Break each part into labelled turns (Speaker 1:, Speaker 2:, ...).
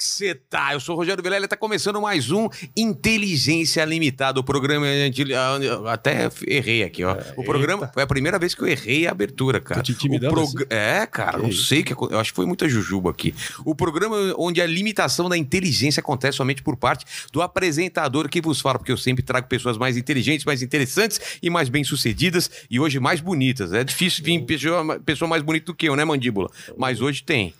Speaker 1: Que você tá? Eu sou o Rogério Vilela tá começando mais um Inteligência Limitada. O programa. Até errei aqui, ó. o programa. Foi a primeira vez que eu errei a abertura, cara.
Speaker 2: Tô te intimidando
Speaker 1: O
Speaker 2: assim?
Speaker 1: É, cara, não sei o que Eu acho que foi muita jujuba aqui. O programa onde a limitação da inteligência acontece somente por parte do apresentador que vos fala, porque eu sempre trago pessoas mais inteligentes, mais interessantes e mais bem-sucedidas e hoje mais bonitas. É difícil vir pessoa, pessoa mais bonita do que eu, né, mandíbula? Mas hoje tem.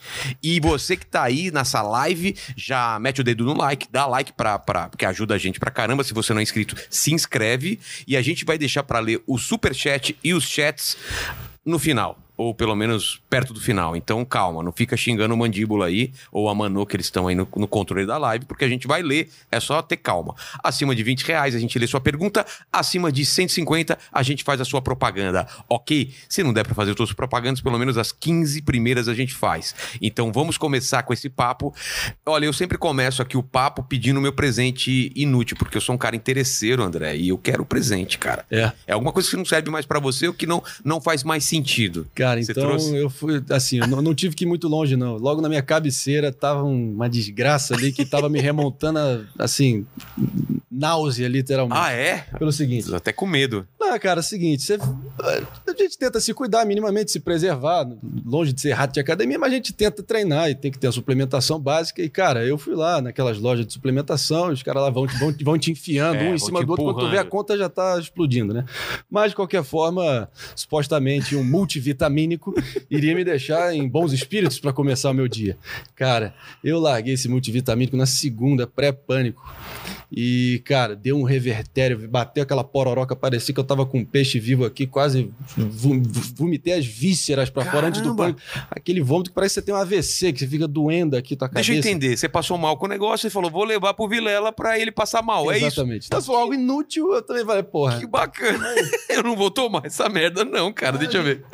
Speaker 1: E você que tá aí nessa live, já mete o dedo no like, dá like pra, pra, porque ajuda a gente pra caramba. Se você não é inscrito, se inscreve e a gente vai deixar pra ler o superchat e os chats no final. Ou pelo menos perto do final. Então, calma, não fica xingando o mandíbula aí, ou a Manô, que eles estão aí no, no controle da live, porque a gente vai ler, é só ter calma. Acima de 20 reais a gente lê sua pergunta, acima de 150 a gente faz a sua propaganda, ok? Se não der pra fazer as suas propagandas, pelo menos as 15 primeiras a gente faz. Então vamos começar com esse papo. Olha, eu sempre começo aqui o papo pedindo o meu presente inútil, porque eu sou um cara interesseiro, André, e eu quero o presente, cara.
Speaker 2: É.
Speaker 1: É alguma coisa que não serve mais pra você ou que não, não faz mais sentido.
Speaker 2: Cara,
Speaker 1: Você
Speaker 2: então
Speaker 1: trouxe?
Speaker 2: eu fui, assim, eu não, não tive que ir muito longe, não. Logo na minha cabeceira tava um- uma desgraça ali que tava me remontando, a, assim, náusea, literalmente.
Speaker 1: Ah, é?
Speaker 2: Pelo seguinte.
Speaker 1: Tô até com medo.
Speaker 2: Não, cara, é o seguinte, você- a gente tenta se cuidar minimamente, se preservar, longe de ser rato de academia, mas a gente tenta treinar e tem que ter a suplementação básica. E, cara, eu fui lá naquelas lojas de suplementação, os caras lá vão, te- vão, vão te enfiando
Speaker 1: É,
Speaker 2: um em cima do outro, quando tu vê a conta já tá explodindo, né? Mas, de qualquer forma, supostamente um multivitamínico iria me deixar em bons espíritos para começar o meu dia. Cara, eu larguei esse multivitamínico na segunda, pré-pânico. E, cara, deu um revertério, bateu aquela pororoca, parecia que eu tava com um peixe vivo aqui, quase vo- vomitei as vísceras pra fora antes do pânico. Aquele vômito que parece que você tem um AVC, que você fica doendo aqui tua cabeça.
Speaker 1: Deixa eu entender. Você passou mal com o negócio e falou: vou levar pro Vilela pra ele passar mal. É isso?
Speaker 2: Exatamente. Se for algo inútil, eu também falei, porra.
Speaker 1: Que bacana. eu não vou tomar essa merda, não, cara. Deixa eu ver.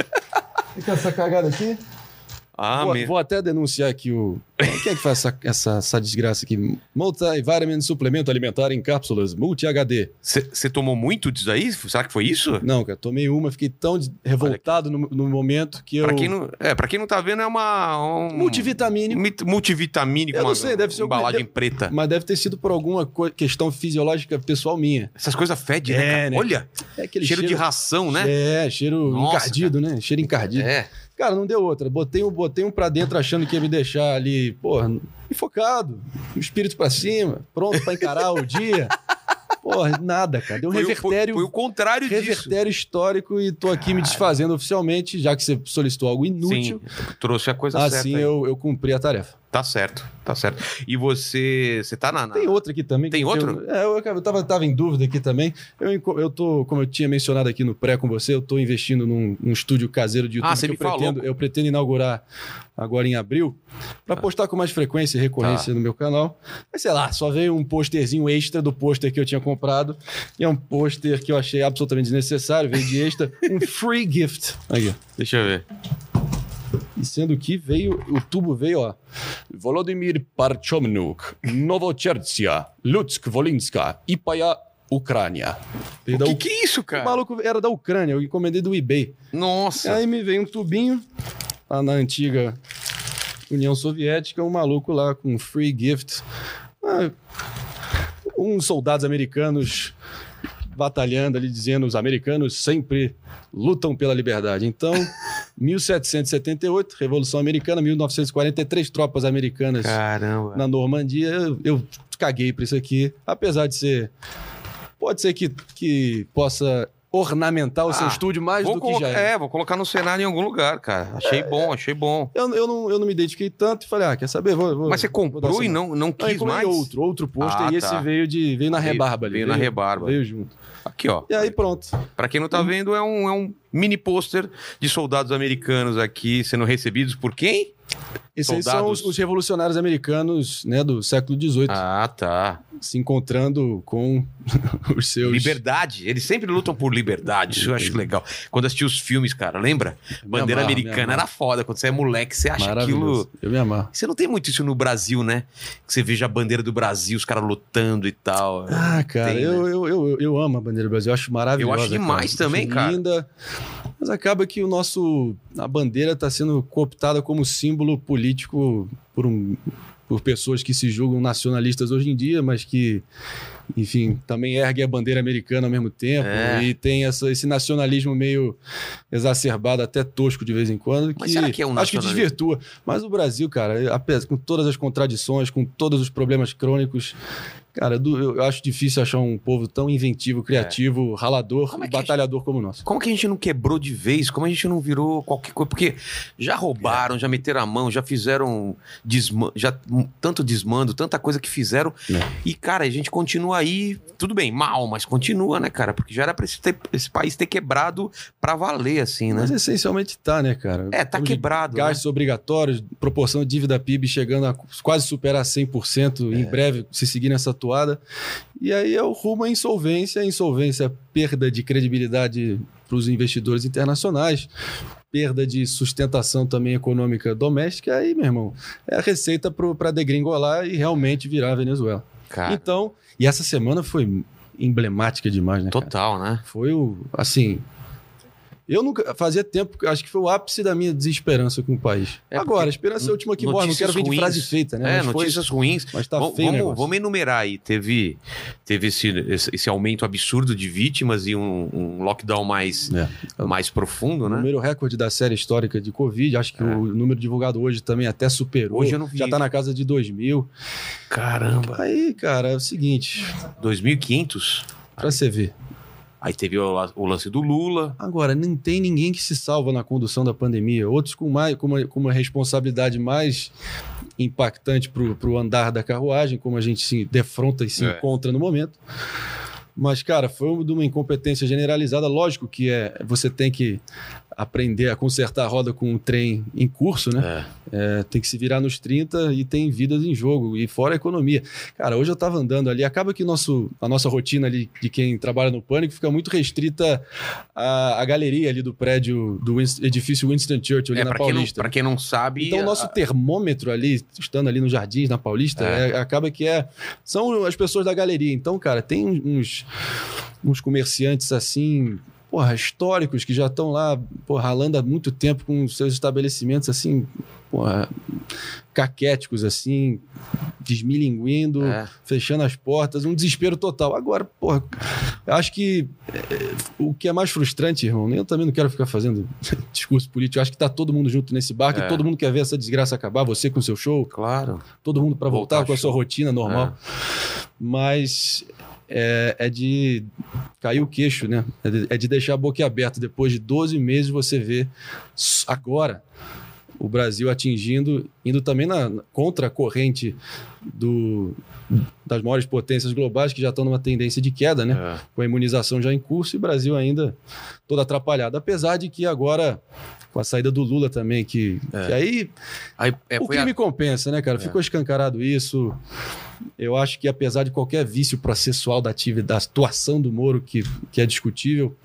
Speaker 2: Fica essa cagada aqui.
Speaker 1: Ah,
Speaker 2: vou, vou até denunciar aqui o. Quem é que faz essa, essa, essa desgraça aqui? Multivitamin suplemento alimentar em cápsulas, multi-HD.
Speaker 1: Você tomou muito disso aí? Será que foi isso?
Speaker 2: Não, cara, tomei uma, fiquei tão revoltado no, no momento que eu.
Speaker 1: Pra quem, não, é, pra quem não tá vendo, é uma. Um,
Speaker 2: Multivitamínico.
Speaker 1: Multivitamínico,
Speaker 2: Eu não
Speaker 1: uma
Speaker 2: sei, deve ser alguma-
Speaker 1: embalagem
Speaker 2: deve-
Speaker 1: preta.
Speaker 2: Mas deve ter sido por alguma questão fisiológica pessoal minha.
Speaker 1: Essas coisas fedem,
Speaker 2: É,
Speaker 1: né, cara?
Speaker 2: né?
Speaker 1: Olha,
Speaker 2: É aquele
Speaker 1: cheiro, de ração, né?
Speaker 2: É, cheiro
Speaker 1: Nossa,
Speaker 2: encardido, né? Cheiro encardido.
Speaker 1: É.
Speaker 2: Cara, não deu outra. Botei um, botei um pra dentro achando que ia me deixar ali, porra, enfocado, o espírito pra cima, pronto pra encarar o dia. Porra, nada, cara. Deu um
Speaker 1: Foi, o-
Speaker 2: revertério,
Speaker 1: foi, foi o contrário disso.
Speaker 2: revertério histórico e tô aqui me desfazendo oficialmente, já que você solicitou algo inútil.
Speaker 1: Sim, trouxe a coisa certa.
Speaker 2: Assim eu, eu cumpri a tarefa.
Speaker 1: Tá certo, tá certo. E você, você tá na... na-
Speaker 2: Tem outra aqui também.
Speaker 1: Tem outro?
Speaker 2: Eu, é, eu, eu tava, tava em dúvida aqui também. Eu, eu tô, como eu tinha mencionado aqui no pré com você, eu tô investindo num, num estúdio caseiro de YouTube
Speaker 1: Ah, você
Speaker 2: que
Speaker 1: me
Speaker 2: eu pretendo,
Speaker 1: falou.
Speaker 2: eu pretendo inaugurar agora em abril, para postar com mais frequência e recorrência
Speaker 1: Tá.
Speaker 2: no meu canal. Mas sei lá, só veio um posterzinho extra do pôster que eu tinha comprado. E é um pôster que eu achei absolutamente desnecessário, veio de extra, um free gift. Aqui.
Speaker 1: Deixa eu ver.
Speaker 2: E sendo que veio, o tubo veio, ó. Volodymyr Parchomnuk, Novochertsia, Lutsk, Volinska, Ipaya, Ucrânia.
Speaker 1: O
Speaker 2: da
Speaker 1: que
Speaker 2: U-
Speaker 1: que é isso,
Speaker 2: O
Speaker 1: cara?
Speaker 2: maluco era da Ucrânia, eu encomendei do eBay.
Speaker 1: Nossa.
Speaker 2: Aí me veio um tubinho, lá na antiga União Soviética, um maluco lá com free gift. Ah, uns soldados americanos batalhando ali, dizendo os americanos sempre lutam pela liberdade. Então, 1778, Revolução Americana, 1943, tropas americanas
Speaker 1: Caramba.
Speaker 2: na Normandia. Eu, eu caguei pra isso aqui, apesar de ser... Pode ser que, que possa ornamentar o seu
Speaker 1: Ah,
Speaker 2: estúdio mais
Speaker 1: Vou
Speaker 2: do que já é.
Speaker 1: é, vou colocar no cenário em algum lugar, cara. Achei bom, achei bom.
Speaker 2: Eu, eu, não, eu não me identifiquei tanto e falei, ah, quer saber? Vou, vou-
Speaker 1: Mas você
Speaker 2: vou
Speaker 1: comprou
Speaker 2: essa
Speaker 1: e não, não
Speaker 2: Não,
Speaker 1: quis
Speaker 2: encomendei
Speaker 1: mais?
Speaker 2: outro, outro pôster
Speaker 1: Ah,
Speaker 2: e esse
Speaker 1: tá.
Speaker 2: veio, de, veio na
Speaker 1: Veio-
Speaker 2: rebarba ali.
Speaker 1: veio na rebarba.
Speaker 2: Veio junto.
Speaker 1: Aqui, ó.
Speaker 2: E aí pronto.
Speaker 1: Pra quem não tá vendo, é um, é um mini pôster de soldados americanos aqui sendo recebidos por quem?
Speaker 2: Esses são os, os revolucionários americanos né, do século XVIII.
Speaker 1: Ah, tá.
Speaker 2: Se encontrando com os seus.
Speaker 1: Liberdade. Eles sempre lutam por liberdade. Isso eu acho legal. Quando assisti os filmes, cara, lembra? Bandeira
Speaker 2: amarro, me
Speaker 1: americana era foda. Quando você é moleque, você acha aquilo.
Speaker 2: Eu me amarro.
Speaker 1: Você não tem muito isso no Brasil, né? Que você veja a bandeira do Brasil, os caras lutando e tal.
Speaker 2: Ah, cara,
Speaker 1: Tem,
Speaker 2: eu,
Speaker 1: né?
Speaker 2: eu, eu, eu amo a bandeira do Brasil, eu acho maravilhosa.
Speaker 1: Eu acho demais
Speaker 2: cara.
Speaker 1: também,
Speaker 2: Acho
Speaker 1: cara.
Speaker 2: Linda. Mas acaba que o nosso. A bandeira está sendo cooptada como símbolo político por, um, por pessoas que se julgam nacionalistas hoje em dia, mas que, enfim, também erguem a bandeira americana ao mesmo tempo.
Speaker 1: É.
Speaker 2: E tem essa, esse nacionalismo meio exacerbado, até tosco de vez em quando. Que
Speaker 1: Mas será que é um
Speaker 2: Acho que desvirtua. Mas o Brasil, cara, apesar, com todas as contradições, com todos os problemas crônicos. Cara, eu acho difícil achar um povo tão inventivo, criativo, ralador
Speaker 1: Como é
Speaker 2: batalhador como o nosso.
Speaker 1: Como que a gente não quebrou de vez? Como a gente não virou qualquer coisa? Porque já roubaram, já meteram a mão, já fizeram desma já hum, tanto desmando, tanta coisa que fizeram.
Speaker 2: É.
Speaker 1: E, cara, a gente continua aí, tudo bem, mal, mas continua, né, cara? Porque já era pra esse, ter- esse país ter quebrado pra valer, assim, né?
Speaker 2: Mas essencialmente tá, né, cara?
Speaker 1: É, tá quebrado. né?
Speaker 2: Gastos obrigatórios, proporção de dívida PIB chegando a quase superar 100%
Speaker 1: É.
Speaker 2: em breve, se seguir nessa E aí é o rumo à insolvência, insolvência, perda de credibilidade para os investidores internacionais, perda de sustentação também econômica doméstica. Aí, meu irmão, é a receita para degringolar e realmente virar a Venezuela.
Speaker 1: Cara,
Speaker 2: Então, e essa semana foi emblemática demais, né? cara?
Speaker 1: total, né?
Speaker 2: Foi o. Assim. Eu nunca. Fazia tempo, acho que foi o ápice da minha desesperança com o país.
Speaker 1: É,
Speaker 2: Agora, a esperança é a última que morre. Não quero vir de frase feita, né?
Speaker 1: É,
Speaker 2: mas, foi,
Speaker 1: notícias ruins.
Speaker 2: mas tá
Speaker 1: Vamos-
Speaker 2: feio o
Speaker 1: vamos, vamos enumerar aí. Teve, teve esse, esse, aumento absurdo de vítimas e um, um lockdown mais,
Speaker 2: É.
Speaker 1: mais profundo, né?
Speaker 2: Número recorde da série histórica de Covid. Acho que
Speaker 1: É.
Speaker 2: o número divulgado hoje também até superou.
Speaker 1: Hoje eu não vi.
Speaker 2: Já tá na casa de 2 mil.
Speaker 1: Caramba.
Speaker 2: Aí, cara, é o seguinte,
Speaker 1: 2.500?
Speaker 2: pra você ver.
Speaker 1: Aí teve o, o lance do Lula.
Speaker 2: Agora, não tem ninguém que se salva na condução da pandemia. Outros com, mais, com, uma, com uma responsabilidade mais impactante para o andar da carruagem, como a gente se defronta e se
Speaker 1: É.
Speaker 2: encontra no momento. Mas, cara, foi de uma incompetência generalizada. Lógico que é, você tem que aprender a consertar a roda com um trem em curso, né?
Speaker 1: É.
Speaker 2: É, tem que se virar nos 30 e tem vidas em jogo, e fora a economia. Cara, hoje eu tava andando ali, acaba que nosso, a nossa rotina ali de quem trabalha no Pânico fica muito restrita à, à galeria ali do prédio do edifício Winston Churchill ali
Speaker 1: É,
Speaker 2: na
Speaker 1: pra quem, não,
Speaker 2: Paulista.
Speaker 1: pra quem não sabe.
Speaker 2: Então, o nosso
Speaker 1: a-
Speaker 2: termômetro ali, estando ali nos jardins, na Paulista,
Speaker 1: É.
Speaker 2: é, acaba que é. São as pessoas da galeria. Então, cara, tem uns, uns comerciantes assim. Porra, históricos que já estão lá, porra, ralando há muito tempo com seus estabelecimentos assim, porra, caquéticos assim, desmilinguindo,
Speaker 1: É.
Speaker 2: fechando as portas, um desespero total. Agora, porra, acho que é, o que é mais frustrante, irmão, eu também não quero ficar fazendo discurso político, acho que tá todo mundo junto nesse barco
Speaker 1: É.
Speaker 2: e todo mundo quer ver essa desgraça acabar, você com seu show,
Speaker 1: Claro.
Speaker 2: todo mundo para voltar,
Speaker 1: Voltar
Speaker 2: com a sua rotina normal. Mas é, é de cair o queixo, né? É de, é de deixar a boca aberta. Depois de 12 meses, você vê agora o Brasil atingindo, indo também na, na- contra a corrente do, das maiores potências globais que já estão numa tendência de queda, né?
Speaker 1: É.
Speaker 2: Com a imunização já em curso e o Brasil ainda todo atrapalhado. Apesar de que agora, com a saída do Lula também, que,
Speaker 1: É.
Speaker 2: que aí
Speaker 1: Aí, é,
Speaker 2: o
Speaker 1: foi a-
Speaker 2: crime compensa, né, cara?
Speaker 1: É.
Speaker 2: Ficou escancarado isso. Eu acho que apesar de qualquer vício processual da atividade, da atuação do Moro, que, que é discutível,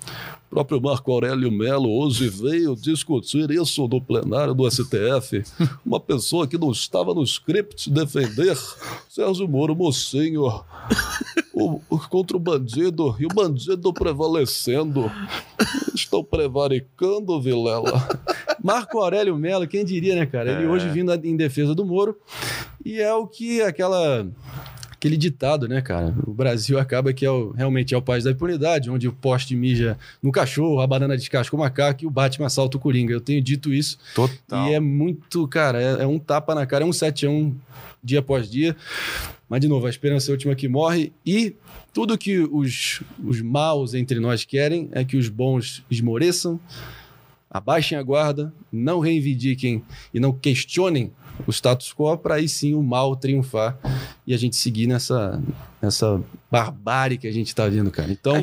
Speaker 2: próprio Marco Aurélio Melo hoje veio discutir isso no plenário do STF. Uma pessoa que não estava no script defender Sérgio Moro, mocinho, o- o- contra o bandido, e o bandido prevalecendo. Estão prevaricando, Vilela. Marco Aurélio Melo, quem diria, né, cara? Ele
Speaker 1: É.
Speaker 2: hoje vindo em defesa do Moro. E é o que aquela aquele ditado, né, cara? O Brasil acaba que é o, realmente é o país da impunidade, onde o poste mija no cachorro, a banana descasca o macaco e o Batman assalta o Coringa. Eu tenho dito isso.
Speaker 1: Total.
Speaker 2: E é muito, cara, é, é um tapa na cara, é um 7 a 1 dia após dia. Mas, de novo, a esperança é a última que morre. E tudo que os, os maus entre nós querem é que os bons esmoreçam, abaixem a guarda, não reivindiquem e não questionem o status quo, para aí sim o mal triunfar e a gente seguir nessa, nessa barbárie que a gente tá vendo, cara. Então,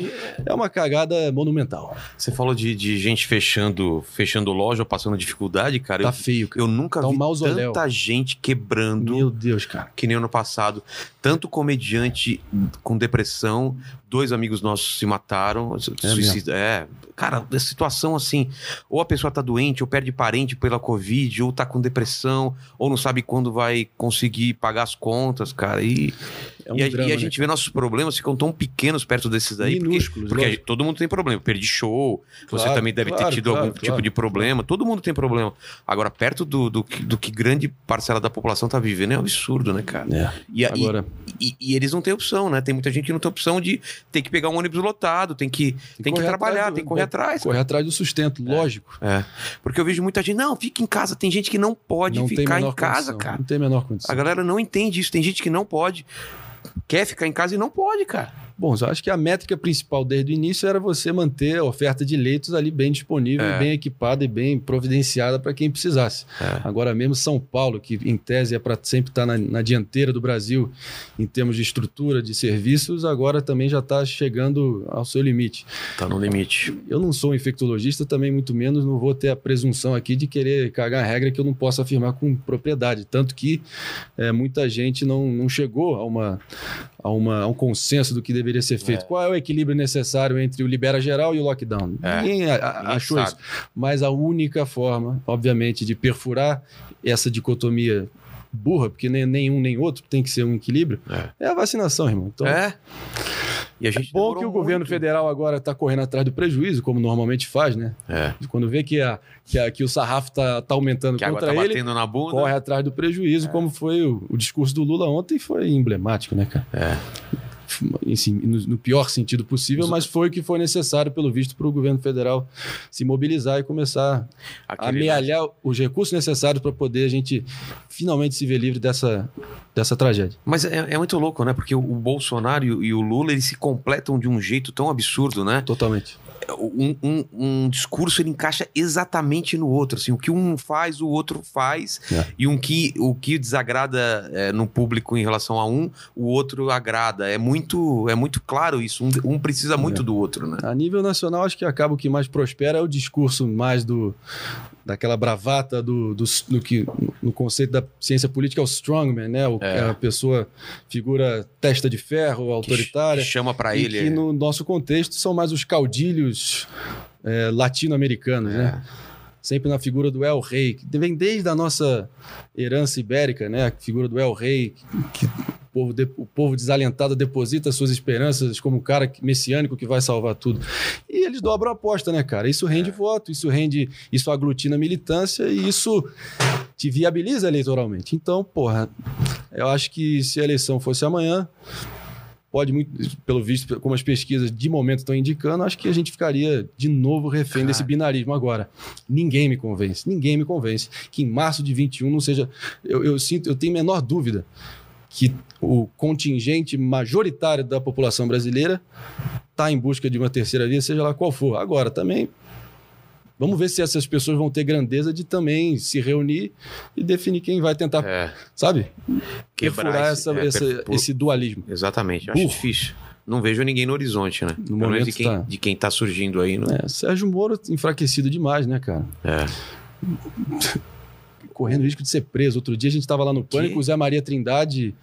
Speaker 2: é uma cagada monumental.
Speaker 1: Você falou de, de gente fechando, fechando loja ou passando dificuldade, cara.
Speaker 2: Tá
Speaker 1: eu,
Speaker 2: feio, cara.
Speaker 1: eu nunca
Speaker 2: Tá um
Speaker 1: vi
Speaker 2: mausoléu.
Speaker 1: tanta gente quebrando
Speaker 2: Meu Deus, cara.
Speaker 1: que nem ano passado. Tanto comediante com depressão, dois amigos nossos se mataram. suicida- É, cara, a situação assim, ou a pessoa tá doente, ou perde parente pela Covid, ou tá com depressão, ou não sabe quando vai conseguir pagar as contas, cara. E,
Speaker 2: É um
Speaker 1: e, a,
Speaker 2: drama,
Speaker 1: e a
Speaker 2: né,
Speaker 1: gente vê nossos problemas ficam tão pequenos perto desses aí. porque-
Speaker 2: Minúsculos,
Speaker 1: Porque, gente- todo mundo tem problema. Perdi show, você
Speaker 2: Claro,
Speaker 1: também deve ter
Speaker 2: claro,
Speaker 1: tido
Speaker 2: claro,
Speaker 1: algum
Speaker 2: claro.
Speaker 1: tipo de problema. Todo mundo tem problema. Agora, perto do, do, que- do que grande parcela da população tá vivendo, é um absurdo, né, cara?
Speaker 2: É.
Speaker 1: E, a- e-
Speaker 2: Agora,
Speaker 1: e, e eles não têm opção, né? Tem muita gente que não tem opção de ter que pegar um ônibus lotado, tem que, tem que
Speaker 2: correr
Speaker 1: trabalhar,
Speaker 2: do-
Speaker 1: tem que correr atrás.
Speaker 2: correr atrás do sustento, lógico.
Speaker 1: É. Porque eu vejo muita gente, não, fica em casa. Tem gente que não pode
Speaker 2: não tem
Speaker 1: ficar em casa,
Speaker 2: condição,
Speaker 1: cara.
Speaker 2: Não tem a menor condição.
Speaker 1: A galera não entende isso. Tem gente que não pode. Quer ficar em casa e não pode, cara.
Speaker 2: Bom, eu acho que a métrica principal desde o início era você manter a oferta de leitos ali bem disponível,
Speaker 1: É.
Speaker 2: bem equipada e bem providenciada para quem precisasse.
Speaker 1: É.
Speaker 2: Agora mesmo São Paulo, que em tese é para sempre estar na, na dianteira do Brasil em termos de estrutura, de serviços, agora também já está chegando ao seu limite.
Speaker 1: Tá no limite.
Speaker 2: Eu não sou um infectologista, também muito menos não vou ter a presunção aqui de querer cagar a regra que eu não posso afirmar com propriedade. Tanto que é, muita gente não, não chegou a, uma, a, uma, a um consenso do que deveria ser feito. Qual é o equilíbrio necessário entre o libera geral e o lockdown?
Speaker 1: É,
Speaker 2: Ninguém a- a-
Speaker 1: ninguém
Speaker 2: achou
Speaker 1: sabe.
Speaker 2: isso. Mas a única forma, obviamente, de perfurar essa dicotomia burra, porque nem, nem um nem outro tem que ser um equilíbrio,
Speaker 1: É.
Speaker 2: é a vacinação, irmão. Então,
Speaker 1: É. E a gente
Speaker 2: Bom
Speaker 1: demorou
Speaker 2: que o governo
Speaker 1: muito.
Speaker 2: federal agora está correndo atrás do prejuízo, como normalmente faz, né?
Speaker 1: É.
Speaker 2: Quando vê que, a, que, a- que o sarrafo tá, tá aumentando
Speaker 1: Que a água
Speaker 2: contra
Speaker 1: tá
Speaker 2: ele,
Speaker 1: batendo na bunda.
Speaker 2: corre atrás do prejuízo, como foi o, o discurso do Lula ontem, foi emblemático, né, cara?
Speaker 1: É.
Speaker 2: Assim, no, no pior sentido possível, mas foi o que foi necessário, pelo visto, para o governo federal se mobilizar e começar a
Speaker 1: Aquele-
Speaker 2: amealhar os recursos necessários para poder a gente finalmente se ver livre dessa, dessa tragédia.
Speaker 1: Mas é, é muito louco, né? Porque o, o Bolsonaro e o, e o Lula, eles se completam de um jeito tão absurdo, né?
Speaker 2: Totalmente.
Speaker 1: Um, um- um discurso, ele encaixa exatamente no outro. Assim, o que um faz, o outro faz.
Speaker 2: É.
Speaker 1: E um que, o que desagrada é, no público em relação a um, o outro agrada. É muito, é muito claro isso. Um, um precisa muito
Speaker 2: É.
Speaker 1: do outro, né?
Speaker 2: A nível nacional, acho que acaba o que mais prospera é o discurso mais do daquela bravata do, do, do que no conceito da ciência política é o strongman, né? O,
Speaker 1: É.
Speaker 2: a pessoa figura testa de ferro,
Speaker 1: Que
Speaker 2: autoritária.
Speaker 1: ch- chama pra
Speaker 2: e
Speaker 1: ele.
Speaker 2: que no nosso contexto são mais os caudilhos é, latino-americanos, né? Sempre na figura do El Rei, que vem desde a nossa herança ibérica, né? A figura do El Rei, que, que o, povo de- o povo desalentado deposita suas esperanças como um cara messiânico que vai salvar tudo. E eles dobram a aposta, né, cara? Isso rende voto, isso rende, isso aglutina militância e isso te viabiliza eleitoralmente. Então, porra, eu acho que se a eleição fosse amanhã, pode muito, pelo visto, como as pesquisas de momento estão indicando, acho que a gente ficaria de novo refém desse binarismo agora. Ninguém me convence, ninguém me convence que em março de 21 não seja. Eu, eu sinto, eu tenho a menor dúvida que o contingente majoritário da população brasileira está em busca de uma terceira via, seja lá qual for. Agora, também. Vamos ver se essas pessoas vão ter grandeza de também se reunir e definir quem vai tentar,
Speaker 1: É,
Speaker 2: sabe?
Speaker 1: quebrar esse-
Speaker 2: essa-
Speaker 1: é,
Speaker 2: essa- esse dualismo.
Speaker 1: Exatamente. Eu acho
Speaker 2: Burro.
Speaker 1: difícil. Não vejo ninguém no horizonte, né? Pelo menos
Speaker 2: momento
Speaker 1: de quem,
Speaker 2: tá.
Speaker 1: de quem tá surgindo aí. Né?
Speaker 2: É, Sérgio Moro enfraquecido demais, né, cara?
Speaker 1: É.
Speaker 2: Correndo risco de ser preso. Outro dia a gente estava lá no Pânico,
Speaker 1: Que?
Speaker 2: o Zé Maria Trindade,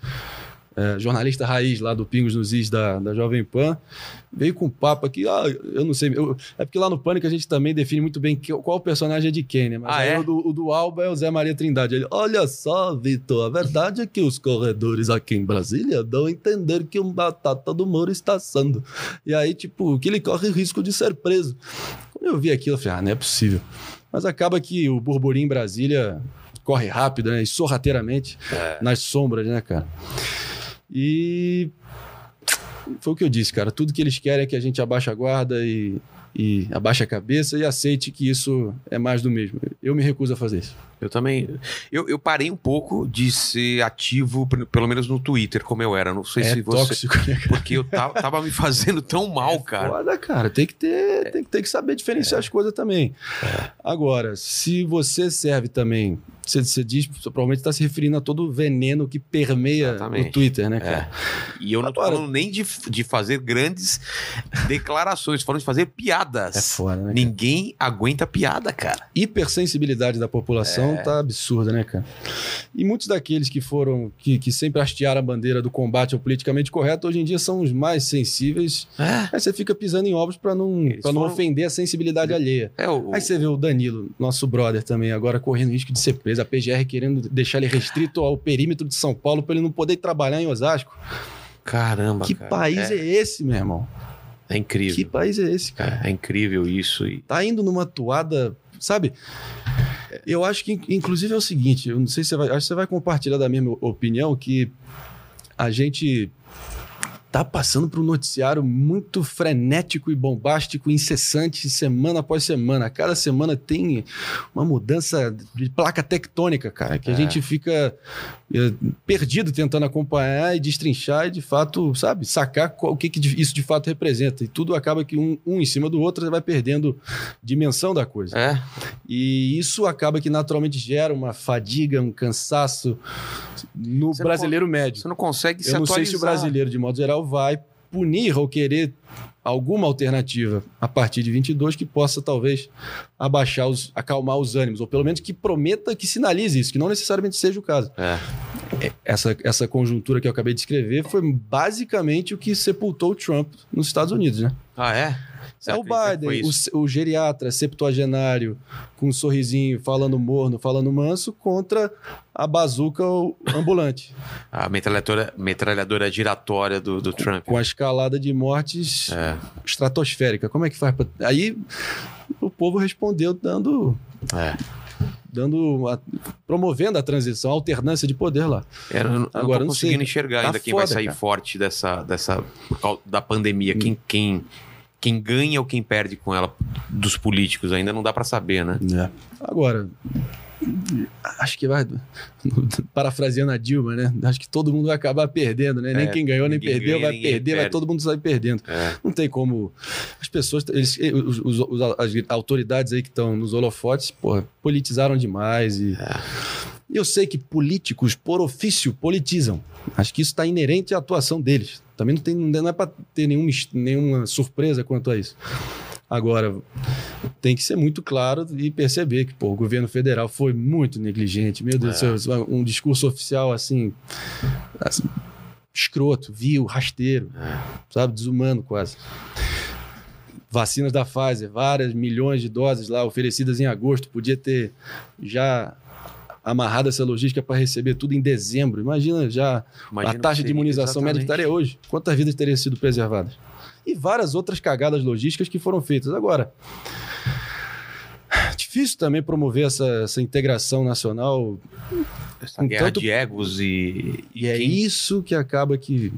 Speaker 2: é, jornalista raiz lá do Pingos nos Is da, da Jovem Pan, veio com um papo aqui. Ah, eu não sei. eu- é porque lá no Pânico a gente também define muito bem que- qual personagem é de quem, né? Mas
Speaker 1: Ah, é?
Speaker 2: o, do, o do Alba é o Zé Maria Trindade. Ele, olha só, Vitor, a verdade é que os corredores aqui em Brasília dão a entender que um batata do Moro está assando. E aí, tipo, que ele corre risco de ser preso. Quando eu vi aquilo, eu falei, ah, não é possível. Mas acaba que o burburinho em Brasília corre rápido, né? E sorrateiramente
Speaker 1: É.
Speaker 2: nas sombras, né, cara? E foi o que eu disse, cara. Tudo que eles querem é que a gente abaixe a guarda e e abaixe a cabeça e aceite que isso é mais do mesmo. Eu me recuso a fazer isso.
Speaker 1: Eu também. Eu, eu parei um pouco de ser ativo, pelo menos no Twitter, como eu era. Não sei
Speaker 2: é
Speaker 1: se você.
Speaker 2: tóxico, né?
Speaker 1: Porque eu tava, tava me fazendo tão mal, cara.
Speaker 2: Foda, cara. Tem que ter, tem, tem que saber diferenciar as coisas também. Agora, se você serve também, você, você diz, você provavelmente está se referindo a todo o veneno que permeia
Speaker 1: Exatamente.
Speaker 2: o Twitter, né, cara?
Speaker 1: É. E eu não tô
Speaker 2: Agora-
Speaker 1: falando nem de, de fazer grandes declarações, falando de fazer piadas.
Speaker 2: É foda, né? cara?
Speaker 1: Ninguém aguenta piada, cara.
Speaker 2: hipersensibilidade da população
Speaker 1: É.
Speaker 2: tá absurda, né, cara? E muitos daqueles que foram, que, que sempre hastearam a bandeira do combate ao politicamente correto, hoje em dia são os mais sensíveis.
Speaker 1: É.
Speaker 2: Aí você fica pisando em ovos pra não, pra não
Speaker 1: foram-
Speaker 2: ofender a sensibilidade alheia.
Speaker 1: É o.
Speaker 2: Aí você vê o Danilo, nosso brother também, agora correndo risco de ser preso. A PGR querendo deixar ele restrito ao perímetro de São Paulo pra ele não poder trabalhar em Osasco.
Speaker 1: Caramba,
Speaker 2: que
Speaker 1: cara.
Speaker 2: país é. esse, meu irmão?
Speaker 1: É, é incrível.
Speaker 2: Que país é esse, cara?
Speaker 1: É, é incrível isso. E...
Speaker 2: tá indo numa toada, sabe? Eu acho que, inclusive, é o seguinte: eu não sei se você vai, acho que você vai compartilhar da mesma opinião que a gente tá passando por um noticiário muito frenético e bombástico, incessante, semana após semana. Cada semana tem uma mudança de placa tectônica, cara, que a
Speaker 1: É.
Speaker 2: gente fica perdido tentando acompanhar e destrinchar e, de fato, sabe, sacar qual- o que, que isso de fato representa. E tudo acaba que um, um em cima do outro vai perdendo dimensão da coisa.
Speaker 1: É.
Speaker 2: E isso acaba que naturalmente gera uma fadiga, um cansaço no
Speaker 1: Você não
Speaker 2: brasileiro médio.
Speaker 1: Você não consegue se
Speaker 2: Eu não sei
Speaker 1: atualizar.
Speaker 2: se o brasileiro, de modo geral, vai punir ou querer alguma alternativa a partir de 22 que possa talvez abaixar os, acalmar os ânimos, ou pelo menos que prometa que sinalize isso, que não necessariamente seja o caso.
Speaker 1: É.
Speaker 2: Essa, essa conjuntura que eu acabei de escrever foi basicamente o que sepultou o Trump nos Estados Unidos, né?
Speaker 1: Ah, é?
Speaker 2: É o Biden, o, o geriatra septuagenário, com um sorrisinho, falando morno, falando manso, contra a bazuca ambulante,
Speaker 1: A metralhadora, metralhadora giratória do, do Trump.
Speaker 2: com a escalada de mortes
Speaker 1: É.
Speaker 2: estratosférica. Como é que faz? Pra... Aí o povo respondeu dando,
Speaker 1: É.
Speaker 2: dando uma- promovendo a transição, a alternância de poder lá.
Speaker 1: Eu não,
Speaker 2: Agora,
Speaker 1: tô
Speaker 2: não sei.
Speaker 1: conseguindo enxergar
Speaker 2: Tá
Speaker 1: ainda quem vai
Speaker 2: foda,
Speaker 1: sair
Speaker 2: cara.
Speaker 1: forte dessa, dessa da pandemia. Quem, quem, quem ganha ou quem perde com ela dos políticos ainda não dá pra saber, né?
Speaker 2: Agora, acho que vai. Parafraseando a Dilma, né? Acho que todo mundo vai acabar perdendo, né? Nem
Speaker 1: É,
Speaker 2: quem ganhou, nem perdeu,
Speaker 1: ganha,
Speaker 2: vai perder, vai
Speaker 1: perde.
Speaker 2: todo mundo sair perdendo.
Speaker 1: É.
Speaker 2: Não tem como. As pessoas, eles, os, os- os- as autoridades aí que estão nos holofotes, porra, politizaram demais. E
Speaker 1: É.
Speaker 2: e eu sei que políticos, por ofício, politizam. Acho que isso está inerente à atuação deles. Também não, tem, não é para ter nenhuma, nenhuma surpresa quanto a isso. Agora, tem que ser muito claro e perceber que pô, o governo federal foi muito negligente. Meu Deus
Speaker 1: É.
Speaker 2: do céu, um discurso oficial assim, assim, escroto, vil, rasteiro,
Speaker 1: É.
Speaker 2: sabe? Desumano quase. Vacinas da Pfizer, várias milhões de doses lá oferecidas em agosto, podia ter já amarrado essa logística para receber tudo em dezembro. Imagina já
Speaker 1: Imagina
Speaker 2: a taxa de imunização
Speaker 1: exatamente.
Speaker 2: estaria hoje. Quantas vidas teriam sido preservadas? E várias outras cagadas logísticas que foram feitas. Agora, difícil também promover essa, essa integração nacional
Speaker 1: Essa guerra
Speaker 2: tanto-
Speaker 1: de egos e.
Speaker 2: e é
Speaker 1: quem-
Speaker 2: isso que acaba que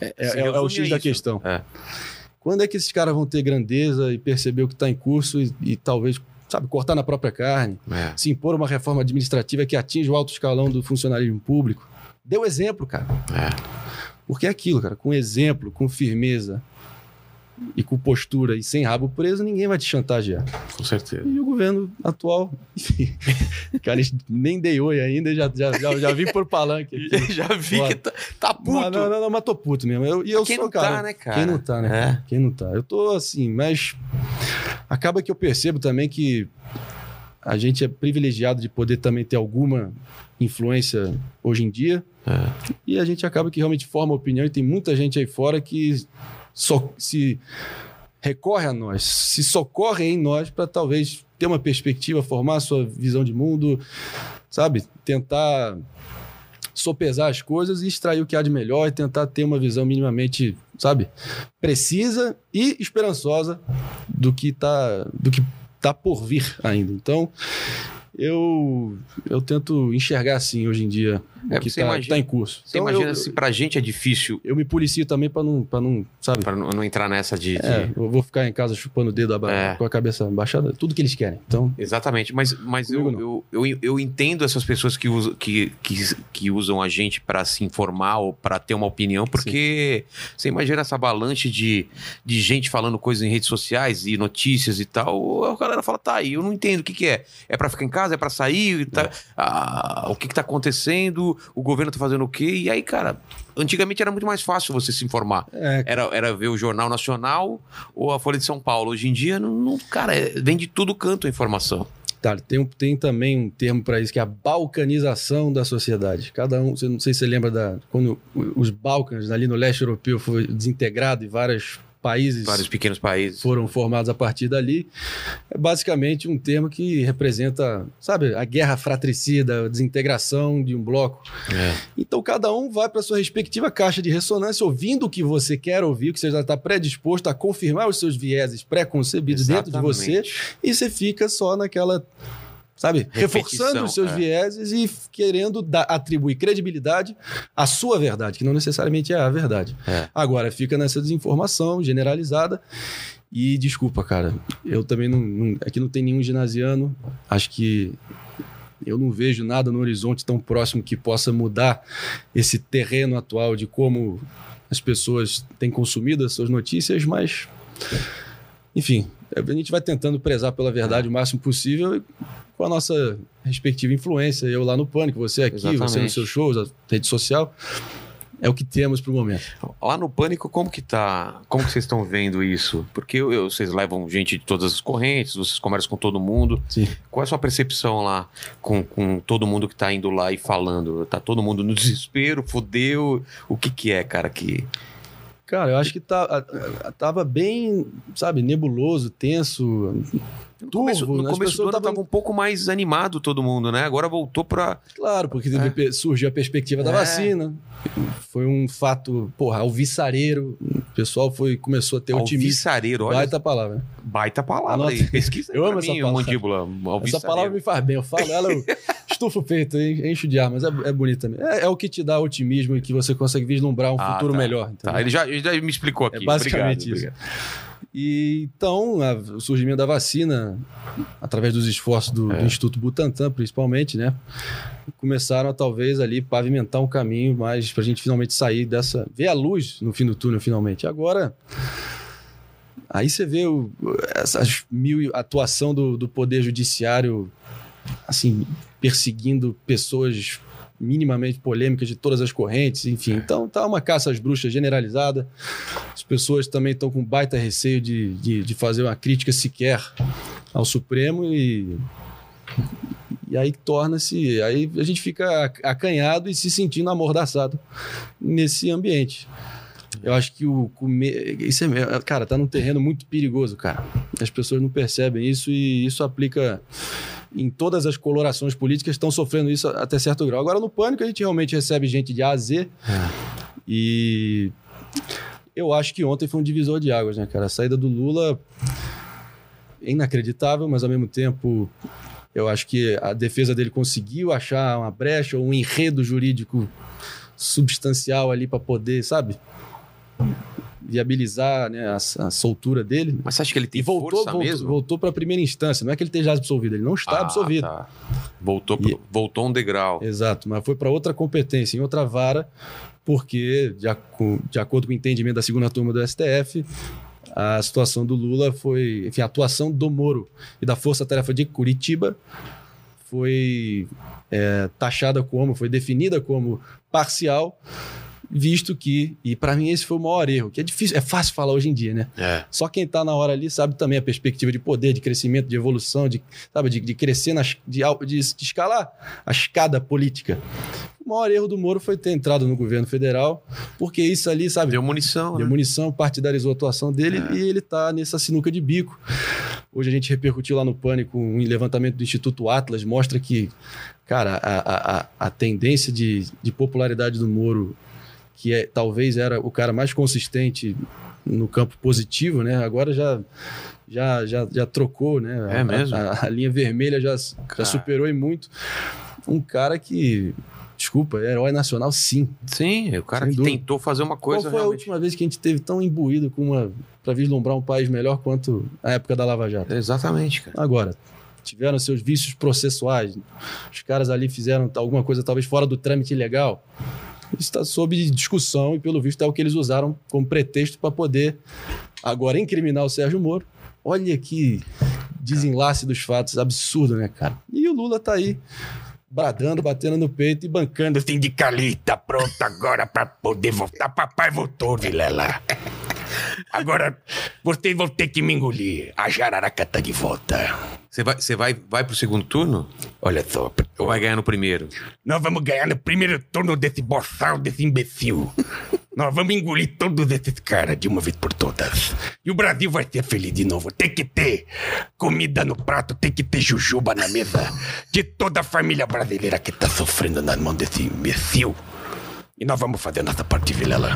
Speaker 2: é, é- é o X da questão.
Speaker 1: É.
Speaker 2: Quando é que esses caras vão ter grandeza e perceber o que está em curso e, e talvez, sabe, cortar na própria carne,
Speaker 1: É.
Speaker 2: se impor uma reforma administrativa que atinja o alto escalão do funcionalismo público? Deu exemplo, cara.
Speaker 1: É.
Speaker 2: Porque é aquilo, cara, com exemplo, com firmeza e com postura e sem rabo preso, ninguém vai te chantagear.
Speaker 1: Com certeza.
Speaker 2: E o governo atual, enfim, cara, nem dei oi ainda, já, já, já, já vim por palanque aqui.
Speaker 1: Já vi
Speaker 2: Bora.
Speaker 1: que tá, tá puto.
Speaker 2: Mas Não, não, não, mas tô puto mesmo. Eu, e eu
Speaker 1: Quem
Speaker 2: sou,
Speaker 1: não
Speaker 2: cara,
Speaker 1: tá, né, cara?
Speaker 2: Quem não tá, né?
Speaker 1: É.
Speaker 2: Quem não tá? Eu tô assim, mas acaba que eu percebo também que a gente é privilegiado de poder também ter alguma influência hoje em dia.
Speaker 1: É.
Speaker 2: E a gente acaba que realmente forma opinião e tem muita gente aí fora que só se recorre a nós, se socorre em nós para talvez ter uma perspectiva, formar a sua visão de mundo, sabe? Tentar sopesar as coisas e extrair o que há de melhor e tentar ter uma visão minimamente, sabe, precisa e esperançosa do que tá, do que tá por vir ainda. Então, Eu, eu tento enxergar assim hoje em dia
Speaker 1: É,
Speaker 2: o que está
Speaker 1: imagina-
Speaker 2: em curso.
Speaker 1: Você
Speaker 2: Então,
Speaker 1: imagina
Speaker 2: eu,
Speaker 1: se pra gente é difícil
Speaker 2: eu me policio também para não, pra não, sabe?
Speaker 1: pra não não entrar nessa de. de-
Speaker 2: É, eu vou ficar em casa chupando o dedo aba-
Speaker 1: É.
Speaker 2: com a cabeça baixada, tudo que eles querem. Então,
Speaker 1: Exatamente, mas, mas eu, eu, eu, eu entendo essas pessoas que usam, que, que, que usam a gente pra se informar ou pra ter uma opinião, porque você imagina essa avalanche de, de gente falando coisas em redes sociais e notícias e tal, a galera fala, tá, e eu não entendo o que, que é. É pra ficar em casa, é pra sair, tá, ah, o que, que tá acontecendo, o governo tá fazendo o quê? E aí, cara, antigamente era muito mais fácil você se informar.
Speaker 2: é,
Speaker 1: Era, era ver o Jornal Nacional ou a Folha de São Paulo. Hoje em dia, não, não- cara, é- vem de tudo canto a informação.
Speaker 2: Tá, tem, tem também um termo para isso que é a balcanização da sociedade. Cada um, você- não sei se você lembra da quando os Balcãs ali no leste europeu foi desintegrado e vários países
Speaker 1: Vários pequenos países.
Speaker 2: foram formados a partir dali. É basicamente um termo que representa, sabe, a guerra fratricida, a desintegração de um bloco.
Speaker 1: É.
Speaker 2: Então cada um vai para sua respectiva caixa de ressonância, ouvindo o que você quer ouvir, o que você já está predisposto a confirmar os seus vieses pré-concebidos dentro de você, e você fica só naquela, sabe, reforçando os seus
Speaker 1: é.
Speaker 2: vieses e querendo dar- atribuir credibilidade à sua verdade, que não necessariamente é a verdade.
Speaker 1: É.
Speaker 2: Agora fica nessa desinformação generalizada. E desculpa, cara, eu também não, não- Aqui não tem nenhum ginasiano. Acho que eu não vejo nada no horizonte tão próximo que possa mudar esse terreno atual de como as pessoas têm consumido as suas notícias, mas. Enfim, a gente vai tentando prezar pela verdade o máximo possível com a nossa respectiva influência. Eu lá no Pânico, você aqui, você
Speaker 1: Exatamente.
Speaker 2: nos seus shows, a rede social. É o que temos pro momento.
Speaker 1: Lá no Pânico, como que tá? Como que vocês estão vendo isso? Porque eu- eu- vocês levam gente de todas as correntes, vocês conversam com todo mundo.
Speaker 2: Sim.
Speaker 1: Qual é a sua percepção lá com, com todo mundo que tá indo lá e falando? Tá todo mundo no desespero, fodeu? O que que é, cara, que...
Speaker 2: Cara, eu acho que tá, tava bem, sabe, nebuloso, tenso.
Speaker 1: No começo,
Speaker 2: Turvo,
Speaker 1: no
Speaker 2: né? As
Speaker 1: começo do ano
Speaker 2: tavam-
Speaker 1: tava um pouco mais animado todo mundo, né? Agora voltou pra...
Speaker 2: Claro, porque
Speaker 1: É.
Speaker 2: surgiu a perspectiva da
Speaker 1: É.
Speaker 2: vacina. Foi um fato, porra, alvissareiro. O pessoal foi, começou a ter otimismo.
Speaker 1: Alvissareiro, olha,
Speaker 2: Baita palavra. né?
Speaker 1: baita palavra aí. Pesquisa
Speaker 2: Eu amo essa
Speaker 1: mim,
Speaker 2: palavra.
Speaker 1: mandíbula.
Speaker 2: Essa palavra me faz bem. Eu falo ela, eu estufa o peito, en- enche de ar, mas é, é bonita mesmo. É, é o que te dá otimismo e que você consegue vislumbrar um
Speaker 1: Ah,
Speaker 2: futuro
Speaker 1: tá.
Speaker 2: melhor. entendeu?
Speaker 1: Tá, ele já, ele já me explicou aqui.
Speaker 2: É basicamente
Speaker 1: Obrigado,
Speaker 2: isso. E então, a- o surgimento da vacina, através dos esforços do,
Speaker 1: É.
Speaker 2: do Instituto Butantan, principalmente, né? Começaram a talvez ali pavimentar um caminho mais para a gente finalmente sair dessa. ver a luz no fim do túnel, finalmente. Agora. Aí você vê o, essas mil atuação do, do Poder Judiciário, assim, perseguindo pessoas minimamente polêmicas de todas as correntes, enfim. Então tá uma caça às bruxas generalizada. As pessoas também estão com baita receio de, de, de fazer uma crítica sequer ao Supremo e. E aí torna-se. Aí a gente fica ac- acanhado e se sentindo amordaçado nesse ambiente. Eu acho que o comer. Isso é, cara, tá num terreno muito perigoso, cara. As pessoas não percebem isso e isso aplica em todas as colorações políticas estão sofrendo isso até certo grau. Agora, no pânico, a gente realmente recebe gente de A a Z. E eu acho que ontem foi um divisor de águas, né, cara? A saída do Lula é inacreditável, mas ao mesmo tempo eu acho que a defesa dele conseguiu achar uma brecha ou um enredo jurídico substancial ali para poder, sabe? Viabilizar né, a, a soltura dele.
Speaker 1: Mas você acha que ele tem
Speaker 2: E voltou,
Speaker 1: força
Speaker 2: voltou,
Speaker 1: mesmo?
Speaker 2: voltou para a primeira instância. Não é que ele esteja absolvido, ele não está
Speaker 1: Ah,
Speaker 2: absolvido.
Speaker 1: tá. Voltou,
Speaker 2: E-
Speaker 1: voltou um degrau.
Speaker 2: Exato, mas foi para outra competência, em outra vara, porque, de, aco- de acordo com o entendimento da segunda turma do STF, a situação do Lula foi. Enfim, a atuação do Moro e da Força Tarefa de Curitiba foi é, taxada como, foi definida como parcial, visto que, e para mim esse foi o maior erro, que é difícil, é fácil falar hoje em dia, né?
Speaker 1: É.
Speaker 2: Só quem está na hora ali sabe também a perspectiva de poder, de crescimento, de evolução, de, sabe, de, de crescer, nas, de, de, de escalar a escada política. O maior erro do Moro foi ter entrado no governo federal, porque isso ali, sabe,
Speaker 1: Deu munição,
Speaker 2: deu
Speaker 1: né?
Speaker 2: munição, partidarizou a atuação dele
Speaker 1: É.
Speaker 2: e ele está nessa sinuca de bico. Hoje a gente repercutiu lá no Pânico um levantamento do Instituto Atlas, mostra que, cara, a, a, a, a tendência de, de popularidade do Moro, que é, talvez era o cara mais consistente no campo positivo, né? Agora já já, já, já trocou, né?
Speaker 1: É
Speaker 2: A-
Speaker 1: mesmo?
Speaker 2: A, a linha vermelha já, já superou e muito. Um cara que, desculpa, é herói nacional, sim.
Speaker 1: Sim, o cara
Speaker 2: Sem
Speaker 1: que
Speaker 2: dúvida.
Speaker 1: tentou fazer uma coisa
Speaker 2: Qual foi a
Speaker 1: realmente.
Speaker 2: última vez que a gente teve tão imbuído com uma para vislumbrar um país melhor quanto a época da Lava Jato?
Speaker 1: Exatamente, cara.
Speaker 2: Agora, tiveram seus vícios processuais. Os caras ali fizeram alguma coisa talvez fora do trâmite legal. Está sob discussão e, pelo visto, é o que eles usaram como pretexto para poder agora incriminar o Sérgio Moro. Olha que desenlace dos fatos absurdo, né, cara? E o Lula tá aí bradando, batendo no peito e bancando.
Speaker 3: Sindicalista pronto agora pra poder voltar. Papai voltou, Vilela. Agora vocês vão ter que me engolir. A jararaca tá de volta.
Speaker 1: Você vai, você vai, vai pro segundo turno?
Speaker 3: Olha só,
Speaker 1: Ou vai ganhar no primeiro?
Speaker 3: nós vamos ganhar no primeiro turno desse boçal, desse imbecil. nós vamos engolir todos esses caras de uma vez por todas. E o Brasil vai ser feliz de novo. Tem que ter comida no prato, tem que ter jujuba na mesa de toda a família brasileira que tá sofrendo nas mãos desse imbecil. E nós vamos fazer nossa parte, Vilela.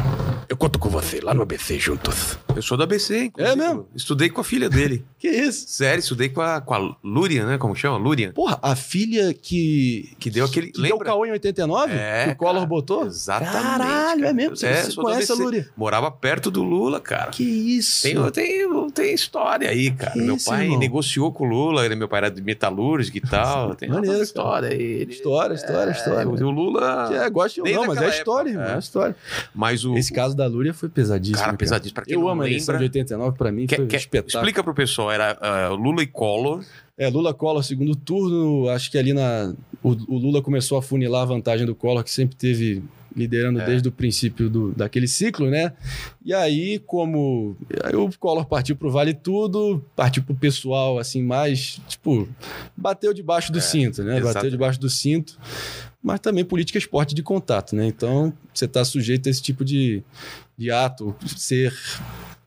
Speaker 3: Eu conto com você lá no ABC juntos.
Speaker 1: Eu sou do ABC, inclusive.
Speaker 2: É mesmo?
Speaker 1: Estudei com a filha dele.
Speaker 2: Que isso?
Speaker 1: Sério, estudei com a, com a Lúria, né? Como chama? Lúria.
Speaker 2: Porra, a filha que.
Speaker 1: Que deu aquele.
Speaker 2: Que deu o
Speaker 1: lembra?
Speaker 2: caô em 89?
Speaker 1: É,
Speaker 2: que o Collor
Speaker 1: cara,
Speaker 2: botou?
Speaker 1: Exatamente.
Speaker 2: Caralho,
Speaker 1: cara.
Speaker 2: é mesmo? Você,
Speaker 1: É,
Speaker 2: você conhece a. Lúria?
Speaker 1: Morava perto do Lula, cara.
Speaker 2: Que isso?
Speaker 1: Tem, tem, tem história aí, cara.
Speaker 2: Que
Speaker 1: meu
Speaker 2: isso,
Speaker 1: pai
Speaker 2: irmão?
Speaker 1: negociou com o Lula, ele- meu pai era de metalúrgica e tal. Tem
Speaker 2: Maneiro,
Speaker 1: história aí. Ele-
Speaker 2: História, história, história.
Speaker 1: É, o o Lula.
Speaker 2: Que é, gosta
Speaker 1: Desde
Speaker 2: não, mas é
Speaker 1: aquela
Speaker 2: história, irmão.
Speaker 1: é.
Speaker 2: É história.
Speaker 1: Mas o.
Speaker 2: Esse caso da Lúria foi pesadíssimo.
Speaker 1: Cara, pesadíssimo. Pra quem
Speaker 2: Eu
Speaker 1: não
Speaker 2: amo a eleição
Speaker 1: lembra-
Speaker 2: de 89, pra mim
Speaker 1: Quer-
Speaker 2: foi
Speaker 1: quer-
Speaker 2: espetáculo.
Speaker 1: explica pro pessoal, era ah, Lula e Collor.
Speaker 2: É, Lula Collor, segundo turno, acho que ali na. O, o Lula começou a funilar a vantagem do Collor, que sempre teve liderando
Speaker 1: É.
Speaker 2: desde o princípio do, daquele ciclo, né? E aí, como. Aí o Collor partiu pro Vale Tudo, partiu pro pessoal, assim, mais. Tipo, bateu debaixo do
Speaker 1: É,
Speaker 2: cinto, né? Bateu
Speaker 1: exatamente.
Speaker 2: debaixo do cinto. Mas também política é esporte de contato, né? Então, você está sujeito a esse tipo de, de ato ser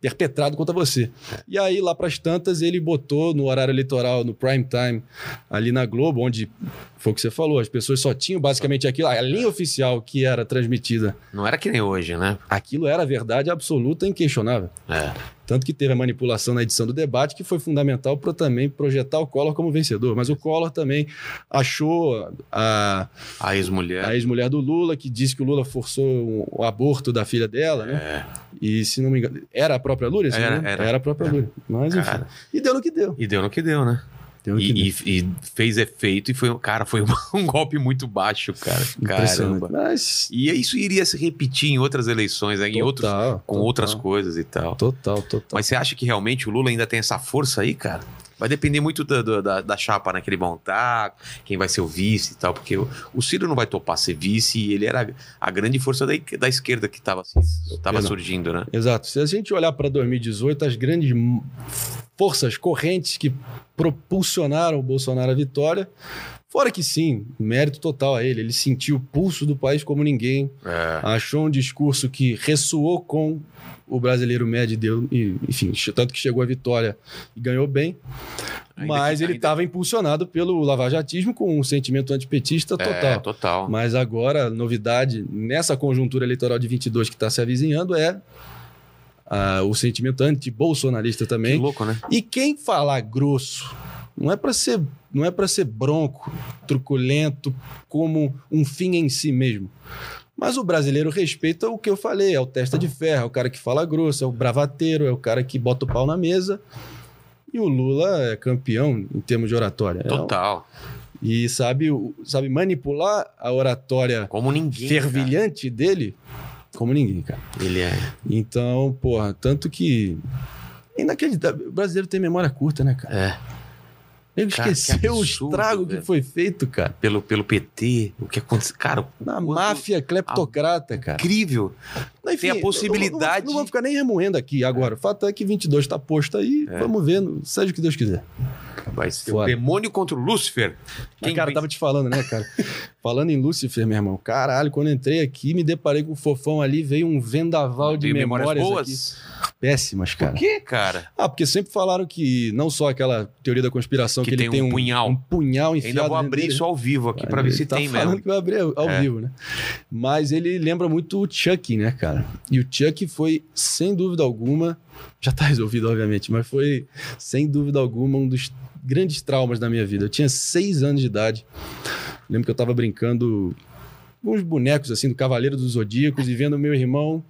Speaker 2: perpetrado contra você. E aí, lá para as tantas, ele botou no horário eleitoral, no prime time, ali na Globo, onde foi o que você falou, as pessoas só tinham basicamente aquilo, a linha oficial que era transmitida,
Speaker 1: Não era que nem hoje, né?
Speaker 2: aquilo era verdade absoluta e inquestionável.
Speaker 1: É.
Speaker 2: Tanto que teve a manipulação na edição do debate, que foi fundamental para também projetar o Collor como vencedor. Mas o Collor também achou a,
Speaker 1: A ex-mulher.
Speaker 2: a ex-mulher do Lula, que disse que o Lula forçou o, aborto da filha dela, né?
Speaker 1: É.
Speaker 2: E se não me engano, era a própria me
Speaker 1: Era,
Speaker 2: engano?
Speaker 1: era.
Speaker 2: a própria Lúria. Mas enfim.
Speaker 1: Cara,
Speaker 2: E deu no que deu.
Speaker 1: e deu no que deu, né? E, e- e fez efeito e foi, um- cara, foi um, golpe muito baixo, cara. Caramba.
Speaker 2: Mas.
Speaker 1: E isso iria se repetir em outras eleições, né? em outros,
Speaker 2: total,
Speaker 1: com
Speaker 2: total.
Speaker 1: outras coisas e tal.
Speaker 2: Total, total.
Speaker 1: Mas você acha que realmente o Lula ainda tem essa força aí, cara? Vai depender muito da, da, da- da chapa né, que ele montar, quem vai ser o vice e tal, porque o, o Ciro não vai topar ser vice e ele era a grande força da, da esquerda que estava tava surgindo, né?
Speaker 2: Exato. Se a gente olhar para 2018, as grandes forças correntes que propulsionaram o Bolsonaro à vitória, fora que sim, mérito total a ele. Ele sentiu o pulso do país como ninguém,
Speaker 1: É,
Speaker 2: achou um discurso que ressoou com o brasileiro médio e deu, e, enfim, tanto que chegou à vitória e ganhou bem.
Speaker 1: Ainda
Speaker 2: mas
Speaker 1: que-
Speaker 2: ele
Speaker 1: ainda-
Speaker 2: estava impulsionado pelo lavajatismo com um sentimento antipetista total.
Speaker 1: É, total.
Speaker 2: Mas agora, a novidade nessa conjuntura eleitoral de 22 que está se avizinhando é ah, o sentimento anti-bolsonarista
Speaker 1: Que
Speaker 2: também.
Speaker 1: louco, né?
Speaker 2: E quem falar grosso não é para ser não é para ser bronco, truculento, como um fim em si mesmo. Mas o brasileiro respeita o que eu falei, é o testa de ferro, é o cara que fala grosso, é o bravateiro, é o cara que bota o pau na mesa. E o Lula é campeão em termos de oratória. É um-
Speaker 1: Total.
Speaker 2: e sabe, sabe manipular a oratória
Speaker 1: Como ninguém.
Speaker 2: fervilhante dele como ninguém, cara.
Speaker 1: cara. Ele é.
Speaker 2: Então, porra, tanto que. Inacreditável. O brasileiro tem memória curta, né, cara?
Speaker 1: É. Que
Speaker 2: esqueceu o estrago
Speaker 1: velho.
Speaker 2: que foi feito, cara.
Speaker 1: Pelo, pelo PT, o que aconteceu. Cara,
Speaker 2: Na máfia cleptocrata, cara.
Speaker 1: incrível.
Speaker 2: Enfim,
Speaker 1: tem a
Speaker 2: não-
Speaker 1: possibilidade-
Speaker 2: Não, não, vamos ficar nem remoendo aqui agora. O fato é que 22 está posto aí.
Speaker 1: É.
Speaker 2: Vamos ver, seja o que Deus quiser.
Speaker 1: Vai ser
Speaker 2: Foda.
Speaker 1: o demônio contra o Lúcifer.
Speaker 2: Mas, cara,
Speaker 1: vence-
Speaker 2: tava te falando, né, cara? falando em Lúcifer, meu irmão. Caralho, quando entrei aqui, me deparei com o fofão ali, veio um vendaval de
Speaker 1: memórias
Speaker 2: memórias,
Speaker 1: boas?
Speaker 2: aqui. Péssimas, cara.
Speaker 1: Por quê, cara?
Speaker 2: Ah, porque sempre falaram que não só aquela teoria da conspiração
Speaker 1: Que
Speaker 2: que, ele
Speaker 1: tem
Speaker 2: tem
Speaker 1: um
Speaker 2: um
Speaker 1: punhal.
Speaker 2: um punhal enfiado
Speaker 1: Ainda vou abrir isso ao vivo aqui pra
Speaker 2: Ah,
Speaker 1: ver se
Speaker 2: tá
Speaker 1: tem
Speaker 2: falando
Speaker 1: mesmo.
Speaker 2: que vai abrir ao
Speaker 1: É.
Speaker 2: vivo, né? Mas ele lembra muito o Chuck, né, cara? E o Chuck foi, sem dúvida alguma, já tá resolvido, obviamente, mas foi, sem dúvida alguma, um dos grandes traumas da minha vida. Eu tinha seis anos de idade. Lembro que eu tava brincando com uns bonecos, assim, do Cavaleiro dos Zodíacos e vendo meu irmão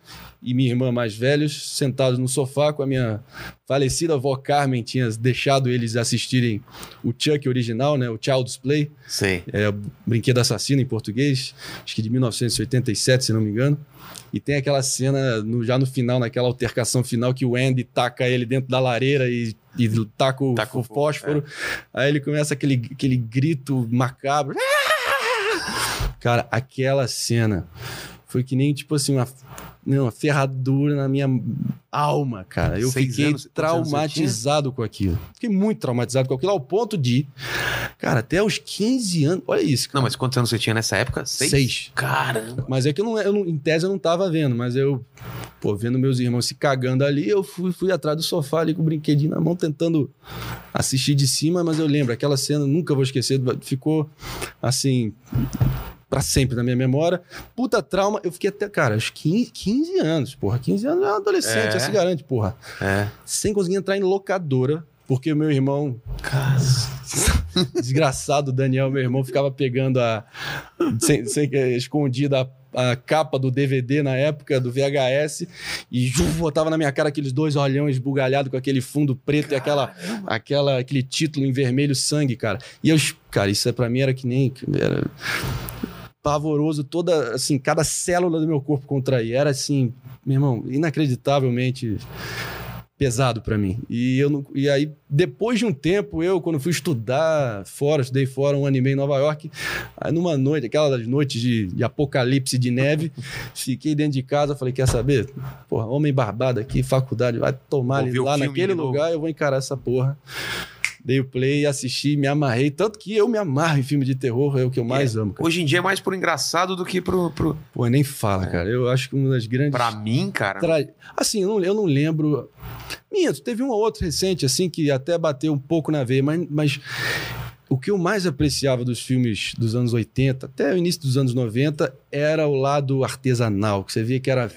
Speaker 2: e minha irmã mais velhos sentados no sofá com a minha falecida avó Carmen, tinha deixado eles assistirem o Chuck original, né? O Child's Play
Speaker 1: Sei.
Speaker 2: é, Brinquedo Assassino em português, acho que de 1987, se não me engano. E tem aquela cena no- já no final, naquela altercação final, que o Andy taca ele dentro da lareira e, e taca o,
Speaker 1: Taca o
Speaker 2: fósforo. Aí ele começa aquele, aquele grito macabro. Cara, aquela cena foi que nem, tipo assim, uma, não, uma ferradura na minha alma, cara. Eu
Speaker 1: Seis
Speaker 2: fiquei
Speaker 1: anos?
Speaker 2: Traumatizado com aquilo. Fiquei muito traumatizado com aquilo, ao ponto de, cara, até os 15 anos. Olha isso, cara.
Speaker 1: Não, mas quantos anos você tinha nessa época? Seis?
Speaker 2: Seis.
Speaker 1: Caramba.
Speaker 2: Mas é que eu não, eu não- em tese eu não tava vendo, mas eu, pô, vendo meus irmãos se cagando ali, eu fui, fui atrás do sofá ali com o brinquedinho na mão, tentando assistir de cima, mas eu lembro, aquela cena, nunca vou esquecer, ficou assim. Pra sempre na minha memória. Puta trauma, eu fiquei até, cara, aos 15, 15 anos, porra. 15 anos é um adolescente,
Speaker 1: É.
Speaker 2: já se garante, porra.
Speaker 1: É.
Speaker 2: Sem conseguir entrar em locadora, porque o meu irmão
Speaker 1: Cara.
Speaker 2: desgraçado Daniel, meu irmão, ficava pegando a. sem, sem, eh, escondida a, a capa do DVD na época, do VHS, e ju, botava na minha cara aqueles dois olhões esbugalhados com aquele fundo preto e aquela, aquela, aquele título em vermelho sangue, cara. E eu, cara, isso é, pra mim era que nem. Era pavoroso, toda, assim, cada célula do meu corpo contraía. Era assim, meu irmão, inacreditavelmente pesado pra mim. E eu não, e aí depois de um tempo eu quando fui estudar fora, estudei fora um ano e meio em Nova York, aí numa noite, aquela das noites de, de apocalipse de neve, fiquei dentro de casa, falei, quer saber? Porra, homem barbado aqui, faculdade, vai tomar
Speaker 1: Vou
Speaker 2: ali
Speaker 1: ver o
Speaker 2: lá naquele lugar, eu vou encarar essa porra. Dei o play, assisti, me amarrei. Tanto que eu me amarro em filme de terror, é o que eu mais amo. Cara.
Speaker 1: Hoje em dia é mais pro engraçado do que pro. pro...
Speaker 2: Pô, nem fala, cara. Eu acho que uma das grandes.
Speaker 1: Pra mim, cara.
Speaker 2: Tra- Assim, eu não, eu não lembro. Minto, teve um ou outro recente, assim, que até bateu um pouco na veia, mas, mas o que eu mais apreciava dos filmes dos anos 80, até o início dos anos 90, era o lado artesanal, que você via que era.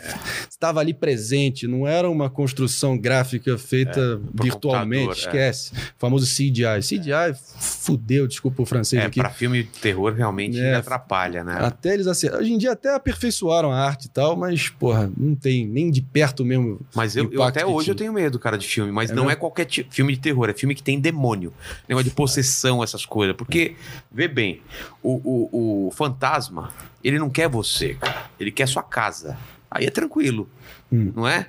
Speaker 2: Estava ali presente, não era uma construção gráfica feita virtualmente.
Speaker 1: computador, é.
Speaker 2: Esquece. O famoso CGI. CGI fudeu, desculpa o francês
Speaker 1: É,
Speaker 2: aqui.
Speaker 1: pra filme de terror realmente
Speaker 2: É.
Speaker 1: atrapalha, né?
Speaker 2: Até eles acertam. Hoje em dia até aperfeiçoaram a arte e tal, mas, porra, não tem nem de perto mesmo.
Speaker 1: Mas eu, eu até hoje eu
Speaker 2: tinha.
Speaker 1: tenho medo, cara, de filme. Mas
Speaker 2: É
Speaker 1: não
Speaker 2: mesmo?
Speaker 1: é qualquer ti- filme de terror, é filme que tem demônio. Negócio de possessão, essas coisas. Porque, vê bem, o, o, o fantasma, ele não quer você, cara. Ele quer sua casa. Aí é tranquilo,
Speaker 2: Hum.
Speaker 1: não é?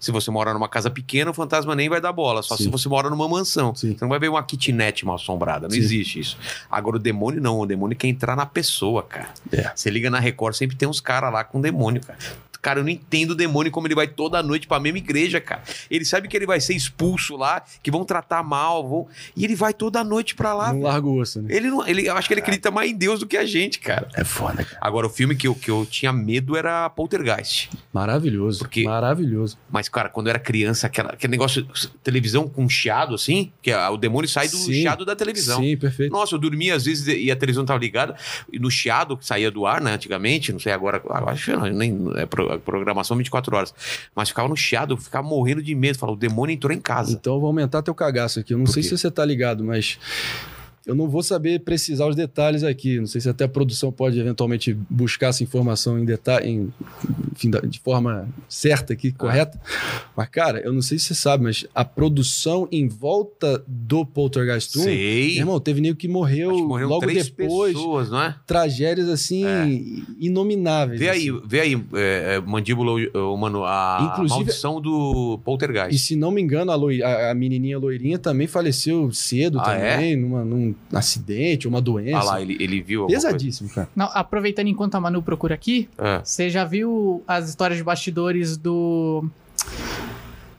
Speaker 1: Se você mora numa casa pequena, o fantasma nem vai dar bola. Só
Speaker 2: Sim.
Speaker 1: se você mora numa mansão.
Speaker 2: Sim.
Speaker 1: Você não vai ver uma kitnet mal assombrada. Não
Speaker 2: Sim.
Speaker 1: existe isso. Agora, o demônio não. O demônio quer entrar na pessoa, cara.
Speaker 2: É.
Speaker 1: Você liga na Record, sempre tem uns caras lá com demônio, cara. Cara, eu não entendo o demônio como ele vai toda noite pra mesma igreja, cara. Ele sabe que ele vai ser expulso lá, que vão tratar mal, vão... e ele vai toda noite pra lá.
Speaker 2: não larga o osso, né?
Speaker 1: Ele não, ele, eu acho que ele acredita mais em Deus do que a gente, cara.
Speaker 2: É foda, cara.
Speaker 1: Agora, o filme que eu, que eu tinha medo era Poltergeist.
Speaker 2: Maravilhoso.
Speaker 1: Porque-
Speaker 2: Maravilhoso.
Speaker 1: Mas, cara, quando eu era criança, aquela, aquele negócio, televisão com chiado, assim, que a- o demônio sai do
Speaker 2: Sim.
Speaker 1: chiado da televisão.
Speaker 2: Sim, perfeito.
Speaker 1: Nossa, eu dormia às vezes e a televisão tava ligada, e no chiado que saía do ar, né, antigamente, não sei agora, agora acho que não, nem é pro- programação 24 horas, mas ficava no chiado, ficava morrendo de medo, falava, o demônio entrou em casa.
Speaker 2: Então eu vou aumentar teu cagaço aqui. Eu não
Speaker 1: Por
Speaker 2: sei
Speaker 1: quê?
Speaker 2: se você tá ligado, mas eu não vou saber precisar os detalhes aqui. Não sei se até a produção pode eventualmente buscar essa informação em detalhe, em, enfim, de forma certa aqui,
Speaker 1: Ah.
Speaker 2: correta. Mas, cara, eu não sei se você sabe, mas a produção em volta do Poltergeist 1,
Speaker 1: Sei.
Speaker 2: irmão, teve nego que morreu logo depois.
Speaker 1: pessoas, não é?
Speaker 2: Tragédias assim, inomináveis.
Speaker 1: Vê
Speaker 2: assim.
Speaker 1: aí, vê aí, é, é, mandíbula humano, a
Speaker 2: Inclusive-
Speaker 1: maldição do
Speaker 2: E
Speaker 1: Poltergeist.
Speaker 2: se não me engano, a, a- a menininha loirinha também faleceu cedo
Speaker 1: Ah,
Speaker 2: também, numa, num acidente, uma doença.
Speaker 1: Ah lá, ele, ele viu alguma coisa.
Speaker 2: Pesadíssimo, cara.
Speaker 4: Não, aproveitando enquanto a Manu procura aqui,
Speaker 1: É.
Speaker 4: você já viu as histórias de bastidores do.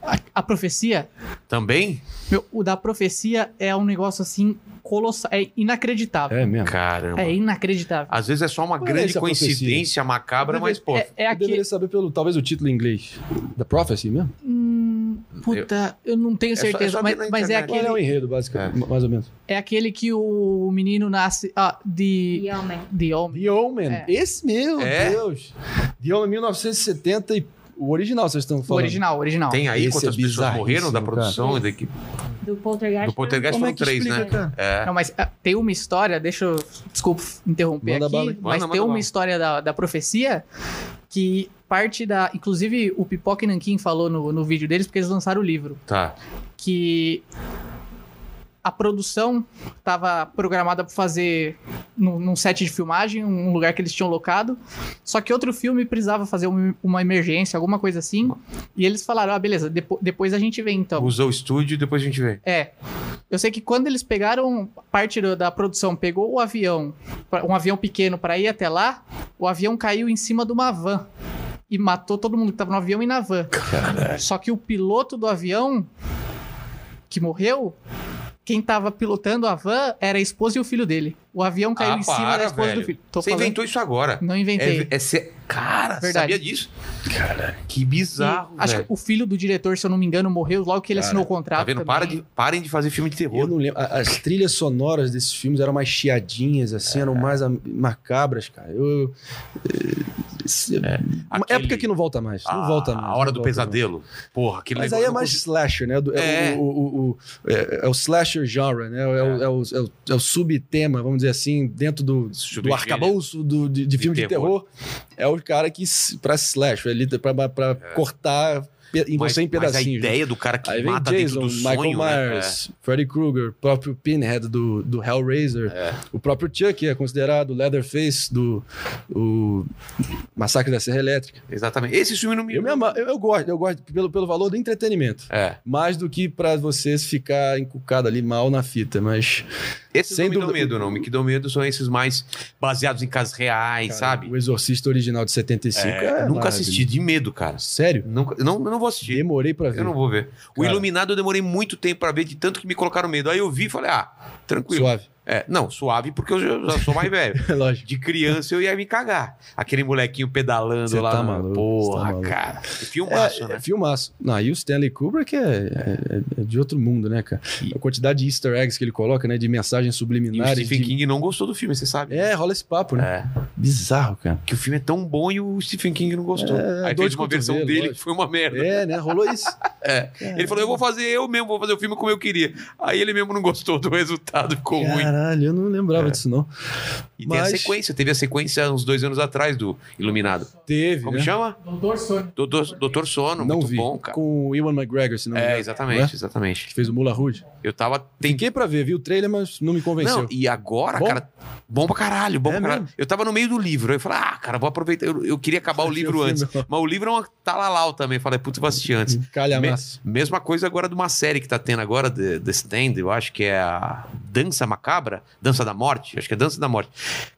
Speaker 4: A, a profecia?
Speaker 1: Também?
Speaker 4: Meu, o da profecia é um negócio assim colossal. É inacreditável.
Speaker 2: É mesmo.
Speaker 1: Caramba.
Speaker 4: É inacreditável.
Speaker 1: Às vezes é só uma
Speaker 2: Qual é
Speaker 1: grande
Speaker 2: profecia?
Speaker 1: coincidência macabra, mas, pô,
Speaker 4: É, é
Speaker 2: Eu
Speaker 4: aqui.
Speaker 2: deveria saber pelo, talvez, o título em inglês. The Prophecy mesmo?
Speaker 4: Hum, Puta, eu, não tenho
Speaker 1: É só- é
Speaker 4: certeza,
Speaker 1: só
Speaker 4: mas, mas é
Speaker 1: internet.
Speaker 2: Qual é o
Speaker 4: aquele,
Speaker 2: enredo, basicamente? Mais ou menos.
Speaker 4: é aquele que o menino nasce. Ah, de.
Speaker 5: E homem.
Speaker 4: The Homem.
Speaker 2: The Omen.
Speaker 4: É.
Speaker 2: Esse, meu
Speaker 1: É?
Speaker 2: Deus. The Omen 1970 e o original, vocês estão
Speaker 4: O
Speaker 2: falando.
Speaker 4: original, o original.
Speaker 1: Tem aí
Speaker 2: Esse
Speaker 1: quantas
Speaker 2: é
Speaker 1: pessoas morreram da produção e da equipe?
Speaker 5: Do Poltergeist.
Speaker 1: Do Poltergeist
Speaker 2: é
Speaker 1: foram
Speaker 2: que
Speaker 1: três,
Speaker 2: explica,
Speaker 1: né?
Speaker 2: cara?
Speaker 1: É.
Speaker 4: Não, mas ah, tem uma história, deixa eu. Desculpa interromper
Speaker 2: Manda
Speaker 4: aqui,
Speaker 2: bala
Speaker 4: mas
Speaker 1: Manda,
Speaker 4: tem
Speaker 1: manda
Speaker 4: uma
Speaker 1: bala.
Speaker 4: história da, da profecia que parte da. Inclusive, o Pipoca e Nankin falou no, no vídeo deles, porque eles lançaram o livro.
Speaker 1: Tá.
Speaker 4: Que a produção estava programada para fazer num, num set de filmagem, um lugar que eles tinham locado. Só que outro filme precisava fazer uma, uma emergência, alguma coisa assim. E eles falaram: ah, beleza, depo- depois a gente vem então.
Speaker 1: Usou o estúdio e depois a gente vê.
Speaker 4: É. Eu sei que quando eles pegaram parte da produção, pegou o avião, um avião pequeno para ir até lá, o avião caiu em cima de uma van e matou todo mundo que tava no avião e na van. Só que o piloto do avião que morreu, quem tava pilotando a van era a esposa e o filho dele. O avião caiu
Speaker 1: Ah,
Speaker 4: em cima
Speaker 1: para,
Speaker 4: da esposa
Speaker 1: velho.
Speaker 4: do filho. Tô
Speaker 1: Você
Speaker 4: falando-
Speaker 1: inventou isso agora.
Speaker 4: Não inventei.
Speaker 1: É, é ser... Cara,
Speaker 4: Verdade.
Speaker 1: sabia disso? Cara, que bizarro,
Speaker 4: E acho
Speaker 1: velho.
Speaker 4: que o filho do diretor, se eu não me engano, morreu logo que ele
Speaker 2: Cara,
Speaker 4: assinou o contrato.
Speaker 1: Tá vendo? Para de, parem de fazer filme de
Speaker 2: Eu
Speaker 1: terror.
Speaker 2: não lembro. As trilhas sonoras desses filmes eram mais chiadinhas, assim, eram mais macabras, cara. Eu. eh, esse- Uma
Speaker 1: Aquele-
Speaker 2: época que não volta mais. Não
Speaker 1: Ah,
Speaker 2: volta mais.
Speaker 1: A Hora do Pesadelo. Porra, aquele
Speaker 2: Mas aí é
Speaker 1: eu
Speaker 2: mais
Speaker 1: consigo-
Speaker 2: slasher, né? Do- É,
Speaker 1: É.
Speaker 2: O, o- o- é, é o slasher genre, né? É, o, é o- é o- é o subtema, vamos dizer assim, dentro do, do arcabouço do, de, de filme de
Speaker 1: terror.
Speaker 2: terror. É o cara que, pra slash, ele, pra, pra cortar em
Speaker 1: É. Mas-
Speaker 2: você em
Speaker 1: Mas a
Speaker 2: pedacinhos. né?
Speaker 1: ideia do cara que
Speaker 2: Aí vem
Speaker 1: mata
Speaker 2: Jason,
Speaker 1: dentro do
Speaker 2: Michael
Speaker 1: sonho, né?
Speaker 2: Myers, Freddy Krueger, próprio Pinhead do, do Hellraiser,
Speaker 1: É.
Speaker 2: o próprio Chuck é considerado o Leatherface do o Massacre da Serra Elétrica.
Speaker 1: É, exatamente. Esse filme não me...
Speaker 2: Eu, me ama- eu, eu gosto, eu gosto pelo, pelo valor do entretenimento.
Speaker 1: É.
Speaker 2: Mais do que pra você ficar encucado ali mal na fita, mas
Speaker 1: Esses
Speaker 2: Sem
Speaker 1: não me
Speaker 2: dúvida.
Speaker 1: medo, não. O que dão medo são esses mais baseados em casos reais,
Speaker 2: cara,
Speaker 1: sabe?
Speaker 2: o Exorcista original de 75
Speaker 1: É,
Speaker 2: é
Speaker 1: nunca assisti de medo, cara.
Speaker 2: Sério?
Speaker 1: Nunca, não, não vou assistir.
Speaker 2: Demorei pra ver.
Speaker 1: Eu não vou ver. O
Speaker 2: Cara.
Speaker 1: Iluminado eu demorei muito tempo pra ver, de tanto que me colocaram medo. Aí eu vi e falei, ah, tranquilo.
Speaker 2: Suave.
Speaker 1: É, não, suave porque eu já, sou mais velho.
Speaker 2: Lógico.
Speaker 1: De criança eu ia me cagar. Aquele molequinho pedalando
Speaker 2: Você
Speaker 1: lá.
Speaker 2: tá maluco,
Speaker 1: Porra,
Speaker 2: tá
Speaker 1: cara. Filmaço,
Speaker 2: É,
Speaker 1: né?
Speaker 2: é filmaço. Não, e o Stanley Kubrick é, é- é de outro mundo, né, cara?
Speaker 1: E-
Speaker 2: A quantidade de easter eggs que ele coloca, né? De mensagens
Speaker 1: E o
Speaker 2: subliminares.
Speaker 1: Stephen
Speaker 2: de-
Speaker 1: King não gostou do filme, você sabe.
Speaker 2: É, rola esse papo, né?
Speaker 1: É,
Speaker 2: Bizarro, cara.
Speaker 1: que o filme é tão bom e o Stephen King não gostou.
Speaker 2: É,
Speaker 1: Aí
Speaker 2: dor
Speaker 1: fez uma versão dele
Speaker 2: lógico.
Speaker 1: que foi uma merda.
Speaker 2: É, né? Rolou isso.
Speaker 1: É. Ele falou, eu vou fazer eu mesmo, vou fazer o filme como eu queria. Aí ele mesmo não gostou do resultado, ficou ruim.
Speaker 2: Caralho, eu não lembrava disso, não.
Speaker 1: E tem a
Speaker 2: Mas-
Speaker 1: sequência, teve a sequência uns dois anos atrás do Iluminado.
Speaker 2: Teve,
Speaker 1: Como
Speaker 2: né?
Speaker 1: chama?
Speaker 4: Doutor Sônia.
Speaker 1: Doutor, Doutor Sono,
Speaker 2: Não
Speaker 1: muito
Speaker 2: vi.
Speaker 1: bom, cara.
Speaker 2: Com o Ewan McGregor, se não me
Speaker 1: É,
Speaker 2: engano.
Speaker 1: exatamente,
Speaker 2: Não é?
Speaker 1: exatamente.
Speaker 2: Que fez o Mula Rouge.
Speaker 1: Eu tava tentando.
Speaker 2: Fiquei pra ver, vi o trailer, mas não me convenceu.
Speaker 1: Não, e agora,
Speaker 2: Bom?
Speaker 1: cara, bom pra caralho, bom
Speaker 2: É
Speaker 1: pra caralho.
Speaker 2: mesmo?
Speaker 1: Eu tava no meio do livro, aí eu falei, ah, cara, vou aproveitar. Eu, eu queria acabar o livro antes.
Speaker 2: filme,
Speaker 1: Mas o livro é uma talalau também. Falei, putz, vou assistir antes.
Speaker 2: Calha
Speaker 1: Me- mesma coisa agora de uma série que tá tendo agora, The, The Stand, eu acho que é a Dança Macabra, Dança da Morte, acho que é Dança da Morte.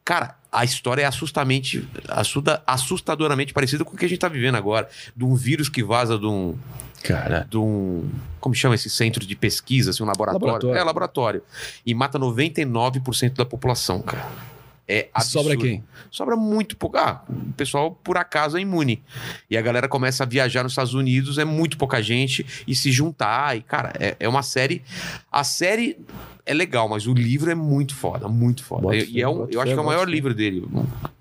Speaker 1: Cara, a história é assustamente, assusta, assustadoramente parecida com o que a gente tá vivendo agora. De um vírus que vaza de um,
Speaker 2: Cara.
Speaker 1: de um. Como chama esse centro de pesquisa, assim, um laboratório?
Speaker 2: Laboratório.
Speaker 1: É, laboratório. E mata 99% da população, cara. É
Speaker 2: E sobra
Speaker 1: absurdo.
Speaker 2: quem?
Speaker 1: Sobra muito pouco. Ah, o pessoal, por acaso, é imune. E a galera começa a viajar nos Estados Unidos, é muito pouca gente, e se juntar. E, cara, é, é uma série. A série é legal, mas o livro é muito foda, muito foda. E, é um- eu acho que é o maior livro dele.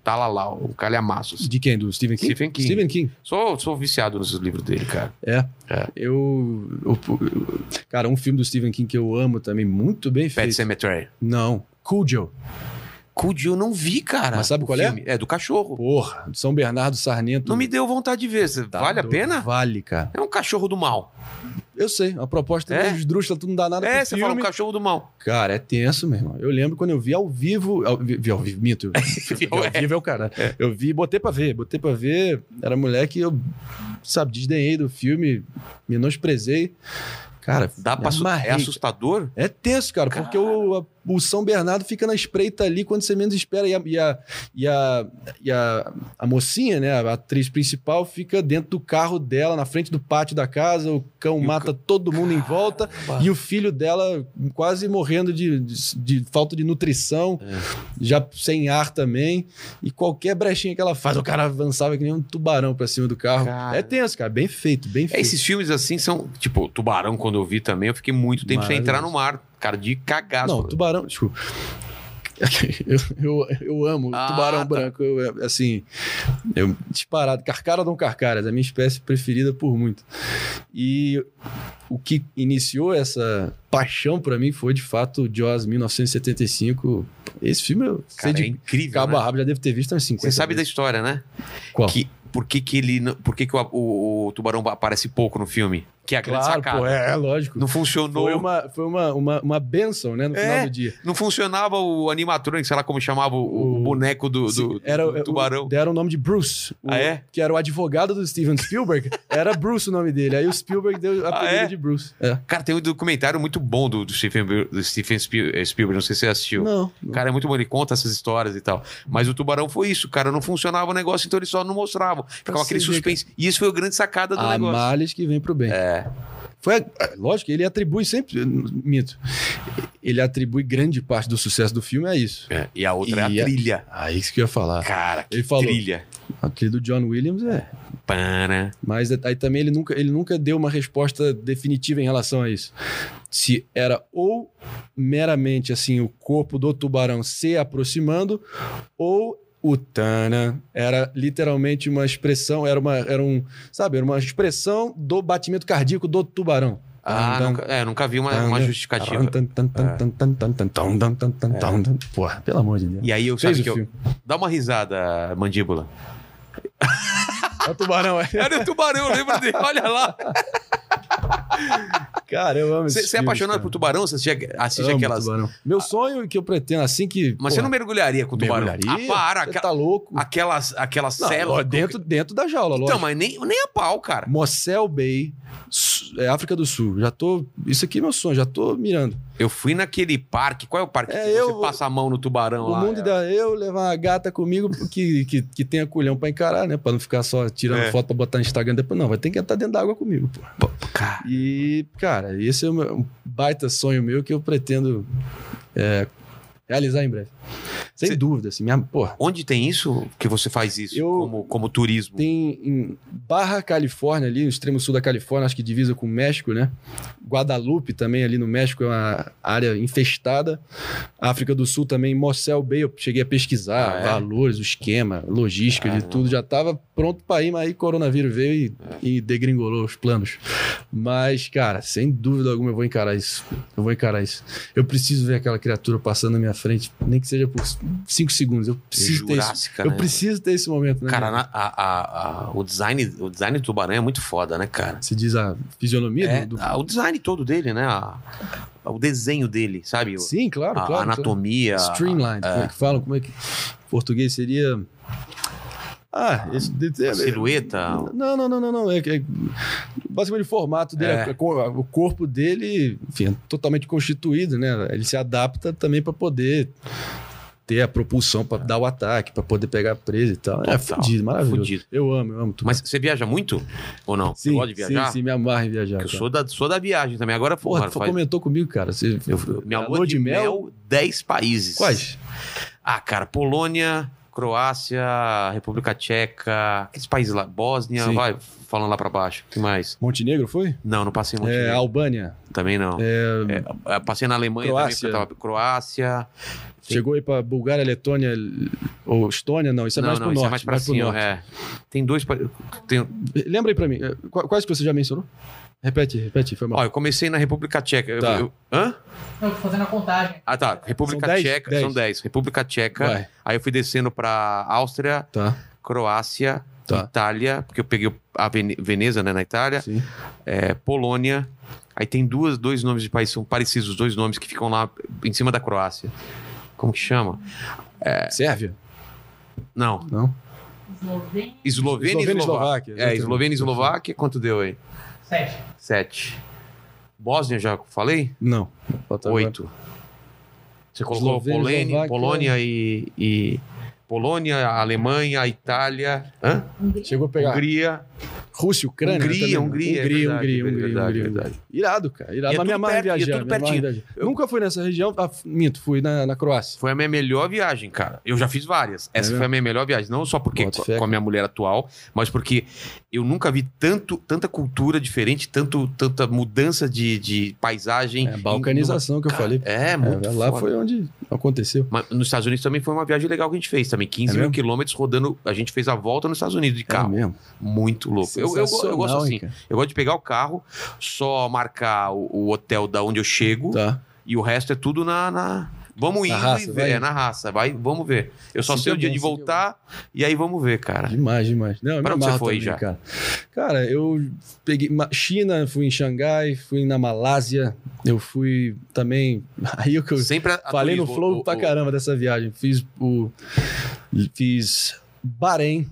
Speaker 1: Tá lá, lá, um calhamaço. assim.
Speaker 2: De quem? Do Stephen King?
Speaker 1: Stephen King.
Speaker 2: Stephen King.
Speaker 1: Sou, sou viciado nos livros dele, cara.
Speaker 2: É.
Speaker 1: É.
Speaker 2: Eu, eu- eu- Cara, um filme do Stephen King que eu amo também, muito bem
Speaker 1: Pet
Speaker 2: feito.
Speaker 1: Cemetery.
Speaker 2: Não. Cujo.
Speaker 1: Cujo eu não vi, cara.
Speaker 2: Mas sabe qual é?
Speaker 1: filme. é? do cachorro.
Speaker 2: Porra, do São Bernardo Sarnento.
Speaker 1: Não me deu vontade de ver.
Speaker 2: Tá
Speaker 1: vale a pena?
Speaker 2: Vale, cara.
Speaker 1: É um cachorro do mal.
Speaker 2: Eu sei, a proposta
Speaker 1: É?
Speaker 2: é esdrúxula, tu não dá nada
Speaker 1: É, você
Speaker 2: filme.
Speaker 1: fala um cachorro do mal.
Speaker 2: Cara, é tenso, meu irmão. Eu lembro quando eu vi ao vivo. Ao, vi, ao vivo, mito. vi ao vivo é o cara. Eu vi, botei pra ver, botei pra ver. Era moleque, eu, sabe, desdenhei do filme, menosprezei. Cara,
Speaker 1: Dá pra. É assustador?
Speaker 2: É tenso, cara, porque o, a- o São Bernardo fica na espreita ali quando você menos espera. E a, e a, e a, e a, a mocinha, né, a atriz principal, fica dentro do carro dela, na frente do pátio da casa. O cão mata todo mundo em volta. E o filho dela quase morrendo de, de, de falta de nutrição, já sem ar também. E qualquer brechinha que ela faz, o cara avançava que nem um tubarão pra cima do carro.
Speaker 1: Cara.
Speaker 2: É tenso, cara. Bem feito, bem
Speaker 1: É,
Speaker 2: feito.
Speaker 1: esses filmes assim são. Tipo, Tubarão, quando eu vi também, eu fiquei muito tempo sem entrar no mar. Cara, de cagaço.
Speaker 2: Não, tubarão, desculpa. Eu, eu, eu amo
Speaker 1: Ah,
Speaker 2: tubarão
Speaker 1: tá.
Speaker 2: branco. Eu, assim, eu disparado. Carcara não carcaras, é a minha espécie preferida por muito. E o que iniciou essa paixão pra mim foi de fato o Jaws 1975. Esse filme eu sei
Speaker 1: Cara, é
Speaker 2: de
Speaker 1: incrível.
Speaker 2: cabo
Speaker 1: né?
Speaker 2: já devo ter visto umas 50
Speaker 1: Você sabe da
Speaker 2: vezes.
Speaker 1: história, né?
Speaker 2: Qual?
Speaker 1: Que, por que, que ele. Por que, que o, o- o tubarão aparece pouco no filme? Que é a grande
Speaker 2: Claro,
Speaker 1: sacada.
Speaker 2: pô, é, é lógico.
Speaker 1: Não funcionou.
Speaker 2: Foi uma, foi uma, uma, uma benção, né, no
Speaker 1: É.
Speaker 2: final do dia.
Speaker 1: Não funcionava o animatrônico, sei lá como chamava o, o
Speaker 2: O-
Speaker 1: boneco do, do,
Speaker 2: Sim,
Speaker 1: do
Speaker 2: era, o-
Speaker 1: tubarão.
Speaker 2: deram o nome de Bruce. o-
Speaker 1: Ah, é?
Speaker 2: Que era o advogado do Steven Spielberg. Era Bruce o nome dele. Aí o Spielberg deu a
Speaker 1: Ah,
Speaker 2: apelido
Speaker 1: é?
Speaker 2: de Bruce. É.
Speaker 1: Cara, tem um documentário muito bom do, do Stephen, do Spiel- eh, Spielberg, não sei se você assistiu.
Speaker 2: Não.
Speaker 1: Cara, é muito bom, ele conta essas histórias e tal. Mas o tubarão foi isso, cara, não funcionava o negócio, então eles só não mostravam. Ficava aquele suspense. E isso foi a grande sacada do
Speaker 2: Há
Speaker 1: negócio.
Speaker 2: males que vem pro bem.
Speaker 1: É.
Speaker 2: Foi, a- lógico ele atribui sempre, minto, ele atribui grande parte do sucesso do filme a isso.
Speaker 1: É, E a outra é
Speaker 2: E
Speaker 1: a
Speaker 2: a-
Speaker 1: trilha.
Speaker 2: Ah, isso que eu ia falar.
Speaker 1: Cara, que
Speaker 2: Ele falou.
Speaker 1: trilha.
Speaker 2: A trilha do John Williams é.
Speaker 1: Pana.
Speaker 2: Mas aí também ele nunca, ele nunca deu uma resposta definitiva em relação a isso. Se era ou meramente assim o corpo do tubarão se aproximando, ou o Tana era literalmente uma expressão, era uma, era um, sabe, era uma expressão do batimento cardíaco do tubarão.
Speaker 1: Ah, nunca, é, nunca vi uma, uma justificativa.
Speaker 2: Porra, pelo amor de Deus.
Speaker 1: E aí eu
Speaker 2: sei
Speaker 1: que eu... Dá uma risada, mandíbula.
Speaker 2: É o tubarão, é.
Speaker 1: Era o tubarão, eu lembro dele, olha lá.
Speaker 2: Cara, eu amo
Speaker 1: Você você é apaixonado
Speaker 2: cara.
Speaker 1: por tubarão? Você assiste, assiste aquelas.
Speaker 2: tubarão. Meu sonho é que eu pretendo, assim que.
Speaker 1: Mas você não mergulharia com o tubarão?
Speaker 2: mergulharia?
Speaker 1: Ah, para.
Speaker 2: Você
Speaker 1: aquela-
Speaker 2: tá louco?
Speaker 1: Aquelas, aquelas
Speaker 2: Não,
Speaker 1: células.
Speaker 2: dentro, dentro da jaula,
Speaker 1: Então,
Speaker 2: lógico.
Speaker 1: mas nem, nem a pau, cara.
Speaker 2: Mossel Bay, é, África do Sul. Já tô. Isso aqui é meu sonho, já tô mirando.
Speaker 1: Eu fui naquele parque. Qual é o parque
Speaker 2: É,
Speaker 1: que você
Speaker 2: eu-
Speaker 1: passa a mão no tubarão
Speaker 2: o
Speaker 1: lá?
Speaker 2: mundo
Speaker 1: É.
Speaker 2: ideal é eu levar uma gata comigo que, que, que tenha culhão pra encarar, né? Pra não ficar só tirando
Speaker 1: É.
Speaker 2: foto pra botar no Instagram depois. Não, vai ter que estar dentro d'água comigo, pô.
Speaker 1: Pô, Cara,
Speaker 2: E, cara, esse é um baita sonho meu que eu pretendo é, realizar em breve. Sem
Speaker 1: Cê-
Speaker 2: dúvida, assim. Minha, porra,
Speaker 1: onde tem isso que você faz isso
Speaker 2: Eu-
Speaker 1: como, como turismo?
Speaker 2: Tem em Barra Califórnia, ali no extremo sul da Califórnia, acho que divisa com o México, né? Guadalupe também, ali no México, é uma área infestada. África do Sul também, Mossel Bay, eu cheguei a pesquisar
Speaker 1: Ah, é?
Speaker 2: valores, o esquema, logística de
Speaker 1: Caramba.
Speaker 2: tudo, já estava pronto para ir, mas aí coronavírus veio e, e degringolou os planos. Mas, cara, sem dúvida alguma eu vou encarar isso. Eu vou encarar isso. Eu preciso ver aquela criatura passando na minha frente, nem que seja por cinco segundos. Eu preciso ter isso.
Speaker 1: Jurássica,
Speaker 2: Eu
Speaker 1: né?
Speaker 2: preciso ter esse momento, né?
Speaker 1: Cara, a- a- a- o, design, o design do tubarão é muito foda, né, cara?
Speaker 2: Se diz a fisionomia
Speaker 1: É,
Speaker 2: do, do-
Speaker 1: o design todo dele, né? O desenho dele, sabe?
Speaker 2: Sim, claro,
Speaker 1: a,
Speaker 2: claro.
Speaker 1: a anatomia.
Speaker 2: claro. Streamline, como é que falam? Como é que. Em português seria. Ah, esse.
Speaker 1: a silhueta.
Speaker 2: Não, não, não, não, não. É, é, basicamente o formato dele,
Speaker 1: É.
Speaker 2: é o corpo dele, enfim, é totalmente constituído, né? Ele se adapta também para poder ter a propulsão para dar o ataque, para poder pegar presa e tal. É
Speaker 1: Total.
Speaker 2: fudido, maravilhoso.
Speaker 1: Fudido.
Speaker 2: Eu amo, eu amo tudo.
Speaker 1: Mas você viaja muito? Ou não? você
Speaker 2: sim,
Speaker 1: gosta de viajar?
Speaker 2: sim, sim, me amarra em viajar.
Speaker 1: Eu sou da, sou da viagem também. Agora,
Speaker 2: Porra,
Speaker 1: porra,
Speaker 2: tu
Speaker 1: faz-
Speaker 2: comentou comigo, cara. Você,
Speaker 1: eu- minha
Speaker 2: a
Speaker 1: lua de, mel, 10 países.
Speaker 2: Quais?
Speaker 1: Ah, cara, Polônia, Croácia, República Tcheca, aqueles países lá, Bósnia,
Speaker 2: Sim.
Speaker 1: vai falando lá pra baixo. O que mais?
Speaker 2: Montenegro foi?
Speaker 1: Não, não passei em
Speaker 2: É,
Speaker 1: Montenegro.
Speaker 2: Albânia.
Speaker 1: Também não.
Speaker 2: É,
Speaker 1: É, é, passei na Alemanha
Speaker 2: Croácia.
Speaker 1: também, porque eu tava Croácia. Sim.
Speaker 2: Chegou aí pra Bulgária, Letônia ou Estônia? Não, isso é
Speaker 1: não,
Speaker 2: mais
Speaker 1: não,
Speaker 2: pro
Speaker 1: isso
Speaker 2: norte.
Speaker 1: é mais
Speaker 2: pro
Speaker 1: cima.
Speaker 2: norte.
Speaker 1: É. Tem dois. Tem...
Speaker 2: Lembra aí pra mim, qu- quais que você já mencionou? Repete, repete, foi mal.
Speaker 1: Ó, eu comecei na República Tcheca. Eu-
Speaker 2: Tá.
Speaker 1: eu- Hã?
Speaker 4: Não, tô fazendo a contagem.
Speaker 1: Ah, tá. República
Speaker 2: São dez?
Speaker 1: Tcheca.
Speaker 2: Dez.
Speaker 1: São 10. República Tcheca.
Speaker 2: Vai,
Speaker 1: Aí eu fui descendo pra Áustria,
Speaker 2: tá,
Speaker 1: Croácia,
Speaker 2: Tá.
Speaker 1: Itália, porque eu peguei a Vene- Veneza, né, na Itália.
Speaker 2: sim.
Speaker 1: é, Polônia. Aí tem duas, dois nomes de países, são parecidos os dois nomes que ficam lá em cima da Croácia. Como que chama? É.
Speaker 2: Sérvia?
Speaker 1: Não.
Speaker 2: Não?
Speaker 4: Eslovênia.
Speaker 1: Eslovênia,
Speaker 2: Eslovênia
Speaker 1: e Eslováquia. É. Eslovênia e Eslováquia, quanto deu aí? Você colocou
Speaker 2: Eslovênia,
Speaker 1: Polênia,
Speaker 2: Eslováquia.
Speaker 1: Polônia e, e- Polônia, Alemanha, Itália, hã?
Speaker 2: Chegou a pegar
Speaker 1: Hungria,
Speaker 2: Rússia, Ucrânia.
Speaker 1: Hungria,
Speaker 2: né.
Speaker 1: Hungria, é
Speaker 2: Hungria, Hungria,
Speaker 1: é
Speaker 2: Hungria,
Speaker 1: verdade,
Speaker 2: Hungria.
Speaker 1: verdade.
Speaker 2: Irado, cara. Irado.
Speaker 1: É
Speaker 2: amarra em
Speaker 1: perto, e é
Speaker 2: viajar.
Speaker 1: tudo
Speaker 2: em
Speaker 1: pertinho.
Speaker 2: viajar.
Speaker 1: Eu-
Speaker 2: Nunca fui nessa região. Ah, minto, fui na, na Croácia.
Speaker 1: Foi a minha melhor viagem, cara. Eu já fiz várias. Essa
Speaker 2: mesmo?
Speaker 1: foi a minha melhor viagem. Não só porque com,
Speaker 2: fé.
Speaker 1: com a minha mulher atual, mas porque eu nunca vi tanto, tanta cultura diferente, tanto, tanta mudança de, de paisagem.
Speaker 2: É, balcanização que eu falei.
Speaker 1: É, muito
Speaker 2: É, lá
Speaker 1: foda.
Speaker 2: foi onde aconteceu.
Speaker 1: Mas nos Estados Unidos também foi uma viagem legal que a gente fez também. 15
Speaker 2: É
Speaker 1: mil quilômetros rodando. A gente fez a volta nos Estados Unidos de
Speaker 2: É
Speaker 1: carro.
Speaker 2: mesmo.
Speaker 1: Muito louco. Eu, eu, eu gosto assim.
Speaker 2: cara?
Speaker 1: Eu gosto de pegar o carro, só marcar o, o hotel da onde eu chego
Speaker 2: Tá.
Speaker 1: e o resto é tudo na. na- Vamos indo
Speaker 2: raça,
Speaker 1: e ver. É na raça. Vai, vamos ver. Eu só
Speaker 2: Assim
Speaker 1: sei o
Speaker 2: é
Speaker 1: dia
Speaker 2: bom,
Speaker 1: de
Speaker 2: é
Speaker 1: voltar e aí vamos ver, cara.
Speaker 2: Demais, demais. Não, eu
Speaker 1: Pra onde você foi
Speaker 2: também,
Speaker 1: já?
Speaker 2: Cara. cara, eu peguei China, fui em Xangai, fui na Malásia, eu fui também. Aí que eu
Speaker 1: Sempre a- a
Speaker 2: falei no flow
Speaker 1: o-
Speaker 2: pra
Speaker 1: o-
Speaker 2: caramba dessa viagem. Fiz o. Fiz Bahrein.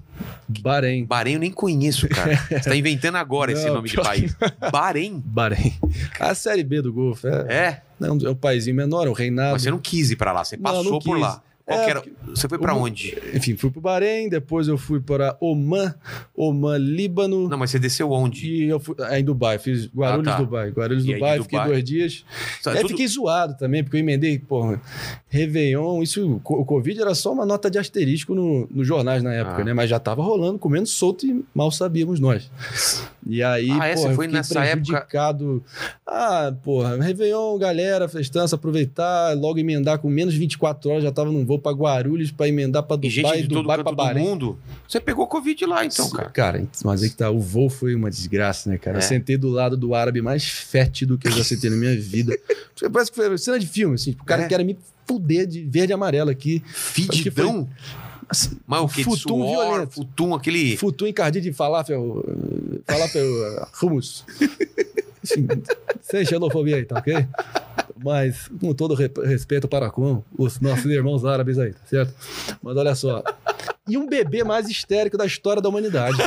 Speaker 2: Bahrein.
Speaker 1: Bahrein eu nem conheço, cara. Você tá inventando agora esse
Speaker 2: Não,
Speaker 1: nome de país. Bahrein?
Speaker 2: Bahrein. A série B do Golfo. É,
Speaker 1: É?
Speaker 2: não, é um paísinho menor, é um reinado.
Speaker 1: Mas você não quis ir pra lá, você
Speaker 2: Não,
Speaker 1: passou
Speaker 2: não
Speaker 1: por lá.
Speaker 2: É,
Speaker 1: Você foi pra
Speaker 2: o-
Speaker 1: onde?
Speaker 2: Enfim, fui pro Bahrein, depois eu fui para Oman, Oman, Líbano.
Speaker 1: Não, mas você desceu onde?
Speaker 2: E eu fui é, em Dubai, fiz Guarulhos,
Speaker 1: Ah, tá.
Speaker 2: Dubai. Guarulhos,
Speaker 1: E
Speaker 2: Dubai, fiquei
Speaker 1: Dubai?
Speaker 2: dois dias.
Speaker 1: Tá
Speaker 2: E aí
Speaker 1: tudo-
Speaker 2: fiquei zoado também, porque eu emendei, porra, Réveillon, isso, o Covid era só uma nota de asterisco no, nos jornais na época,
Speaker 1: Ah.
Speaker 2: né? Mas já tava rolando, comendo solto e mal sabíamos nós. E aí,
Speaker 1: Ah, é?
Speaker 2: porra,
Speaker 1: foi nessa época-
Speaker 2: prejudicado. Ah, porra, Réveillon, galera, festança, aproveitar, logo emendar com menos de 24 horas, já tava num voo pra Guarulhos pra emendar pra
Speaker 1: E
Speaker 2: Dubai,
Speaker 1: gente de
Speaker 2: Dubai
Speaker 1: do
Speaker 2: Bahrein.
Speaker 1: mundo. Você pegou Covid lá, então, cara.
Speaker 2: Cara, mas aí que tá, o voo foi uma desgraça, né, cara?
Speaker 1: É.
Speaker 2: Eu sentei do lado do árabe mais fétido que eu já sentei na minha vida. Parece que foi cena de filme, assim. tipo, O cara
Speaker 1: É.
Speaker 2: quer me fuder de verde e amarelo aqui.
Speaker 1: Fedidão?
Speaker 2: Assim,
Speaker 1: Mas o que?
Speaker 2: Futum
Speaker 1: suor,
Speaker 2: violento.
Speaker 1: futum, aquele...
Speaker 2: Futu encardido de falafel, falafel hummus. Assim, sem xenofobia aí, tá ok? Mas com todo re- respeito para com os nossos irmãos árabes aí, tá certo? Mas olha só. E um bebê mais histérico da história da humanidade.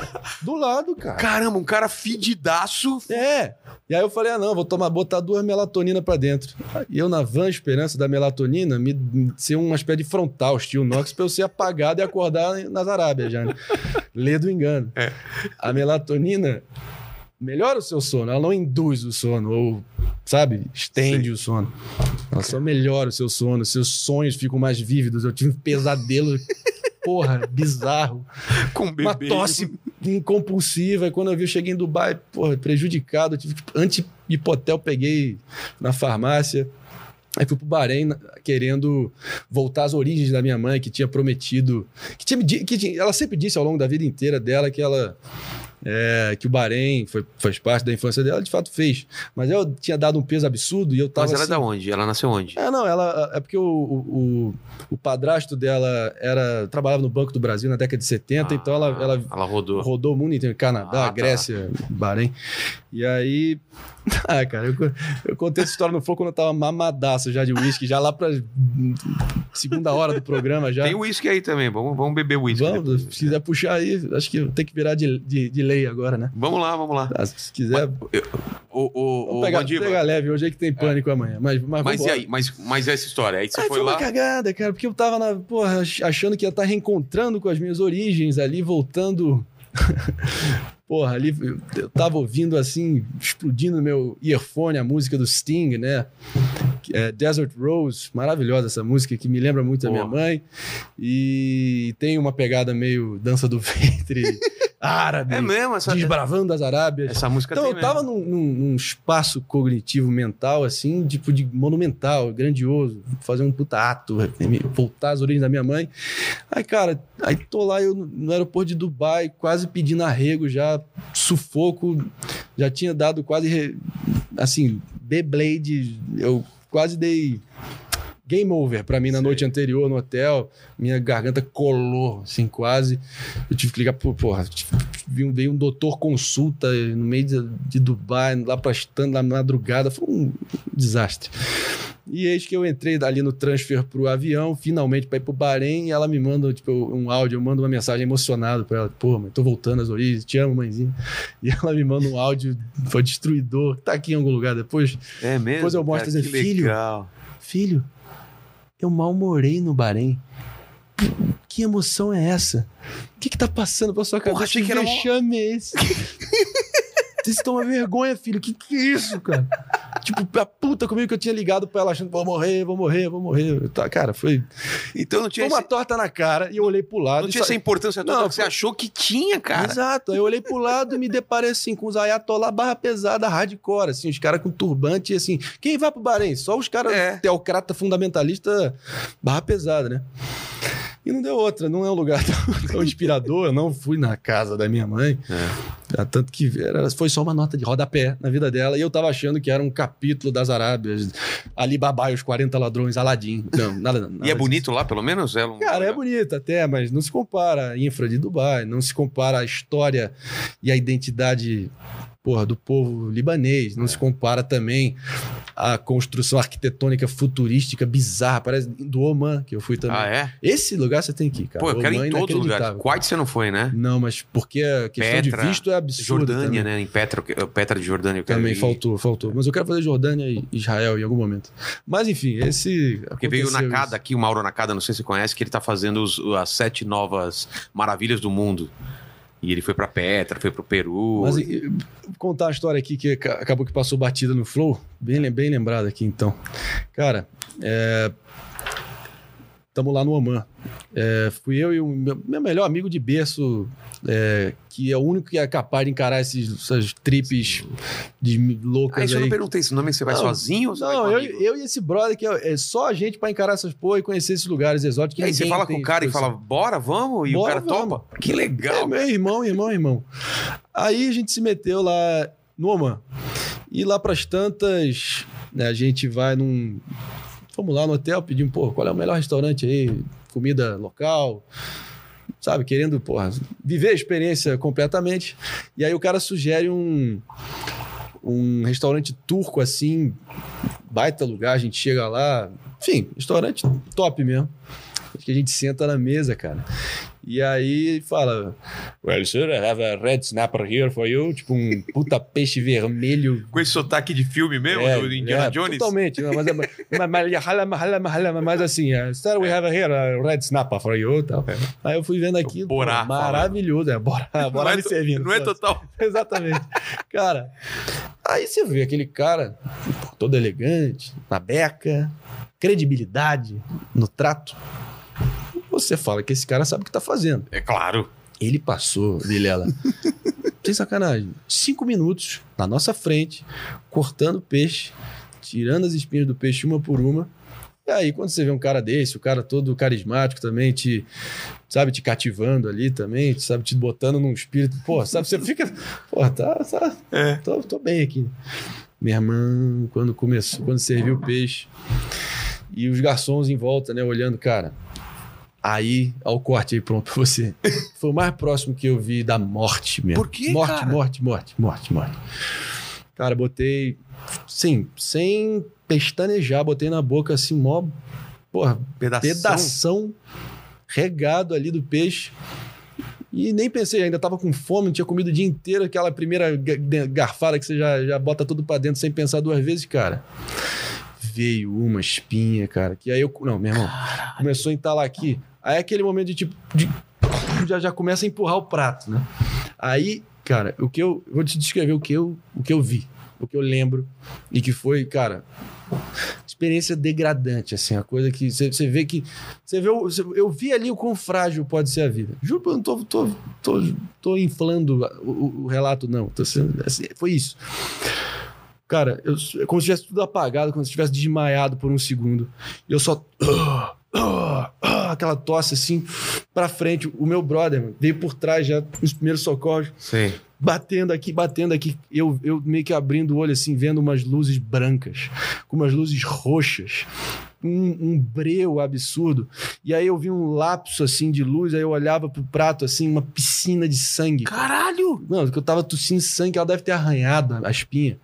Speaker 2: Do lado, cara.
Speaker 1: Caramba, um cara fedidaço.
Speaker 2: É. E aí eu falei, ah, não, vou tomar, botar duas melatonina pra dentro. E eu, na van esperança da melatonina, me me- ser uma espécie de frontal, estilo Nox, pra eu ser apagado e acordar nas Arábias já. Né? Lê do engano.
Speaker 1: É.
Speaker 2: A melatonina melhora o seu sono, ela não induz o sono, ou, sabe, estende o sono. Ela só melhora o seu sono, seus sonhos ficam mais vívidos. Eu tive um pesadelo, porra, bizarro
Speaker 1: Com bebê.
Speaker 2: uma tosse incompulsiva. E quando eu vi, eu cheguei em Dubai, porra, prejudicado. Eu tive que, anti-hipotel, peguei na farmácia. Aí fui pro Bahrein querendo voltar às origens da minha mãe, que tinha prometido. Que tinha, que tinha- ela sempre disse ao longo da vida inteira dela que ela. É, que o Bahrein foi, faz parte da infância dela, de fato fez. Mas eu tinha dado um peso absurdo e eu tava.
Speaker 1: Mas ela é
Speaker 2: assim,
Speaker 1: da onde? Ela nasceu onde?
Speaker 2: é, não, ela. É porque o, o, o, padrasto dela era, trabalhava no Banco do Brasil na década de 70, então ela,
Speaker 1: Ah,
Speaker 2: ela
Speaker 1: Ela rodou.
Speaker 2: rodou o mundo inteiro, Canadá,
Speaker 1: Ah, tá.
Speaker 2: Grécia, Bahrein. E aí. Ah, cara, eu, eu contei essa história no fogo quando eu tava mamadaço já de uísque, já lá pra segunda hora do programa já.
Speaker 1: Tem uísque aí também. Vamos, vamos beber uísque.
Speaker 2: Vamos, se quiser puxar aí, acho que tem que virar de, de, de lei agora, né?
Speaker 1: Vamos lá, vamos lá.
Speaker 2: Ah, Se quiser,
Speaker 1: O, o,
Speaker 2: vamos
Speaker 1: o
Speaker 2: pegar, leve hoje é que tem pânico amanhã. Mas, mas,
Speaker 1: Mas e aí? Mas, mas essa história? Aí você
Speaker 2: Aí
Speaker 1: foi
Speaker 2: foi
Speaker 1: lá.
Speaker 2: uma cagada, cara, porque eu tava na, porra, ach- achando que ia estar reencontrando com as minhas origens ali, voltando. porra, ali eu, tava ouvindo assim, explodindo no meu earphone a música do Sting, né? É Desert Rose, maravilhosa essa música que me lembra muito da minha
Speaker 1: Porra.
Speaker 2: mãe. E tem uma pegada meio dança do ventre árabe,
Speaker 1: É mesmo? Essa,
Speaker 2: desbravando as Arábias.
Speaker 1: essa música
Speaker 2: Então, eu tava num, num- num espaço cognitivo mental, assim, tipo de monumental, grandioso, fazer um puta ato, voltar às origens da minha mãe. Aí, cara, aí tô lá eu no aeroporto de Dubai, quase pedindo arrego já, sufoco, já tinha dado quase, assim, Beyblade, eu quase dei game over pra mim na noite anterior no hotel. Minha garganta colou, assim, quase. Eu tive que ligar pro, porra, vi um- veio um doutor consulta no meio de, de Dubai, lá pra stand na madrugada. Foi um desastre. E eis que eu entrei ali no transfer pro avião, finalmente para ir pro Bahrein, e ela me manda tipo, um áudio, eu mando uma mensagem emocionada para ela. Pô, mãe, tô voltando às origens, te amo, mãezinha. E ela me manda um áudio, foi destruidor, tá aqui em algum lugar depois.
Speaker 1: É mesmo?
Speaker 2: Depois eu mostro
Speaker 1: cara,
Speaker 2: dizendo, "Filho."
Speaker 1: legal.
Speaker 2: Filho, Eu mal morei no Bahrein. Que emoção é essa? O que que tá passando pra sua cabeça?
Speaker 1: achei que era um-
Speaker 2: é esse? Vocês estão uma vergonha, filho. Que que é isso, cara? tipo, a puta comigo que eu tinha ligado pra ela achando, vou morrer, vou morrer, vou morrer. Tá, cara, foi,
Speaker 1: Então não
Speaker 2: foi
Speaker 1: tinha,
Speaker 2: uma
Speaker 1: esse-
Speaker 2: torta na cara e eu olhei pro lado.
Speaker 1: não
Speaker 2: e
Speaker 1: tinha
Speaker 2: só-
Speaker 1: essa importância toda
Speaker 2: Não,
Speaker 1: que você
Speaker 2: foi-
Speaker 1: achou que tinha, cara.
Speaker 2: Exato. Aí eu olhei pro lado e me deparei assim com os ayatollah barra pesada, hardcore, assim, os caras com turbante, assim. Quem vai pro Bahrein? Só os caras
Speaker 1: É.
Speaker 2: teocrata fundamentalista barra pesada, né? E não deu outra, não é um lugar tão, tão inspirador. Eu não fui na casa da minha mãe.
Speaker 1: É.
Speaker 2: Ah, Tanto que era, foi só uma nota de rodapé na vida dela. E eu tava achando que era um capítulo das Arábias. Ali Babá e os 40 ladrões, Aladim. Não, nada, nada
Speaker 1: E é
Speaker 2: disso.
Speaker 1: bonito lá, pelo menos? É um...
Speaker 2: Cara, é bonito até, mas não se compara a infra de Dubai, não se compara a história e a identidade porra, do povo libanês, não se compara também a construção arquitetônica futurística bizarra, parece do Oman, que eu fui também.
Speaker 1: Ah, é?
Speaker 2: Esse lugar você tem que ir, cara.
Speaker 1: Pô, eu quero
Speaker 2: Oman
Speaker 1: ir
Speaker 2: é
Speaker 1: em todo lugar. Kuwait você não foi, né?
Speaker 2: Não, mas porque a questão
Speaker 1: Petra,
Speaker 2: de visto é absurda.
Speaker 1: Jordânia,
Speaker 2: também.
Speaker 1: né? Em Petra, Petra de Jordânia eu quero
Speaker 2: Também
Speaker 1: ir.
Speaker 2: faltou, faltou. Mas eu quero fazer Jordânia e Israel em algum momento. Mas enfim, esse.
Speaker 1: Porque veio o Nakada aqui, o Mauro Nakada, não sei se você conhece, que ele tá fazendo os- as sete novas maravilhas do mundo. E ele foi pra Petra, foi pro Peru.
Speaker 2: Mas e- contar uma história aqui que ca- acabou que passou batida no Flow. Bem, bem lembrado aqui, então. Cara, é... Tamo lá no Oman. É, fui eu e o meu, meu melhor amigo de berço, é, que é o único que é capaz de encarar esses, essas tripes de loucas
Speaker 1: Ah, isso eu
Speaker 2: aí.
Speaker 1: não perguntei. Esse nome você vai
Speaker 2: Não,
Speaker 1: sozinho você vai
Speaker 2: Não,
Speaker 1: um
Speaker 2: eu, eu e esse brother que é, é só a gente pra encarar essas porra e conhecer esses lugares exóticos.
Speaker 1: E aí você fala com o cara e fala, bora, vamos? E o
Speaker 2: Bora,
Speaker 1: cara
Speaker 2: vamos.
Speaker 1: topa? Que
Speaker 2: É,
Speaker 1: legal.
Speaker 2: meu irmão, irmão, irmão. Aí a gente se meteu lá no Oman. E lá pras tantas, né, a gente vai num. Fomos lá no hotel, pedimos, pô, qual é o melhor restaurante aí? Comida local. Sabe, querendo, porra, viver a experiência completamente. E aí o cara sugere um. Um restaurante turco assim, baita lugar, a gente chega lá. Enfim, restaurante top mesmo. Acho que a gente senta na mesa, cara. E aí fala: Well, sir, I have a red snapper here for you. Tipo um puta peixe vermelho.
Speaker 1: Com esse sotaque de filme mesmo,
Speaker 2: É,
Speaker 1: do Indiana
Speaker 2: é,
Speaker 1: Jones?
Speaker 2: Totalmente. Não, mas, é, mas, mas, mas, assim, é, sir, we have here a red snapper for you. Tal. Aí eu fui vendo aquilo.
Speaker 1: Borá
Speaker 2: maravilhoso. É, bora, bora
Speaker 1: é,
Speaker 2: me servindo.
Speaker 1: não é total.
Speaker 2: Exatamente. Cara, aí você vê aquele cara todo elegante, na beca, credibilidade no trato. Você fala que esse cara sabe o que tá fazendo.
Speaker 1: É claro.
Speaker 2: Ele passou, Vilela, sem sacanagem, cinco minutos na nossa frente, cortando peixe, tirando as espinhas do peixe uma por uma. E aí, quando você vê um cara desse, o cara todo carismático também, te, sabe, te cativando ali também, sabe, te botando num espírito, pô, sabe, você fica, pô, tá, tá
Speaker 1: É.
Speaker 2: tô, tô bem aqui. Minha irmã, quando começou, quando serviu o peixe, e os garçons em volta, né, olhando, cara. Aí, ó, o corte aí pronto pra você. Foi o mais próximo que eu vi da morte mesmo.
Speaker 1: Por quê,
Speaker 2: Morte,
Speaker 1: cara?
Speaker 2: morte, morte, morte, morte. Cara, botei, sim, sem pestanejar, botei na boca assim, mó, porra,
Speaker 1: Pedação.
Speaker 2: pedação regado ali do peixe. E nem pensei, ainda tava com fome, tinha comido o dia inteiro, aquela primeira ga- ga- garfada que você já, já bota tudo pra dentro sem pensar duas vezes, cara. Veio uma espinha, cara, que aí eu. Não, meu irmão, começou a entalar aqui. Aí é aquele momento de tipo. de- já, já começa a empurrar o prato, né? Aí, cara, o que eu. Vou te descrever o que eu, o que eu vi, o que eu lembro, e que foi, cara, experiência degradante, assim, a coisa que você vê que. Você vê, você- eu vi ali o quão frágil pode ser a vida. Juro, eu não tô, tô, tô, tô inflando o, o- relato, não. Tô sendo, assim, foi isso. Cara, eu, é como se tivesse tudo apagado, como se tivesse desmaiado por um segundo. E eu só. aquela tosse assim, pra frente. O meu brother mano, veio por trás já, nos primeiros socorros
Speaker 1: Sei.
Speaker 2: batendo aqui, batendo aqui. Eu, eu meio que abrindo o olho assim, vendo umas luzes brancas, com umas luzes roxas. Um, um breu absurdo. E aí eu vi um lapso assim de luz, aí eu olhava pro prato assim, uma piscina de sangue.
Speaker 1: Caralho!
Speaker 2: Mano, que eu tava tossindo sangue, ela deve ter arranhado a espinha.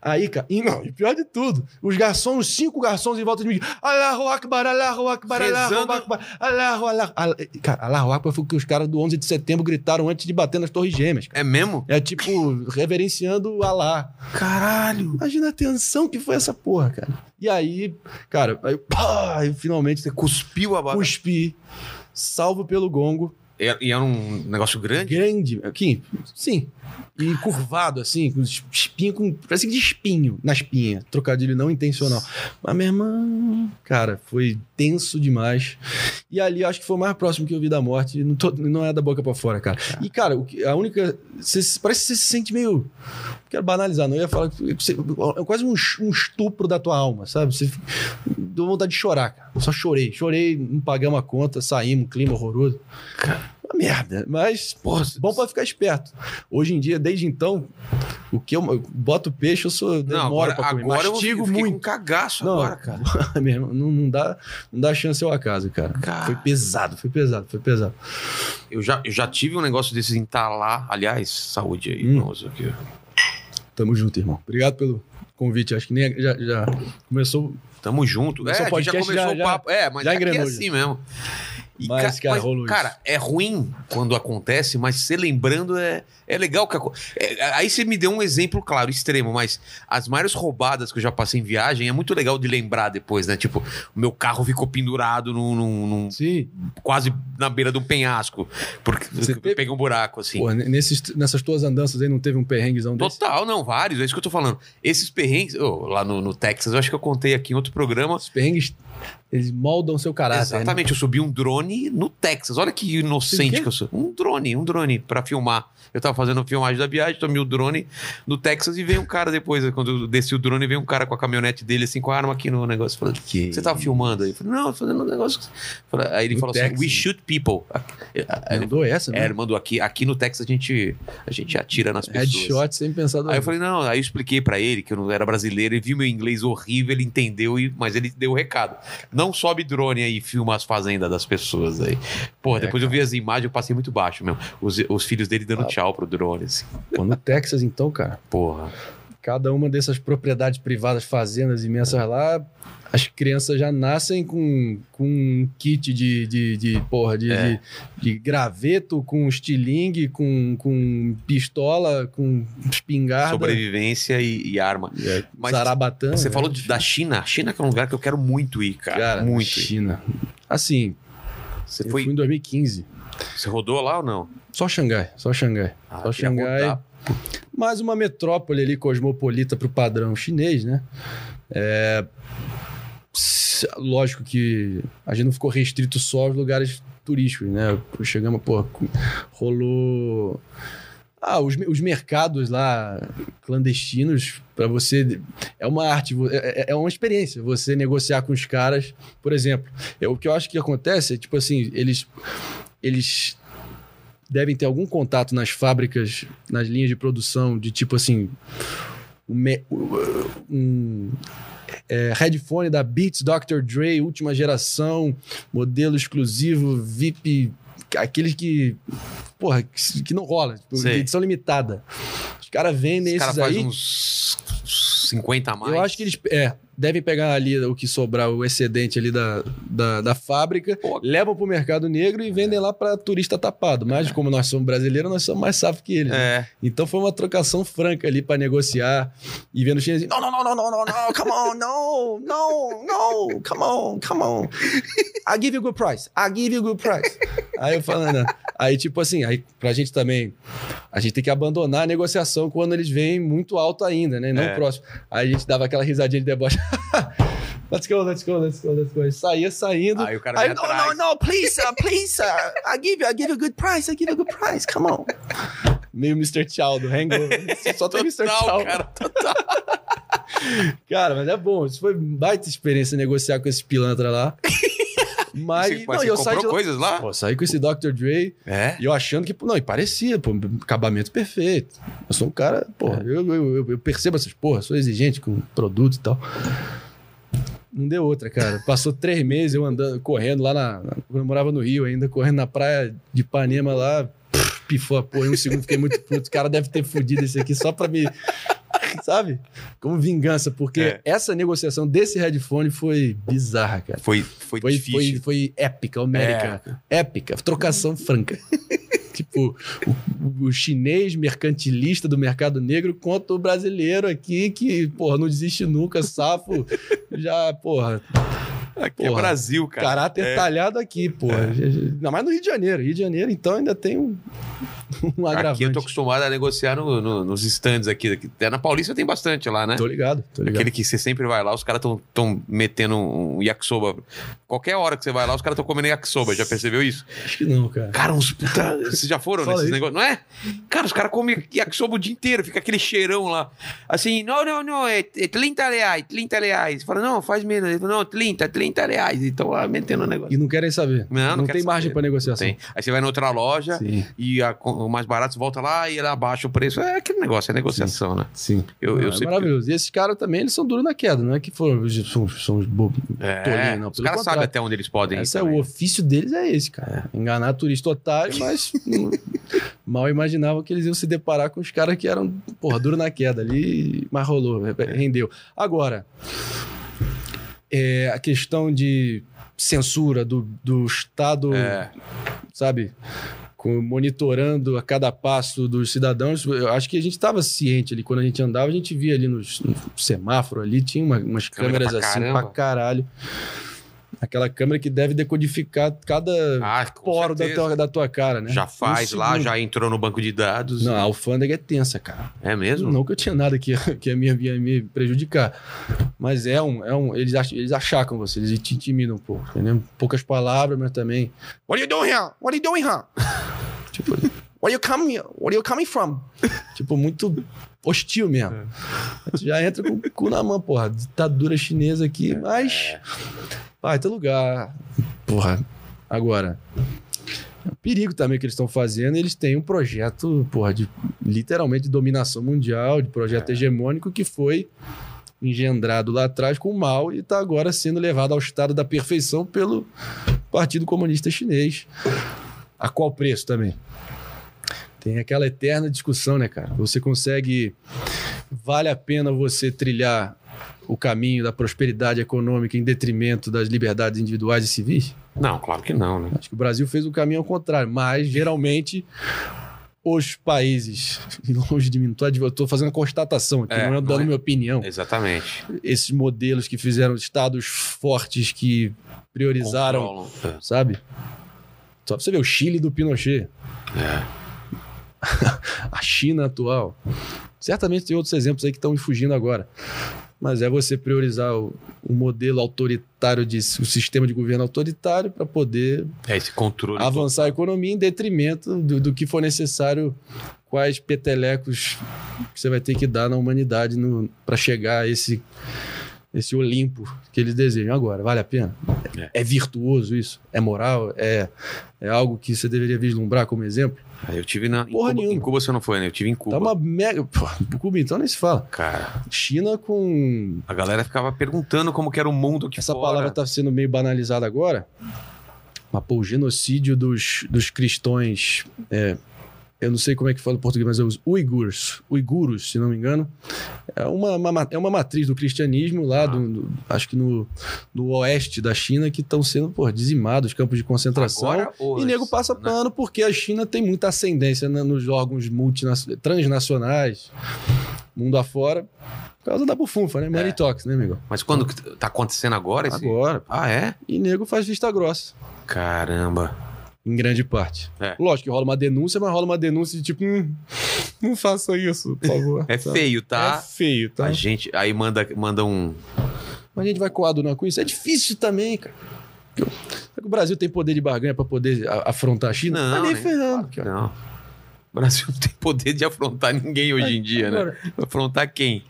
Speaker 2: Aí, cara, e não, e pior de tudo, os garçons, os cinco garçons em volta de mim, Allahu Akbar, Allahu Akbar, Allahu. Akbar, Allahu, Allahu, Al- Cara, Allahu Akbar foi o que os caras do 11 de setembro gritaram antes de bater nas torres gêmeas. cara.
Speaker 1: É mesmo?
Speaker 2: É tipo, reverenciando o Alá.
Speaker 1: Caralho!
Speaker 2: Imagina a tensão que foi essa porra, cara. E aí, cara, Aí, pá, aí finalmente você
Speaker 1: Cuspiu a bala.
Speaker 2: cuspi, salvo pelo gongo.
Speaker 1: E e era um negócio grande?
Speaker 2: Grande. Aqui, sim. E curvado, assim, com espinho, com. Parece que de espinho na espinha. Trocadilho não intencional. Mas, minha irmã, cara, foi tenso demais. E ali acho que foi o mais próximo que eu vi da morte. Não, tô- não é da boca pra fora, cara. E, cara, o que- a única. se- parece que você se sente meio. Não quero banalizar, não. Eu ia falar. você- É quase um, um estupro da tua alma, sabe? Você. Deu vontade de chorar, cara. Eu só chorei. Chorei, não pagamos a conta, saímos, clima horroroso. Uma merda. Mas,
Speaker 1: Porra,
Speaker 2: bom pra ficar esperto. Hoje em dia, desde então, o que eu, eu boto peixe, eu sou
Speaker 1: Não,
Speaker 2: demoro
Speaker 1: agora,
Speaker 2: pra comer.
Speaker 1: agora eu
Speaker 2: Mastigo
Speaker 1: com
Speaker 2: muito.
Speaker 1: um cagaço
Speaker 2: Não,
Speaker 1: agora, cara.
Speaker 2: não, não dá, não dá chance ao acaso, cara.
Speaker 1: Cara.
Speaker 2: Foi pesado, foi pesado, foi pesado.
Speaker 1: Eu já, eu já tive um negócio desses entalar. Aliás, saúde aí,
Speaker 2: Hum.
Speaker 1: Aqui.
Speaker 2: Tamo junto, irmão. Obrigado pelo convite. Acho que nem já, já começou.
Speaker 1: Tamo junto.
Speaker 2: Nosso
Speaker 1: é, já começou
Speaker 2: já-
Speaker 1: o papo. É, mas
Speaker 2: já
Speaker 1: aqui é assim mesmo. E
Speaker 2: Mas,
Speaker 1: ca-
Speaker 2: cara, isso.
Speaker 1: cara, é ruim quando acontece, mas você lembrando é, é legal. Que, é, aí você me deu um exemplo, claro, extremo, mas as maiores roubadas que eu já passei em viagem é muito legal de lembrar depois, né? Tipo, o meu carro ficou pendurado num, num- num-
Speaker 2: Sim.
Speaker 1: quase na beira de um penhasco, porque
Speaker 2: Você teve-
Speaker 1: peguei um buraco, assim.
Speaker 2: Pô, nesses, nessas tuas andanças aí não teve um perrenguezão desse?
Speaker 1: Total, não, vários, é isso que eu tô falando. Esses perrengues, ô, lá no, no Texas, eu acho que eu contei aqui em outro programa.
Speaker 2: Os perrengues, eles moldam seu caráter. né?
Speaker 1: Exatamente, eu subi um drone no Texas. Olha que inocente que eu sou. Um drone, um drone pra filmar. Eu tava fazendo filmagem da viagem, tomei o drone no Texas e veio um cara depois. Quando eu desci o drone, veio um cara com a caminhonete dele, assim, com a arma aqui no negócio. Falando,
Speaker 2: Que
Speaker 1: você tava filmando aí? Eu falei, não, fazendo um negócio. Aí ele
Speaker 2: No
Speaker 1: falou
Speaker 2: Texas,
Speaker 1: assim: We
Speaker 2: né?
Speaker 1: shoot people. Aí
Speaker 2: Mandou essa,
Speaker 1: É,
Speaker 2: né?
Speaker 1: ele mandou aqui, aqui no Texas a gente, a gente atira nas pessoas.
Speaker 2: Headshot sem pensar
Speaker 1: Aí eu falei, não, aí eu expliquei pra ele que eu não era brasileiro, ele viu meu inglês horrível, ele entendeu, e, mas ele deu o recado. Não sobe drone aí e filma as fazendas das pessoas aí. Porra,
Speaker 2: É,
Speaker 1: depois eu vi as imagens, eu passei muito baixo mesmo. Os, os filhos dele dando
Speaker 2: Ah.
Speaker 1: tchau pro drone, assim.
Speaker 2: Pô, no Texas, então, cara,
Speaker 1: Porra.
Speaker 2: cada uma dessas propriedades privadas, fazendas imensas lá, as crianças já nascem com, com um kit de, de, de porra, de,
Speaker 1: É.
Speaker 2: de, de graveto, com estilingue, com, com pistola, com espingarda.
Speaker 1: Sobrevivência e, e arma.
Speaker 2: é,
Speaker 1: Mas
Speaker 2: zarabatã.
Speaker 1: Você
Speaker 2: né?
Speaker 1: falou da China. A China que é um lugar que eu quero muito ir, cara.
Speaker 2: Cara,
Speaker 1: muito ir.
Speaker 2: China. Assim,
Speaker 1: Você, foi,
Speaker 2: fui em 2015.
Speaker 1: você rodou lá ou não?
Speaker 2: Só Xangai, só Xangai.
Speaker 1: Ah,
Speaker 2: só Xangai.
Speaker 1: rodar.
Speaker 2: mais uma metrópole ali cosmopolita pro padrão chinês, né? É, Lógico que a gente não ficou restrito só aos lugares turísticos, né? Chegamos, pô, rolou. Ah, os, os mercados lá clandestinos, para você. É uma arte, é, é- é uma experiência você negociar com os caras. Por exemplo, é, o que eu acho que acontece é, tipo assim, eles. Eles devem ter algum contato nas fábricas, nas linhas de produção, de tipo assim. Um, um, é, headphone da Beats Dr. Dre, última geração, modelo exclusivo, VIP, aqueles que. Porra, que, que não rola, tipo, edição limitada. Os caras vendem
Speaker 1: Esse cara
Speaker 2: esses
Speaker 1: faz
Speaker 2: aí.
Speaker 1: uns 50 a mais.
Speaker 2: Eu acho que eles é, devem pegar ali o que sobrar, o excedente ali da, da, da fábrica,
Speaker 1: Pô.
Speaker 2: levam pro mercado negro e vendem lá para turista tapado. Mas como nós somos brasileiros, nós somos mais safos que eles. né?
Speaker 1: É.
Speaker 2: Então foi uma trocação franca ali para negociar e vendo os chineses, não, não, não, não, não, não, não, come on, no, no, no, come on, come on. I give you good price, I give you good price. Aí eu falando, aí tipo assim, aí pra gente também, a gente tem que abandonar a negociação quando eles vêm muito alto ainda, né, não
Speaker 1: É.
Speaker 2: próximo. Aí a gente dava aquela risadinha de deboche. Let's go, let's go, let's go, let's go. Aí Saía saindo.
Speaker 1: Aí o cara
Speaker 2: Aí, no, no, no, please, sir, please, sir. I give you, I give you a good price, I give you a good price, come on. Meio Mr. Chow do Hangover. Só tem Mr. Chow.
Speaker 1: cara, total.
Speaker 2: Cara, mas é bom. Isso foi baita experiência negociar com esse pilantra lá. Mas,
Speaker 1: Você,
Speaker 2: não,
Speaker 1: você
Speaker 2: eu
Speaker 1: comprou
Speaker 2: saí de
Speaker 1: coisas lá?
Speaker 2: Pô, saí com esse Dr. Dre
Speaker 1: É?
Speaker 2: e eu achando que, não, e parecia, pô, acabamento perfeito. Eu sou um cara, pô,
Speaker 1: É.
Speaker 2: eu, eu, eu- eu percebo essas porra, sou exigente com produto e tal. Não deu outra, cara. Passou três meses eu andando, correndo lá na. eu morava no Rio ainda, correndo na praia de Ipanema lá, pifou a porra. Em um segundo fiquei muito puto. O cara deve ter fudido esse aqui só pra me. Sabe? Como vingança, porque
Speaker 1: É.
Speaker 2: essa negociação desse headphone foi bizarra, cara.
Speaker 1: Foi, foi,
Speaker 2: Foi,
Speaker 1: difícil.
Speaker 2: foi, foi épica, homérica. Épica, trocação franca. tipo, o, o chinês mercantilista do mercado negro contra o brasileiro aqui que, porra, não desiste nunca, safo. Já, porra,
Speaker 1: Aqui é
Speaker 2: Porra,
Speaker 1: Brasil, cara.
Speaker 2: Caráter
Speaker 1: É.
Speaker 2: talhado aqui, pô. Ainda mais no Rio de Janeiro. Rio de Janeiro, então, ainda tem um, um agravante.
Speaker 1: Aqui eu tô acostumado a negociar no- no- nos stands aqui. Até na Paulista tem bastante lá, né?
Speaker 2: Tô ligado, tô ligado.
Speaker 1: Aquele que você sempre vai lá, os caras estão tão metendo um yakisoba. Qualquer hora que você vai lá, os caras estão comendo yakisoba. Já percebeu isso?
Speaker 2: Acho que não, cara.
Speaker 1: Cara, uns puta. Vocês já foram
Speaker 2: Fala
Speaker 1: nesses negócios? Não é? Cara, os caras comem yakisoba o dia inteiro, fica aquele cheirão lá. Assim, não, não, não, é, é 30 reais, 30 reais. Fala, não, faz menos. Ele fala, não, 30, 30 reais. Então lá metendo o negócio.
Speaker 2: E não querem saber.
Speaker 1: Não, não quero
Speaker 2: tem margem pra negociação.
Speaker 1: Tem. Aí você vai na outra loja
Speaker 2: Sim,
Speaker 1: e a- o mais barato você volta lá e ele abaixa o preço. É aquele negócio, é negociação, né?
Speaker 2: sim.
Speaker 1: Eu, eu
Speaker 2: é
Speaker 1: sempre.
Speaker 2: maravilhoso. E esses caras também, eles são duros na queda. Não é que foram, são, são os bobos.
Speaker 1: É,
Speaker 2: tolinhos, não.
Speaker 1: os caras sabem até onde eles podem ir.
Speaker 2: Esse é
Speaker 1: também.
Speaker 2: o ofício deles é esse, cara. Enganar turista otário, mas mal imaginavam que eles iam se deparar com os caras que eram, porra, duro na queda ali, mas rolou, rendeu. Agora, é, a questão de censura do, do Estado,
Speaker 1: É.
Speaker 2: sabe? Com- monitorando a cada passo dos cidadãos. Eu acho que a gente estava ciente ali, quando a gente andava, a gente via ali nos- no, semáforo ali, tinha uma- umas
Speaker 1: Câmera
Speaker 2: câmeras
Speaker 1: pra
Speaker 2: assim
Speaker 1: caramba.
Speaker 2: pra caralho. Aquela câmera que deve decodificar cada
Speaker 1: Ah,
Speaker 2: poro da tua, da tua cara, né?
Speaker 1: Já faz
Speaker 2: Um
Speaker 1: lá, já entrou no banco de dados.
Speaker 2: Não, a alfândega é tensa, cara.
Speaker 1: É mesmo?
Speaker 2: Não que eu tinha nada que, que ia me, ia me prejudicar. Mas é um. É um eles, ach, eles achacam você, eles te intimidam um pouco. Entendeu? Poucas palavras, mas também. What are you doing here? What are you doing here? tipo, where you coming here? Where you coming from? tipo, muito hostil mesmo. Tu Já entra com o cu na mão, porra. Ditadura chinesa aqui, mas. Vai, teu lugar. Porra. Agora. É um perigo também que eles estão fazendo. Eles têm um projeto, porra, de literalmente de dominação mundial, de projeto hegemônico que foi engendrado lá atrás com o mal e está agora sendo levado ao estado da perfeição pelo Partido Comunista Chinês. A qual preço também? Tem aquela eterna discussão, né, cara? Você consegue. Vale a pena você trilhar o caminho da prosperidade econômica em detrimento das liberdades individuais e civis?
Speaker 1: Não, claro que não, né?
Speaker 2: Acho que o Brasil fez o caminho ao contrário, mas geralmente os países, longe de mim, eu tô fazendo uma constatação aqui,
Speaker 1: É,
Speaker 2: não é dando
Speaker 1: é.
Speaker 2: minha opinião.
Speaker 1: Exatamente.
Speaker 2: Esses modelos que fizeram estados fortes que priorizaram,
Speaker 1: Controlam. É.
Speaker 2: sabe? Só pra você ver o Chile do Pinochet,
Speaker 1: É.
Speaker 2: a China atual. Certamente tem outros exemplos aí que estão me fugindo agora. Mas é você priorizar o, o modelo autoritário, de, o sistema de governo autoritário para poder
Speaker 1: É esse controle.
Speaker 2: avançar a economia em detrimento do, do que for necessário, quais petelecos que você vai ter que dar na humanidade para chegar a esse, esse Olimpo que eles desejam. Agora, vale a pena?
Speaker 1: É.
Speaker 2: É, virtuoso isso? É moral? É, é algo que você deveria vislumbrar como exemplo?
Speaker 1: Ah, Eu tive na. Em
Speaker 2: Porra
Speaker 1: Cuba,
Speaker 2: nenhuma.
Speaker 1: em Cuba você não foi, né? Eu tive em Cuba.
Speaker 2: Tá uma mega. Pô, Cuba então nem se fala.
Speaker 1: Cara,
Speaker 2: China com.
Speaker 1: a galera ficava perguntando como que era o mundo aqui
Speaker 2: Essa
Speaker 1: fora.
Speaker 2: palavra tá sendo meio banalizada agora. Mas, pô, o genocídio dos, dos cristãos. é, eu não sei como é que fala em português, mas é os uigurs. Uiguros, se não me engano. É uma, uma- é uma matriz do cristianismo lá, do, do- acho que no, no oeste da China, que estão sendo pô, dizimados, campos de concentração.
Speaker 1: Agora
Speaker 2: E nego passa
Speaker 1: né?
Speaker 2: pano porque a China tem muita ascendência né, nos órgãos multinacionais, transnacionais, mundo afora, por causa da bufunfa, né? Money
Speaker 1: É.
Speaker 2: talks, né, amigo?
Speaker 1: Mas quando tá acontecendo agora? Esse...
Speaker 2: Agora.
Speaker 1: Ah, é?
Speaker 2: E nego faz vista grossa,
Speaker 1: Caramba.
Speaker 2: Em grande parte.
Speaker 1: É.
Speaker 2: Lógico que rola uma denúncia, mas rola uma denúncia de tipo, hum, não faça isso, por favor.
Speaker 1: É
Speaker 2: Sabe?
Speaker 1: feio, tá?
Speaker 2: É feio, tá?
Speaker 1: A gente aí manda, manda um.
Speaker 2: Mas a gente vai coadunando com isso. É difícil também, cara. Será que o Brasil tem poder de barganha pra poder afrontar a China?
Speaker 1: Não,
Speaker 2: nem
Speaker 1: né?
Speaker 2: ferrando,
Speaker 1: Claro não. O Brasil não tem poder de afrontar ninguém hoje em dia, né?
Speaker 2: Agora,
Speaker 1: Afrontar quem?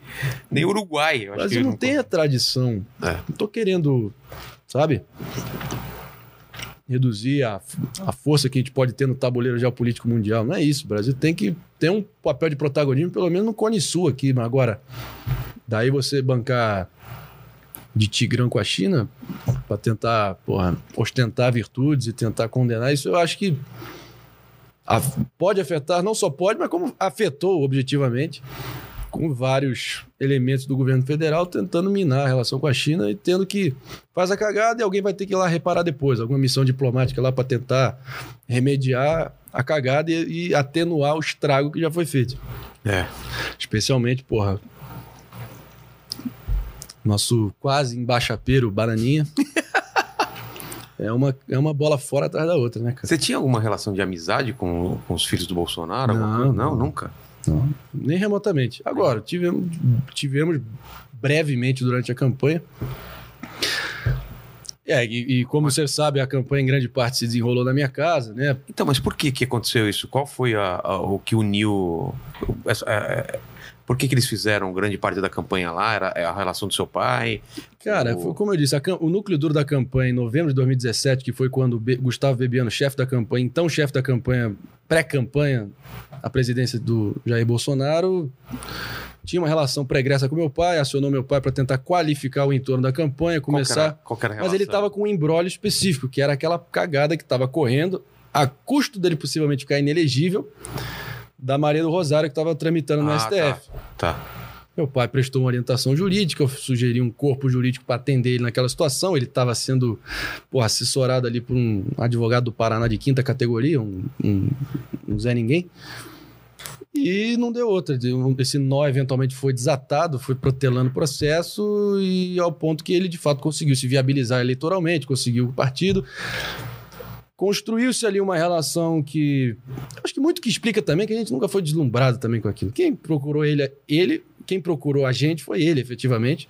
Speaker 1: Nem o Uruguai.
Speaker 2: O Brasil
Speaker 1: que
Speaker 2: não tem a tradição.
Speaker 1: É.
Speaker 2: Não tô querendo, sabe? Reduzir a, a força que a gente pode ter no tabuleiro geopolítico mundial. Não é isso. O Brasil tem que ter um papel de protagonismo, pelo menos no Cone Sul aqui. Mas agora, daí você bancar de tigrão com a China para tentar porra, ostentar virtudes e tentar condenar isso, eu acho que pode afetar, não só pode, mas como afetou objetivamente com vários elementos do governo federal tentando minar a relação com a China e tendo que faz a cagada e alguém vai ter que ir lá reparar depois, alguma missão diplomática lá para tentar remediar a cagada e, e atenuar o estrago que já foi feito.
Speaker 1: É.
Speaker 2: Especialmente, porra, nosso quase embaixapeiro, Bananinha. É uma, é uma bola fora atrás da outra, né, cara?
Speaker 1: Você tinha alguma relação de amizade com, com os filhos do Bolsonaro?
Speaker 2: Não,
Speaker 1: coisa?
Speaker 2: não.
Speaker 1: nunca.
Speaker 2: Não, nem remotamente. Agora, tivemos, tivemos brevemente durante a campanha. É, e, e como você sabe, a campanha em grande parte se desenrolou na minha casa, né?
Speaker 1: Então, mas por que que aconteceu isso? Qual foi a- a- o que uniu... essa- é, por que que eles fizeram grande parte da campanha lá? Era é a relação do seu pai?
Speaker 2: Cara,
Speaker 1: O-
Speaker 2: foi como eu disse, a o núcleo duro da campanha em novembro de 2017, que foi quando o Be- Gustavo Bebiano, chefe da campanha, então chefe da campanha, pré-campanha, a presidência do Jair Bolsonaro, tinha uma relação pregressa com meu pai, acionou meu pai para tentar qualificar o entorno da campanha,
Speaker 1: Qual que era-
Speaker 2: começar.
Speaker 1: qual era
Speaker 2: Mas ele estava com um embrólio específico, que era aquela cagada que estava correndo, a custo dele possivelmente ficar inelegível, da Maria do Rosário, que estava tramitando no
Speaker 1: Ah,
Speaker 2: STF.
Speaker 1: Tá.
Speaker 2: Meu pai prestou uma orientação jurídica, eu sugeri um corpo jurídico para atender ele naquela situação. Ele estava sendo assessorado ali por um advogado do Paraná de quinta categoria, um, um, um Zé Ninguém. E não deu outra. Esse nó eventualmente foi desatado, foi protelando o processo e ao ponto que ele de fato conseguiu se viabilizar eleitoralmente, conseguiu o partido. Construiu-se ali uma relação que. Acho que muito que explica também que a gente nunca foi deslumbrado também com aquilo. Quem procurou ele, ele, quem procurou a gente foi ele, efetivamente,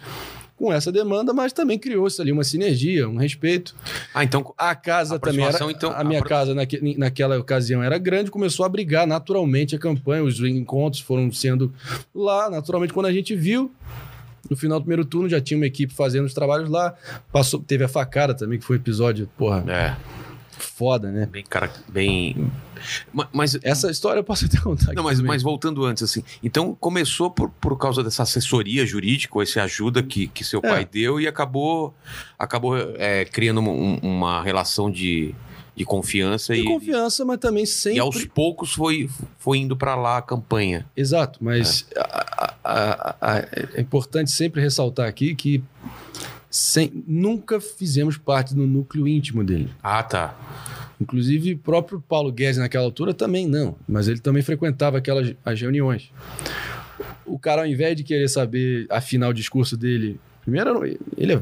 Speaker 2: com essa demanda, mas também criou-se ali uma sinergia, um respeito.
Speaker 1: Ah, então...
Speaker 2: A casa
Speaker 1: A
Speaker 2: também era.
Speaker 1: então,
Speaker 2: a minha
Speaker 1: a
Speaker 2: casa naque- naquela ocasião era grande, começou a abrigar naturalmente a campanha, os encontros foram sendo lá, naturalmente, quando a gente viu. No final do primeiro turno já tinha uma equipe fazendo os trabalhos lá. Passou, teve a facada também, que foi um episódio, porra,
Speaker 1: É,
Speaker 2: foda, né?
Speaker 1: bem... Cara, bem... Ma- Mas...
Speaker 2: Essa história eu posso até contar.
Speaker 1: Não, mas, mas voltando antes, assim. Então começou por, por causa dessa assessoria jurídica, ou essa ajuda que, que seu
Speaker 2: É.
Speaker 1: pai deu, e acabou, acabou é, criando uma, um- uma relação de, de confiança
Speaker 2: Tem
Speaker 1: e,
Speaker 2: confiança, mas também sempre.
Speaker 1: e aos poucos foi, foi indo pra lá a campanha.
Speaker 2: Exato, mas a- a- a- a- é importante sempre ressaltar aqui que sem- nunca fizemos parte do núcleo íntimo dele.
Speaker 1: Ah, tá.
Speaker 2: Inclusive, o próprio Paulo Guedes, naquela altura, também não. Mas ele também frequentava aquelas as reuniões. O cara, ao invés de querer saber, afinar o discurso dele, primeiro, ele, é-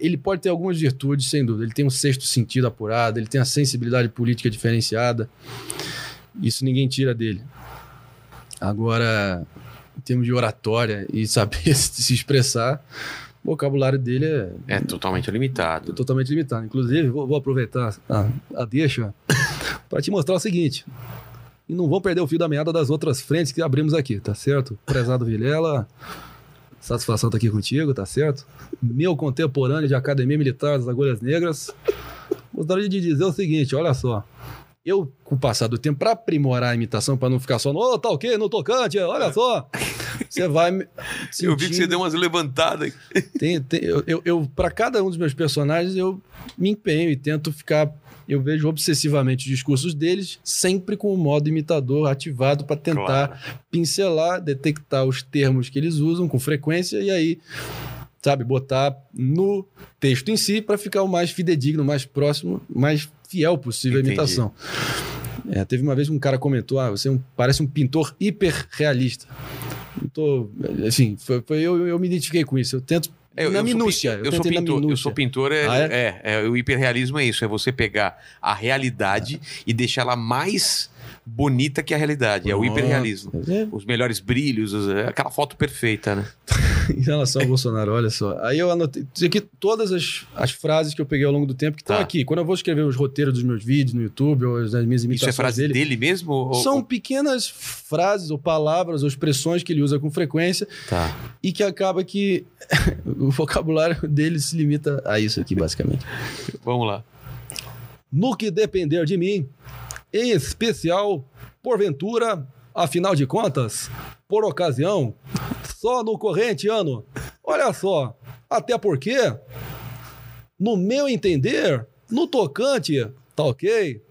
Speaker 2: ele pode ter algumas virtudes, sem dúvida. Ele tem um sexto sentido apurado, ele tem a sensibilidade política diferenciada. Isso ninguém tira dele. Agora, em termos de oratória e saber se expressar, o vocabulário dele é
Speaker 1: É totalmente limitado.
Speaker 2: totalmente limitado. Inclusive, vou, vou aproveitar a, a deixa para te mostrar o seguinte. E não vão perder o fio da meada das outras frentes que abrimos aqui, tá certo? Prezado Vilela, satisfação estar aqui contigo, tá certo? Meu contemporâneo de Academia Militar das Agulhas Negras. Gostaria de dizer o seguinte, olha só. Eu, com o passar do tempo, para aprimorar a imitação, para não ficar só no, "Ô, tá ok, no tocante, olha só. Você vai. me
Speaker 1: Eu vi que você
Speaker 2: sentindo-
Speaker 1: deu umas levantadas.
Speaker 2: tem, tem- eu, eu, eu para cada um dos meus personagens, eu me empenho e tento ficar. Eu vejo obsessivamente os discursos deles, sempre com o modo imitador ativado para tentar pincelar, detectar os termos que eles usam com frequência e aí, sabe, botar no texto em si para ficar o mais fidedigno, mais próximo, mais fiel possível à imitação. É, teve uma vez que um cara comentou: ah, você é um- parece um pintor hiper realista. Não tô, assim, foi, foi- eu, eu me identifiquei com isso. Eu tento
Speaker 1: É, Eu-
Speaker 2: na
Speaker 1: eu sou
Speaker 2: minúcia.
Speaker 1: pin-
Speaker 2: eu
Speaker 1: Eu, sou pintor, eu sou pintor, é,
Speaker 2: Ah, é?
Speaker 1: é? é, o hiperrealismo é isso, é você pegar a realidade e deixar ela mais bonita que a realidade, é o
Speaker 2: Pronto.
Speaker 1: hiperrealismo.
Speaker 2: É,
Speaker 1: Os melhores brilhos, os- é aquela foto perfeita, né?
Speaker 2: em relação ao Bolsonaro, olha só. Aí eu anotei aqui todas as, as frases que eu peguei ao longo do tempo que estão
Speaker 1: Tá.
Speaker 2: aqui. Quando eu vou escrever os roteiros dos meus vídeos no YouTube ou as minhas
Speaker 1: Isso
Speaker 2: imitações
Speaker 1: é frase
Speaker 2: dele,
Speaker 1: dele, mesmo? ou-
Speaker 2: são
Speaker 1: ou-
Speaker 2: pequenas frases ou palavras ou expressões que ele usa com frequência
Speaker 1: Tá.
Speaker 2: e que acaba que o vocabulário dele se limita a isso aqui, basicamente.
Speaker 1: Vamos lá.
Speaker 2: no que depender de mim, em especial, porventura, afinal de contas, por ocasião, só no corrente ano. Olha só, até porque, no meu entender, no tocante, tá ok?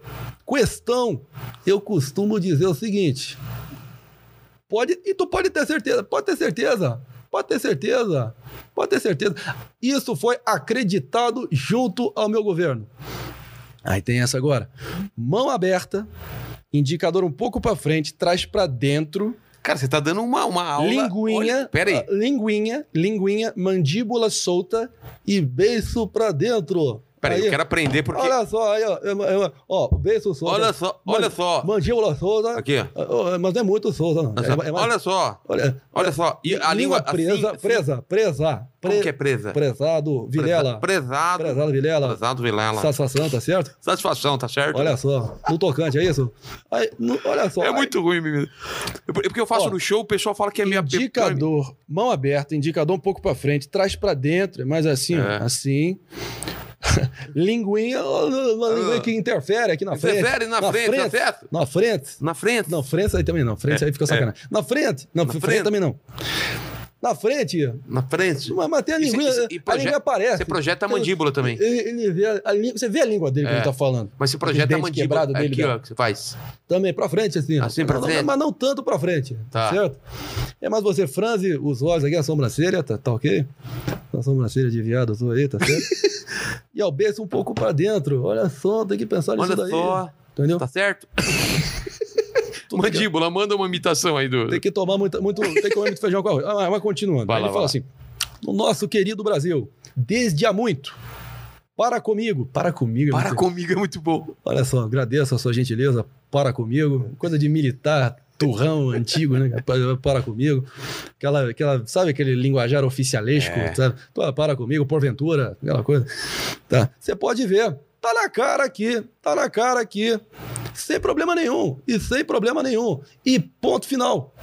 Speaker 2: Questão, eu costumo dizer o seguinte. Pode, e tu pode ter certeza, pode ter certeza, pode ter certeza, pode ter certeza. Isso foi acreditado junto ao meu governo. Aí tem essa agora. Mão aberta, indicador um pouco pra frente, traz pra dentro,
Speaker 1: Cara, você tá dando uma, uma aula.
Speaker 2: linguinha,
Speaker 1: Olha, pera aí.
Speaker 2: linguinha, linguinha, mandíbula solta e beiço pra dentro.
Speaker 1: Peraí,
Speaker 2: Aí-
Speaker 1: eu quero aprender porque.
Speaker 2: Olha só, aí, ó. eu- eu- Ó, o beijo Souza.
Speaker 1: Olha só, olha
Speaker 2: Man-
Speaker 1: só.
Speaker 2: Mandíbula Souza.
Speaker 1: Aqui, ó.
Speaker 2: Mas não é muito Souza, não. É- é mais-
Speaker 1: olha só,
Speaker 2: olha,
Speaker 1: olha só. E a língua.
Speaker 2: presa,
Speaker 1: assim, assim,
Speaker 2: presa, presa.
Speaker 1: Como
Speaker 2: pre-
Speaker 1: que é presa?
Speaker 2: Prezado, Vilela.
Speaker 1: Prezado.
Speaker 2: Prezado, Vilela.
Speaker 1: Prezado Vilela.
Speaker 2: Satisfação, tá certo?
Speaker 1: Satisfação, tá certo?
Speaker 2: Olha só, no tocante, é isso? Aí, no- olha só.
Speaker 1: É
Speaker 2: aí,
Speaker 1: muito ruim, menino. Eu- Porque eu faço
Speaker 2: Ó,
Speaker 1: no show, o pessoal fala que é minha
Speaker 2: Indicador, mão aberta, indicador um pouco pra frente, traz pra dentro, mas assim,
Speaker 1: É.
Speaker 2: assim. linguinha, uma linguinha
Speaker 1: Ah.
Speaker 2: que interfere aqui na frente.
Speaker 1: Interfere na frente, tá certo?
Speaker 2: Na frente.
Speaker 1: Na frente.
Speaker 2: Não, frente aí também não. Frente
Speaker 1: É,
Speaker 2: aí fica sacanagem. Na frente. Não,
Speaker 1: Na
Speaker 2: frente.
Speaker 1: frente.
Speaker 2: também não. Na frente.
Speaker 1: Na frente.
Speaker 2: Mas, mas tem a
Speaker 1: e
Speaker 2: a língua aparece.
Speaker 1: Você projeta a
Speaker 2: Então,
Speaker 1: mandíbula também.
Speaker 2: Ele, ele vê a, língua- você vê a língua dele que
Speaker 1: É.
Speaker 2: ele tá falando.
Speaker 1: Mas você projeta a mandíbula.
Speaker 2: dele,
Speaker 1: Aqui,
Speaker 2: né?
Speaker 1: ó, que você faz.
Speaker 2: Também pra frente, assim.
Speaker 1: Assim pra
Speaker 2: Não, não,
Speaker 1: frente?
Speaker 2: Mas não tanto pra frente.
Speaker 1: Tá.
Speaker 2: Certo? É mais você franze os olhos aqui, a sobrancelha, tá, tá ok? A sobrancelha de viado sua aí, tá certo? e ó, o beijo um pouco pra dentro. Olha só, tem que pensar nisso
Speaker 1: Olha
Speaker 2: daí.
Speaker 1: só.
Speaker 2: Entendeu?
Speaker 1: Tá certo?
Speaker 2: Tudo que-
Speaker 1: Mandíbula, manda uma imitação aí do.
Speaker 2: Tem que tomar muito, muito, tem que comer muito feijão com arroz. Ah, mas continuando.
Speaker 1: Vai lá,
Speaker 2: ele fala
Speaker 1: vai
Speaker 2: assim: no nosso querido Brasil, desde há muito, para comigo. Para comigo. é
Speaker 1: Para
Speaker 2: muito-
Speaker 1: comigo é muito bom.
Speaker 2: Olha só, agradeço a sua gentileza. Para comigo. Coisa de militar, turrão antigo, né? Para, comigo. Aquela, aquela, sabe aquele linguajar oficialesco?
Speaker 1: É.
Speaker 2: Sabe? Para, para comigo, porventura, aquela coisa. Tá. Você pode ver. Tá na cara aqui. Tá na cara aqui. Sem problema nenhum. E sem problema nenhum. E ponto final.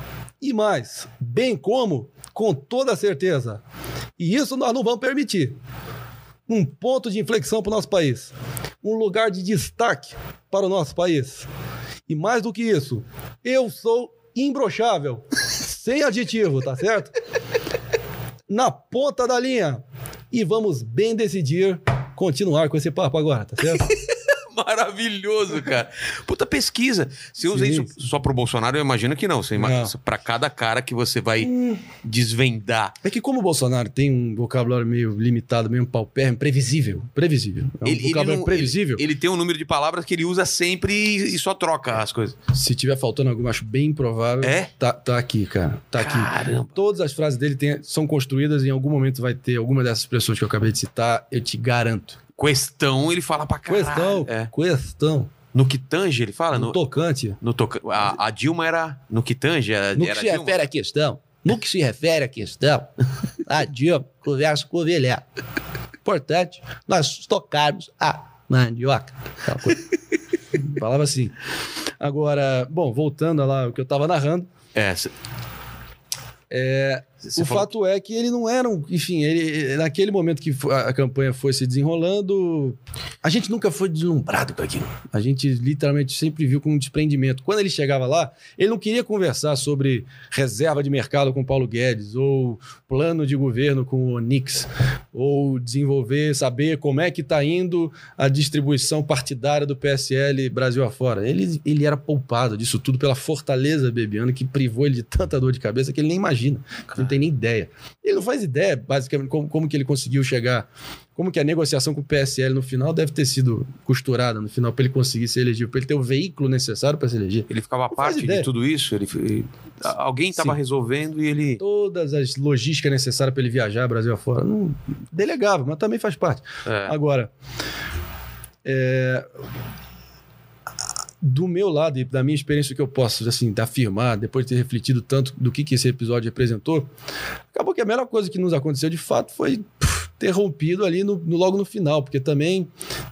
Speaker 2: E mais, bem como, com toda certeza. E isso nós não vamos permitir. Um ponto de inflexão para o nosso país. Um lugar de destaque para o nosso país. E mais do que isso, eu sou imbrochável. sem aditivo, tá certo? Na ponta da linha. E vamos bem decidir continuar com esse papo agora, tá certo?
Speaker 1: Maravilhoso, cara. Puta pesquisa. Você usa
Speaker 2: Sim.
Speaker 1: isso só pro Bolsonaro? Eu imagino que não. Você imagina pra cada cara que você vai desvendar.
Speaker 2: É que como o Bolsonaro tem um vocabulário meio limitado, meio paupérrimo, previsível. Previsível. É um
Speaker 1: Ele, ele
Speaker 2: vocabulário
Speaker 1: não-
Speaker 2: previsível.
Speaker 1: ele- ele tem um número de palavras que ele usa sempre e, e só troca as coisas.
Speaker 2: Se tiver faltando alguma, acho bem improvável.
Speaker 1: É?
Speaker 2: Tá, tá aqui, cara. Tá aqui.
Speaker 1: Caramba.
Speaker 2: Todas as frases dele tem- são construídas e em algum momento vai ter alguma dessas expressões que eu acabei de citar, eu te garanto.
Speaker 1: Questão, ele fala pra caralho.
Speaker 2: Questão,
Speaker 1: É.
Speaker 2: questão,
Speaker 1: No que tange, ele fala?
Speaker 2: no
Speaker 1: No,
Speaker 2: tocante.
Speaker 1: no toca... a, a Dilma era no que tange? Era,
Speaker 2: No que
Speaker 1: era
Speaker 2: se
Speaker 1: Dilma?
Speaker 2: refere à questão, no que se refere à questão, a Dilma conversa com o Vilé. Importante nós tocarmos a mandioca. Falava assim. Agora, bom, voltando lá o que eu tava narrando,
Speaker 1: É.
Speaker 2: é,
Speaker 1: cê
Speaker 2: o
Speaker 1: falou-
Speaker 2: fato é que ele não era um. Enfim, ele, naquele momento que a campanha foi se desenrolando, a gente nunca foi deslumbrado com aquilo. A gente literalmente sempre viu com um desprendimento. Quando ele chegava lá, ele não queria conversar sobre reserva de mercado com o Paulo Guedes, ou plano de governo com o Onix, ou desenvolver, saber como é que está indo a distribuição partidária do PSL Brasil afora. Ele, ele era poupado disso tudo pela fortaleza bebiana que privou ele de tanta dor de cabeça que ele nem imagina. Não tem nem ideia. Ele não faz ideia, basicamente, como, como que ele conseguiu chegar. Como que a negociação com o PSL no final deve ter sido costurada no final para ele conseguir ser elegível, para ele ter o veículo necessário para se eleger.
Speaker 1: Ele ficava
Speaker 2: faz
Speaker 1: parte de tudo isso? Ele, ele- alguém estava resolvendo e ele.
Speaker 2: Todas as logísticas necessárias para ele viajar Brasil afora. Não delegava, mas também faz parte.
Speaker 1: É.
Speaker 2: Agora, é, do meu lado e da minha experiência, o que eu posso assim, afirmar, depois de ter refletido tanto do que, que esse episódio representou, acabou que a melhor coisa que nos aconteceu de fato foi ter rompido ali no, no- logo no final, porque também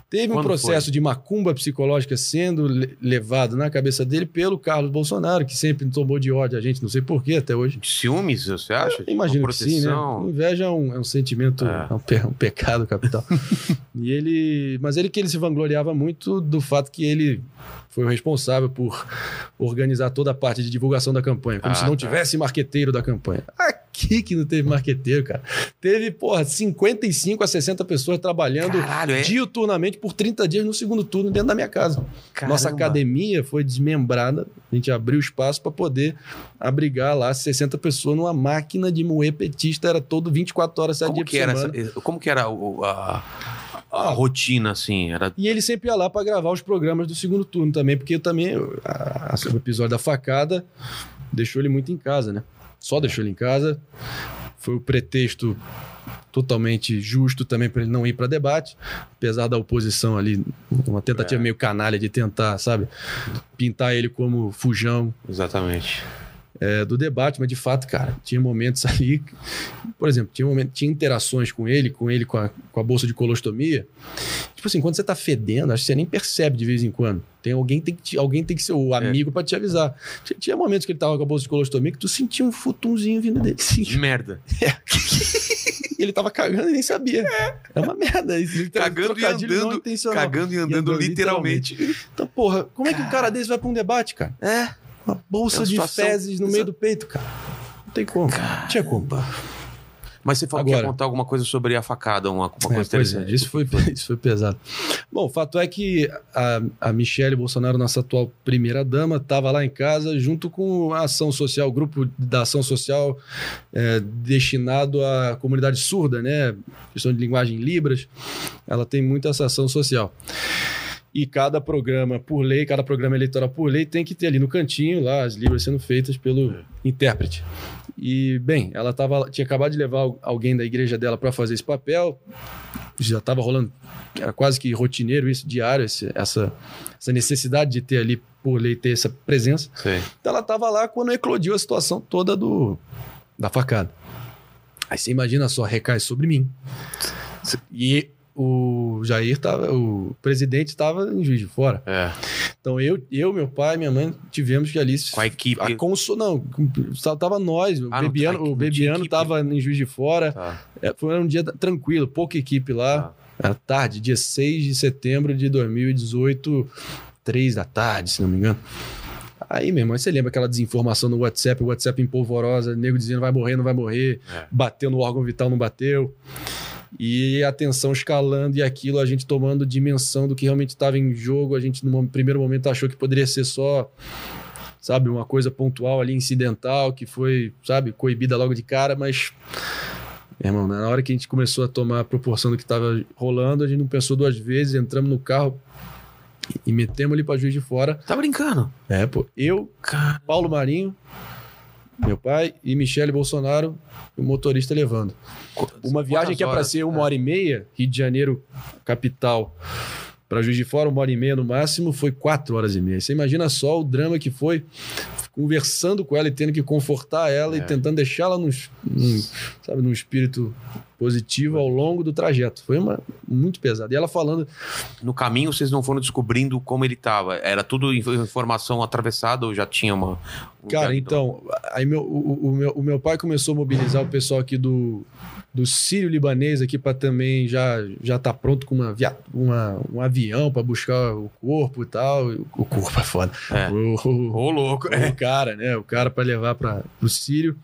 Speaker 2: teve um
Speaker 1: Quando
Speaker 2: processo de macumba psicológica sendo le- levado na cabeça dele pelo Carlos Bolsonaro, que sempre tomou de ódio a gente, não sei porquê até hoje.
Speaker 1: Ciúmes, você acha?
Speaker 2: Imagino
Speaker 1: Uma
Speaker 2: que sim, né? Inveja é um, é um sentimento,
Speaker 1: É.
Speaker 2: é um, pe- um pecado capital. e ele, mas ele que ele se vangloriava muito do fato que ele foi o responsável por organizar toda a parte de divulgação da campanha, como
Speaker 1: Ah,
Speaker 2: se não
Speaker 1: tá.
Speaker 2: tivesse marqueteiro da campanha. Aqui que não teve marqueteiro, cara. Teve, porra, 55 a 60 pessoas trabalhando
Speaker 1: Caralho, é.
Speaker 2: diuturnamente por 30 dias no segundo turno dentro da minha casa. Nossa
Speaker 1: Caramba.
Speaker 2: academia foi desmembrada. A gente abriu espaço para poder abrigar lá 60 pessoas numa máquina de moer petista. Era todo 24 horas, 7
Speaker 1: Como
Speaker 2: dias
Speaker 1: que
Speaker 2: por
Speaker 1: era,
Speaker 2: semana.
Speaker 1: essa, como que era o- a, a rotina, assim? Era
Speaker 2: E ele sempre ia lá para gravar os programas do segundo turno também, porque também a- a- o episódio da facada deixou ele muito em casa, né? Só deixou ele em casa. foi o pretexto totalmente justo também para ele não ir para debate, apesar da oposição ali, uma tentativa
Speaker 1: É.
Speaker 2: meio canalha de tentar, sabe, pintar ele como fujão
Speaker 1: Exatamente.
Speaker 2: É, do debate, mas de fato, cara, tinha momentos ali, por exemplo, tinha, momento, tinha interações com ele, com ele com a, com a bolsa de colostomia. Tipo assim, quando você tá fedendo, acho que você nem percebe de vez em quando. Tem alguém tem que te- alguém tem que ser o amigo pra te avisar. Tinha, tinha momentos que ele tava com a bolsa de colostomia que tu sentia um futumzinho vindo dele. Assim,
Speaker 1: De merda.
Speaker 2: e ele tava cagando e nem sabia. É, uma merda isso. Ele
Speaker 1: Cagando e andando. Cagando e
Speaker 2: E
Speaker 1: andando literalmente.
Speaker 2: Então, porra, como é que um cara desse vai pra um debate, cara?
Speaker 1: É.
Speaker 2: Uma bolsa
Speaker 1: É uma
Speaker 2: de fezes no meio do peito, cara. Não tem como. Não tinha como.
Speaker 1: Mas você falou que
Speaker 2: Agora-
Speaker 1: ia contar alguma coisa sobre a facada, uma, uma coisa
Speaker 2: É, pois é,
Speaker 1: interessante.
Speaker 2: isso foi, isso foi pesado. Bom, o fato é que a, a Michelle Bolsonaro, nossa atual primeira-dama, estava lá em casa junto com a ação social, o grupo da ação social é, destinado à comunidade surda, né? Questão de linguagem em Libras. Ela tem muita essa ação social. E cada programa por lei, cada programa eleitoral por lei tem que ter ali no cantinho lá as libras sendo feitas pelo intérprete. E, bem, ela tava, tinha acabado de levar al- alguém da igreja dela para fazer esse papel, já estava rolando, era quase que rotineiro isso, diário, esse- essa, essa necessidade de ter ali, por lei, ter essa presença.
Speaker 1: Sei.
Speaker 2: Então ela estava lá quando eclodiu a situação toda do, da facada. Aí você imagina só, recai sobre mim. E o Jair tava, o presidente estava em Juiz de Fora.
Speaker 1: É.
Speaker 2: Então eu, eu, meu pai, minha mãe tivemos que ali
Speaker 1: Com a equipe.
Speaker 2: a conso, não, tava nós, o
Speaker 1: Ah,
Speaker 2: Bebiano,
Speaker 1: não
Speaker 2: o Bebiano
Speaker 1: equipe.
Speaker 2: tava em Juiz de Fora.
Speaker 1: Tá.
Speaker 2: É, foi um dia tranquilo, pouca equipe lá.
Speaker 1: Tá.
Speaker 2: Era tarde, dia 6 de setembro de 2018, 3 da tarde, se não me engano. Aí, meu irmão, você lembra aquela desinformação no WhatsApp, o WhatsApp em polvorosa, nego dizendo vai morrer, não vai morrer,
Speaker 1: É.
Speaker 2: bateu no órgão vital, não bateu. E a tensão escalando e aquilo, a gente tomando dimensão do que realmente estava em jogo. A gente, no primeiro momento, achou que poderia ser só, sabe, uma coisa pontual ali, incidental, que foi, sabe, coibida logo de cara, mas. Meu irmão, na hora que a gente começou a tomar a proporção do que estava rolando, a gente não pensou duas vezes, entramos no carro e metemos ali para Juiz de Fora.
Speaker 1: Tá brincando?
Speaker 2: É, pô. Eu. Paulo Marinho, meu pai e Michele Bolsonaro, o motorista levando. Uma viagem que é para ser uma hora e meia, Rio de Janeiro, capital, para Juiz de Fora, uma hora e meia no máximo, foi quatro horas e meia. Você imagina só o drama que foi conversando com ela e tendo que confortar ela
Speaker 1: É.
Speaker 2: e tentando deixá-la num, num, sabe, num espírito positivo ao longo do trajeto. Foi uma, muito pesado. E ela falando,
Speaker 1: No caminho vocês não foram descobrindo como ele tava. Era tudo inf- informação atravessada ou já tinha uma. um
Speaker 2: Cara, então, aí meu, o- o meu, o meu pai começou a mobilizar o pessoal aqui do, do Sírio Libanês aqui para também já já tá pronto com uma, via, uma um avião para buscar o corpo e tal. O corpo é foda.
Speaker 1: É.
Speaker 2: O, o-
Speaker 1: Ô, louco.
Speaker 2: o cara, né? O cara para levar para o Sírio.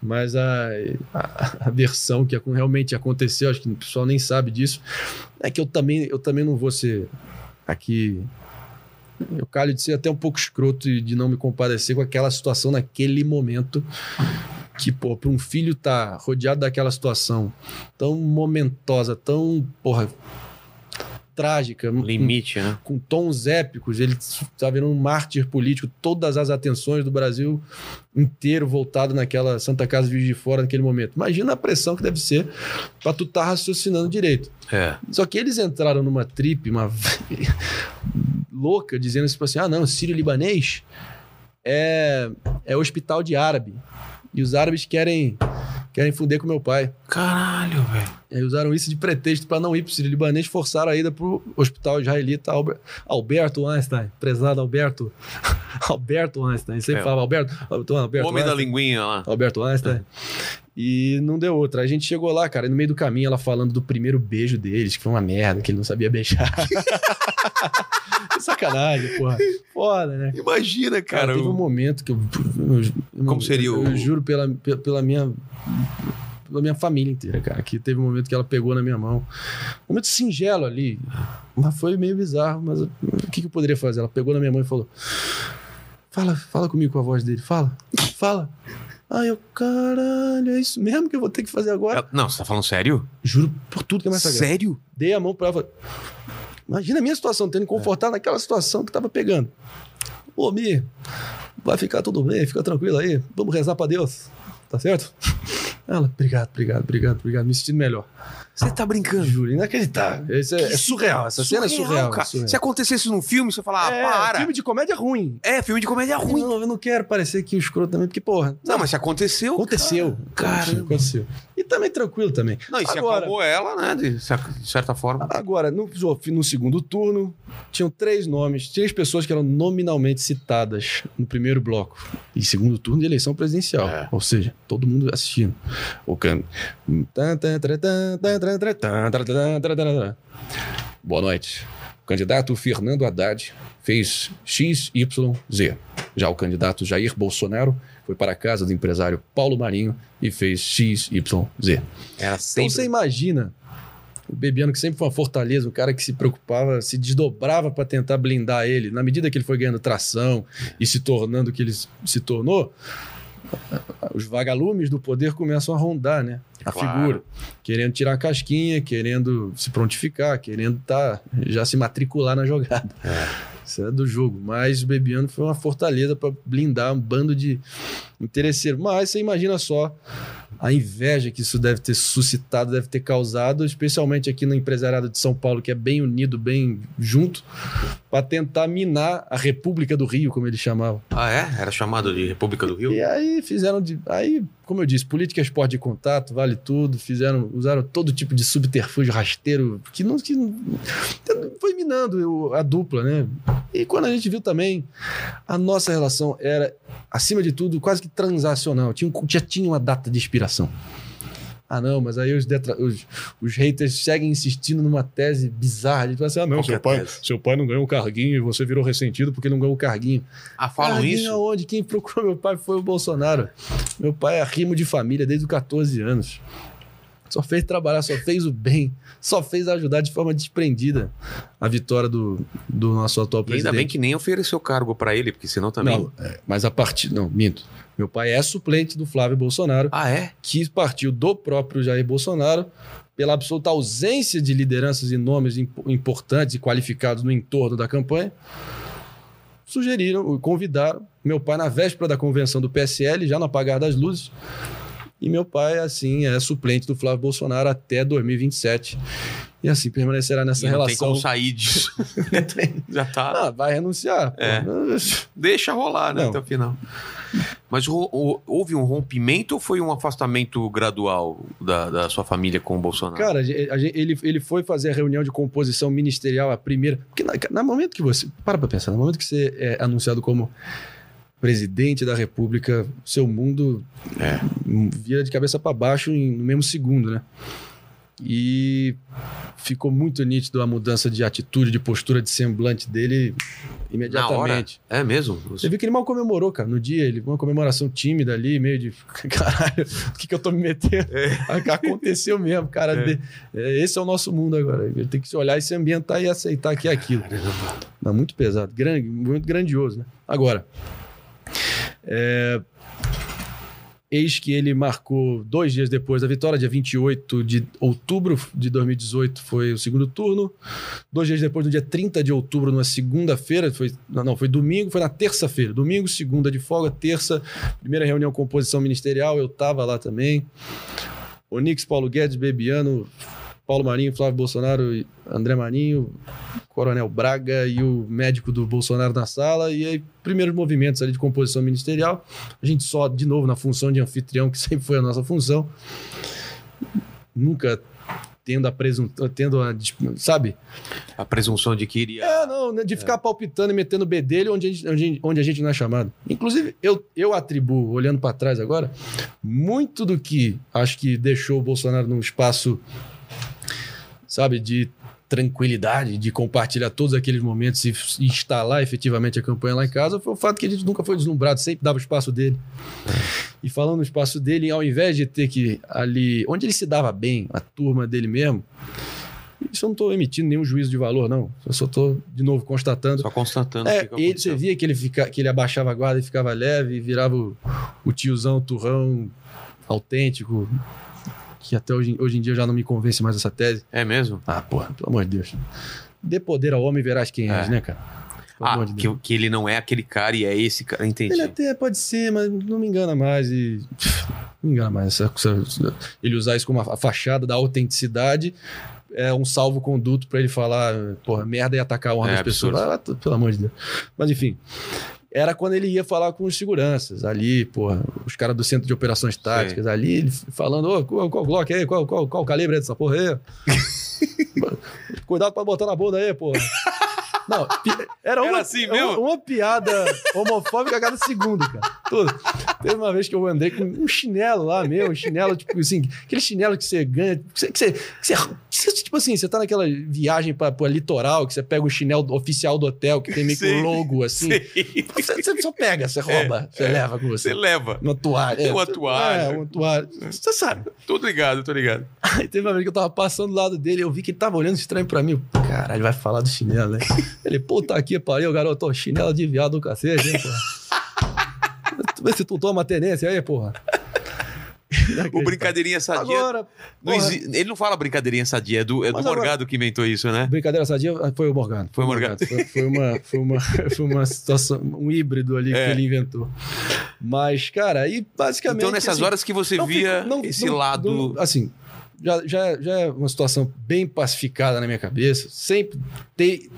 Speaker 2: Mas a, a, a versão que realmente aconteceu, acho que o pessoal nem sabe disso, é que eu também, eu também não vou ser aqui. Eu calho de ser até um pouco escroto e de não me compadecer com aquela situação naquele momento. Que, pô, para um filho tá rodeado daquela situação tão momentosa, tão, porra, trágica,
Speaker 1: Limite, né?
Speaker 2: com tons épicos, ele está vendo um mártir político, todas as atenções do Brasil inteiro voltado naquela Santa Casa de Fora naquele momento. Imagina a pressão que deve ser para tu estar raciocinando direito.
Speaker 1: É.
Speaker 2: Só que eles entraram numa trip, uma louca, dizendo tipo assim: ah, não, sírio-libanês é, é hospital de árabe. E os árabes querem, querem fuder com meu pai.
Speaker 1: Caralho, velho.
Speaker 2: Aí usaram isso de pretexto para não ir para o Sírio Libanês, forçaram a ida para o hospital israelita Alber- Alberto Einstein, prezado Alberto. Alberto Einstein, sempre
Speaker 1: É.
Speaker 2: falava Alberto, Alberto, Alberto
Speaker 1: Homem da
Speaker 2: Einstein.
Speaker 1: linguinha lá.
Speaker 2: Alberto Einstein. E não deu outra. A gente chegou lá, cara, e no meio do caminho ela falando do primeiro beijo deles, que foi uma merda, que ele não sabia beijar. Sacanagem, porra. Foda, né?
Speaker 1: Imagina,
Speaker 2: Cara,
Speaker 1: cara.
Speaker 2: teve um momento que eu. eu- eu-
Speaker 1: Como seria o-
Speaker 2: Eu juro pela, pe- pela minha. Pela minha família inteira, cara. Que teve um momento que ela pegou na minha mão. Um momento singelo ali. Mas foi meio bizarro. Mas o que, que eu poderia fazer? Ela pegou na minha mão e falou: Fala, fala comigo com a voz dele. Fala, fala. Ai, eu, caralho, é isso mesmo que eu vou ter que fazer agora?
Speaker 1: Ela- Não, você tá falando sério?
Speaker 2: Juro por tudo que é mais sagrado.
Speaker 1: Sério?
Speaker 2: Dei a mão pra ela. Imagina a minha situação, tendo que confortar naquela situação que tava pegando. Ô, Mi, vai ficar tudo bem, fica tranquilo aí. Vamos rezar pra Deus. Tá certo? Ela, obrigado, obrigado, obrigado, obrigado. Me sentindo melhor.
Speaker 1: Você tá brincando.
Speaker 2: Juro, inacreditável. Isso é, é surreal. Essa cena é surreal.
Speaker 1: cara.
Speaker 2: surreal.
Speaker 1: Se acontecesse num filme, você fala, ah,
Speaker 2: é,
Speaker 1: para.
Speaker 2: filme de comédia ruim.
Speaker 1: É, filme de comédia ruim.
Speaker 2: Não, eu não quero parecer que o escroto também, porque, porra.
Speaker 1: Não, mas se aconteceu.
Speaker 2: Aconteceu.
Speaker 1: Caramba.
Speaker 2: Aconteceu. E também tranquilo também.
Speaker 1: Não, e se
Speaker 2: Agora-
Speaker 1: acalmou ela, né? De cer- de certa forma.
Speaker 2: Agora, no, no segundo turno, tinham três nomes, três pessoas que eram nominalmente citadas no primeiro bloco. E segundo turno de eleição presidencial.
Speaker 1: É.
Speaker 2: Ou seja, todo mundo assistindo. O can... Boa noite. O candidato Fernando Haddad fez XYZ. Já o candidato Jair Bolsonaro foi para a casa do empresário Paulo Marinho e fez XYZ.
Speaker 1: Era
Speaker 2: Então
Speaker 1: sempre.
Speaker 2: você imagina o Bebiano, que sempre foi uma fortaleza, um cara que se preocupava, se desdobrava para tentar blindar ele. Na medida que ele foi ganhando tração e se tornando o que ele se tornou, os vagalumes do poder começam a rondar, né? A
Speaker 1: Claro.
Speaker 2: figura. Querendo tirar a casquinha, querendo se prontificar, querendo tá, já se matricular na jogada. Isso é do jogo. Mas o Bebiano foi uma fortaleza para blindar um bando de interesseiros. Mas você imagina só a inveja que isso deve ter suscitado, deve ter causado, especialmente aqui no empresariado de São Paulo, que é bem unido, bem junto, para tentar minar a República do Rio, como eles chamavam.
Speaker 1: Ah, é? Era chamado de República do Rio?
Speaker 2: E aí fizeram de. Aí, como eu disse, política é esporte de contato, vale tudo. Fizeram, usaram todo tipo de subterfúgio rasteiro que não. Que foi minando a dupla, né? E quando a gente viu também, a nossa relação era, acima de tudo, quase que transacional. Tinha, já tinha uma data de expiração. Ah, não, mas aí os, detra- os, os haters seguem insistindo numa tese bizarra. Tipo assim, ah, não,
Speaker 1: Qual
Speaker 2: seu pai,
Speaker 1: tese?
Speaker 2: seu pai não ganhou o carguinho e você virou ressentido porque não ganhou o carguinho.
Speaker 1: Ah, falam
Speaker 2: Carguinho
Speaker 1: isso?
Speaker 2: aonde? Quem procurou meu pai foi o Bolsonaro. Meu pai é rimo de família desde os 14 anos. Só fez trabalhar, só fez o bem, só fez ajudar de forma desprendida a vitória do, do nosso atual
Speaker 1: E
Speaker 2: presidente.
Speaker 1: ainda bem que nem ofereceu cargo pra ele, porque senão também.
Speaker 2: Não, é, mas a partir. Não, minto. Meu pai é suplente do Flávio Bolsonaro,
Speaker 1: Ah, é?
Speaker 2: que partiu do próprio Jair Bolsonaro pela absoluta ausência de lideranças e nomes imp- importantes e qualificados no entorno da campanha. Sugeriram, convidaram meu pai na véspera da convenção do PSL, já no apagar das luzes. E meu pai, assim, é suplente do Flávio Bolsonaro até 2027. E assim permanecerá nessa
Speaker 1: E não tem
Speaker 2: relação.
Speaker 1: como sair disso. Já tá.
Speaker 2: Ah, vai renunciar.
Speaker 1: É. Deixa rolar, né?
Speaker 2: Não.
Speaker 1: Até o final. Mas houve um rompimento ou foi um afastamento gradual da, da sua família com o Bolsonaro?
Speaker 2: Cara, ele, ele foi fazer a reunião de composição ministerial, a primeira. Porque na, na momento que você. Para pra pensar, no momento que você é anunciado como presidente da República, seu mundo
Speaker 1: É.
Speaker 2: vira de cabeça para baixo em- no mesmo segundo, né? E ficou muito nítido a mudança de atitude, de postura, de semblante dele imediatamente.
Speaker 1: É mesmo?
Speaker 2: Você viu que ele mal comemorou, cara, no dia, ele uma comemoração tímida ali, meio de caralho, o que, que eu tô me metendo? Aconteceu mesmo, cara. de- é, esse é o nosso mundo agora. Ele tem que se olhar e se ambientar e aceitar que é aquilo. Não, muito pesado, grande, muito grandioso, né? Agora, é, eis que ele marcou dois dias depois da vitória, dia 28 de outubro de 2018 foi o segundo turno. Dois dias depois, no dia 30 de outubro, numa segunda-feira, foi, não, foi domingo, foi na terça-feira. Domingo, segunda de folga, terça, primeira reunião com composição ministerial, eu estava lá também. Onix, Paulo Guedes, Bebiano, Paulo Marinho, Flávio Bolsonaro, André Marinho, Coronel Braga e o médico do Bolsonaro na sala. E aí, primeiros movimentos ali de composição ministerial. A gente só, de novo, na função de anfitrião, que sempre foi a nossa função. Nunca tendo a presunção, tendo a, sabe?
Speaker 1: A presunção de que iria.
Speaker 2: É, não, né, de ficar palpitando e metendo bedelho onde a gente, onde, onde a gente não é chamado. Inclusive, eu, eu atribuo, olhando para trás agora, muito do que acho que deixou o Bolsonaro num espaço, sabe, de tranquilidade, de compartilhar todos aqueles momentos e instalar efetivamente a campanha lá em casa, foi o fato que a gente nunca foi deslumbrado, sempre dava o espaço dele. E falando no espaço dele, ao invés de ter que ali, onde ele se dava bem, a turma dele mesmo, isso eu não estou emitindo nenhum juízo de valor, não. Eu só estou, de novo, constatando.
Speaker 1: Só constatando
Speaker 2: É, ele, você via que ele, fica, que ele abaixava a guarda e ficava leve, e virava o, o tiozão, o turrão autêntico, que até hoje, hoje em dia já não me convence mais essa tese.
Speaker 1: É mesmo?
Speaker 2: Ah, porra, pelo amor de Deus. Dê poder ao homem e verás quem és,
Speaker 1: É.
Speaker 2: né, cara? Pelo
Speaker 1: Ah,
Speaker 2: de
Speaker 1: que, que ele não é aquele cara e é esse cara. Entendi.
Speaker 2: Ele até pode ser, mas não me engana mais. E Não me engano mais. ele usar isso como a fachada da autenticidade é um salvo-conduto pra ele falar, porra, merda e atacar a honra
Speaker 1: É
Speaker 2: das pessoas. Ah, pelo amor de Deus. Mas enfim. Era quando ele ia falar com os seguranças ali, porra, os caras do centro de operações táticas ali, ele falando, ô, qual, qual Glock aí, qual, qual, qual o calibre é dessa porra aí? Cuidado pra botar na bunda aí, porra. Não, era uma,
Speaker 1: Era assim mesmo?
Speaker 2: uma piada homofóbica a cada segundo, cara. Tudo. Teve uma vez que eu andei com um chinelo lá mesmo, um chinelo, tipo assim, aquele chinelo que você ganha, que você, que você, que você- tipo assim, você tá naquela viagem pra, pra litoral, que você pega o chinelo oficial do hotel, que tem meio que um logo assim. Você, você só pega, você rouba, você leva com você.
Speaker 1: Você leva.
Speaker 2: Uma toalha.
Speaker 1: Uma toalha.
Speaker 2: É, uma toalha. Você sabe.
Speaker 1: Tô ligado, tô ligado.
Speaker 2: Aí teve uma vez que eu tava passando do lado dele, eu vi que ele tava olhando estranho pra mim. Caralho, vai falar do chinelo, né? Ele, puta aqui, pariu, garoto, chinelo de viado do cacete, hein, porra. Tu vê se tu toma tenência aí, porra.
Speaker 1: O brincadeirinha sadia.
Speaker 2: Agora,
Speaker 1: não exi- Ele não fala brincadeirinha sadia, é do, é do
Speaker 2: Mas agora-
Speaker 1: Morgado que inventou isso, né?
Speaker 2: Brincadeira sadia foi o Morgano.
Speaker 1: Foi o Morgado.
Speaker 2: Foi, foi uma, foi, uma, foi uma situação, um híbrido ali
Speaker 1: É.
Speaker 2: que ele inventou. Mas, cara, aí basicamente.
Speaker 1: Então, nessas
Speaker 2: assim,
Speaker 1: horas que você
Speaker 2: não
Speaker 1: via
Speaker 2: não-
Speaker 1: esse
Speaker 2: não-
Speaker 1: lado.
Speaker 2: assim, já, já, já é uma situação bem pacificada na minha cabeça. Sempre ter,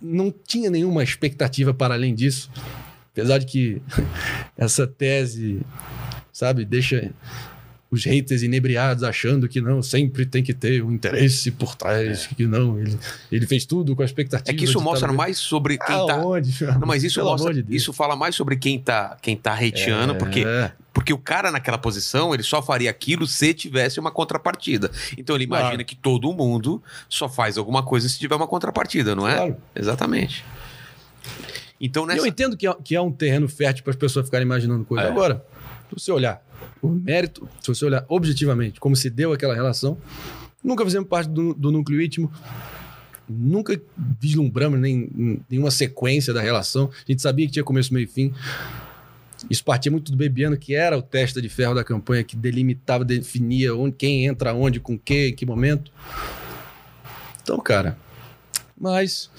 Speaker 2: não tinha nenhuma expectativa para além disso. Apesar de que essa tese, sabe, deixa os haters inebriados achando que não, sempre tem que ter um interesse por trás, que não, ele, ele fez tudo com a expectativa.
Speaker 1: É que isso
Speaker 2: de
Speaker 1: mostra
Speaker 2: tá-
Speaker 1: mais sobre quem tá.
Speaker 2: Aonde, meu
Speaker 1: Não, mas isso
Speaker 2: Pelo
Speaker 1: mostra,
Speaker 2: de
Speaker 1: isso fala mais sobre quem tá, quem tá hateando,
Speaker 2: É,
Speaker 1: porque, porque o cara naquela posição, ele só faria aquilo se tivesse uma contrapartida. Então ele imagina
Speaker 2: Claro.
Speaker 1: que todo mundo só faz alguma coisa se tiver uma contrapartida, não é?
Speaker 2: Claro.
Speaker 1: Exatamente. Então nessa
Speaker 2: Eu entendo que é, que é um terreno fértil para as pessoas ficarem imaginando coisas.
Speaker 1: É.
Speaker 2: Agora, se você olhar o mérito, se você olhar objetivamente como se deu aquela relação, nunca fizemos parte do, do núcleo íntimo, nunca vislumbramos nem, nenhuma sequência da relação. A gente sabia que tinha começo, meio e fim. Isso partia muito do Bebiano, que era o testa de ferro da campanha, que delimitava, definia onde, quem entra onde, com que, em que momento. Então, cara, mas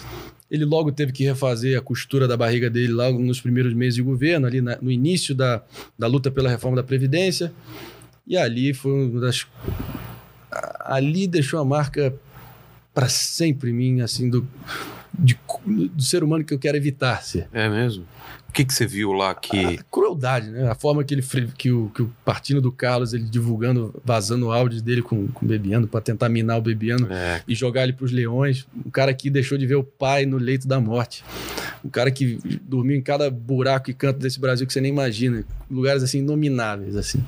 Speaker 2: ele logo teve que refazer a costura da barriga dele logo nos primeiros meses de governo, ali na- no início da, da luta pela reforma da Previdência. E ali foi uma das. Ali deixou a marca para sempre em mim, assim, do, de- do ser humano que eu quero evitar ser.
Speaker 1: É mesmo? O que, que você viu lá que.
Speaker 2: A crueldade, né? A forma que ele que o, que o partindo do Carlos, ele divulgando, vazando áudios dele com, com o Bebiano para tentar minar o Bebiano
Speaker 1: É,
Speaker 2: e jogar ele pros leões. Um cara que deixou de ver o pai no leito da morte. Um cara que dormiu em cada buraco e canto desse Brasil que você nem imagina. Lugares assim inomináveis, assim.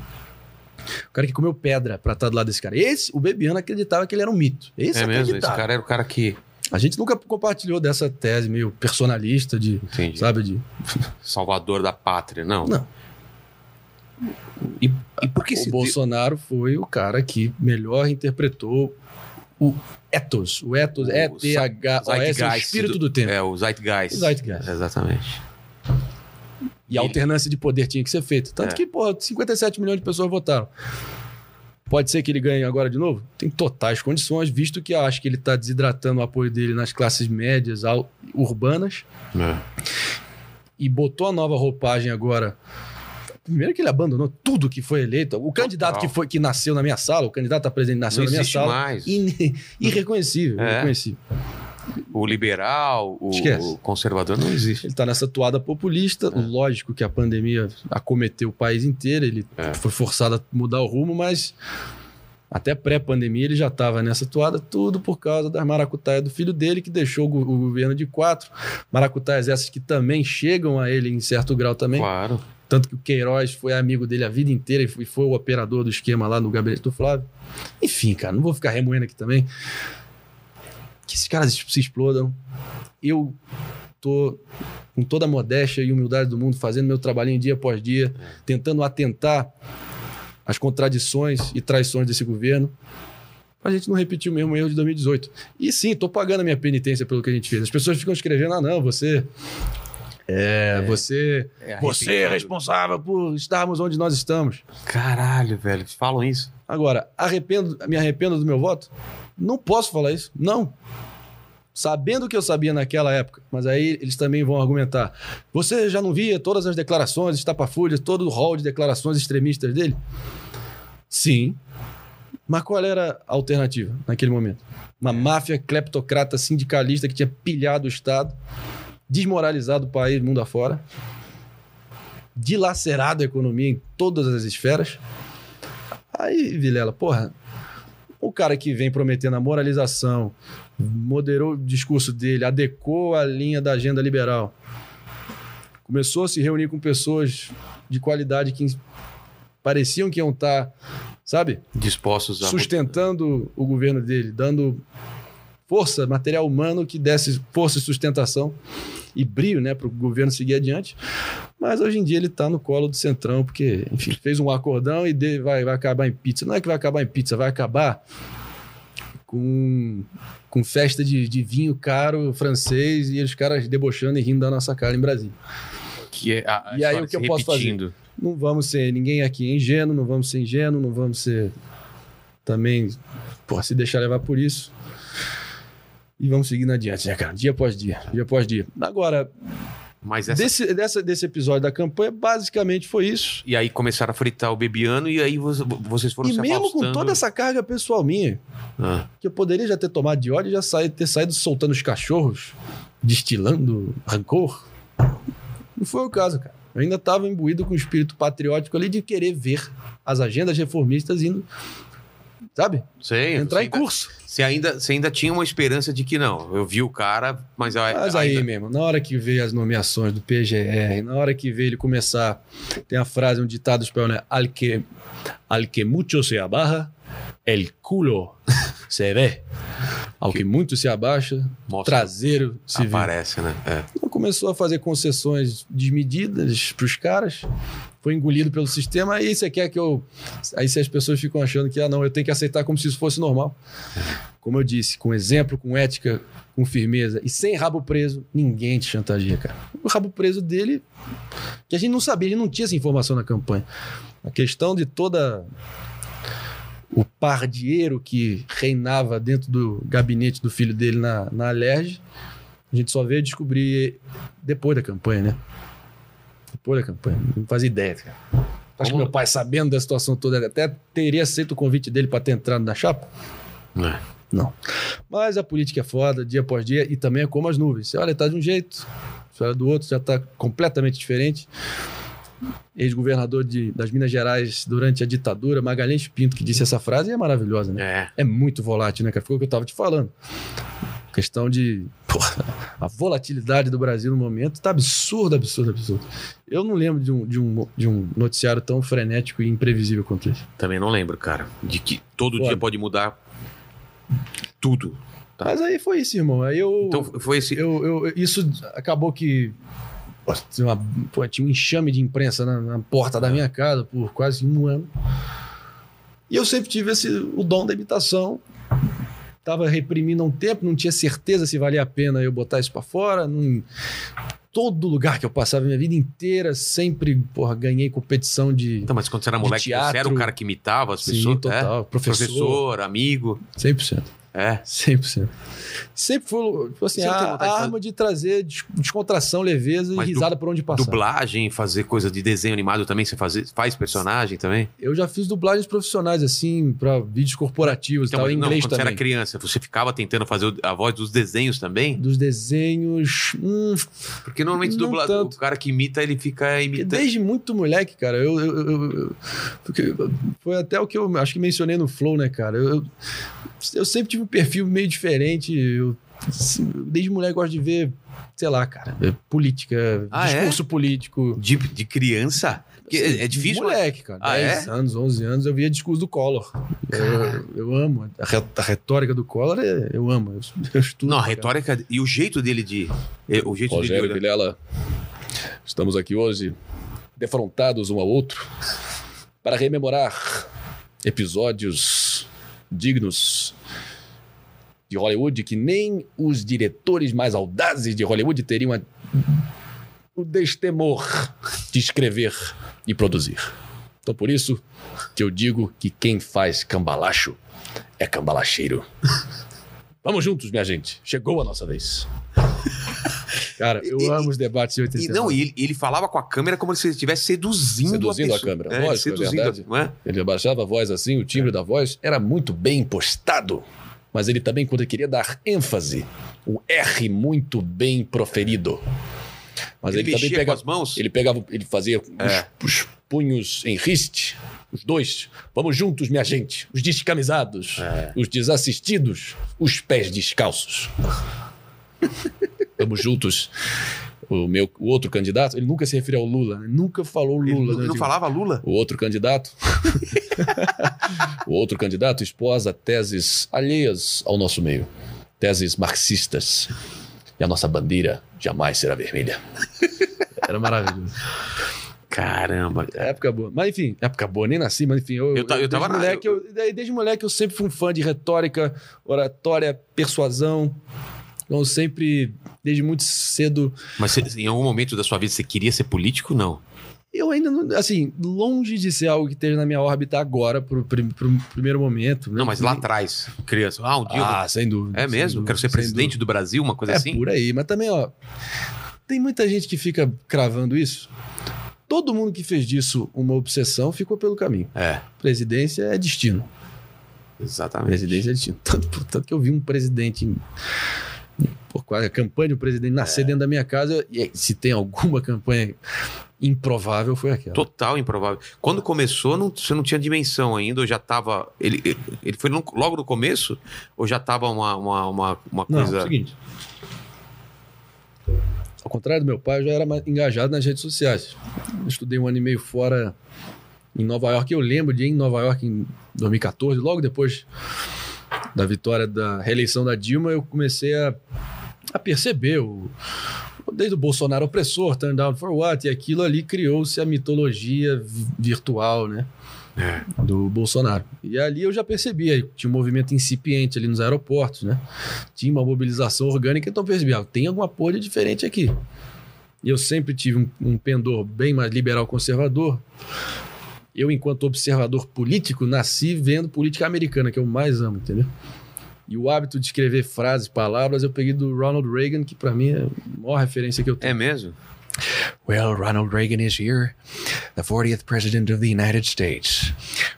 Speaker 2: O cara que comeu pedra pra estar do lado desse cara. Esse, o Bebiano acreditava que ele era um mito. Esse
Speaker 1: é mesmo? Esse cara era o cara que.
Speaker 2: A gente nunca compartilhou dessa tese meio personalista de,
Speaker 1: Entendi.
Speaker 2: sabe, de...
Speaker 1: Salvador da pátria, não.
Speaker 2: Não.
Speaker 1: E, e por que
Speaker 2: o. Bolsonaro foi o cara que melhor interpretou o ethos. O ethos,
Speaker 1: O
Speaker 2: E-T-H-O-S, o espírito do, tempo.
Speaker 1: É, o Zeitgeist.
Speaker 2: O Zeitgeist.
Speaker 1: Exatamente.
Speaker 2: E a alternância de poder tinha que ser feita. Tanto
Speaker 1: É.
Speaker 2: que, porra, 57 milhões de pessoas votaram. Pode ser que ele ganhe agora de novo? Tem totais condições, visto que acho que ele está desidratando o apoio dele nas classes médias, urbanas,
Speaker 1: É.
Speaker 2: e botou a nova roupagem agora. Primeiro que ele abandonou tudo que foi eleito. O candidato que, foi, que nasceu na minha sala, o candidato a presidente nasceu
Speaker 1: Não
Speaker 2: na minha sala.
Speaker 1: mais.
Speaker 2: in- irreconhecível,
Speaker 1: É.
Speaker 2: irreconhecível.
Speaker 1: O liberal, o, o conservador não existe.
Speaker 2: Ele está nessa toada populista.
Speaker 1: É.
Speaker 2: Lógico que a pandemia acometeu o país inteiro, ele
Speaker 1: É.
Speaker 2: foi forçado a mudar o rumo, mas até pré-pandemia ele já estava nessa toada, tudo por causa das maracutaias do filho dele, que deixou o go- o governo de quatro. Maracutaias essas que também chegam a ele em certo grau também.
Speaker 1: Claro.
Speaker 2: Tanto que o Queiroz foi amigo dele a vida inteira e foi- foi o operador do esquema lá no gabinete do Flávio. Enfim, cara, não vou ficar remoendo aqui também. Que esses caras se explodam. Eu tô com toda a modéstia e humildade do mundo fazendo meu trabalhinho dia após dia, tentando atentar às contradições e traições desse governo. Pra gente não repetir o mesmo erro de 2018. E sim, tô pagando a minha penitência pelo que a gente fez. As pessoas ficam escrevendo: ah, não, você. É, você.
Speaker 1: É
Speaker 2: Você é responsável por estarmos onde nós estamos.
Speaker 1: Caralho, velho. Falam isso.
Speaker 2: Agora, arrependo, me arrependo do meu voto? Não posso falar isso. Não. sabendo o que eu sabia naquela época, mas aí eles também vão argumentar. Você já não via todas as declarações, estapafúrdias, todo o rol de declarações extremistas dele? Sim. Mas qual era a alternativa naquele momento? Uma máfia cleptocrata sindicalista que tinha pilhado o Estado, desmoralizado o país mundo afora, dilacerado a economia em todas as esferas. Aí, Vilela, porra, o cara que vem prometendo a moralização, moderou o discurso dele, adequou a linha da agenda liberal, começou a se reunir com pessoas de qualidade que pareciam que iam estar, sabe,
Speaker 1: Dispostos a.
Speaker 2: sustentando o governo dele, dando força, material humano que desse força e sustentação e brilho, né, para o governo seguir adiante. Mas hoje em dia ele está no colo do Centrão, porque, enfim, fez um acordão e de- vai, vai acabar em pizza. Não é que vai acabar em pizza, vai acabar com, com festa de, de vinho caro francês e os caras debochando e rindo da nossa cara em Brasília.
Speaker 1: Que é a, a
Speaker 2: E aí, o que eu posso fazer? Não vamos ser ninguém aqui é ingênuo, não vamos ser ingênuo, não vamos ser também, porra, se deixar levar por isso. E vamos seguindo adiante, né, cara? Dia após dia, dia após dia. Agora,
Speaker 1: Mas essa.
Speaker 2: desse, dessa, desse episódio da campanha, basicamente foi isso.
Speaker 1: E aí começaram a fritar o Bebiano e aí vo- vocês foram
Speaker 2: e
Speaker 1: se
Speaker 2: mesmo
Speaker 1: afastando.
Speaker 2: com toda essa carga pessoal minha,
Speaker 1: Ah,
Speaker 2: que eu poderia já ter tomado de ódio e já ter saído soltando os cachorros, destilando rancor. Não foi o caso, cara. Eu ainda estava imbuído com o espírito patriótico ali de querer ver as agendas reformistas indo, sabe?
Speaker 1: sei.
Speaker 2: Entrar em
Speaker 1: ainda-
Speaker 2: curso.
Speaker 1: Você ainda, você ainda tinha uma esperança de que não. Eu vi o cara, mas,
Speaker 2: Mas aí
Speaker 1: ainda-
Speaker 2: mesmo, na hora que veio as nomeações do PGR, na hora que veio ele começar, tem a frase, um ditado espanhol, né? Al que, al que mucho se abaja, el culo se ve. Ao que muito se abaixa,
Speaker 1: Mostra-
Speaker 2: traseiro se vê.
Speaker 1: aparece, né? É.
Speaker 2: Então começou a fazer concessões desmedidas para os caras, foi engolido pelo sistema. Aí você quer que eu. Aí se as pessoas ficam achando que, ah, não, eu tenho que aceitar como se isso fosse normal. Como eu disse, com exemplo, com ética, com firmeza e sem rabo preso, ninguém te chantageia, cara. O rabo preso dele, que a gente não sabia, a gente não tinha essa informação na campanha. A questão de toda o pardieiro que reinava dentro do gabinete do filho dele na, na Alerj, a gente só veio descobrir depois da campanha, né? Da campanha. Não fazia ideia, cara. Acho que meu pai, sabendo da situação toda, até teria aceito o convite dele para ter entrado na chapa?
Speaker 1: É.
Speaker 2: Não. Mas a política é foda, dia após dia, e também é como as nuvens. Você olha, tá de um jeito, você olha do outro, já tá completamente diferente. Ex-governador das Minas Gerais durante a ditadura, Magalhães Pinto, que disse essa frase, é maravilhosa, né?
Speaker 1: É.
Speaker 2: É muito volátil, né, cara? Foi o que eu tava te falando. Questão de. Porra, a volatilidade do Brasil no momento tá absurdo, absurdo, absurdo. Eu não lembro de um, de um, de um noticiário tão frenético e imprevisível quanto esse.
Speaker 1: Também não lembro, cara. De que todo
Speaker 2: Foda.
Speaker 1: dia pode mudar tudo. Tá.
Speaker 2: Mas aí foi isso, irmão. Aí eu.
Speaker 1: Então foi esse.
Speaker 2: eu, eu- isso acabou que. pô, tinha, uma- pô, tinha um enxame de imprensa na, na porta da minha casa por quase um ano. E eu sempre tive esse, o dom da imitação. Tava reprimindo há um tempo, não tinha certeza se valia a pena eu botar isso pra fora. Não, todo lugar que eu passava a minha vida inteira, sempre porra, ganhei competição de
Speaker 1: Então, mas quando você era moleque, você era
Speaker 2: teatro.
Speaker 1: o cara que imitava as
Speaker 2: Sim,
Speaker 1: pessoas?
Speaker 2: total.
Speaker 1: É?
Speaker 2: Professor.
Speaker 1: Professor, amigo.
Speaker 2: 100%.
Speaker 1: É.
Speaker 2: 100%. Sempre foi tipo assim,
Speaker 1: Você
Speaker 2: a, a arma de trazer des- descontração, leveza
Speaker 1: Mas
Speaker 2: e
Speaker 1: du-
Speaker 2: risada por onde passar.
Speaker 1: Dublagem, fazer coisa de desenho animado também, você faz, faz personagem também?
Speaker 2: Eu já fiz dublagens profissionais, assim, pra vídeos corporativos e
Speaker 1: Então,
Speaker 2: tal,
Speaker 1: mas
Speaker 2: em
Speaker 1: não,
Speaker 2: inglês
Speaker 1: quando você
Speaker 2: também.
Speaker 1: era criança, você ficava tentando fazer a voz dos desenhos também?
Speaker 2: Dos desenhos. Hum,
Speaker 1: Porque normalmente dubla, o cara que imita, ele fica
Speaker 2: porque
Speaker 1: imitando.
Speaker 2: desde muito moleque, cara, eu. eu- eu- eu- porque foi até o que eu acho que mencionei no Flow, né, cara? Eu, eu, eu sempre tive um perfil meio diferente. Eu, assim, desde moleque gosto de ver, sei lá, cara, é política,
Speaker 1: Ah, é?
Speaker 2: discurso político.
Speaker 1: De, de criança? Porque
Speaker 2: Assim,
Speaker 1: é, é difícil.
Speaker 2: Moleque, cara.
Speaker 1: Ah,
Speaker 2: 10
Speaker 1: é?
Speaker 2: anos, 11 anos, eu via discurso do Collor. Eu, eu amo. A, re- a retórica do Collor, é- eu amo. Eu, eu estudo.
Speaker 1: Não, a
Speaker 2: cara.
Speaker 1: retórica e o jeito dele de. é, O jeito
Speaker 2: Rogério
Speaker 1: dele. de-
Speaker 2: Vilela, estamos aqui hoje defrontados um ao outro para rememorar episódios dignos de Hollywood que nem os diretores mais audazes de Hollywood teriam a- o destemor de escrever e produzir. Então por isso que eu digo que quem faz cambalacho é cambalacheiro. Vamos juntos, minha gente. Chegou a nossa vez. Cara, eu
Speaker 1: E-
Speaker 2: amo os debates de
Speaker 1: E,
Speaker 2: 89.
Speaker 1: não, e ele, ele falava com a câmera como se ele estivesse seduzindo,
Speaker 2: Seduzindo a
Speaker 1: pessoa.
Speaker 2: câmera.
Speaker 1: É,
Speaker 2: Lógico, é
Speaker 1: seduzindo,
Speaker 2: verdade.
Speaker 1: não é?
Speaker 2: Ele abaixava a voz assim, o timbre da voz era muito bem impostado. Mas ele também, quando ele queria dar ênfase, o R muito bem proferido. Mas
Speaker 1: Ele
Speaker 2: ele, também pegava,
Speaker 1: com as mãos?
Speaker 2: Ele pegava, ele fazia os,
Speaker 1: É.
Speaker 2: os punhos em riste, os dois. Vamos juntos, minha gente. Os descamisados,
Speaker 1: É.
Speaker 2: os desassistidos, os pés descalços. Vamos juntos. O, meu, o outro candidato, ele nunca se referiu ao Lula, né? nunca falou
Speaker 1: Ele
Speaker 2: Lula.
Speaker 1: não,
Speaker 2: né?
Speaker 1: não
Speaker 2: Tipo,
Speaker 1: falava Lula?
Speaker 2: o outro candidato. o outro candidato esposa teses alheias ao nosso meio. Teses marxistas. E a nossa bandeira jamais será vermelha. Era maravilhoso.
Speaker 1: Caramba.
Speaker 2: É época boa. Mas enfim, época boa, nem nasci, mas enfim, eu,
Speaker 1: Eu eu tava na-
Speaker 2: moleque, eu, desde moleque eu sempre fui um fã de retórica, oratória, persuasão. Então eu sempre, desde muito cedo,
Speaker 1: Mas você- em algum momento da sua vida você queria ser político? Não.
Speaker 2: Eu ainda não. Assim, longe de ser algo que esteja na minha órbita agora, pro, prim- pro primeiro momento.
Speaker 1: Não, mas lá atrás, criança. Ah, um dia eu
Speaker 2: Ah, sem dúvida.
Speaker 1: É mesmo?
Speaker 2: dúvida,
Speaker 1: Quero ser presidente do Brasil, uma coisa.
Speaker 2: É
Speaker 1: assim?
Speaker 2: por aí. Mas também, ó. Tem muita gente que fica cravando isso. Todo mundo que fez disso uma obsessão ficou pelo caminho.
Speaker 1: É,
Speaker 2: Presidência é destino.
Speaker 1: exatamente.
Speaker 2: Presidência é destino. Tanto, tanto que eu vi um presidente. Quase a campanha do presidente nascer
Speaker 1: É.
Speaker 2: dentro da minha casa. E se tem alguma campanha improvável, foi aquela.
Speaker 1: Total improvável. Quando começou, não- você não tinha dimensão ainda, ou já tava. Ele, ele foi logo no começo? Ou já tava uma, uma, uma, uma
Speaker 2: Não,
Speaker 1: coisa.
Speaker 2: é o seguinte. Ao contrário do meu pai, eu já era mais engajado nas redes sociais. Eu estudei um ano e meio fora em Nova York. Eu lembro de ir em Nova York em 2014, logo depois da vitória da reeleição da Dilma, eu comecei a, a perceber o. Desde o Bolsonaro opressor, turn down for what, e aquilo ali criou-se a mitologia vi- virtual, né?
Speaker 1: É.
Speaker 2: do Bolsonaro. E ali eu já percebia, tinha um movimento incipiente ali nos aeroportos, né? Tinha uma mobilização orgânica, então eu percebi, ah, tem alguma coisa diferente aqui. E eu sempre tive um, um pendor bem mais liberal conservador. Eu, enquanto observador político, nasci vendo política americana, que eu mais amo, entendeu? E o hábito de escrever frases, palavras, eu peguei do Ronald Reagan, que para mim é a maior referência que eu tenho.
Speaker 1: É mesmo?
Speaker 6: Well, Ronald Reagan is here, the 40th President of the United States.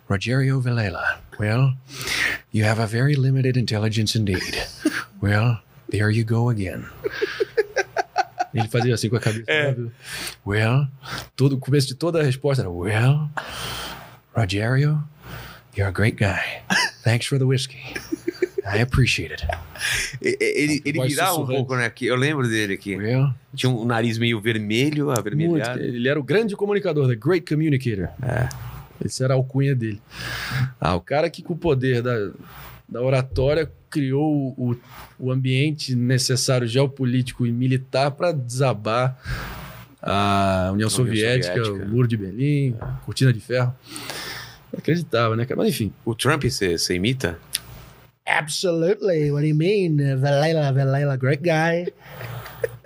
Speaker 6: Rogerio Villela. Well, you have a very limited intelligence indeed. Well, there you go again.
Speaker 2: Ele fazia assim com a cabeça.
Speaker 1: É.
Speaker 6: Well,
Speaker 2: Todo, o começo de toda a resposta era,
Speaker 6: well, Rogerio, you're a great guy. Thanks for the whiskey. I appreciate it.
Speaker 1: Ele, ele virava um pouco, né? Aqui, eu lembro dele aqui.
Speaker 6: Well,
Speaker 1: Tinha um nariz meio vermelho,
Speaker 2: Muito.
Speaker 1: avermelhado.
Speaker 2: Ele era o grande comunicador, the great communicator.
Speaker 1: É.
Speaker 2: Esse era a alcunha dele. Ah, o cara que com o poder da, da oratória criou o, o ambiente necessário geopolítico e militar para desabar a União, Soviética,
Speaker 1: Soviética.
Speaker 2: o Muro de Berlim, a Cortina de Ferro. Eu acreditava, né, cara? Mas enfim.
Speaker 1: O Trump você você imita?
Speaker 3: Absolutely. What do you mean? Vallela, Vallela, great guy.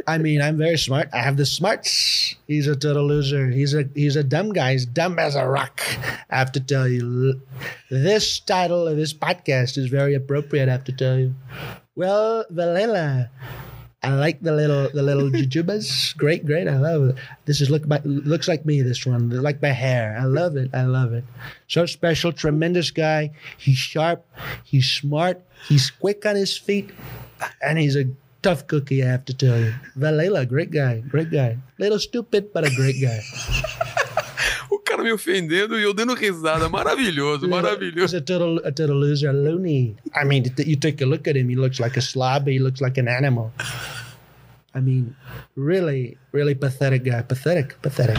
Speaker 3: I mean, I'm very smart. I have the smarts. He's a total loser. He's a he's a dumb guy. He's dumb as a rock. I have to tell you, this title of this podcast is very appropriate. I have to tell you. Well, Vallela, I like the little the little jujubas. Great, great. I love it. This is look looks like me. This one, like my hair. I love it. I love it. So special, tremendous guy. He's sharp. He's smart. He's quick on his feet, and he's a tough cookie. I have to tell you. Valela, great guy. Great guy. Little stupid, but a great guy.
Speaker 1: O cara me ofendendo e eu dando risada. Maravilhoso,
Speaker 3: He's
Speaker 1: maravilhoso.
Speaker 3: a total, a total loser, a loony. I mean, you take a look at him. He looks like a slob. He looks like an animal. I mean, really, really pathetic guy. Pathetic, pathetic.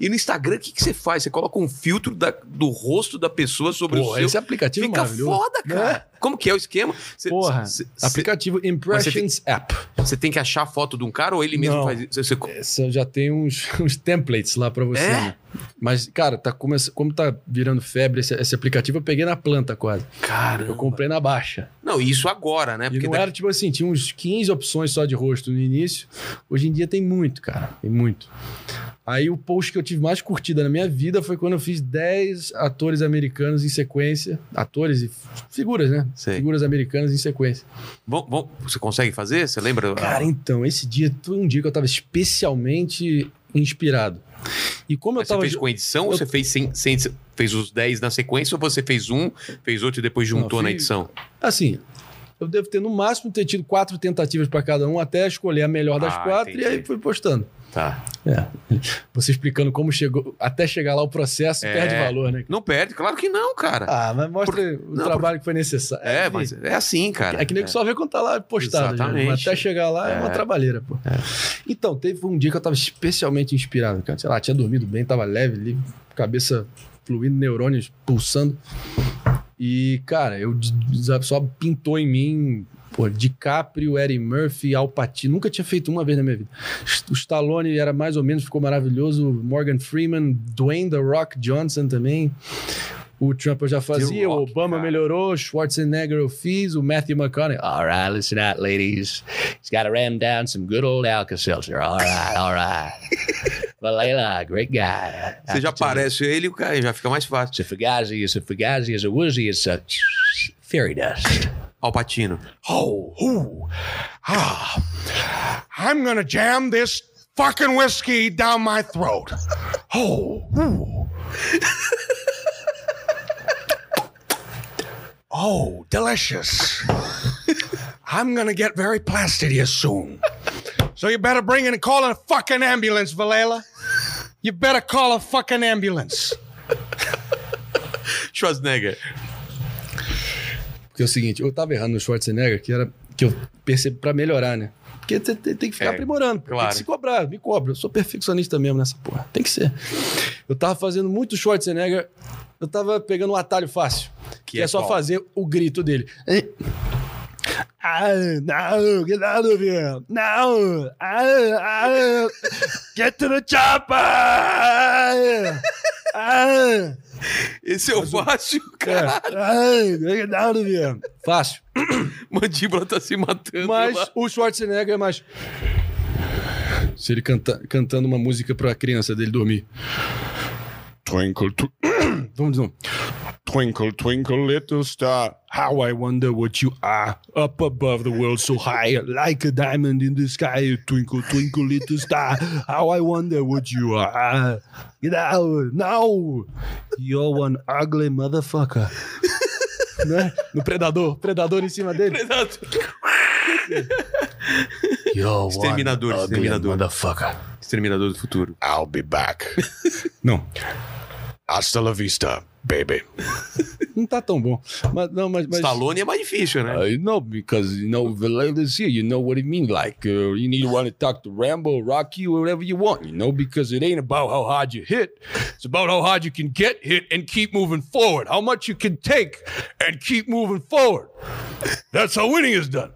Speaker 1: E no Instagram, o que, que você faz? Você coloca um filtro da- do rosto da pessoa sobre o seu.
Speaker 2: esse aplicativo é
Speaker 1: Fica
Speaker 2: maravilhoso.
Speaker 1: foda, cara. Como que é o esquema? Cê-
Speaker 2: Porra,
Speaker 1: cê-
Speaker 2: aplicativo Impressions App.
Speaker 1: Você tem que achar a foto de um cara ou ele mesmo
Speaker 2: Não.
Speaker 1: faz isso? Você-
Speaker 2: Essa já tem uns, uns templates lá pra você.
Speaker 1: É?
Speaker 2: né? Mas, cara, tá come... como tá virando febre esse, esse aplicativo, eu peguei na planta quase.
Speaker 1: Caramba.
Speaker 2: Eu comprei na baixa.
Speaker 1: Não, isso agora, né?
Speaker 2: E
Speaker 1: Porque
Speaker 2: não
Speaker 1: daqui-
Speaker 2: era tipo assim, tinha uns 15 opções só de rosto no início. Hoje em dia tem muito, cara. Tem muito. Aí o post que eu tive mais curtida na minha vida foi quando eu fiz 10 atores americanos em sequência. Atores e figuras, né?
Speaker 1: Sei.
Speaker 2: Figuras americanas em sequência.
Speaker 1: Bom, bom, você consegue fazer? Você lembra?
Speaker 2: Cara, então, esse dia foi um dia que eu tava especialmente inspirado. E como eu
Speaker 1: Mas você
Speaker 2: tava.
Speaker 1: fez com edição ou
Speaker 2: eu-
Speaker 1: você fez sem, sem- fez os 10 na sequência ou você fez um, fez outro e depois juntou
Speaker 2: Não,
Speaker 1: na edição?
Speaker 2: Assim, eu devo ter no máximo ter tido quatro tentativas para cada um até escolher a melhor das
Speaker 1: Ah,
Speaker 2: quatro
Speaker 1: entendi.
Speaker 2: e aí fui postando.
Speaker 1: Tá.
Speaker 2: É. Você explicando como chegou, até chegar lá o processo
Speaker 1: É.
Speaker 2: perde valor, né?
Speaker 1: Não perde, claro que não, cara.
Speaker 2: Ah, mas mostra o
Speaker 1: não,
Speaker 2: trabalho que foi necessário.
Speaker 1: é,
Speaker 2: vi.
Speaker 1: mas é assim, cara.
Speaker 2: É que nem que só vê quando tá lá postado. já.
Speaker 1: Exatamente.
Speaker 2: Mas Até chegar lá é, uma
Speaker 1: É.
Speaker 2: trabalheira, pô. Então, teve um dia que eu tava especialmente inspirado, cara. Sei lá, tinha dormido bem, tava leve, livre, cabeça fluindo, neurônios pulsando. E, cara, eu só pintou em mim, pô, DiCaprio, Eddie Murphy, Al Pacino. Nunca tinha feito uma vez na minha vida. O Stallone era mais ou menos, ficou maravilhoso. Morgan Freeman, Dwayne The Rock Johnson também. O Trump eu já fazia, o
Speaker 1: Rock,
Speaker 2: Obama
Speaker 1: cara.
Speaker 2: melhorou, Schwarzenegger eu fiz, o Matthew McConaughey. All right, listen out, ladies. He's got to ram down some good old Alka-Seltzer. All right, all right. Valela, great guy.
Speaker 1: Você já parece ele, o cara já fica mais fácil.
Speaker 3: It's a fugazi, it's a fugazi, it's a woozy, it's a fairy dust.
Speaker 1: Alpatino.
Speaker 3: Oh, ooh. Ah. I'm gonna jam this fucking whiskey down my throat. Oh, ooh. Oh, delicious. I'm gonna get very plastidious soon. So you better bring in and call a fucking ambulance, Valela. You better call a fucking ambulance.
Speaker 1: Schwarzenegger.
Speaker 2: Porque é o seguinte, eu tava errando no Schwarzenegger, que era que eu percebi pra melhorar, né? Porque você tem tem que ficar
Speaker 1: É,
Speaker 2: aprimorando, tem
Speaker 1: claro.
Speaker 2: que se cobrar, me cobra. Eu sou perfeccionista mesmo nessa porra. Tem que ser. Eu tava fazendo muito Schwarzenegger, eu tava pegando um atalho fácil, que,
Speaker 1: Que
Speaker 2: é,
Speaker 1: é
Speaker 2: só
Speaker 1: qual?
Speaker 2: fazer o grito dele. Ah, não, get out of here. Não, ah, ah, get to the chopper. Ah,
Speaker 1: Esse é o fácil,
Speaker 2: é,
Speaker 1: cara.
Speaker 2: ah, get out of here. Fácil.
Speaker 1: Mandíbula tá se matando.
Speaker 2: Mas
Speaker 1: lá.
Speaker 2: o Schwarzenegger é mais. Se ele canta, cantando uma música pra criança dele dormir.
Speaker 3: Twinkle, tw-
Speaker 2: Vamos de novo.
Speaker 3: Twinkle, twinkle, little star.
Speaker 2: How I wonder what you are up above the world so high, like a diamond in the sky. Twinkle, twinkle, little star. How I wonder what you are. Get out now. You're one ugly motherfucker. né? No predador, predador em cima dele.
Speaker 3: You're
Speaker 1: Exterminador,
Speaker 3: one ugly
Speaker 1: exterminador.
Speaker 3: motherfucker.
Speaker 1: Exterminador do futuro.
Speaker 3: I'll be back.
Speaker 2: Não,
Speaker 3: Hasta la vista, baby.
Speaker 2: não tá tão bom. Mas não, mas, mas
Speaker 1: Stallone é mais difícil, né?
Speaker 2: I know because you know Valela's here. You know what it mean. Like uh, you need to want to talk to Rambo, Rocky, whatever you want. You know because it ain't about how hard you hit. It's about how hard you can get hit and keep moving forward. How much you can take and keep moving forward. That's how winning is done.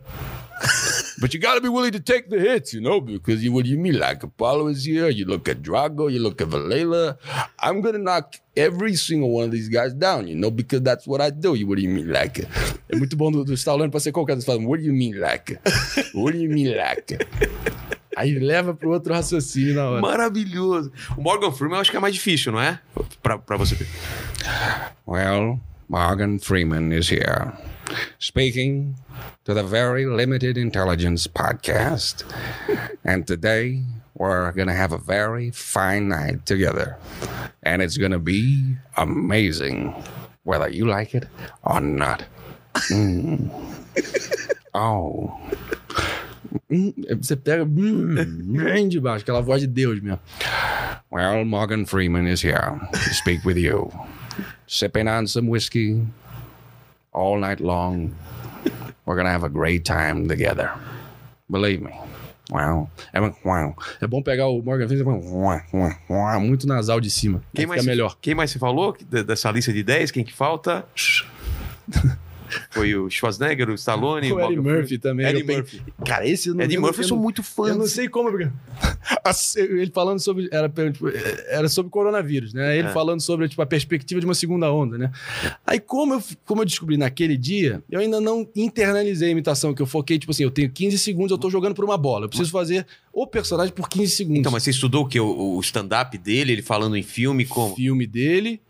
Speaker 2: But you got to be willing to take the hits, you know, because you, what do you mean? Like Apollo is here, you look at Drago, you look at Valela. I'm going to knock every single one of these guys down, you know, because that's what I do. You, what do you mean, like? É muito bom do, do Stallone pra ser qualquer coisa. What do you mean, like? What do you mean, like? Aí leva pro outro raciocínio na hora.
Speaker 1: Maravilhoso. O Morgan Freeman eu acho que é mais difícil, não é? Pra, pra você.
Speaker 3: Well, Morgan Freeman is here, speaking to the Very Limited Intelligence podcast. And today, we're going to have a very fine night together. And it's going to be amazing, whether you like it or not. Mm. Oh.
Speaker 2: Hum, Você pega hum, bem de baixo, aquela voz de Deus mesmo.
Speaker 3: Well, Morgan Freeman is here to speak with you. Sipping on some whiskey all night long. We're to have a great time together. Believe me. Wow. É.
Speaker 2: É bom pegar o Morgan Freeman muito nasal de cima.
Speaker 1: Quem mais,
Speaker 2: melhor.
Speaker 1: quem mais você falou dessa lista de 10? Quem que falta? Foi o Schwarzenegger, o Stallone,
Speaker 2: O Eddie Murphy também.
Speaker 1: Eddie Murphy.
Speaker 2: Cara, esse eu não
Speaker 1: Eddie
Speaker 2: eu
Speaker 1: Murphy, eu sou muito fã.
Speaker 2: Eu não sei como, porque... Ele falando sobre. Era, tipo, era sobre coronavírus, né? Ele
Speaker 1: É.
Speaker 2: falando sobre tipo, a perspectiva de uma segunda onda, né? Aí, como eu, como eu descobri naquele dia, eu ainda não internalizei a imitação, que eu foquei, tipo assim, eu tenho 15 segundos, eu tô jogando por uma bola. Eu preciso fazer o personagem por 15 segundos.
Speaker 1: Então, mas você estudou o quê? O, o stand-up dele, ele falando em filme, como?
Speaker 2: filme dele.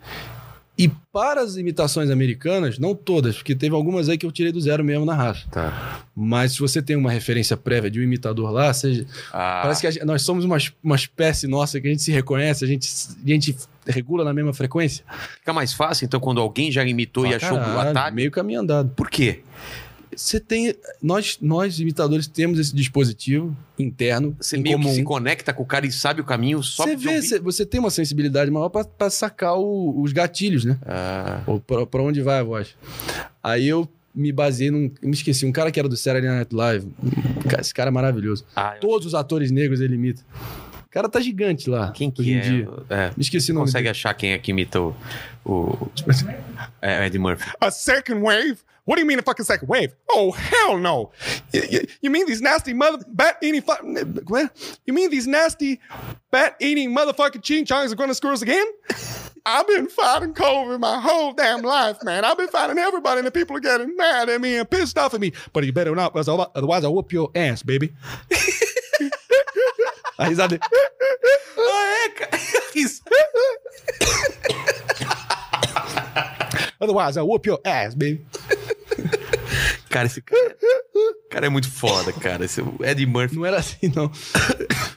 Speaker 2: E para as imitações americanas, não todas, porque teve algumas aí que eu tirei do zero mesmo na raça.
Speaker 1: Tá.
Speaker 2: Mas se você tem uma referência prévia de um imitador lá, você,
Speaker 1: Ah,
Speaker 2: Parece que gente- nós somos uma, uma espécie nossa que a gente se reconhece, a gente, a gente regula na mesma frequência.
Speaker 1: fica mais fácil, então, quando alguém já imitou e
Speaker 2: Pra
Speaker 1: achou o atalho.
Speaker 2: Meio caminho andado.
Speaker 1: Por quê?
Speaker 2: Você tem. Nós, nós, imitadores, temos esse dispositivo interno.
Speaker 1: Você meio
Speaker 2: comum.
Speaker 1: que se conecta com o cara e sabe o caminho só
Speaker 2: Você vê,
Speaker 1: ouvir.
Speaker 2: você, tem uma sensibilidade maior pra, pra sacar o- os gatilhos, né?
Speaker 1: Ah,
Speaker 2: pra onde vai a voz. Aí eu me baseei num. Me esqueci, um cara que era do Saturday Night Live. Esse cara é maravilhoso.
Speaker 1: ah,
Speaker 2: Todos os atores negros ele imita. O cara tá gigante lá.
Speaker 1: quem
Speaker 2: hoje
Speaker 1: que
Speaker 2: em
Speaker 1: é?
Speaker 2: dia.
Speaker 1: É.
Speaker 2: Me esqueci o nome
Speaker 1: Consegue
Speaker 2: dele.
Speaker 1: achar quem é que imita o, o é, o Eddie Murphy.
Speaker 3: A second wave? What do you mean a fucking second wave? Oh, hell no. You, you- you mean these nasty mother bat eating fu- como? You mean these nasty bat eating motherfucking ching chongs are gonna screw us again? I've been fighting COVID my whole damn life, man. I've been fighting everybody, and the people are getting mad at me and pissed off at me. But you better not, otherwise I'll whoop your ass, baby.
Speaker 2: A risada dele.
Speaker 1: Ah, é, cara. Isso.
Speaker 3: Otherwise I'll whoop your ass, baby.
Speaker 1: Cara, esse cara, o cara é muito foda, cara. Esse, Eddie Murphy.
Speaker 2: Não era assim, não.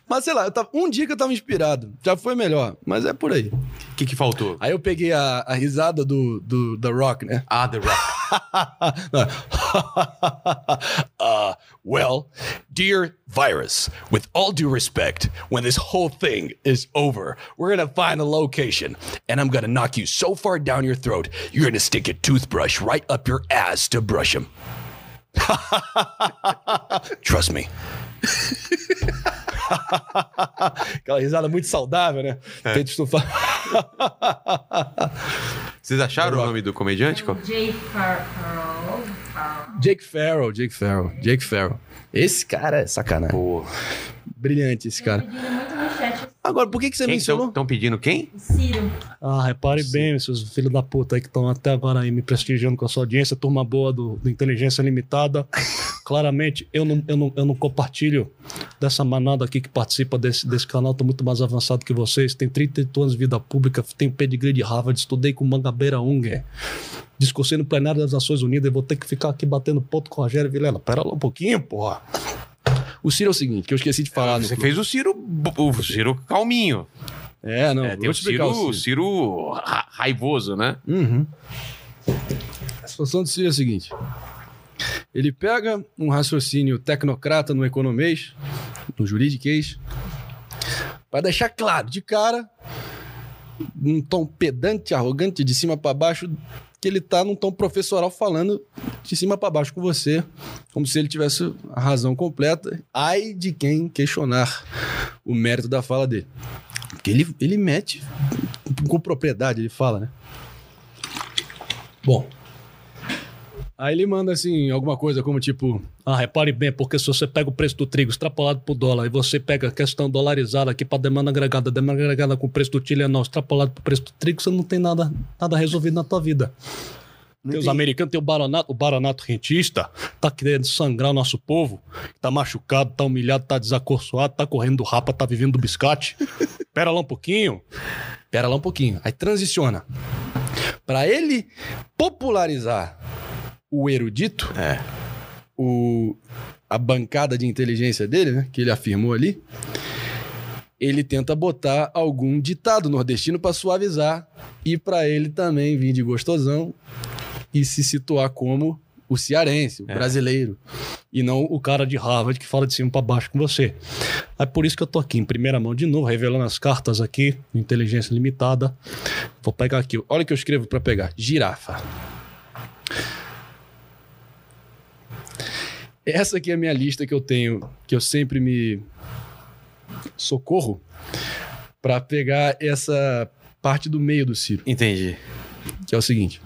Speaker 2: Mas sei lá, eu tava- um dia que eu tava inspirado. Já foi melhor, mas é por aí.
Speaker 1: O que que faltou?
Speaker 2: Aí eu peguei a, a risada do, do The Rock, né?
Speaker 1: Ah, The Rock.
Speaker 2: Uh, well, dear virus, with all due respect, when this whole thing is over, we're gonna find a location, and I'm gonna knock you so far down your throat, you're gonna stick a toothbrush right up your ass to brush him. Trust me. Aquela risada muito saudável, né? Peito estufado.
Speaker 1: Vocês acharam o nome do comediante? qual?
Speaker 7: Jay Farrell. Farrell.
Speaker 2: Jake Farrell, Jake Farrell, Jake Farrell. Esse cara é sacanagem.
Speaker 1: Pô.
Speaker 2: Brilhante esse cara. Agora, por que, que você
Speaker 1: Quem
Speaker 2: mencionou?
Speaker 1: estão pedindo quem?
Speaker 7: Ciro.
Speaker 8: Ah, repare bem, seus filhos da puta aí que estão até agora aí me prestigiando com a sua audiência, turma boa do, do Inteligência Limitada. Claramente, eu não, eu, não, eu não compartilho dessa manada aqui que participa desse, desse canal. Tô muito mais avançado que vocês. Tenho 38 anos de vida pública, tenho pedigree de Harvard, estudei com Mangabeira Unger. Discursei no plenário das Nações Unidas e vou ter que ficar aqui batendo ponto com o Rogério Vilela. Pera lá um pouquinho, porra.
Speaker 2: O Ciro é o seguinte, que eu esqueci de falar. no
Speaker 1: Você
Speaker 2: clube.
Speaker 1: fez o Ciro, o Ciro calminho.
Speaker 2: É, não,
Speaker 1: É, tem o Ciro, o Ciro ra- raivoso, né?
Speaker 2: Uhum. A situação do Ciro é a seguinte. Ele pega um raciocínio tecnocrata no economês, no juridiquês, para deixar claro de cara, num tom pedante, arrogante, de cima para baixo, que ele tá num tom professoral falando de cima para baixo com você, como se ele tivesse a razão completa. Ai de quem questionar o mérito da fala dele. Porque ele, ele mete com propriedade, ele fala, né? Bom. Aí ele manda assim, alguma coisa como tipo.
Speaker 8: Ah, repare bem, porque se você pega o preço do trigo extrapolado pro dólar e você pega a questão dolarizada aqui para demanda agregada, demanda agregada com o preço do Tilenol extrapolado pro preço do trigo, você não tem nada, nada resolvido na tua vida. Tem os americanos, tem o baronato, o baronato rentista, tá querendo sangrar o nosso povo, tá machucado, tá humilhado, tá desacorçoado, tá correndo do rapa, tá vivendo do biscate. Pera lá um pouquinho.
Speaker 2: Pera lá um pouquinho. Aí transiciona. Pra ele popularizar o erudito,
Speaker 1: É.
Speaker 2: o, a bancada de inteligência dele, né, que ele afirmou ali, ele tenta botar algum ditado nordestino pra suavizar e pra ele também vir de gostosão e se situar como o cearense, o brasileiro.
Speaker 8: E não o cara de Harvard que fala de cima pra baixo com você. É por isso que eu tô aqui em primeira mão de novo, revelando as cartas aqui, inteligência limitada.
Speaker 2: Vou pegar aqui. Olha o que eu escrevo pra pegar. Girafa. Essa aqui é a minha lista que eu tenho, que eu sempre me socorro pra pegar essa parte do meio do Ciro,
Speaker 1: Entendi.
Speaker 2: que é o seguinte.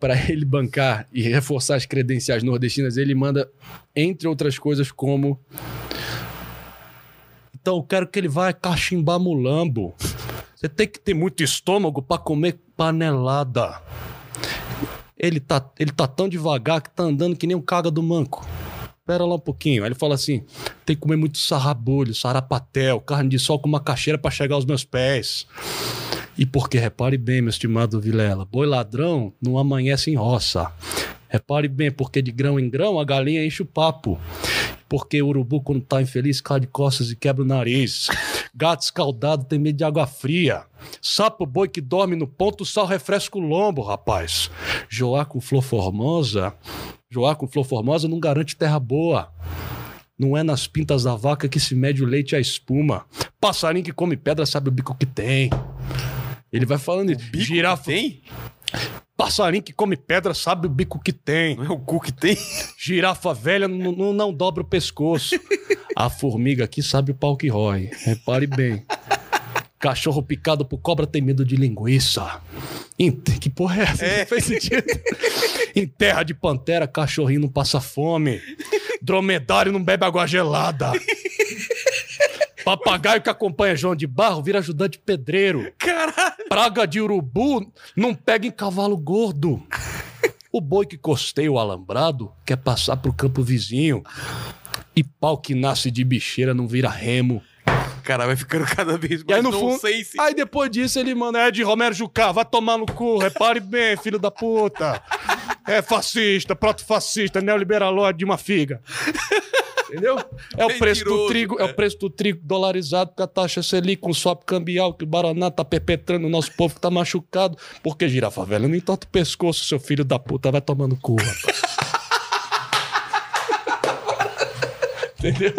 Speaker 2: para ele bancar e reforçar as credenciais nordestinas, ele manda, entre outras coisas, como.
Speaker 3: Então eu quero que ele vá cachimbar mulambo. Você tem que ter muito estômago pra comer panelada. Ele tá, ele tá tão devagar que tá andando que nem um caga do manco. Pera lá um pouquinho. Aí ele fala assim: tem que comer muito sarrabulho, sarapatel, carne de sol com macaxeira pra chegar aos meus pés. E porque, repare bem, meu estimado Vilela, boi ladrão não amanhece em roça. Repare bem, porque de grão em grão a galinha enche o papo. Porque o urubu, quando tá infeliz, cai de costas e quebra o nariz. Gato escaldado tem medo de água fria. Sapo boi que dorme no ponto, sal refresca o lombo, rapaz. Joar com flor formosa, joar com flor formosa não garante terra boa. Não é nas pintas da vaca que se mede o leite e a espuma. Passarinho que come pedra sabe o bico que tem. Ele vai falando isso. Girafa,
Speaker 1: Tem?
Speaker 3: Passarinho que come pedra sabe o bico que tem.
Speaker 1: Não é o cu que tem?
Speaker 3: Girafa velha não, não, dobra o pescoço. A formiga aqui sabe o pau que rói. Repare bem. Cachorro picado por cobra tem medo de linguiça. Que porra é essa? Não fez sentido. em terra de pantera, cachorrinho não passa fome. Dromedário não bebe água gelada. Papagaio que acompanha João de Barro vira ajudante pedreiro.
Speaker 1: Caralho.
Speaker 3: Praga de urubu não pega em cavalo gordo. O boi que costeia o alambrado quer passar pro campo vizinho. E pau que nasce de bicheira não vira remo.
Speaker 1: Cara, vai ficando cada vez
Speaker 3: E aí
Speaker 1: mais
Speaker 3: no fundo.
Speaker 1: nonsense.
Speaker 3: Aí depois disso ele manda, é de Romero Jucá, vai tomar no cu, repare bem, filho da puta. É fascista, proto-fascista, neoliberalóide de uma figa. Entendeu? É o preço do trigo, é o preço do trigo dolarizado com a taxa Selic, com o swap cambial que o Baraná tá perpetrando o nosso povo que tá machucado. Porque girafa velha não entorta o pescoço, seu filho da puta, vai tomando cu, rapaz. Entendeu?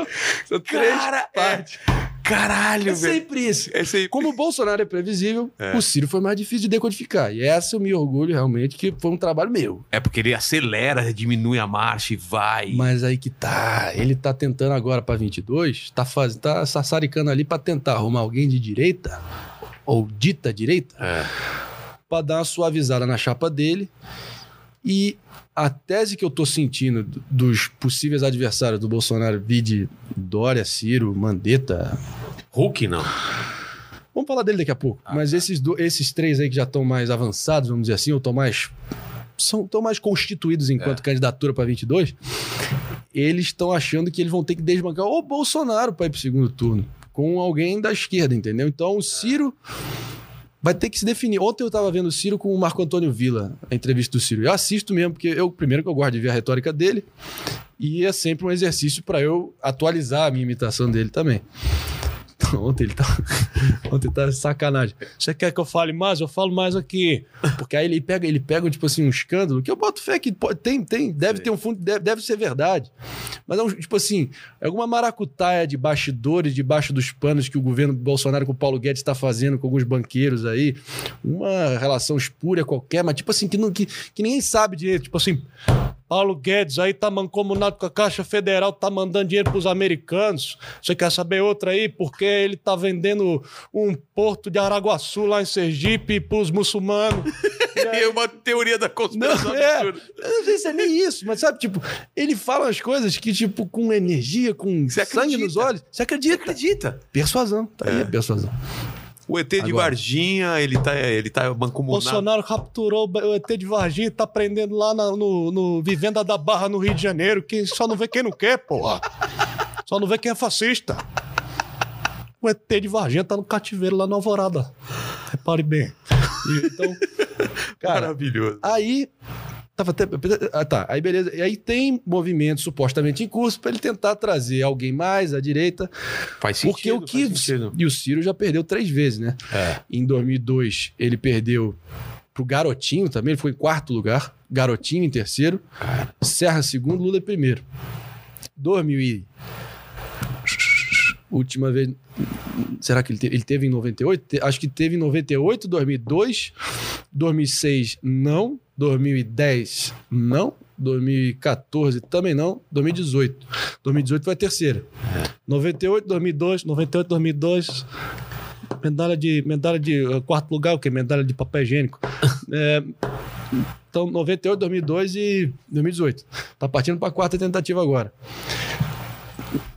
Speaker 3: São três
Speaker 1: Cara, é-
Speaker 3: partes.
Speaker 1: Caralho,
Speaker 2: É
Speaker 1: velho.
Speaker 2: sempre isso.
Speaker 1: É sempre...
Speaker 2: Como o Bolsonaro é previsível, o Ciro foi mais difícil de decodificar. E essa eu me orgulho realmente que foi um trabalho meu.
Speaker 1: É porque ele acelera, diminui a marcha e vai.
Speaker 2: Mas aí que tá. Ele tá tentando agora pra 22, tá, faz, tá sassaricando ali pra tentar arrumar alguém de direita, ou dita direita,
Speaker 1: É.
Speaker 2: pra dar uma suavizada na chapa dele. E a tese que eu tô sentindo do- dos possíveis adversários do Bolsonaro, vide Dória, Ciro, Mandetta,
Speaker 1: Hulk não.
Speaker 2: Vamos falar dele daqui a pouco.
Speaker 1: Ah,
Speaker 2: Mas
Speaker 1: tá.
Speaker 2: esses, do- esses três aí que já estão mais avançados, vamos dizer assim, ou estão mais. São, estão mais constituídos
Speaker 1: É.
Speaker 2: enquanto candidatura para 22, eles estão achando que eles vão ter que desbancar o Bolsonaro para ir para o segundo turno, com alguém da esquerda, entendeu? Então o Ciro vai ter que se definir. Ontem eu estava vendo o Ciro com o Marco Antônio Villa, a entrevista do Ciro. Eu assisto mesmo, porque eu, primeiro que eu gosto de ver a retórica dele, e é sempre um exercício para eu atualizar a minha imitação dele também. Então, ontem ele tá. Ontem tá sacanagem.
Speaker 3: Você quer que eu fale mais? Eu falo mais aqui.
Speaker 2: Porque aí ele pega, ele pega, tipo assim, um escândalo, que eu boto fé que pode- tem, tem, deve ter um fundo, deve, deve ser verdade. Mas é um, tipo assim, é alguma maracutaia de bastidores, debaixo dos panos que o governo Bolsonaro com o Paulo Guedes está fazendo com alguns banqueiros aí. Uma relação espúria qualquer, mas tipo assim, que, não, que, que ninguém sabe direito. Tipo assim,
Speaker 3: Paulo Guedes aí tá mancomunado com a Caixa Federal, tá mandando dinheiro pros americanos. Você quer saber outra aí? Porque ele tá vendendo um porto de Araguaçu lá em Sergipe pros muçulmanos.
Speaker 1: É uma teoria da conspiração
Speaker 2: Não, é. não sei se é nem isso, mas sabe, tipo, ele fala umas coisas que, tipo, com energia, com
Speaker 1: Você
Speaker 2: sangue nos olhos. Você acredita?
Speaker 1: Acredita?
Speaker 2: Persuasão. Tá aí a persuasão.
Speaker 1: O ET de
Speaker 2: Agora.
Speaker 1: Varginha, ele tá, ele tá mancomunado.
Speaker 3: Bolsonaro capturou o ET de Varginha e tá prendendo lá na- no, no Vivenda da Barra, no Rio de Janeiro, que só não vê quem não quer, porra. Só não vê quem é fascista. O ET de Varginha tá no cativeiro lá na Alvorada. Repare bem.
Speaker 2: Então, cara,
Speaker 1: Maravilhoso.
Speaker 2: aí. Tava até. Ah, tá. Aí beleza. E aí tem movimento supostamente em curso pra ele tentar trazer alguém mais à direita.
Speaker 1: Faz sentido.
Speaker 2: Porque o que. E o Ciro já perdeu três vezes, né?
Speaker 1: É.
Speaker 2: Em 2002, ele perdeu pro Garotinho também, ele foi em quarto lugar. Garotinho em terceiro. Serra segundo, Lula em primeiro. 2000 e... Última vez... Será que ele teve? Ele teve em 98? Te- Acho que teve em 98, 2002, 2006 não, 2010 não, 2014 também não, 2018. 2018 foi a terceira. 98, 2002, 98, 2002... Medalha de, medalha de eh, quarto lugar, o quê? Medalha de papel higiênico. É, Então, 98, 2002 e 2018. Tá partindo para a quarta tentativa agora.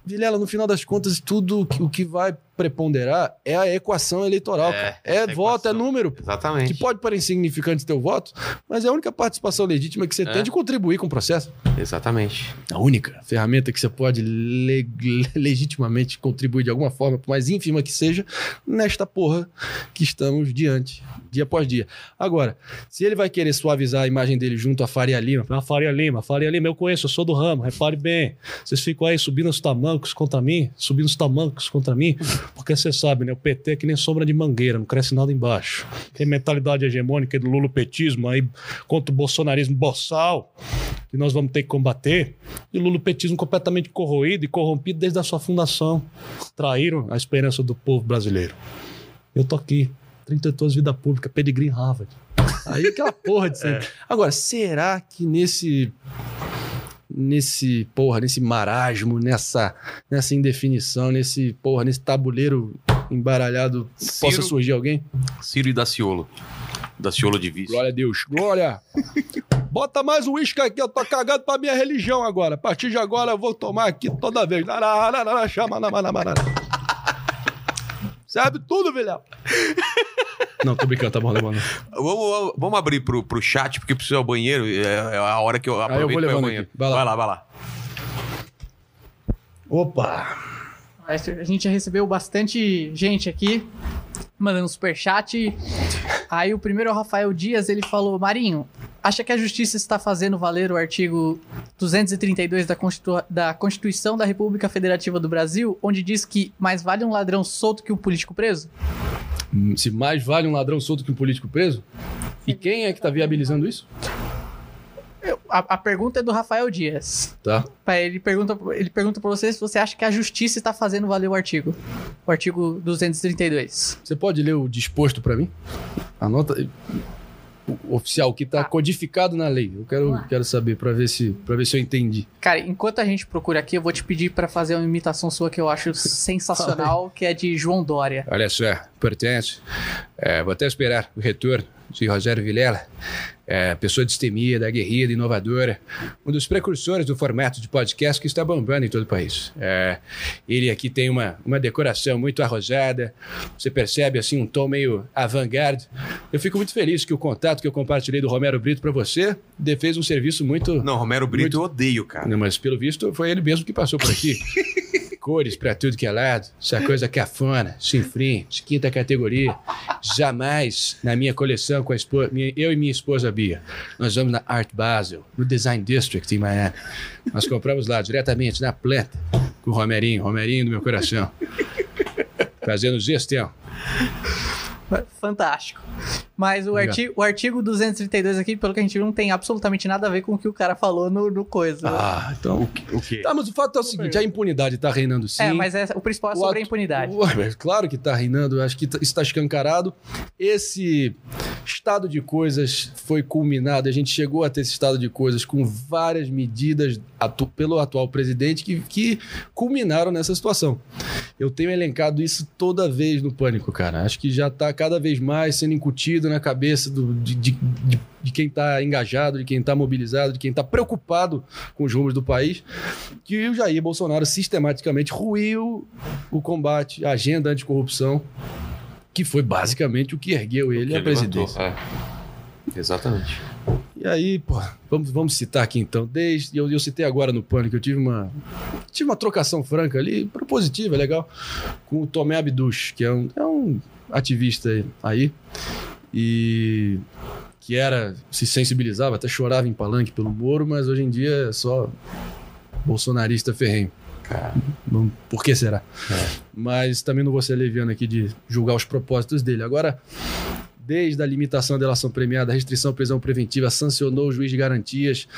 Speaker 2: Vilela, no final das contas, tudo o que vai preponderar é a equação eleitoral.
Speaker 1: É,
Speaker 2: cara. É,
Speaker 1: essa
Speaker 2: voto, é
Speaker 1: equação.
Speaker 2: número.
Speaker 1: Exatamente.
Speaker 2: Que pode parecer insignificante teu voto, mas é a única participação legítima que você
Speaker 1: É.
Speaker 2: tem de contribuir com o processo.
Speaker 1: Exatamente.
Speaker 2: A única ferramenta que você pode le- legitimamente contribuir de alguma forma, por mais ínfima que seja, nesta porra que estamos diante, dia após dia. Agora, se ele vai querer suavizar a imagem dele junto a Faria Lima,
Speaker 8: A Faria Lima, Faria Lima, eu conheço, eu sou do ramo, repare bem. Vocês ficam aí subindo os tamancos contra mim, subindo os tamancos contra mim, porque você sabe, né? O PT é que nem sombra de mangueira, não cresce nada embaixo. Tem mentalidade hegemônica do lulopetismo aí contra o bolsonarismo boçal, que nós vamos ter que combater. E o lulopetismo completamente corroído e corrompido desde a sua fundação. Traíram a esperança do povo brasileiro. Eu tô aqui, 32 anos de vida pública, pedigree em Harvard.
Speaker 2: aí aquela porra de sempre. Agora, será que nesse nesse porra, nesse marasmo, nessa nessa indefinição, nesse porra, nesse tabuleiro embaralhado, possa
Speaker 1: Ciro-
Speaker 2: surgir alguém?
Speaker 1: Ciro e Daciolo. Daciolo de vice.
Speaker 2: Glória a Deus. Glória. Bota mais um uísque aqui, eu tô cagando pra minha religião agora. A partir de agora eu vou tomar aqui toda vez. Chama. Sabe tudo, velhão. Não, tô brincando, tá bom, tá bom.
Speaker 1: Vamos, vamos abrir pro, pro chat, porque preciso ir ao banheiro. É, é a hora que eu aproveito
Speaker 2: eu vou
Speaker 1: pra ir ao
Speaker 2: levando
Speaker 1: banheiro.
Speaker 2: aqui. Vai lá.
Speaker 1: vai lá, vai lá.
Speaker 5: Opa!
Speaker 4: A gente já recebeu bastante gente aqui mandando superchat. Aí o primeiro é o Rafael Dias, ele falou: Marinho, acha que a justiça está fazendo valer o artigo 232 da, Constitu- da Constituição da República Federativa do Brasil, onde diz que mais vale um ladrão solto que um político preso?
Speaker 2: Hum, Se mais vale um ladrão solto que um político preso? E quem é que tá viabilizando isso?
Speaker 4: A, a pergunta é do Rafael Dias.
Speaker 2: Tá.
Speaker 4: Ele pergunta, ele pergunta pra você se você acha que a justiça está fazendo valer o artigo. O artigo 232.
Speaker 2: Você pode ler o disposto pra mim? Anota oficial que tá codificado na lei. Eu quero, quero saber pra ver se para ver se eu entendi.
Speaker 4: Cara, enquanto a gente procura aqui, eu vou te pedir pra fazer uma imitação sua que eu acho sensacional, que é de João Dória.
Speaker 2: Olha só, importante. É, vou até esperar o retorno de Rogério Vilela, é, pessoa destemida, aguerrida, inovadora, um dos precursores do formato de podcast que está bombando em todo o país. É, ele aqui tem uma, uma decoração muito arrojada, você percebe assim um tom meio avant-garde. Eu fico muito feliz que o contato que eu compartilhei do Romero Brito para você fez um serviço muito.
Speaker 1: Não, Romero Brito eu odeio, cara.
Speaker 2: Não, mas pelo visto foi ele mesmo que passou por aqui. Cores pra tudo que é lado, essa coisa cafona, chinfrim, de quinta categoria. Jamais na minha coleção com a esposa, minha- eu e minha esposa Bia. Nós vamos na Art Basel, no Design District em Miami. Nós compramos lá diretamente na planta com o Romerinho, Romerinho do meu coração. Fazendo gestão.
Speaker 4: Fantástico. Mas o
Speaker 2: Obrigado.
Speaker 4: artigo, o artigo 232 aqui, pelo que a gente viu, não tem absolutamente nada a ver com o que o cara falou no, no coisa.
Speaker 2: Ah, então.
Speaker 1: O quê?
Speaker 2: Tá, mas o fato é o seguinte: a impunidade tá reinando sim.
Speaker 4: é, mas é- o principal é
Speaker 2: O
Speaker 4: sobre a
Speaker 2: atu-
Speaker 4: impunidade.
Speaker 2: Mas claro que está reinando, acho que tá- isso está escancarado. Esse estado de coisas foi culminado, a gente chegou a ter esse estado de coisas com várias medidas atu- pelo atual presidente que, que culminaram nessa situação. Eu tenho elencado isso toda vez no Pânico, cara. Acho que já está cada vez mais sendo incutido na cabeça do- de, de- de- de quem está engajado, de quem está mobilizado, de quem está preocupado com os rumos do país, que o Jair Bolsonaro sistematicamente ruiu o combate, a agenda anticorrupção, que foi basicamente o que ergueu ele à presidência.
Speaker 1: levantou, é. Exatamente.
Speaker 2: E aí, pô, vamos, vamos citar aqui então, desde. Eu, eu citei agora no Pânico, eu tive uma. Tive uma trocação franca ali, propositiva, legal, com o Tomé Abduch, que é um, é um ativista aí. E que era, se sensibilizava, até chorava em palanque pelo Moro, mas hoje em dia é só bolsonarista ferrenho. Não- Por que será? Mas também não vou ser leviano aqui de julgar os propósitos dele. Agora, desde a limitação da delação premiada, a restrição à prisão preventiva, sancionou o juiz de garantias,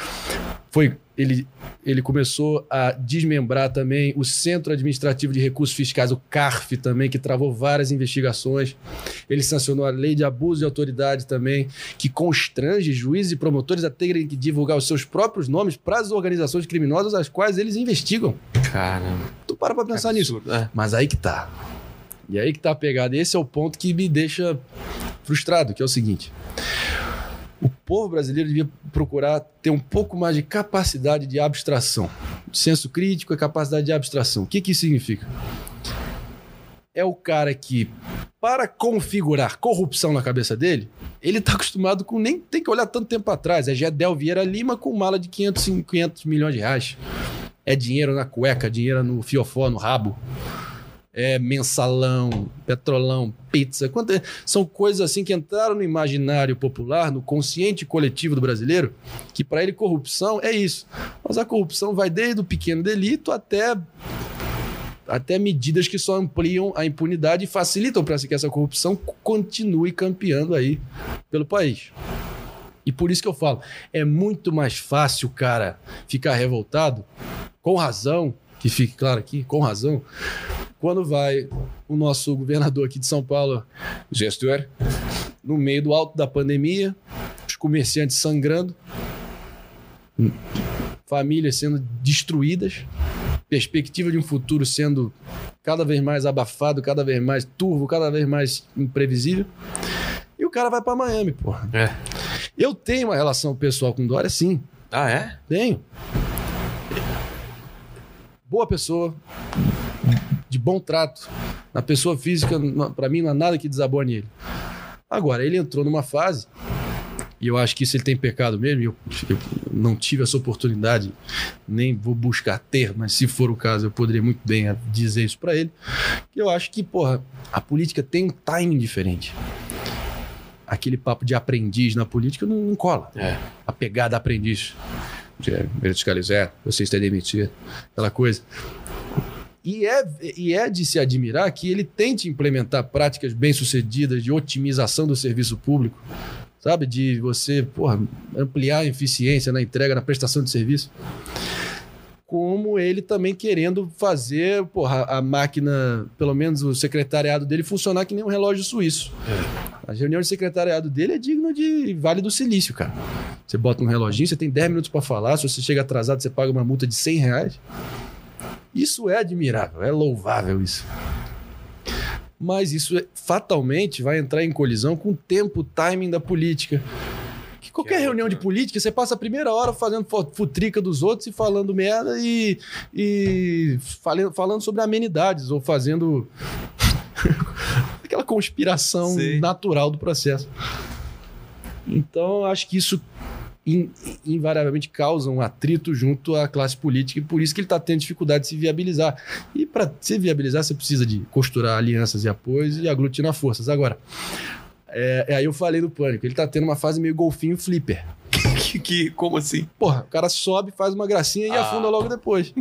Speaker 2: foi ele, ele começou a desmembrar também o Centro Administrativo de Recursos Fiscais, o CARF também, que travou várias investigações. Ele sancionou a lei de abuso de autoridade também, que constrange juízes e promotores a terem que divulgar os seus próprios nomes para as organizações criminosas as quais eles investigam.
Speaker 1: Caramba.
Speaker 2: Tu para pra pensar nisso.
Speaker 1: Absurdo. É.
Speaker 2: Mas aí que tá. E aí que tá a pegada. Esse é o ponto que me deixa frustrado, que é o seguinte. O povo brasileiro devia procurar ter um pouco mais de capacidade de abstração. Senso crítico é capacidade de abstração. O que, que isso significa? É o cara que, para configurar corrupção na cabeça dele, ele tá acostumado com nem tem que olhar tanto tempo atrás. É Gedel Vieira Lima com mala de 500, 500 milhões de reais. É dinheiro na cueca, dinheiro no fiofó, no rabo é, mensalão, petrolão, pizza. Quanto- são coisas assim que entraram no imaginário popular, no consciente coletivo do brasileiro, que para ele corrupção é isso. Mas a corrupção vai desde o pequeno delito até até medidas que só ampliam a impunidade e facilitam para que essa corrupção continue campeando aí pelo país. E por isso que eu falo, é muito mais fácil cara ficar revoltado, com razão, que fique claro aqui, com razão, quando vai o nosso governador aqui de São Paulo, gestor, no meio do alto da pandemia, os comerciantes sangrando, famílias sendo destruídas, perspectiva de um futuro sendo cada vez mais abafado, cada vez mais turvo, cada vez mais imprevisível. E o cara vai para Miami, porra.
Speaker 1: É.
Speaker 2: Eu tenho uma relação pessoal com Dória, sim.
Speaker 1: Ah, é?
Speaker 2: Tenho. Boa pessoa, de bom trato. Na pessoa física, pra mim, não há nada que desabone ele. Agora, ele entrou numa fase, e eu acho que isso ele tem pecado mesmo, eu, eu não tive essa oportunidade, nem vou buscar ter, mas se for o caso, eu poderia muito bem dizer isso pra ele. Que eu acho que, porra, a política tem um timing diferente. Aquele papo de aprendiz na política não, não cola
Speaker 1: É.
Speaker 2: a pegada aprendiz. De verticalizar, você está demitido, aquela coisa. E é, e é de se admirar que ele tente implementar práticas bem-sucedidas de otimização do serviço público, sabe? De você porra, ampliar a eficiência na entrega, na prestação de serviço. Como ele também querendo fazer porra, a máquina, pelo menos o secretariado dele, funcionar que nem um relógio suíço. A reunião de secretariado dele é digna de Vale do Silício, cara. Você bota um reloginho, você tem 10 minutos para falar. Se você chega atrasado, você paga uma multa de 100 reais. Isso é admirável, é louvável isso. Mas isso é- fatalmente vai entrar em colisão com o tempo, timing da política. Que qualquer
Speaker 1: Que é
Speaker 2: reunião de
Speaker 1: outra.
Speaker 2: política, você passa a primeira hora fazendo futrica dos outros e falando merda e, e falando sobre amenidades ou fazendo aquela conspiração
Speaker 1: Sei.
Speaker 2: natural do processo. Então, acho que isso in- invariavelmente causa um atrito junto à classe política e por isso que ele está tendo dificuldade de se viabilizar. E para se viabilizar, você precisa de costurar alianças e apoios e aglutinar forças. Agora, é, é aí eu falei do pânico. Ele está tendo uma fase meio golfinho flipper.
Speaker 1: Que, que- como assim?
Speaker 2: Porra, o cara sobe, faz uma gracinha e
Speaker 1: Ah.
Speaker 2: afunda logo depois.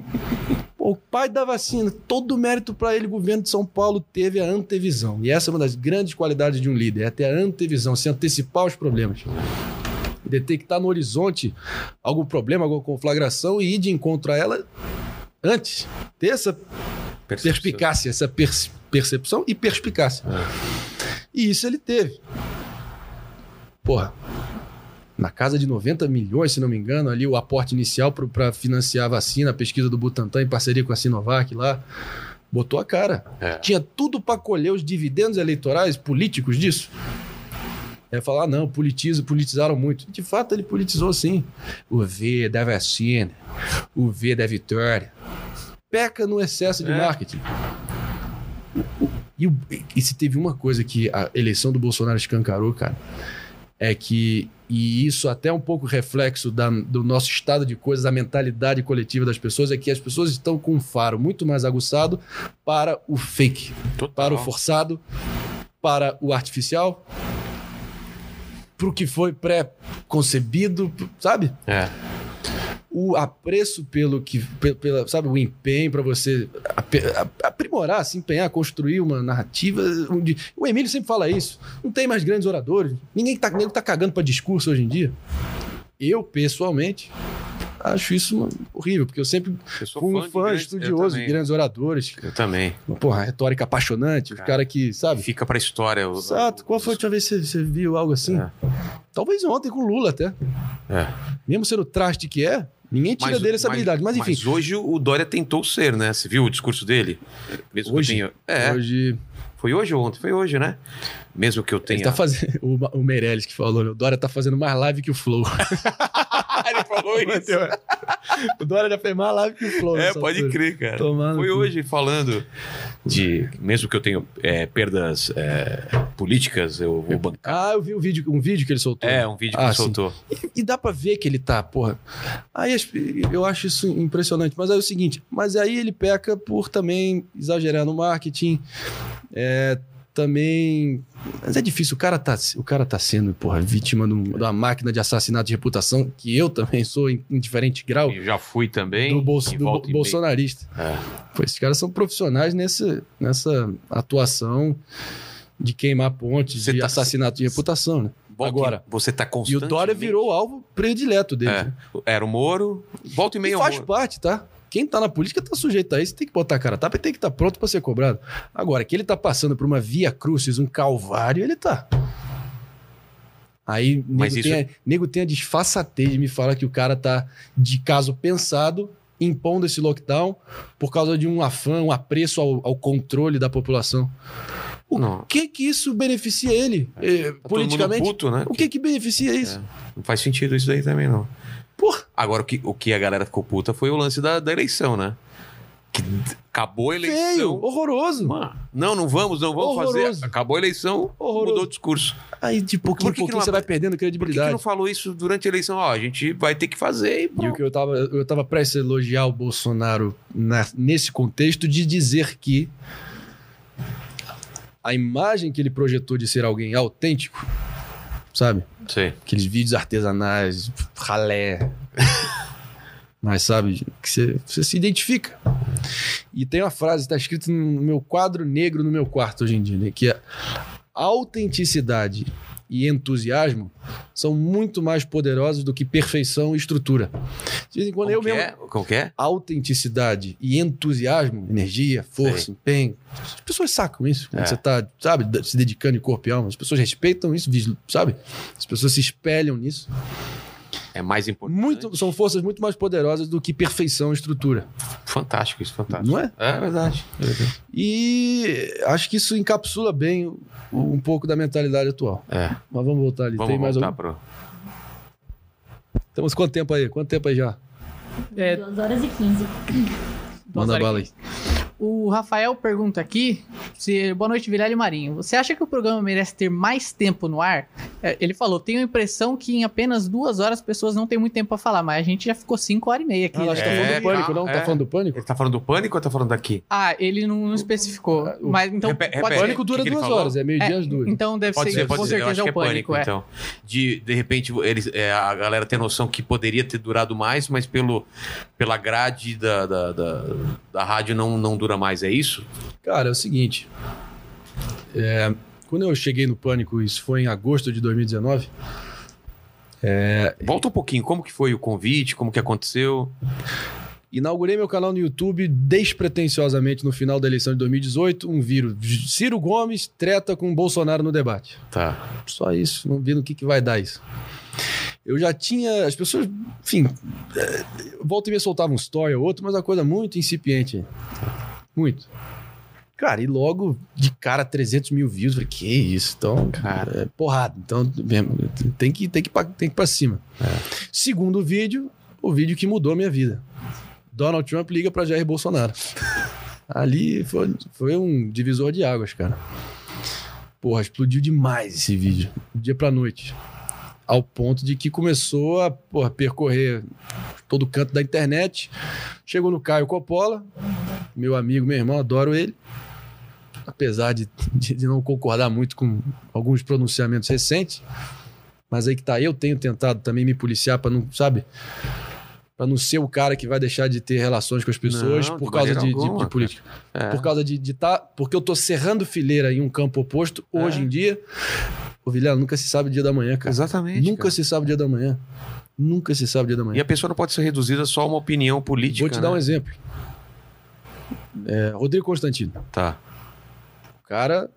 Speaker 2: O pai da vacina, todo o mérito para ele, o governo de São Paulo teve a antevisão. E essa é uma das grandes qualidades de um líder, é ter a antevisão, se antecipar os problemas. Detectar no horizonte algum problema, alguma conflagração e ir de encontro a ela antes. Ter essa perspicácia, essa perce- percepção e perspicácia. E isso ele teve. Porra, na casa de 90 milhões, se não me engano, ali o aporte inicial para financiar a vacina, a pesquisa do Butantan em parceria com a Sinovac lá, botou a cara.
Speaker 1: É.
Speaker 2: Tinha tudo para colher os dividendos eleitorais políticos disso. É falar, não, politizo, politizaram muito. De fato, ele politizou sim. O V da vacina, o V da vitória. Peca no excesso de
Speaker 1: É.
Speaker 2: marketing. E, e se teve uma coisa que a eleição do Bolsonaro escancarou, cara, é que, e isso até é um pouco reflexo da- do nosso estado de coisas, a mentalidade coletiva das pessoas, é que as pessoas estão com um faro muito mais aguçado para o fake,
Speaker 1: Total.
Speaker 2: para o forçado, para o artificial, para o que foi pré-concebido, sabe?
Speaker 1: É.
Speaker 2: o apreço pelo que, pe- pela, sabe, o empenho para você aprimorar, se empenhar, construir uma narrativa. onde- O Emílio sempre fala isso. Não tem mais grandes oradores. Ninguém tá, ninguém tá cagando para discurso hoje em dia. Eu, pessoalmente, acho isso horrível, porque eu sempre
Speaker 1: Eu sou
Speaker 2: fui um fã
Speaker 1: grandes-
Speaker 2: estudioso de grandes oradores.
Speaker 1: Eu também.
Speaker 2: Porra, retórica apaixonante,
Speaker 1: Cara.
Speaker 2: cara que, sabe?
Speaker 1: Fica pra história. o-
Speaker 2: Exato. Qual foi a última vez que você, você viu algo assim?
Speaker 1: É.
Speaker 2: Talvez ontem com o Lula até.
Speaker 1: É.
Speaker 2: Mesmo sendo o traste que é, ninguém tira dele essa habilidade. Mas enfim,
Speaker 1: hoje o Dória tentou ser, né? Você viu o discurso dele? Mesmo que eu
Speaker 2: Hoje?
Speaker 1: tenha- É.
Speaker 2: Hoje.
Speaker 1: Foi hoje ou ontem? Foi hoje, né? Mesmo que eu
Speaker 2: Ele
Speaker 1: tenha.
Speaker 2: tá fazendo. O, o Meirelles que falou, o Dória tá fazendo mais live que o Flow.
Speaker 1: Ele falou isso.
Speaker 2: o Dória já fez mais live que o Flow.
Speaker 1: É, pode
Speaker 2: altura.
Speaker 1: crer, cara.
Speaker 2: Tomando
Speaker 1: Foi hoje falando de. Mesmo que eu tenha é, perdas é, políticas, eu vou bancar.
Speaker 2: Ah, eu vi um vídeo, um vídeo que ele soltou.
Speaker 1: É, um vídeo que
Speaker 2: Ah,
Speaker 1: ele
Speaker 2: sim.
Speaker 1: soltou.
Speaker 2: E, e dá pra ver que ele tá, porra. Aí eu acho isso impressionante. Mas é o seguinte, mas aí ele peca por também exagerar no marketing. É, também. Mas é difícil. O cara tá, o cara tá sendo, porra, vítima de um- de uma máquina de assassinato de reputação, que eu também sou em, em diferente grau.
Speaker 1: Eu já fui também.
Speaker 2: Do, bolso,
Speaker 1: e
Speaker 2: do bo-
Speaker 1: e
Speaker 2: bolsonarista.
Speaker 1: É.
Speaker 2: Pô, esses caras são profissionais nessa, nessa atuação de queimar pontes, de
Speaker 1: tá-
Speaker 2: assassinato de reputação, né?
Speaker 1: E-
Speaker 2: Agora.
Speaker 1: Você tá
Speaker 2: E o
Speaker 1: constantemente...
Speaker 2: Dória virou o alvo predileto dele.
Speaker 1: É.
Speaker 2: né?
Speaker 1: Era o Moro. Volta e
Speaker 2: E
Speaker 1: meia ao
Speaker 2: faz
Speaker 1: Moro.
Speaker 2: parte, tá? Quem tá na política tá sujeito a isso, tem que botar a cara tapa e tem que estar pronto pra ser cobrado. Agora, que ele tá passando por uma via crucis, um calvário, ele tá. Aí, nego,
Speaker 1: isso-
Speaker 2: tem a, nego tem a disfarçatez de me falar que o cara tá de caso pensado, impondo esse lockdown por causa de um afã, um apreço ao, ao controle da população. O
Speaker 1: Não.
Speaker 2: que que isso beneficia ele, eh,
Speaker 1: Tá
Speaker 2: politicamente?
Speaker 1: puto, né?
Speaker 2: O que que beneficia isso?
Speaker 1: Não faz sentido isso daí também, não.
Speaker 2: Porra,
Speaker 1: Agora, o que, o que a galera ficou puta foi o lance da, da eleição, né? Que acabou a eleição.
Speaker 2: feio, horroroso.
Speaker 1: Mano, não, não vamos, não vamos
Speaker 2: Horroroso.
Speaker 1: fazer. Acabou a eleição,
Speaker 2: Horroroso.
Speaker 1: mudou o discurso.
Speaker 2: Aí de pouquinho
Speaker 1: que
Speaker 2: em
Speaker 1: que
Speaker 2: pouquinho
Speaker 1: não
Speaker 2: você vai perdendo
Speaker 1: Por que, que
Speaker 2: credibilidade.
Speaker 1: não falou isso durante a eleição? Ó, a gente vai ter que fazer e
Speaker 2: E o que eu tava, eu tava prestes a elogiar o Bolsonaro na- nesse contexto de dizer que a imagem que ele projetou de ser alguém autêntico, sabe?
Speaker 1: Sei.
Speaker 2: Aqueles vídeos artesanais, ralé. Mas sabe, que você, você se identifica. E tem uma frase, está escrito no meu quadro negro no meu quarto hoje em dia, né? Que é autenticidade e entusiasmo são muito mais poderosos do que perfeição e estrutura. De vez em quando
Speaker 1: Como
Speaker 2: eu mesmo
Speaker 1: é?
Speaker 2: autenticidade e entusiasmo, energia, força,
Speaker 1: Sei.
Speaker 2: empenho. As pessoas sacam isso quando
Speaker 1: É.
Speaker 2: você tá, sabe, se dedicando de corpo e alma. As pessoas respeitam isso, sabe? As pessoas se espelham nisso.
Speaker 1: É mais importante.
Speaker 2: Muito, são forças muito mais poderosas do que perfeição e estrutura.
Speaker 1: Fantástico isso, fantástico.
Speaker 2: Não é?
Speaker 1: É verdade. É verdade.
Speaker 2: E acho que isso encapsula bem um pouco da mentalidade atual.
Speaker 1: É.
Speaker 2: Mas vamos voltar ali.
Speaker 1: Vamos
Speaker 2: Tem mais
Speaker 1: voltar
Speaker 2: um?
Speaker 1: pro...
Speaker 2: Temos quanto tempo aí? Quanto tempo aí já?
Speaker 4: É,
Speaker 7: 2 horas e 15.
Speaker 2: Manda bala aí.
Speaker 4: O Rafael pergunta aqui: se, boa noite, Vilela e Marinho. Você acha que o programa merece ter mais tempo no ar? É, Ele falou: tenho a impressão que em apenas duas horas as pessoas não têm muito tempo pra falar, mas a gente já ficou cinco horas e meia aqui.
Speaker 2: Ah, acho que tá
Speaker 1: É,
Speaker 2: falando do pânico, não?
Speaker 1: é.
Speaker 2: Tá falando do pânico?
Speaker 1: Ele tá falando do pânico ou tá falando daqui?
Speaker 4: Ah, ele não, não especificou.
Speaker 2: o-
Speaker 4: Mas então. Pode ser.
Speaker 2: Pânico
Speaker 1: o
Speaker 2: dura
Speaker 1: que
Speaker 2: duas
Speaker 1: falou?
Speaker 2: horas, é meio-dia
Speaker 4: É,
Speaker 2: às duas.
Speaker 4: Então deve
Speaker 1: Pode
Speaker 4: ser,
Speaker 1: ser, pode
Speaker 4: com
Speaker 1: ser.
Speaker 4: Certeza é o pânico. é.
Speaker 1: então. De, de repente, eles, é, a galera tem noção que poderia ter durado mais, mas pelo, pela grade da, da, da, da rádio não, não dura mais, é isso?
Speaker 2: Cara, é o seguinte. é, quando eu cheguei no Pânico, isso foi em agosto de 2019.
Speaker 1: Volta um pouquinho, como que foi o convite, como que aconteceu?
Speaker 2: Inaugurei meu canal no YouTube despretensiosamente no final da eleição de 2018. Um vírus. Ciro Gomes treta com Bolsonaro no debate.
Speaker 1: Tá.
Speaker 2: Só isso. Não vi no que, que vai dar isso. Eu já tinha. As pessoas. Enfim. é, volta e meia soltava um story ou outro, mas uma coisa muito incipiente. Muito. Cara, e logo de cara 300 mil views. Falei, que isso? Então,
Speaker 1: Cara.
Speaker 2: é porrada. Então, mesmo, tem que, tem que, pra- tem que ir pra cima. Segundo vídeo, o vídeo que mudou a minha vida. Donald Trump liga pra Jair Bolsonaro. Ali foi, foi um divisor de águas, cara. Porra, explodiu demais esse vídeo. Dia pra noite. Ao ponto de que começou a porra, percorrer todo canto da internet. Chegou no Caio Coppola, meu amigo, meu irmão, adoro ele. Apesar de, de, não concordar muito com alguns pronunciamentos recentes. Mas aí que tá, eu tenho tentado também me policiar pra não, sabe? Pra não ser o cara que vai deixar de ter relações com as pessoas
Speaker 1: Não, de
Speaker 2: por causa de, de-
Speaker 1: alguma,
Speaker 2: de política.
Speaker 1: É.
Speaker 2: Por causa de estar. porque eu tô cerrando fileira em um campo oposto hoje
Speaker 1: É.
Speaker 2: em dia. O Vilela nunca se sabe o dia da manhã, cara.
Speaker 1: Exatamente.
Speaker 2: Nunca
Speaker 1: cara.
Speaker 2: se sabe o dia da manhã. Nunca se sabe o dia da manhã.
Speaker 1: E a pessoa não pode ser reduzida só a uma opinião política.
Speaker 2: Vou te dar um
Speaker 1: né?
Speaker 2: exemplo. É, Rodrigo Constantino.
Speaker 1: Tá.
Speaker 2: O cara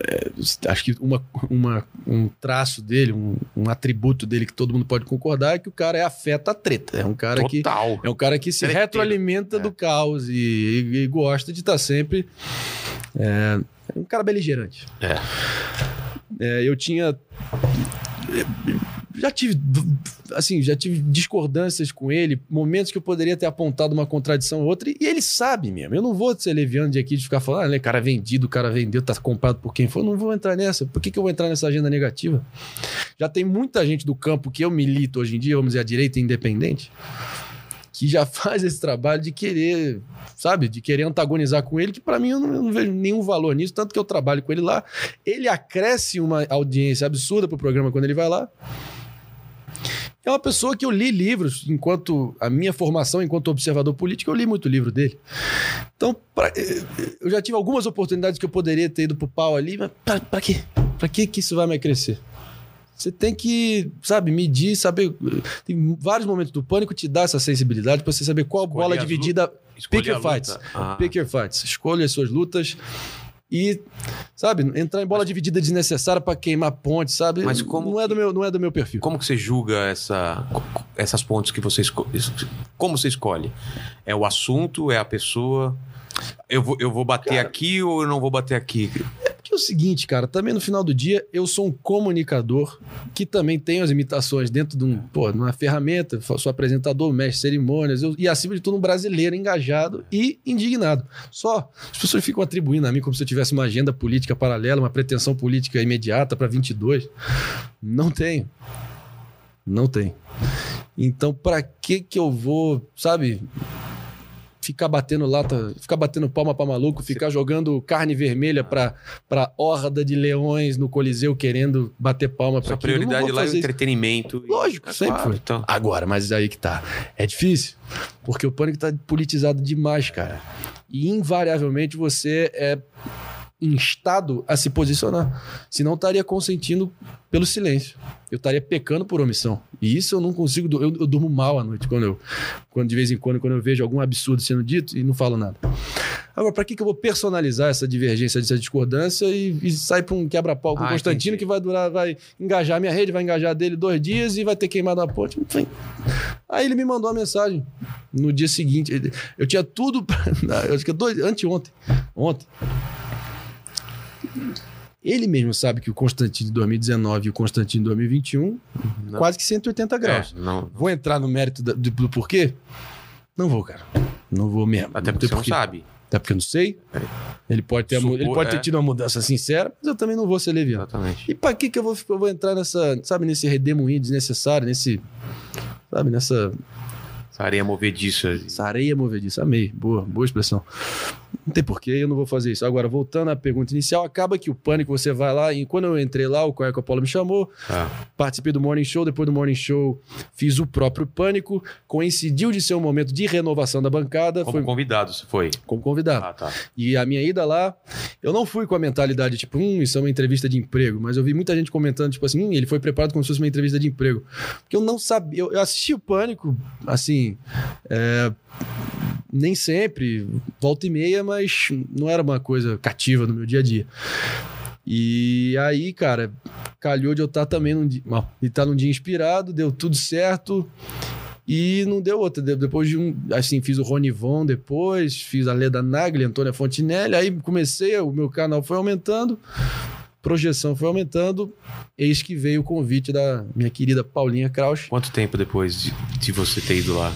Speaker 2: é, acho que uma, uma- um traço dele, um, um atributo dele que todo mundo pode concordar é que o cara é afeta a treta. É um cara que
Speaker 1: Total.
Speaker 2: é um cara que se
Speaker 1: Treteiro.
Speaker 2: retroalimenta
Speaker 1: É.
Speaker 2: do caos e, e- e gosta de estar sempre. É, é um cara beligerante.
Speaker 1: É.
Speaker 2: É, eu tinha. Já tive, assim, já tive discordâncias com ele, momentos que eu poderia ter apontado uma contradição ou outra, e ele sabe mesmo. Eu não vou ser leviano de aqui de ficar falando, ah, né, cara vendido, cara vendeu, tá comprado por quem for. Não vou entrar nessa. Por que, que eu vou entrar nessa agenda negativa? Já tem muita gente do campo que eu milito hoje em dia, vamos dizer, a direita independente, que já faz esse trabalho de querer, sabe, de querer antagonizar com ele, que pra mim eu não, eu não vejo nenhum valor nisso, tanto que eu trabalho com ele lá. Ele acresce uma audiência absurda pro programa quando ele vai lá. É uma pessoa que eu li livros, enquanto a minha formação enquanto observador político, eu li muito livro dele. Então, pra- eh, eu já tive algumas oportunidades que eu poderia ter ido pro pau ali, mas pra, pra quê? Pra que que isso vai me crescer? Você tem que, sabe, medir, saber. Tem vários momentos do pânico te dá essa sensibilidade pra você saber qual
Speaker 1: Escolher
Speaker 2: bola dividida. Pick your
Speaker 1: luta.
Speaker 2: fights.
Speaker 1: Ah.
Speaker 2: Pick your fights. Escolha as suas lutas e, sabe, entrar em bola dividida desnecessária pra queimar ponte, sabe?
Speaker 1: Mas como
Speaker 2: não é do meu, não é do meu perfil.
Speaker 1: Como que você julga essa, essas pontes que você escolhe? Como você escolhe? É o assunto? É a pessoa? Eu vou, eu vou bater aqui ou eu não vou bater aqui?
Speaker 2: Que é o seguinte, cara, também no final do dia, eu sou um comunicador que também tenho as imitações dentro de um, pô, uma ferramenta, sou apresentador, mestre cerimônias, eu- e acima de tudo um brasileiro engajado e indignado. Só, as pessoas ficam atribuindo a mim como se eu tivesse uma agenda política paralela, uma pretensão política imediata para 22. Não tenho. Não tenho. Então, pra que que eu vou, sabe, ficar batendo lata, ficar batendo palma pra maluco, ficar jogando carne vermelha pra, pra horda de leões no Coliseu querendo bater palma não
Speaker 1: prioridade lá é o entretenimento.
Speaker 2: Lógico,
Speaker 1: É
Speaker 2: sempre
Speaker 1: claro,
Speaker 2: foi.
Speaker 1: Então.
Speaker 2: Agora, mas aí que tá. É difícil, porque o pânico tá politizado demais, cara. E invariavelmente você é instado a se posicionar. Senão eu estaria consentindo pelo silêncio. Eu estaria pecando por omissão. E isso eu não consigo. Eu, eu durmo mal à noite quando eu. Quando de vez em quando, quando eu vejo algum absurdo sendo dito e não falo nada. Agora, pra que, que eu vou personalizar essa divergência, essa discordância e, e sair pra um quebra-pau com o
Speaker 1: Ah,
Speaker 2: Constantino
Speaker 1: entendi.
Speaker 2: que vai durar, vai engajar a minha rede, vai engajar dele dois dias e vai ter queimado a ponte? Enfim. Aí ele me mandou uma mensagem no dia seguinte. Eu tinha tudo. Pra, eu acho que dois, anteontem. Ontem. Ele mesmo sabe que o Constantino de 2019 e o Constantino de 2021,
Speaker 1: Não.
Speaker 2: quase que 180 graus.
Speaker 1: É, não,
Speaker 2: Vou entrar no mérito da- do, do porquê? Não vou, cara. Não vou mesmo.
Speaker 1: até porque
Speaker 2: tem
Speaker 1: você não sabe.
Speaker 2: Até porque eu não sei. Ele pode ter,
Speaker 1: Supor,
Speaker 2: ele pode ter
Speaker 1: é.
Speaker 2: tido uma mudança sincera, mas eu também não vou ser leviano.
Speaker 1: Exatamente.
Speaker 2: E pra que que eu vou, eu vou entrar nessa, sabe, nesse redemoinho desnecessário, nesse, sabe, nessa
Speaker 1: Essa areia movediça.
Speaker 2: essa areia movediça? Amei. Boa, boa expressão. Não tem porquê, eu não vou fazer isso. Agora, voltando à pergunta inicial, acaba que o pânico, você vai lá, e quando eu entrei lá, o Caio Coppola me chamou,
Speaker 1: Tá.
Speaker 2: participei do Morning Show, depois do Morning Show fiz o próprio Pânico, coincidiu de ser um momento de renovação da bancada,
Speaker 1: Como
Speaker 2: foi
Speaker 1: convidado, você foi.
Speaker 2: como convidado.
Speaker 1: Ah, tá.
Speaker 2: E a minha ida lá, eu não fui com a mentalidade tipo, hum, isso é uma entrevista de emprego, mas eu vi muita gente comentando, tipo assim, hum, ele foi preparado como se fosse uma entrevista de emprego. Porque eu não sabia, eu assisti o Pânico, assim, é, nem sempre, volta e meia, mas não era uma coisa cativa no meu dia a dia. E aí, cara, calhou de eu estar também num dia, estar num dia inspirado, deu tudo certo. E não deu outra. De- Depois de um. Assim, fiz o Ronivon depois, fiz a Leda Nagli, Antônia Fontinelli. Aí comecei, o meu canal foi aumentando, projeção foi aumentando. Eis que veio o convite da minha querida Paulinha Kraus.
Speaker 1: Quanto tempo depois de, de você ter ido lá?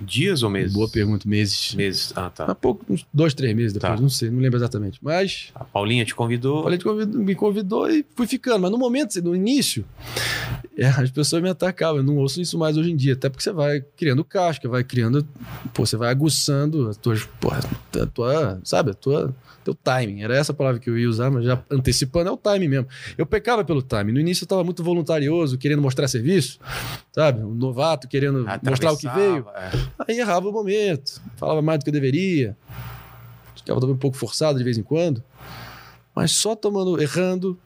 Speaker 1: Dias ou meses?
Speaker 2: Hum. Boa pergunta, meses.
Speaker 1: Meses. Ah, tá.
Speaker 2: Há pouco, uns dois, três meses depois,
Speaker 1: Tá.
Speaker 2: não sei, não lembro exatamente. Mas
Speaker 1: A Paulinha te convidou.
Speaker 2: Falei, te convidou- me convidou e fui ficando. Mas no momento, no início, é, as pessoas me atacavam. Eu não ouço isso mais hoje em dia. Até porque você vai criando casca, vai criando. Pô, você vai aguçando as tuas. Porra, a tua. Sabe, a tua. Teu timing. Era essa palavra que eu ia usar, mas já antecipando é o timing mesmo. Eu pecava pelo timing. No início eu tava muito voluntarioso, querendo mostrar serviço, sabe? Um novato querendo mostrar o que veio.
Speaker 1: É.
Speaker 2: Aí errava o momento, falava mais do que eu deveria. Ficava também um pouco forçado de vez em quando. Mas só tomando, errando,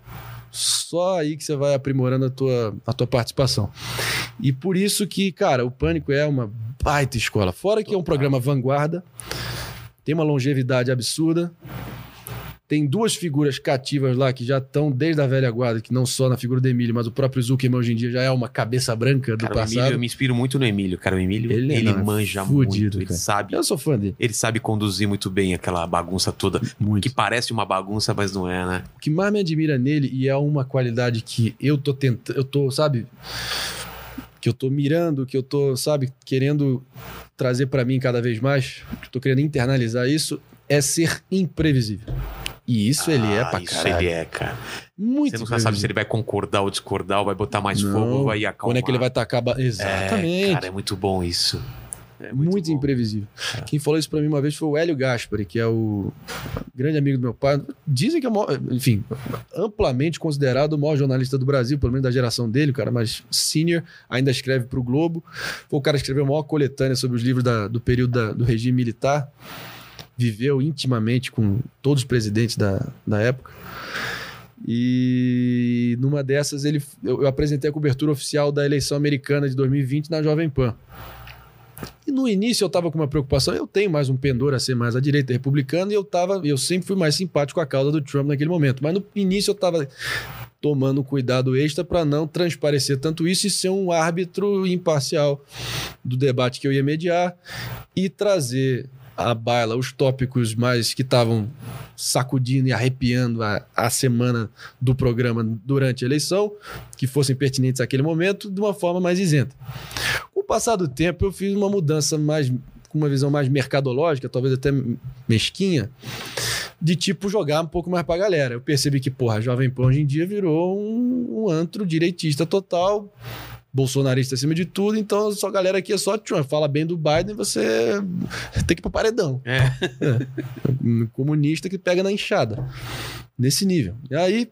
Speaker 2: só aí que você vai aprimorando a tua, a tua participação. E por isso que, cara, o Pânico é uma baita escola. Fora que é um programa vanguarda, tem uma longevidade absurda, tem duas figuras cativas lá que já estão desde a velha guarda, que não só na figura do Emílio, mas o próprio Zuckerman hoje em dia já é uma cabeça branca do
Speaker 1: Cara,
Speaker 2: passado.
Speaker 1: Emílio, eu me inspiro muito no Emílio, cara. O Emílio,
Speaker 2: Ele
Speaker 1: ele,
Speaker 2: é- não, é
Speaker 1: manja
Speaker 2: fudido,
Speaker 1: muito. Ele
Speaker 2: cara.
Speaker 1: sabe,
Speaker 2: Eu sou fã dele.
Speaker 1: ele sabe conduzir muito bem aquela bagunça toda.
Speaker 2: Muito.
Speaker 1: Que parece uma bagunça, mas não é, né?
Speaker 2: O que mais me admira nele, e é uma qualidade que eu tô tentando, eu tô, sabe, que eu tô mirando, que eu tô, sabe, querendo trazer pra mim cada vez mais, que eu tô querendo internalizar isso, é ser imprevisível. E isso ele é
Speaker 1: Ah,
Speaker 2: pra
Speaker 1: Isso
Speaker 2: caralho.
Speaker 1: ele é, cara.
Speaker 2: Muito
Speaker 1: Você nunca sabe se ele vai concordar ou discordar, ou vai botar mais
Speaker 2: Não.
Speaker 1: fogo, vai acalmar.
Speaker 2: Quando é que ele vai tacar... Ba...
Speaker 1: É,
Speaker 2: Exatamente.
Speaker 1: cara, é muito bom isso. É
Speaker 2: muito
Speaker 1: bom.
Speaker 2: imprevisível.
Speaker 1: É.
Speaker 2: Quem falou isso pra mim uma vez foi o Hélio Gaspari, que é o grande amigo do meu pai. Dizem que é o maior, enfim, amplamente considerado o maior jornalista do Brasil, pelo menos da geração dele, o cara mais senior, ainda escreve pro Globo. Foi o cara que escreveu a maior coletânea sobre os livros da- do período da- do regime militar. Viveu intimamente com todos os presidentes da, da época. E numa dessas ele, eu, eu apresentei a cobertura oficial da eleição americana de 2020 na Jovem Pan. E no início eu tava com uma preocupação, eu tenho mais um pendor a ser mais à direita republicana e eu tava, eu sempre fui mais simpático à causa do Trump naquele momento, mas no início eu tava tomando cuidado extra para não transparecer tanto isso e ser um árbitro imparcial do debate que eu ia mediar e trazer à baila os tópicos mais que estavam sacudindo e arrepiando a, a semana do programa durante a eleição, que fossem pertinentes àquele momento, de uma forma mais isenta. Passar do tempo, eu fiz uma mudança mais com uma visão mais mercadológica, talvez até mesquinha, de tipo jogar um pouco mais pra galera. Eu percebi que, porra, a Jovem Pan hoje em dia virou um, um antro direitista total, bolsonarista acima de tudo, então só galera aqui é só Trump. Fala bem do Biden, você tem que ir pro paredão.
Speaker 1: É.
Speaker 2: Um comunista que pega na enxada. Nesse nível. E aí,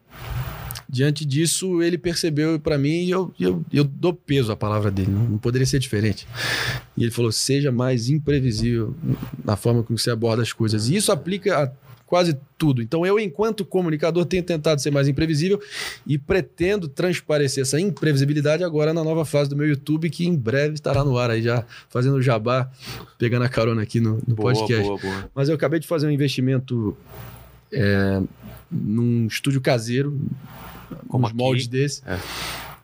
Speaker 2: diante disso, ele percebeu pra mim e eu, eu, eu dou peso à palavra dele. Não, não poderia ser diferente. E ele falou: seja mais imprevisível na forma como você aborda as coisas. E isso aplica a quase tudo. Então, eu, enquanto comunicador, tenho tentado ser mais imprevisível e pretendo transparecer essa imprevisibilidade agora na nova fase do meu YouTube, que em breve estará no ar aí já, fazendo o jabá, pegando a carona aqui no, no
Speaker 1: Boa,
Speaker 2: podcast.
Speaker 1: boa, boa.
Speaker 2: Mas eu acabei de fazer um investimento é, num estúdio caseiro,
Speaker 1: Como
Speaker 2: uns
Speaker 1: aqui.
Speaker 2: moldes desse.
Speaker 1: É.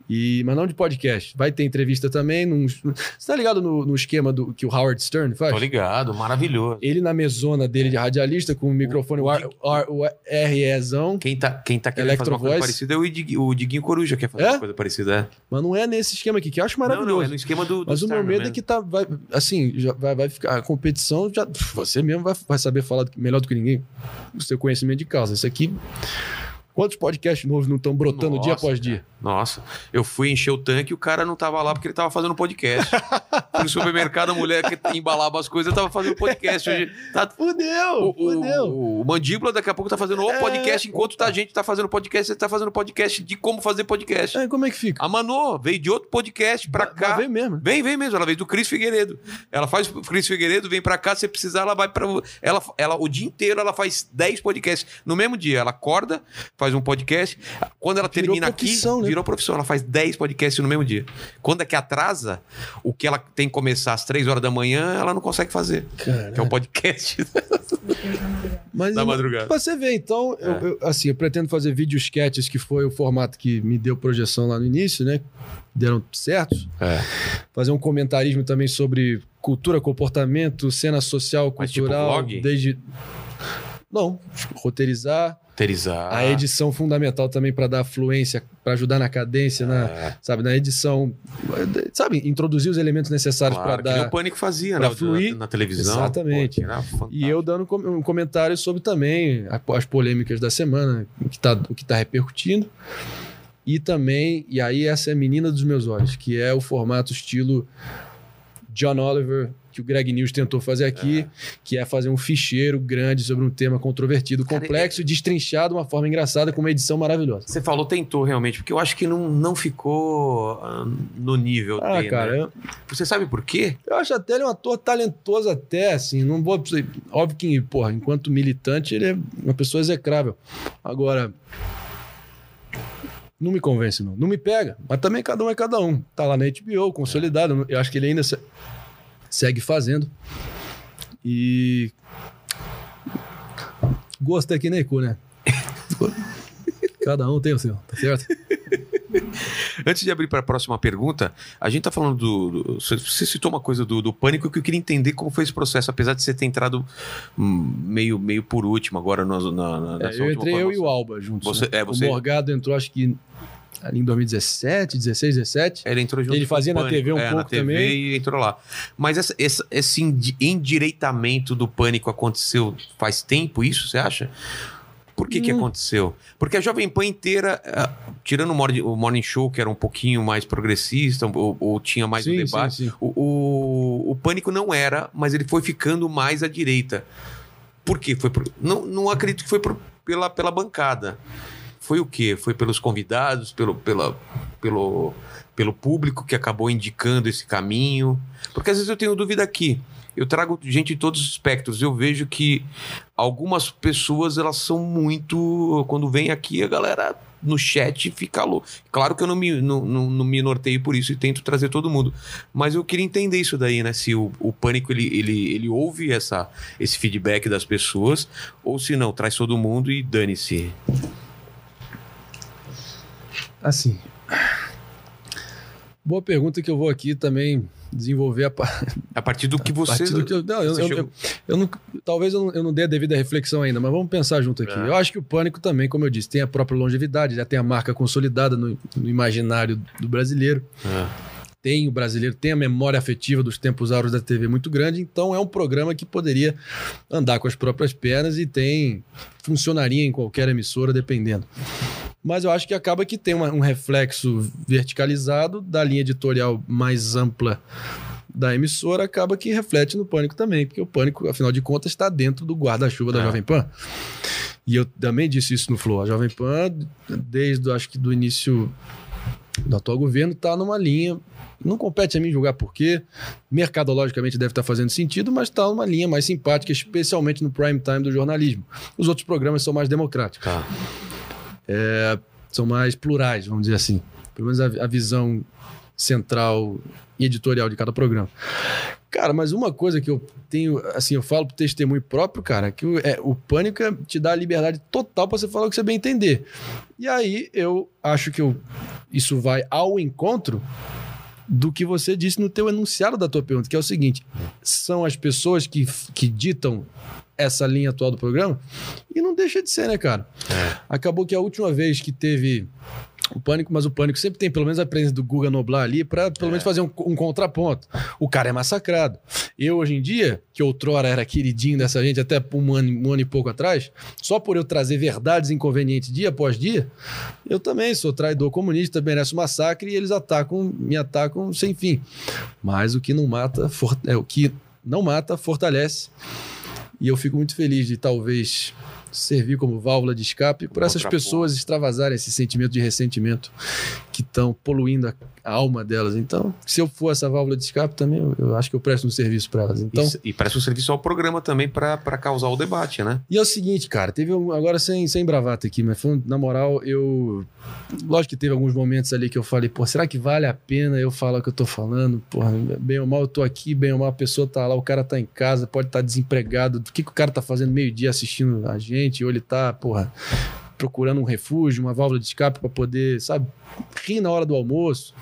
Speaker 2: E, mas não de podcast. Vai ter entrevista também. Num, você tá ligado no, no esquema do, que o Howard Stern faz?
Speaker 1: Tô ligado, maravilhoso.
Speaker 2: Ele na mesona dele de radialista com o microfone, o, R- o REzão,
Speaker 1: Quem tá, quem tá querendo fazer uma coisa parecida é o, Dig, o Diguinho Coruja, quer fazer
Speaker 2: É?
Speaker 1: uma coisa parecida. É.
Speaker 2: mas não é nesse esquema aqui, que eu acho
Speaker 1: Não,
Speaker 2: maravilhoso.
Speaker 1: não, é no esquema do, do
Speaker 2: Mas o meu medo é
Speaker 1: mesmo.
Speaker 2: que tá, vai, assim, já vai, vai ficar a competição, já, você mesmo vai, vai saber falar melhor do que ninguém, o seu conhecimento de causa. Isso aqui, quantos podcasts novos não estão brotando dia
Speaker 1: Nossa,
Speaker 2: após dia?
Speaker 1: Nossa, eu fui encher o tanque e o cara não tava lá porque ele tava fazendo podcast. No supermercado, a mulher que embalava as coisas tava fazendo podcast. Hoje tá,
Speaker 2: Fudeu,
Speaker 1: o,
Speaker 2: fudeu.
Speaker 1: o, o Mandíbula daqui a pouco tá fazendo o
Speaker 2: É.
Speaker 1: podcast, enquanto tá, a gente tá fazendo podcast, você tá fazendo podcast de como fazer podcast.
Speaker 2: Aí, como é que fica?
Speaker 1: A Manu veio de outro podcast pra
Speaker 2: Mas
Speaker 1: cá.
Speaker 2: vem mesmo.
Speaker 1: Vem, vem mesmo. Ela veio do Cris Figueiredo. Ela faz o Cris Figueiredo, vem pra cá. Se precisar, ela vai pra. Ela, ela, o dia inteiro ela faz 10 podcasts. No mesmo dia, ela acorda, faz um podcast. Quando ela
Speaker 2: Virou
Speaker 1: termina aqui,
Speaker 2: né?
Speaker 1: virou profissão. Ela faz 10 podcasts no mesmo dia. Quando é que atrasa, o que ela tem que começar às 3 horas da manhã, ela não consegue fazer.
Speaker 2: Cara,
Speaker 1: Que é um podcast
Speaker 2: mas,
Speaker 1: da madrugada.
Speaker 2: Pra você ver, então, eu,
Speaker 1: É.
Speaker 2: eu- assim, eu pretendo fazer vídeo sketches, que foi o formato que me deu projeção lá no início, né? Deram certos.
Speaker 1: É.
Speaker 2: Fazer um comentarismo também sobre cultura, comportamento, cena social,
Speaker 1: Mas tipo
Speaker 2: cultural. desde. Não, roteirizar.
Speaker 1: Roteirizar.
Speaker 2: A edição fundamental também para dar fluência, para ajudar na cadência, na,
Speaker 1: É,
Speaker 2: sabe, na edição. Sabe, introduzir os elementos necessários
Speaker 1: claro,
Speaker 2: para dar.
Speaker 1: o Pânico fazia, né?
Speaker 2: fluir.
Speaker 1: Na, na televisão.
Speaker 2: Exatamente.
Speaker 1: Pô.
Speaker 2: E eu dando um comentário sobre também as polêmicas da semana, o que está tá repercutindo. E também, e aí essa é a menina dos meus olhos, que é o formato estilo John Oliver, que o Greg News tentou fazer aqui, que é fazer um ficheiro grande sobre um tema controvertido,
Speaker 1: Cara,
Speaker 2: complexo e destrinchado de uma forma engraçada, com uma edição maravilhosa.
Speaker 1: Você falou tentou realmente, porque eu acho que não, não ficou ah, no nível
Speaker 2: Ah,
Speaker 1: dele.
Speaker 2: cara,
Speaker 1: né?
Speaker 2: eu,
Speaker 1: Você sabe por quê?
Speaker 2: eu acho até ele um ator talentoso até, assim, não vou... Óbvio que, porra, enquanto militante, ele é uma pessoa execrável. Agora, não me convence, não. Não me pega. Mas também cada um é cada um. Tá lá na HBO, consolidado. Eu acho que ele ainda segue fazendo. E... Gosto é que nem cu, né? Cada um tem o seu, tá certo?
Speaker 1: Antes de abrir para a próxima pergunta, a gente tá falando do. do- você citou uma coisa do, do pânico que eu queria entender como foi esse processo, apesar de você ter entrado meio, meio por último agora na, na, na-
Speaker 2: É, eu entrei eu e o Alba juntos.
Speaker 1: Você-
Speaker 2: né?
Speaker 1: é, você-
Speaker 2: O Morgado entrou, acho que ali em 2017, 16, 17.
Speaker 1: Ele entrou junto
Speaker 2: Ele fazia na. TV um
Speaker 1: é, na
Speaker 2: pouco
Speaker 1: TV
Speaker 2: também.
Speaker 1: e entrou lá. Mas essa- essa- esse endireitamento do pânico aconteceu faz tempo, isso, você acha? Por que que
Speaker 2: Hum.
Speaker 1: aconteceu? Porque a Jovem Pan inteira, ah, tirando o morning, o morning Show, que era um pouquinho mais progressista, ou, ou tinha mais
Speaker 2: sim,
Speaker 1: debate,
Speaker 2: sim, sim.
Speaker 1: O, o, o Pânico não era, mas ele foi ficando mais à direita. Por quê? Foi por- não, não acredito que foi por- pela, pela bancada. Foi o quê? Foi pelos convidados, pelo, pela, pelo, pelo público que acabou indicando esse caminho? Porque às vezes eu tenho dúvida aqui. Eu trago gente de todos os espectros. Eu vejo que algumas pessoas, elas são muito... Quando vem aqui, a galera no chat fica louco. Claro que eu não me, não, não, não me norteio por isso e tento trazer todo mundo. Mas eu queria entender isso daí, né? Se o, o pânico ele, ele, ele ouve essa, esse feedback das pessoas, ou se não, traz todo mundo e dane-se.
Speaker 2: Assim. Boa pergunta que eu vou aqui também desenvolver a, pa-
Speaker 1: A partir do que você.
Speaker 2: do que eu, não, eu,
Speaker 1: você
Speaker 2: eu- eu- eu não, talvez eu não, eu não dê a devida reflexão ainda, mas vamos pensar junto aqui.
Speaker 1: É.
Speaker 2: Eu acho que o pânico também, como eu disse, tem a própria longevidade, já tem a marca consolidada no, no imaginário do brasileiro.
Speaker 1: É.
Speaker 2: Tem o brasileiro tem a memória afetiva dos tempos áureos da TV muito grande, então é um programa que poderia andar com as próprias pernas e tem funcionaria em qualquer emissora dependendo. Mas eu acho que acaba que tem uma- um reflexo verticalizado da linha editorial mais ampla da emissora, acaba que reflete no Pânico também, porque o Pânico, afinal de contas, está dentro do guarda-chuva da
Speaker 1: É.
Speaker 2: Jovem Pan. E eu também disse isso no Flow. A Jovem Pan, desde acho que do início do atual governo, está numa linha. Não compete a mim julgar por quê. Mercadologicamente deve estar fazendo sentido, mas está numa linha mais simpática, especialmente no prime time do jornalismo. Os outros programas são mais democráticos
Speaker 1: Tá.
Speaker 2: são mais plurais, vamos dizer assim. Pelo menos a, a visão central e editorial de cada programa. Cara, mas uma coisa que eu tenho, assim, eu falo por testemunho próprio, cara, que o, é, o pânico é- te dá a liberdade total para você falar o que você bem entender. E aí eu acho que eu, isso vai ao encontro do que você disse no teu enunciado da tua pergunta, que é o seguinte: são as pessoas que, que ditam essa linha atual do programa? E não deixa de ser, né, cara? Acabou que a última vez que teve o Pânico, mas o Pânico sempre tem pelo menos a presença do Guga Noblar ali para pelo menos fazer um, um contraponto. O cara é massacrado. Eu, hoje em dia, que outrora era queridinho dessa gente até um ano, um ano e pouco atrás, só por eu trazer verdades inconvenientes dia após dia, eu também sou traidor comunista, merece um massacre e eles atacam, me atacam sem fim. Mas o que não mata, for- é o que não mata, fortalece. E eu fico muito feliz de talvez servir como válvula de escape para essas pessoas extravasarem esse sentimento de ressentimento que estão poluindo a, a alma delas. Então, se eu for essa válvula de escape também, eu, eu acho que eu presto um serviço para elas. Então,
Speaker 1: E, e presta um serviço ao programa também para causar o debate, né?
Speaker 2: e é o seguinte, cara, teve um, agora sem, sem bravata aqui, mas falando, na moral, eu. Lógico que teve alguns momentos ali que eu falei, pô, será que vale a pena eu falar o que eu tô falando? Porra, bem ou mal eu tô aqui, bem ou mal a pessoa tá lá, o cara tá em casa, pode estar desempregado. O que, que o cara tá fazendo meio-dia assistindo a gente? Ou ele tá, porra, procurando um refúgio, uma válvula de escape pra poder, sabe, rir na hora do almoço.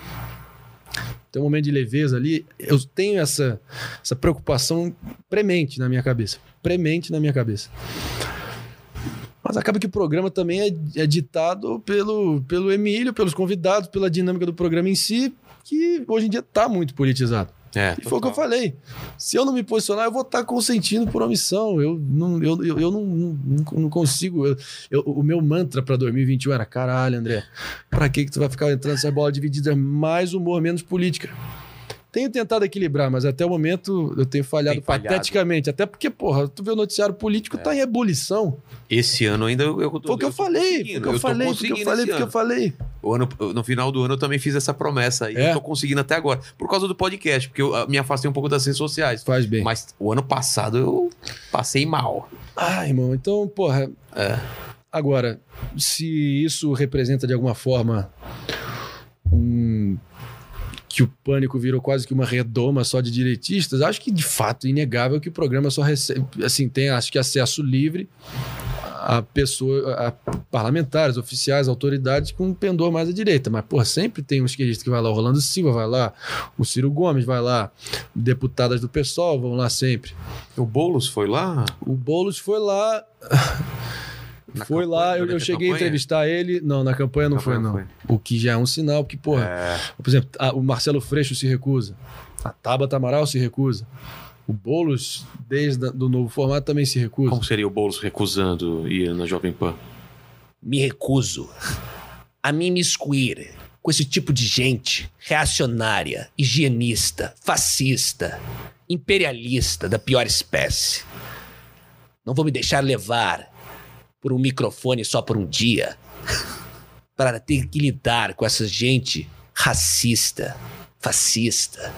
Speaker 2: Tem um momento de leveza ali. Eu tenho essa, essa preocupação premente na minha cabeça. Premente na minha cabeça. Mas acaba que o programa também é, é ditado pelo, pelo Emílio, pelos convidados, pela dinâmica do programa em si, que hoje em dia está muito politizado.
Speaker 1: É,
Speaker 2: E foi o que eu falei. Se eu não me posicionar, eu vou estar consentindo por omissão. Eu não, eu, eu, eu não, não, não consigo. Eu, eu- o meu mantra para 2021 era: caralho, André, pra que, que tu vai ficar entrando nessa bola dividida? Mais humor, menos política. Tenho tentado equilibrar, mas até o momento eu tenho falhado pateticamente. Até porque, porra, tu vê o noticiário político, tá em ebulição.
Speaker 1: Esse ano ainda eu, eu, tô-
Speaker 2: Foi o que eu, falei, eu,
Speaker 1: tô
Speaker 2: falei, foi o que eu falei,
Speaker 1: esse
Speaker 2: foi o que eu falei.
Speaker 1: O ano, no final do ano eu também fiz essa promessa e
Speaker 2: É?
Speaker 1: eu tô conseguindo até agora. Por causa do podcast, porque eu ah, me afastei um pouco das redes sociais.
Speaker 2: Faz bem.
Speaker 1: Mas o ano passado eu passei mal.
Speaker 2: Ah, irmão, então, porra.
Speaker 1: É.
Speaker 2: Agora, se isso representa de alguma forma um. Que o pânico virou quase que uma redoma só de direitistas, acho que de fato é inegável que o programa só recebe, assim, tem acho que acesso livre a pessoa, a parlamentares, oficiais, autoridades com um pendor mais à direita. Mas, porra, sempre tem um esquerdista que vai lá, o Rolando Silva vai lá, o Ciro Gomes vai lá, deputadas do PSOL vão lá sempre.
Speaker 1: O Boulos foi lá?
Speaker 2: O Boulos foi lá.
Speaker 1: Na
Speaker 2: foi
Speaker 1: campanha,
Speaker 2: lá, eu, eu
Speaker 1: a
Speaker 2: cheguei a
Speaker 1: campanha?
Speaker 2: entrevistar ele. Não, na campanha não
Speaker 1: Na
Speaker 2: foi,
Speaker 1: campanha
Speaker 2: não.
Speaker 1: não foi.
Speaker 2: O que já é um sinal, porque, porra,
Speaker 1: É.
Speaker 2: por exemplo, a- o Marcelo Freixo se recusa. A Tabata Amaral se recusa. O Boulos, desde o novo formato, também se recusa.
Speaker 1: Como seria o Boulos recusando ir na Jovem Pan?
Speaker 9: Me recuso a me imiscuir com esse tipo de gente reacionária, higienista, fascista, imperialista da pior espécie. Não vou me deixar levar por um microfone só por um dia para ter que lidar com essa gente racista, fascista,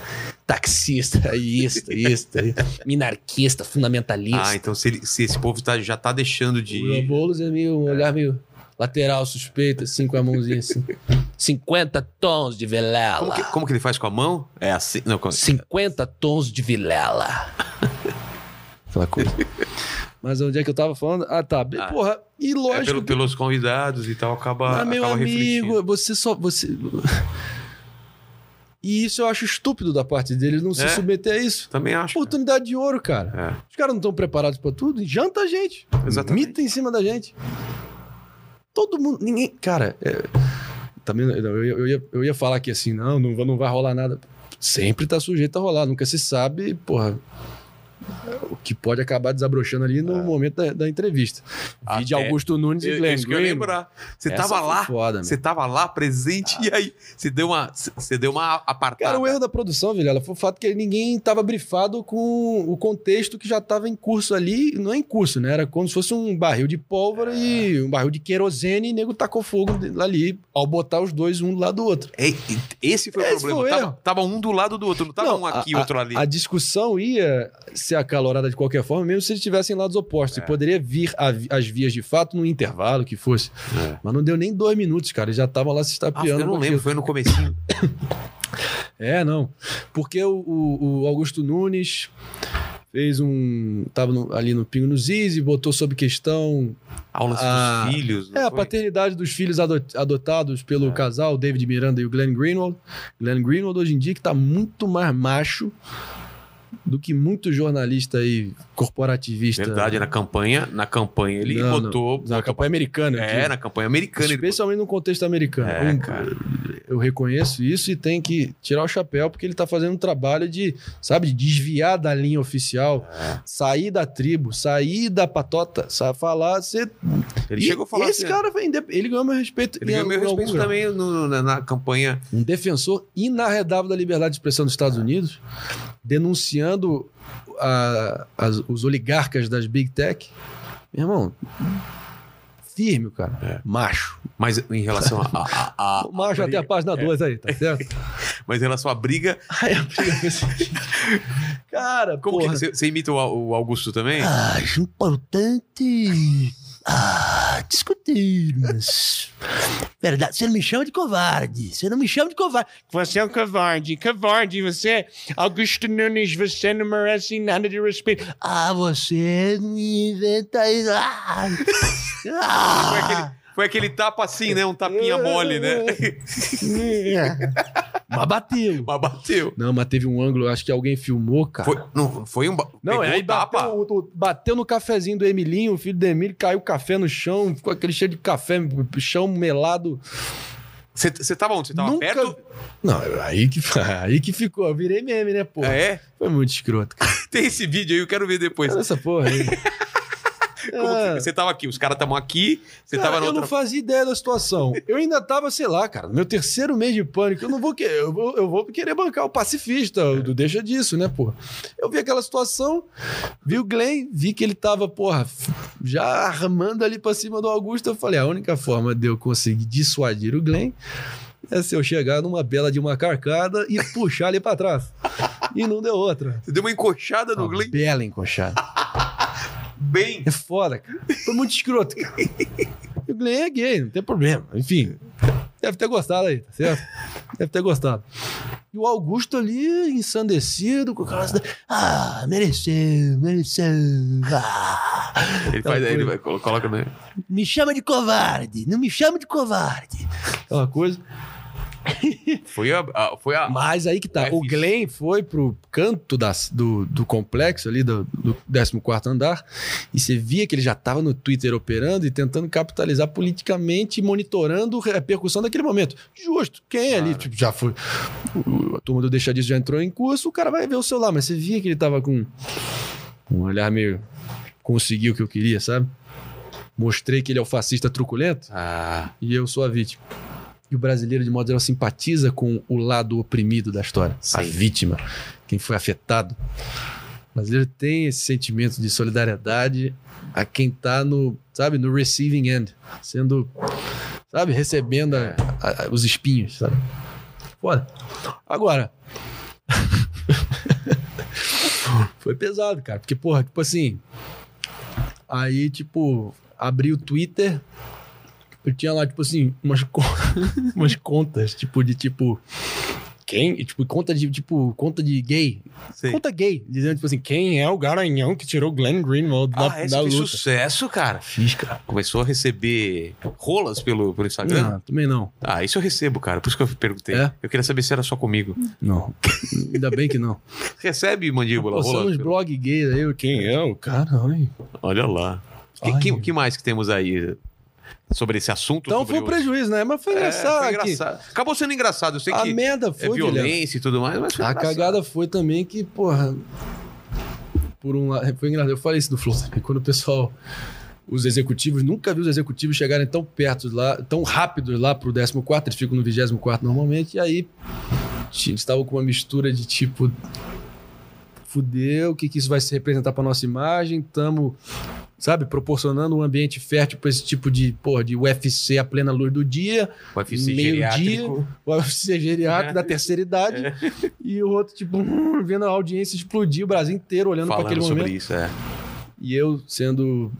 Speaker 9: taxista, isto, isto, minarquista, fundamentalista.
Speaker 1: Ah, então se, ele- se esse povo tá- já tá deixando de
Speaker 2: O. Boulos é meio, um olhar meio lateral, suspeito, assim, com a mãozinha assim.
Speaker 9: 50 tons de vilela.
Speaker 1: Como que, como que ele faz com a mão? É assim? Não, com...
Speaker 9: 50 tons de vilela.
Speaker 2: Aquela coisa. Mas onde é que eu tava falando? Ah, tá.
Speaker 1: Ah,
Speaker 2: Porra, e
Speaker 1: É
Speaker 2: lógico.
Speaker 1: pelo- pelos convidados e tal, acaba,
Speaker 2: Ah, meu
Speaker 1: acaba
Speaker 2: amigo,
Speaker 1: refletindo.
Speaker 2: você só. Você... E isso eu acho estúpido da parte deles não se
Speaker 1: É.
Speaker 2: submeter a isso.
Speaker 1: Também acho. cara.
Speaker 2: Oportunidade de ouro, cara.
Speaker 1: É.
Speaker 2: Os caras não estão preparados pra tudo. Janta a gente.
Speaker 1: Exatamente.
Speaker 2: Mita em cima da gente. Todo mundo. Ninguém. Cara, é, também, eu, ia, eu, ia, eu ia falar que assim, não, não, não vai rolar nada. Sempre tá sujeito a rolar. Nunca se sabe, porra. O que pode acabar desabrochando ali no momento da, da entrevista. Vi de
Speaker 1: É.
Speaker 2: Augusto Nunes e Glenn
Speaker 1: isso que eu lembrar. Você
Speaker 2: Essa
Speaker 1: tava lá,
Speaker 2: foda,
Speaker 1: você tava lá presente e aí você deu uma, você deu uma apartada.
Speaker 2: Cara, o erro da produção, Vilela, foi o fato que ninguém estava brifado com o contexto que já estava em curso ali. Não é em curso, né? Era como se fosse um barril de pólvora e um barril de querosene e o nego tacou fogo ali ao botar os dois um do lado do outro.
Speaker 1: É, esse foi o
Speaker 2: Esse
Speaker 1: problema.
Speaker 2: foi o
Speaker 1: tava, tava um do lado do outro, não tava
Speaker 2: Não,
Speaker 1: um aqui,
Speaker 2: a,
Speaker 1: outro ali.
Speaker 2: A discussão ia ser acalorada de qualquer forma, mesmo se eles estivessem em lados opostos.
Speaker 1: É.
Speaker 2: E poderia vir a as vias de fato no intervalo que fosse.
Speaker 1: É.
Speaker 2: Mas não deu nem dois minutos, cara. Eles já estavam lá se
Speaker 1: Ah,
Speaker 2: estapeando.
Speaker 1: eu não lembro, foi no comecinho.
Speaker 2: É, não. Porque o, o- o Augusto Nunes fez um. Tava no- ali no Pingo nos e botou sob questão
Speaker 1: Aulas
Speaker 2: Ah,
Speaker 1: dos filhos.
Speaker 2: é, a
Speaker 1: foi?
Speaker 2: paternidade dos filhos ado- adotados pelo casal, David Miranda e o Glenn Greenwald. Glenn Greenwald, hoje em dia, que tá muito mais macho do que muito jornalista aí, corporativista.
Speaker 1: Verdade, na campanha, na campanha ele
Speaker 2: Não,
Speaker 1: botou.
Speaker 2: Na campanha americana. eu
Speaker 1: É, na campanha americana.
Speaker 2: Especialmente no contexto americano.
Speaker 1: É,
Speaker 2: Um,
Speaker 1: cara.
Speaker 2: Eu reconheço isso e tem que tirar o chapéu, porque ele tá fazendo um trabalho de, sabe, de desviar da linha oficial,
Speaker 1: É.
Speaker 2: sair da tribo, sair da patota, sabe, falar. Ser...
Speaker 1: Ele
Speaker 2: E
Speaker 1: chegou a falar
Speaker 2: Esse
Speaker 1: assim,
Speaker 2: cara foi indep- ele ganhou meu respeito.
Speaker 1: Ele ganhou meu respeito também no- na, na campanha.
Speaker 2: Um defensor inarredável da liberdade de expressão dos Estados Unidos, denunciando a- as- os oligarcas das Big Tech. Meu irmão, firme, o cara.
Speaker 1: É.
Speaker 2: Macho.
Speaker 1: Mas em relação a. a- a- a-
Speaker 2: O macho até a página 2 aí, tá certo?
Speaker 1: mas em relação à briga.
Speaker 2: Aí a briga assim. Cara,
Speaker 1: Como
Speaker 2: porra.
Speaker 1: que você, imita o, o Augusto também?
Speaker 9: Acho importante ah, discutir, mas. Verdade, você não me chama de covarde. Você não me chama de covarde.
Speaker 3: Você é um covarde, covarde, você. Augusto Nunes, você não merece nada de respeito.
Speaker 9: Ah, você me inventa isso. Ah, ah.
Speaker 1: Foi aquele tapa assim, né? Um tapinha mole, né?
Speaker 2: Mas bateu.
Speaker 1: Mas bateu.
Speaker 2: Não, mas teve um ângulo, acho que alguém filmou, cara.
Speaker 1: Foi, não, foi um.
Speaker 2: Não, é aí
Speaker 1: o tapa.
Speaker 2: bateu, o- bateu no cafezinho do Emilinho, o filho do Emílio, caiu café no chão, ficou aquele cheio de café, chão melado.
Speaker 1: Você você tava onde? Você tava
Speaker 2: Nunca...
Speaker 1: perto?
Speaker 2: Não, aí que, aí que ficou. Eu virei meme, né, pô?
Speaker 1: Ah, é?
Speaker 2: Foi muito escroto, cara.
Speaker 1: Tem esse vídeo aí, eu quero ver depois.
Speaker 2: Olha essa porra aí.
Speaker 1: Como que- você tava aqui, os caras estavam aqui, você
Speaker 2: Cara,
Speaker 1: tava na
Speaker 2: eu
Speaker 1: outra.
Speaker 2: não fazia ideia da situação. Eu ainda tava, sei lá, cara, no meu terceiro mês de pânico. Eu não vou querer, eu vou, eu vou querer bancar o pacifista.
Speaker 1: É.
Speaker 2: o- Deixa disso, né, porra? Eu vi aquela situação, vi o Glenn, vi que ele tava, porra, já armando ali pra cima do Augusto. Eu falei, a única forma de eu conseguir dissuadir o Glenn é se eu chegar numa bela de uma carcada e puxar ele pra trás. E não deu outra.
Speaker 1: Você deu uma encoxada no
Speaker 2: Uma
Speaker 1: Glenn
Speaker 2: bela encoxada.
Speaker 1: Bem.
Speaker 2: É foda, cara. Foi muito escroto, cara. E o Glenn é gay, não tem problema. Enfim, deve ter gostado aí, tá certo? Deve ter gostado. E o Augusto ali, ensandecido, com aquelas.
Speaker 9: Ah, mereceu, mereceu. Ah.
Speaker 1: Ele, faz, ele vai, colo- coloca no...
Speaker 2: Me chama de covarde, não me chama de covarde. Aquela coisa.
Speaker 1: Foi a, a- foi a...
Speaker 2: Mas aí que tá.
Speaker 1: O
Speaker 2: Glenn foi pro canto das- do, do complexo ali, do, do 14 andar, e você via que ele já tava no Twitter operando e tentando capitalizar politicamente, monitorando a repercussão daquele momento. Justo. Quem é ali? Tipo, já foi. A turma do Deixa Disso já entrou em curso, o cara vai ver o celular, mas você via que ele tava com um olhar meio. Conseguiu o que eu queria, sabe? Mostrei que ele é o fascista truculento
Speaker 1: Ah,
Speaker 2: e eu sou a vítima. E o brasileiro, de modo geral, simpatiza com o lado oprimido da história, a
Speaker 1: Sim.
Speaker 2: vítima, quem foi afetado. O brasileiro tem esse sentimento de solidariedade a quem tá no, sabe, no receiving end, sendo, sabe, recebendo a- a- a- os espinhos, sabe? Foda. Agora. foi pesado, cara, porque, porra, tipo assim. Aí, tipo, abri o Twitter. Eu tinha lá, tipo assim, umas, con- umas contas, tipo, de tipo. Quem? Tipo, conta de, tipo, conta de gay.
Speaker 1: sei.
Speaker 2: Conta gay. Dizendo, tipo assim, quem é o garanhão que tirou Glenn Greenwald da,
Speaker 1: Ah,
Speaker 2: da luta?
Speaker 1: sucesso, cara.
Speaker 2: Fiz, cara.
Speaker 1: Começou a receber rolas pelo, pelo Instagram.
Speaker 2: Não, também não.
Speaker 1: Ah, isso eu recebo, cara. Por isso que eu perguntei.
Speaker 2: É?
Speaker 1: Eu queria saber se era só comigo.
Speaker 2: Não. Ainda bem que não.
Speaker 1: Recebe, mandíbula,
Speaker 2: Pô, são
Speaker 1: rola?
Speaker 2: uns blog gays aí. Quem é o cara?
Speaker 1: Olha lá. O que, que, que mais que temos aí sobre esse assunto?
Speaker 2: Então foi um
Speaker 1: o-
Speaker 2: prejuízo, né? Mas foi
Speaker 1: É,
Speaker 2: engraçado.
Speaker 1: foi
Speaker 2: que
Speaker 1: engraçado. Acabou sendo engraçado. Eu sei
Speaker 2: A
Speaker 1: que
Speaker 2: merda
Speaker 1: é
Speaker 2: foi, Guilherme.
Speaker 1: violência e tudo mais, mas foi
Speaker 2: A
Speaker 1: engraçado.
Speaker 2: cagada foi também que, porra. Por um lado. Foi engraçado. Eu falei isso do Flow também. Quando o pessoal. Os executivos, nunca vi os executivos chegarem tão perto lá, tão rápidos lá pro 14, eles ficam no 24 normalmente, e aí estavam com uma mistura de tipo. Fudeu, o que, que isso vai se representar pra nossa imagem? Tamo, sabe, proporcionando um ambiente fértil pra esse tipo de, porra, de UFC à plena luz do dia
Speaker 1: UFC
Speaker 2: meio-dia, UFC geriátrico
Speaker 1: É.
Speaker 2: da terceira idade, e o outro, tipo, hum, vendo a audiência explodir, o Brasil inteiro olhando para aquele
Speaker 1: sobre
Speaker 2: momento.
Speaker 1: isso, é.
Speaker 2: E eu sendo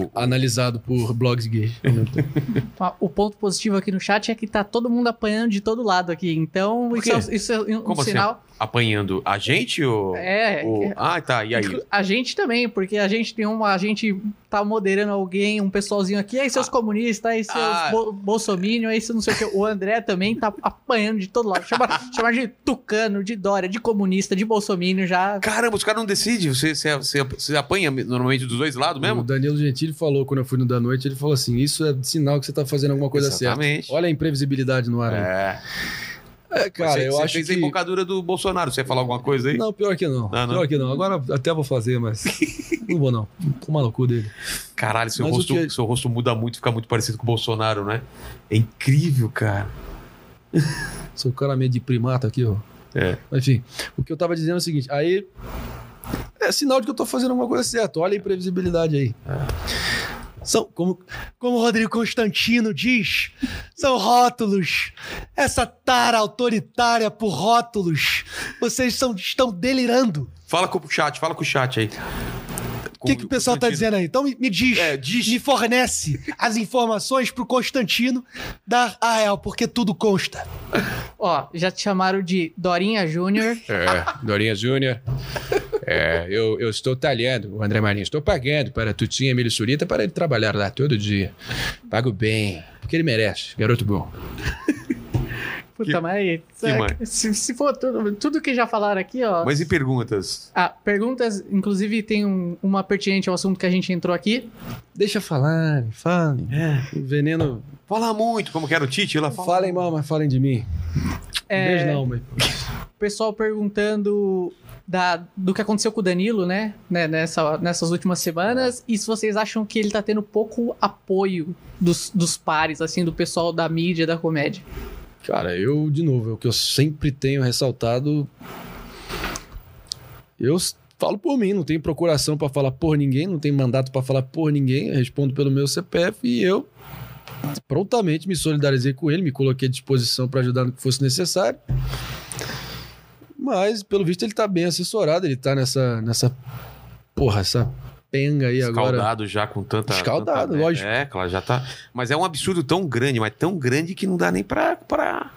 Speaker 1: O-
Speaker 2: analisado por blogs gays.
Speaker 4: Ah, O ponto positivo aqui no chat é que tá todo mundo apanhando de todo lado aqui. Então, isso é, isso é um
Speaker 1: Como assim? Apanhando a gente ou...
Speaker 4: É,
Speaker 1: ou- Ah, tá. E aí?
Speaker 4: A gente também, porque a gente tem uma. A gente tá moderando alguém, um pessoalzinho aqui, aí seus comunistas, aí seus
Speaker 1: Ah.
Speaker 4: bo bolsominion, aí não sei o que. O André também tá apanhando de todo lado. Chama, chama de tucano, de Dória, de comunista, de bolsominion já.
Speaker 1: Caramba, os caras não decidem. Você, você, você, você apanha normalmente dos dois lados
Speaker 2: O
Speaker 1: mesmo?
Speaker 2: Danilo Gentili falou, quando eu fui no da noite, ele falou assim: Isso é sinal que você tá fazendo alguma coisa
Speaker 1: Exatamente.
Speaker 2: certa. Olha a imprevisibilidade no ar aí.
Speaker 1: É.
Speaker 2: É, cara,
Speaker 1: você,
Speaker 2: eu
Speaker 1: você
Speaker 2: acho
Speaker 1: fez
Speaker 2: que.
Speaker 1: a embocadura do Bolsonaro. Você ia falar alguma coisa aí?
Speaker 2: Não, pior que não.
Speaker 1: Ah, não?
Speaker 2: Pior que não. Agora até vou fazer, mas. não vou, não. Toma no cu dele.
Speaker 1: Caralho, seu
Speaker 2: Mas
Speaker 1: rosto,
Speaker 2: que-
Speaker 1: seu rosto muda muito, fica muito parecido com o Bolsonaro, né? É incrível, cara.
Speaker 2: Sou cara meio de primata aqui, ó.
Speaker 1: É.
Speaker 2: Enfim, o que eu tava dizendo é o seguinte, aí é sinal de que eu tô fazendo alguma coisa certa. Olha a imprevisibilidade aí. São, como, como o Rodrigo Constantino diz, são rótulos. Essa tara autoritária por rótulos. Vocês são, estão delirando.
Speaker 1: Fala com o chat, fala com o chat aí.
Speaker 2: O que, que o pessoal tá dizendo aí? Então me, me diz,
Speaker 1: É, diz.
Speaker 2: me fornece as informações pro Constantino dar a real, porque tudo consta.
Speaker 4: Ó, já te chamaram de Dorinha Júnior.
Speaker 9: É, Dorinha Júnior. É, eu, eu estou talhando o André Marinho. Estou pagando para Tutinha Emílio Surita para ele trabalhar lá todo dia. Pago bem, porque ele merece. Garoto bom.
Speaker 4: Puta, mas.
Speaker 1: mais?
Speaker 4: Se, se for tudo, tudo que já falaram aqui, ó.
Speaker 1: Mas e perguntas?
Speaker 4: Ah, perguntas, inclusive tem um- uma pertinente ao assunto que a gente entrou aqui.
Speaker 2: Deixa falar, falem. O veneno.
Speaker 1: Fala muito, como que era o Tite lá? Fala.
Speaker 2: Falem mal, mas falem de mim.
Speaker 4: É,
Speaker 2: Beijo não, mas.
Speaker 4: O pessoal perguntando da, do que aconteceu com o Danilo, né? né, Nessa, nessas últimas semanas. E se vocês acham que ele tá tendo pouco apoio dos, dos pares, assim, do pessoal da mídia, da comédia.
Speaker 2: Cara, eu, de novo, é o que eu sempre tenho ressaltado. Eu falo por mim, não tenho procuração pra falar por ninguém, não tenho mandato pra falar por ninguém, eu respondo pelo meu CPF e eu prontamente me solidarizei com ele, me coloquei à disposição pra ajudar no que fosse necessário. Mas, pelo visto, ele tá bem assessorado, ele tá nessa. nessa porra, essa penga aí agora.
Speaker 1: Escaldado já com tanta.
Speaker 2: Escaldado,
Speaker 1: tanta-
Speaker 2: lógico.
Speaker 1: É, claro, já tá. Mas é um absurdo tão grande, mas tão grande que não dá nem pra. pra...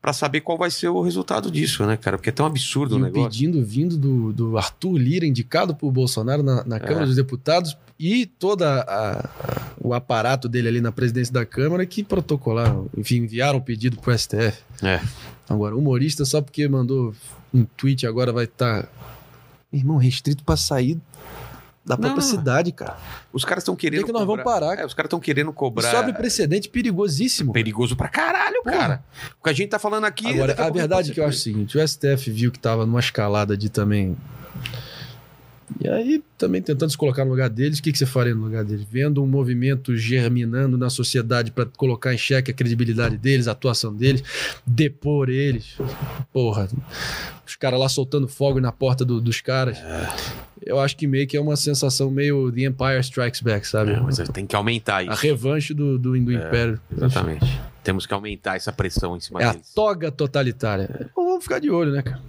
Speaker 1: pra saber qual vai ser o resultado disso, né, cara? Porque é tão absurdo
Speaker 2: E
Speaker 1: o negócio.
Speaker 2: pedindo vindo do, do Arthur Lira, indicado por Bolsonaro na, na Câmara
Speaker 1: É.
Speaker 2: dos Deputados, e todo o aparato dele ali na presidência da Câmara que protocolaram, enfim, enviaram o pedido pro STF.
Speaker 1: É.
Speaker 2: Agora, humorista, só porque mandou um tweet agora vai estar. Irmão, restrito pra sair da própria
Speaker 1: não.
Speaker 2: cidade, cara.
Speaker 1: Os caras estão querendo.
Speaker 2: É que nós vamos
Speaker 1: cobrar-
Speaker 2: parar?
Speaker 1: É, os caras estão querendo cobrar.
Speaker 2: Isso abre precedente perigosíssimo.
Speaker 1: Perigoso pra caralho, cara. O que a gente tá falando aqui.
Speaker 2: Agora,
Speaker 1: daqui
Speaker 2: a
Speaker 1: pouco
Speaker 2: verdade é que eu acho o seguinte: o STF viu que tava numa escalada de também. E aí, também tentando se colocar no lugar deles, o que, que você faria no lugar deles? Vendo um movimento germinando na sociedade para colocar em xeque a credibilidade deles, a atuação deles, depor eles. Porra, os caras lá soltando fogo na porta do- dos caras. Eu acho que meio que é uma sensação meio The Empire Strikes Back, sabe?
Speaker 1: É, mas tem que aumentar
Speaker 2: A
Speaker 1: isso.
Speaker 2: revanche do, do, do Império.
Speaker 1: Exatamente. Temos que aumentar essa pressão em cima
Speaker 2: É a
Speaker 1: deles.
Speaker 2: toga totalitária. Então, vamos ficar de olho, né, cara?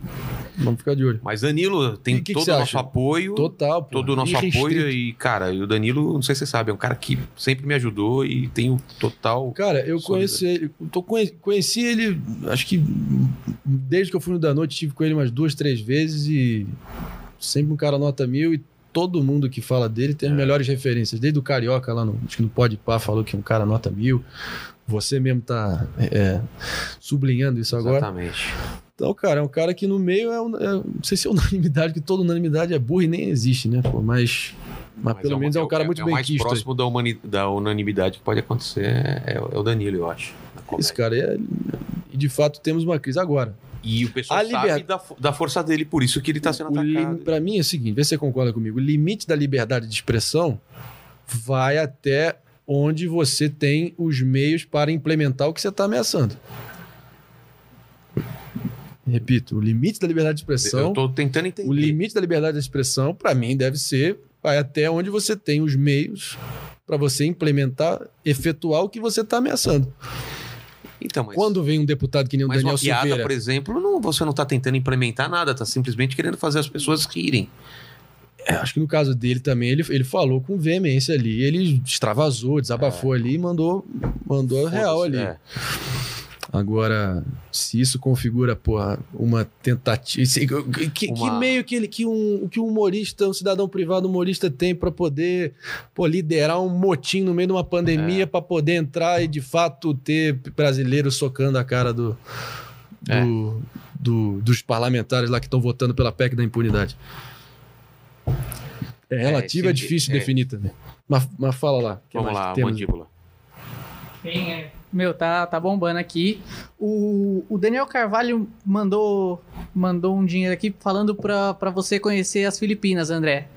Speaker 2: Vamos ficar de olho.
Speaker 1: Mas Danilo tem
Speaker 2: que que
Speaker 1: todo
Speaker 2: você
Speaker 1: o nosso
Speaker 2: acha?
Speaker 1: apoio.
Speaker 2: Total, pô.
Speaker 1: Todo o nosso
Speaker 2: Irrestrito.
Speaker 1: apoio e, cara, e o Danilo, não sei se você sabe, é um cara que sempre me ajudou e tem o total.
Speaker 2: Cara, eu conheço ele. Tô conhe- conheci ele, acho que desde que eu fui no da noite, tive com ele umas duas, três vezes e sempre um cara nota mil e todo mundo que fala dele tem as melhores referências. Desde o Carioca lá no, acho que no Pode Pá falou que é um cara nota mil. Você mesmo tá é, sublinhando isso agora.
Speaker 1: Exatamente.
Speaker 2: Então, cara, é um cara que no meio é, um- é- não sei se é unanimidade, que toda unanimidade é burra e nem existe, né? Pô, mas, mas, pelo
Speaker 1: o-
Speaker 2: menos é um cara
Speaker 1: o-
Speaker 2: muito
Speaker 1: é o
Speaker 2: bem
Speaker 1: mais
Speaker 2: quisto. aí.
Speaker 1: próximo da, humani- da unanimidade que pode acontecer é, é o Danilo, eu acho.
Speaker 2: Esse cara é. E de fato temos uma crise agora.
Speaker 1: E o pessoal
Speaker 2: A
Speaker 1: sabe
Speaker 2: liber-
Speaker 1: da, da força dele, por isso que ele tá sendo
Speaker 2: O
Speaker 1: atacado.
Speaker 2: Pra mim é o seguinte, vê se você concorda comigo. O limite da liberdade de expressão vai até onde você tem os meios para implementar o que você está ameaçando. Repito, o limite da liberdade de expressão,
Speaker 1: Eu tô tentando entender.
Speaker 2: o limite da liberdade de expressão, para mim, deve ser vai até onde você tem os meios para você implementar, efetuar o que você está ameaçando.
Speaker 1: Então, mas,
Speaker 2: Quando vem um deputado que nem o
Speaker 1: mas
Speaker 2: Daniel
Speaker 1: uma piada,
Speaker 2: Silveira,
Speaker 1: por exemplo, não, você não tá tentando implementar nada, tá simplesmente querendo fazer as pessoas rirem.
Speaker 2: É, acho que no caso dele também, ele, ele falou com veemência ali, ele extravasou, desabafou ali e mandou, mandou real ali.
Speaker 1: É.
Speaker 2: Agora, se isso configura, porra, uma tentativa. Que, que- que
Speaker 1: Uma-
Speaker 2: meio que, ele, que, um, que um humorista, um cidadão privado humorista tem para poder pô, liderar um motim no meio de uma
Speaker 1: É.
Speaker 2: pandemia para poder entrar e de fato ter brasileiro socando a cara do, do-
Speaker 1: É.
Speaker 2: do- dos parlamentares lá que estão votando pela PEC da impunidade. É relativo, é,
Speaker 1: esse-
Speaker 2: difícil
Speaker 1: é.
Speaker 2: definir também. Mas, mas fala lá.
Speaker 1: Vamos lá,
Speaker 2: que temos?
Speaker 1: mandíbula.
Speaker 4: É? Meu, tá, tá bombando aqui. O, o Daniel Carvalho mandou, mandou um dinheiro aqui falando pra você conhecer as Filipinas, André.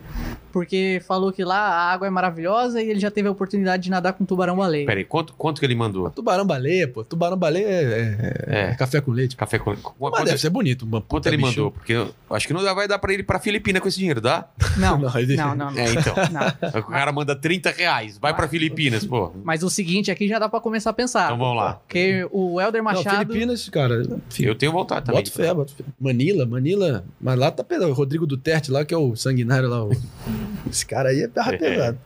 Speaker 4: Porque falou que lá a água é maravilhosa e ele já teve a oportunidade de nadar com tubarão-baleia.
Speaker 1: Peraí, quanto, quanto que ele mandou?
Speaker 2: Tubarão-baleia, pô. Tubarão-baleia é, é- é
Speaker 1: É.
Speaker 2: café com leite.
Speaker 1: Café com.
Speaker 2: Mas
Speaker 1: Quanto,
Speaker 2: deve ser bonito. Uma
Speaker 1: quanto
Speaker 2: puta
Speaker 1: ele
Speaker 2: bichão.
Speaker 1: mandou? Porque eu acho que não vai dar pra ele ir pra Filipina com esse dinheiro, dá?
Speaker 4: Não,
Speaker 2: Não,
Speaker 4: não,
Speaker 2: ele-
Speaker 4: não, não.
Speaker 1: É, então.
Speaker 4: Não.
Speaker 1: O cara manda 30 reais, vai pra Filipinas, pô.
Speaker 4: Mas o seguinte aqui já dá pra começar a pensar.
Speaker 1: Então vamos lá.
Speaker 4: Porque o Helder
Speaker 2: Não,
Speaker 4: Machado...
Speaker 2: Filipinas, cara.
Speaker 1: Eu tenho vontade também.
Speaker 2: Bota fé, bota fé. Manila, Manila. Mas lá tá. O Rodrigo Duterte lá, que é o sanguinário lá. o- Esse cara aí é barra pesado.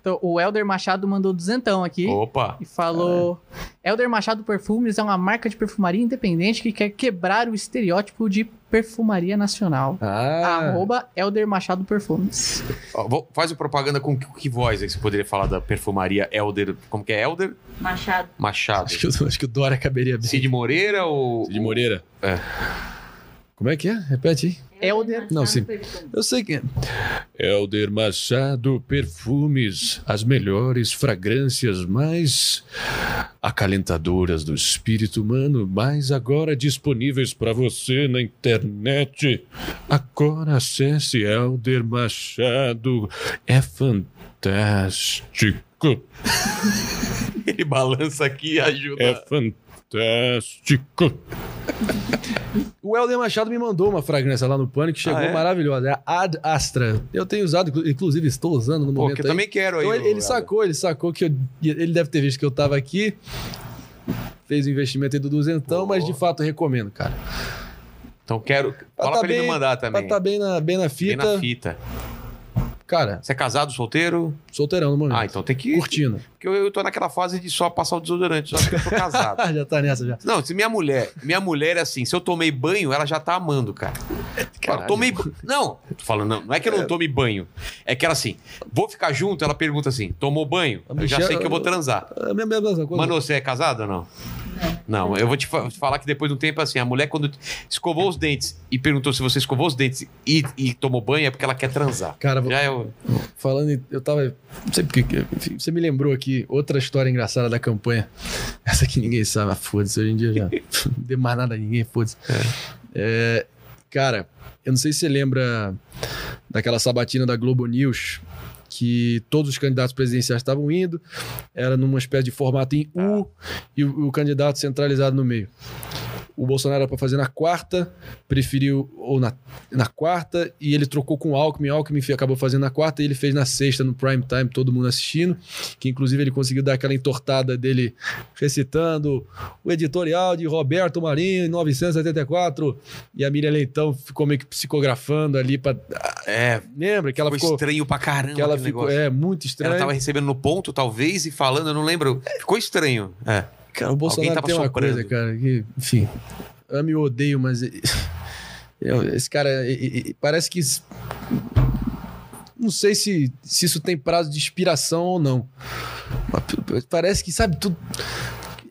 Speaker 4: Então, o Helder Machado mandou duzentão aqui.
Speaker 1: Opa!
Speaker 4: E falou: Elder Machado Perfumes é uma marca de perfumaria independente que quer quebrar o estereótipo de perfumaria nacional.
Speaker 2: Ah,
Speaker 4: Arroba Elder Machado Perfumes.
Speaker 1: Ó, vou- faz a propaganda com que, que voz aí você poderia falar da perfumaria Elder. Como que é? Elder
Speaker 7: Machado.
Speaker 1: Machado.
Speaker 2: acho, que, o- acho que o Dória caberia bem.
Speaker 1: Cid Moreira ou.
Speaker 2: Cid Moreira.
Speaker 1: É.
Speaker 2: Como é que é? Repete aí.
Speaker 4: Elder.
Speaker 2: Não, sim. Eu sei que é. Helder Machado Perfumes, as melhores fragrâncias mais acalentadoras do espírito humano, mas agora disponíveis para você na internet. Agora acesse Helder Machado. É fantástico.
Speaker 1: Ele balança aqui e ajuda.
Speaker 2: É fantástico. O Helder Machado me mandou uma fragrância lá no Pânico que chegou
Speaker 1: Ah, é?
Speaker 2: maravilhosa. É a Ad Astra. Eu tenho usado, inclu- inclusive estou usando no
Speaker 1: Pô,
Speaker 2: momento
Speaker 1: que eu
Speaker 2: aí.
Speaker 1: também quero aí.
Speaker 2: Então ele, ele sacou, ele sacou que eu, ele deve ter visto que eu tava aqui, fez o investimento aí do duzentão,
Speaker 1: Pô.
Speaker 2: mas de fato eu recomendo, cara.
Speaker 1: Então quero.
Speaker 2: Pra
Speaker 1: Fala
Speaker 2: tá
Speaker 1: pra ele
Speaker 2: bem-
Speaker 1: me mandar
Speaker 2: Pra
Speaker 1: também.
Speaker 2: tá bem na, bem na
Speaker 1: Bem
Speaker 2: fita,
Speaker 1: na fita.
Speaker 2: Cara,
Speaker 1: Você é casado, solteiro?
Speaker 2: solteirão no momento.
Speaker 1: Ah, então tem que.
Speaker 2: Curtindo.
Speaker 1: Porque eu, eu tô naquela fase de só passar o desodorante, só que eu tô casado.
Speaker 2: já tá nessa já.
Speaker 1: Não, se minha mulher, minha mulher é assim, se eu tomei banho, ela já tá amando, cara. Fala, tomei Não, tô falando, não, não é que eu não tome banho. É que ela assim, vou ficar junto, ela pergunta assim: tomou banho? Eu já sei que eu vou transar.
Speaker 2: É a mesma coisa.
Speaker 1: Mano, você é casado ou não? Não, eu vou te fa- falar que depois de um tempo, assim, a mulher, quando escovou os dentes e perguntou se você escovou os dentes e, e tomou banho, é porque ela quer transar.
Speaker 2: Cara,
Speaker 1: Já é o-
Speaker 2: falando em, Eu tava. Não sei porque. enfim, Você me lembrou aqui outra história engraçada da campanha. Essa que ninguém sabe. Foda-se, hoje em dia já. Não deu mais nada a ninguém, foda-se. É, cara, eu não sei se você lembra daquela sabatina da Globo News. Que todos os candidatos presidenciais estavam indo, era numa espécie de formato em U e o, o candidato centralizado no meio. O Bolsonaro era para fazer na quarta, preferiu ou na, na quarta e ele trocou com o Alckmin. O Alckmin acabou fazendo na quarta e ele fez na sexta no prime time, todo mundo assistindo. Que inclusive ele conseguiu dar aquela entortada dele recitando o editorial de Roberto Marinho em 974 e a Miriam Leitão ficou meio que psicografando ali para
Speaker 1: É,
Speaker 2: lembra que ela
Speaker 1: ficou,
Speaker 2: ficou
Speaker 1: estranho pra caramba
Speaker 2: que ela ficou
Speaker 1: negócio.
Speaker 2: é muito estranho.
Speaker 1: Ela tava recebendo no ponto, talvez, e falando, eu não lembro. Ficou estranho. É.
Speaker 2: Cara, o Bolsonaro tem uma
Speaker 1: soprando.
Speaker 2: coisa, cara, que, enfim, amo e odeio, mas esse cara parece que não sei se, se isso tem prazo de inspiração ou não. Mas parece que sabe tudo.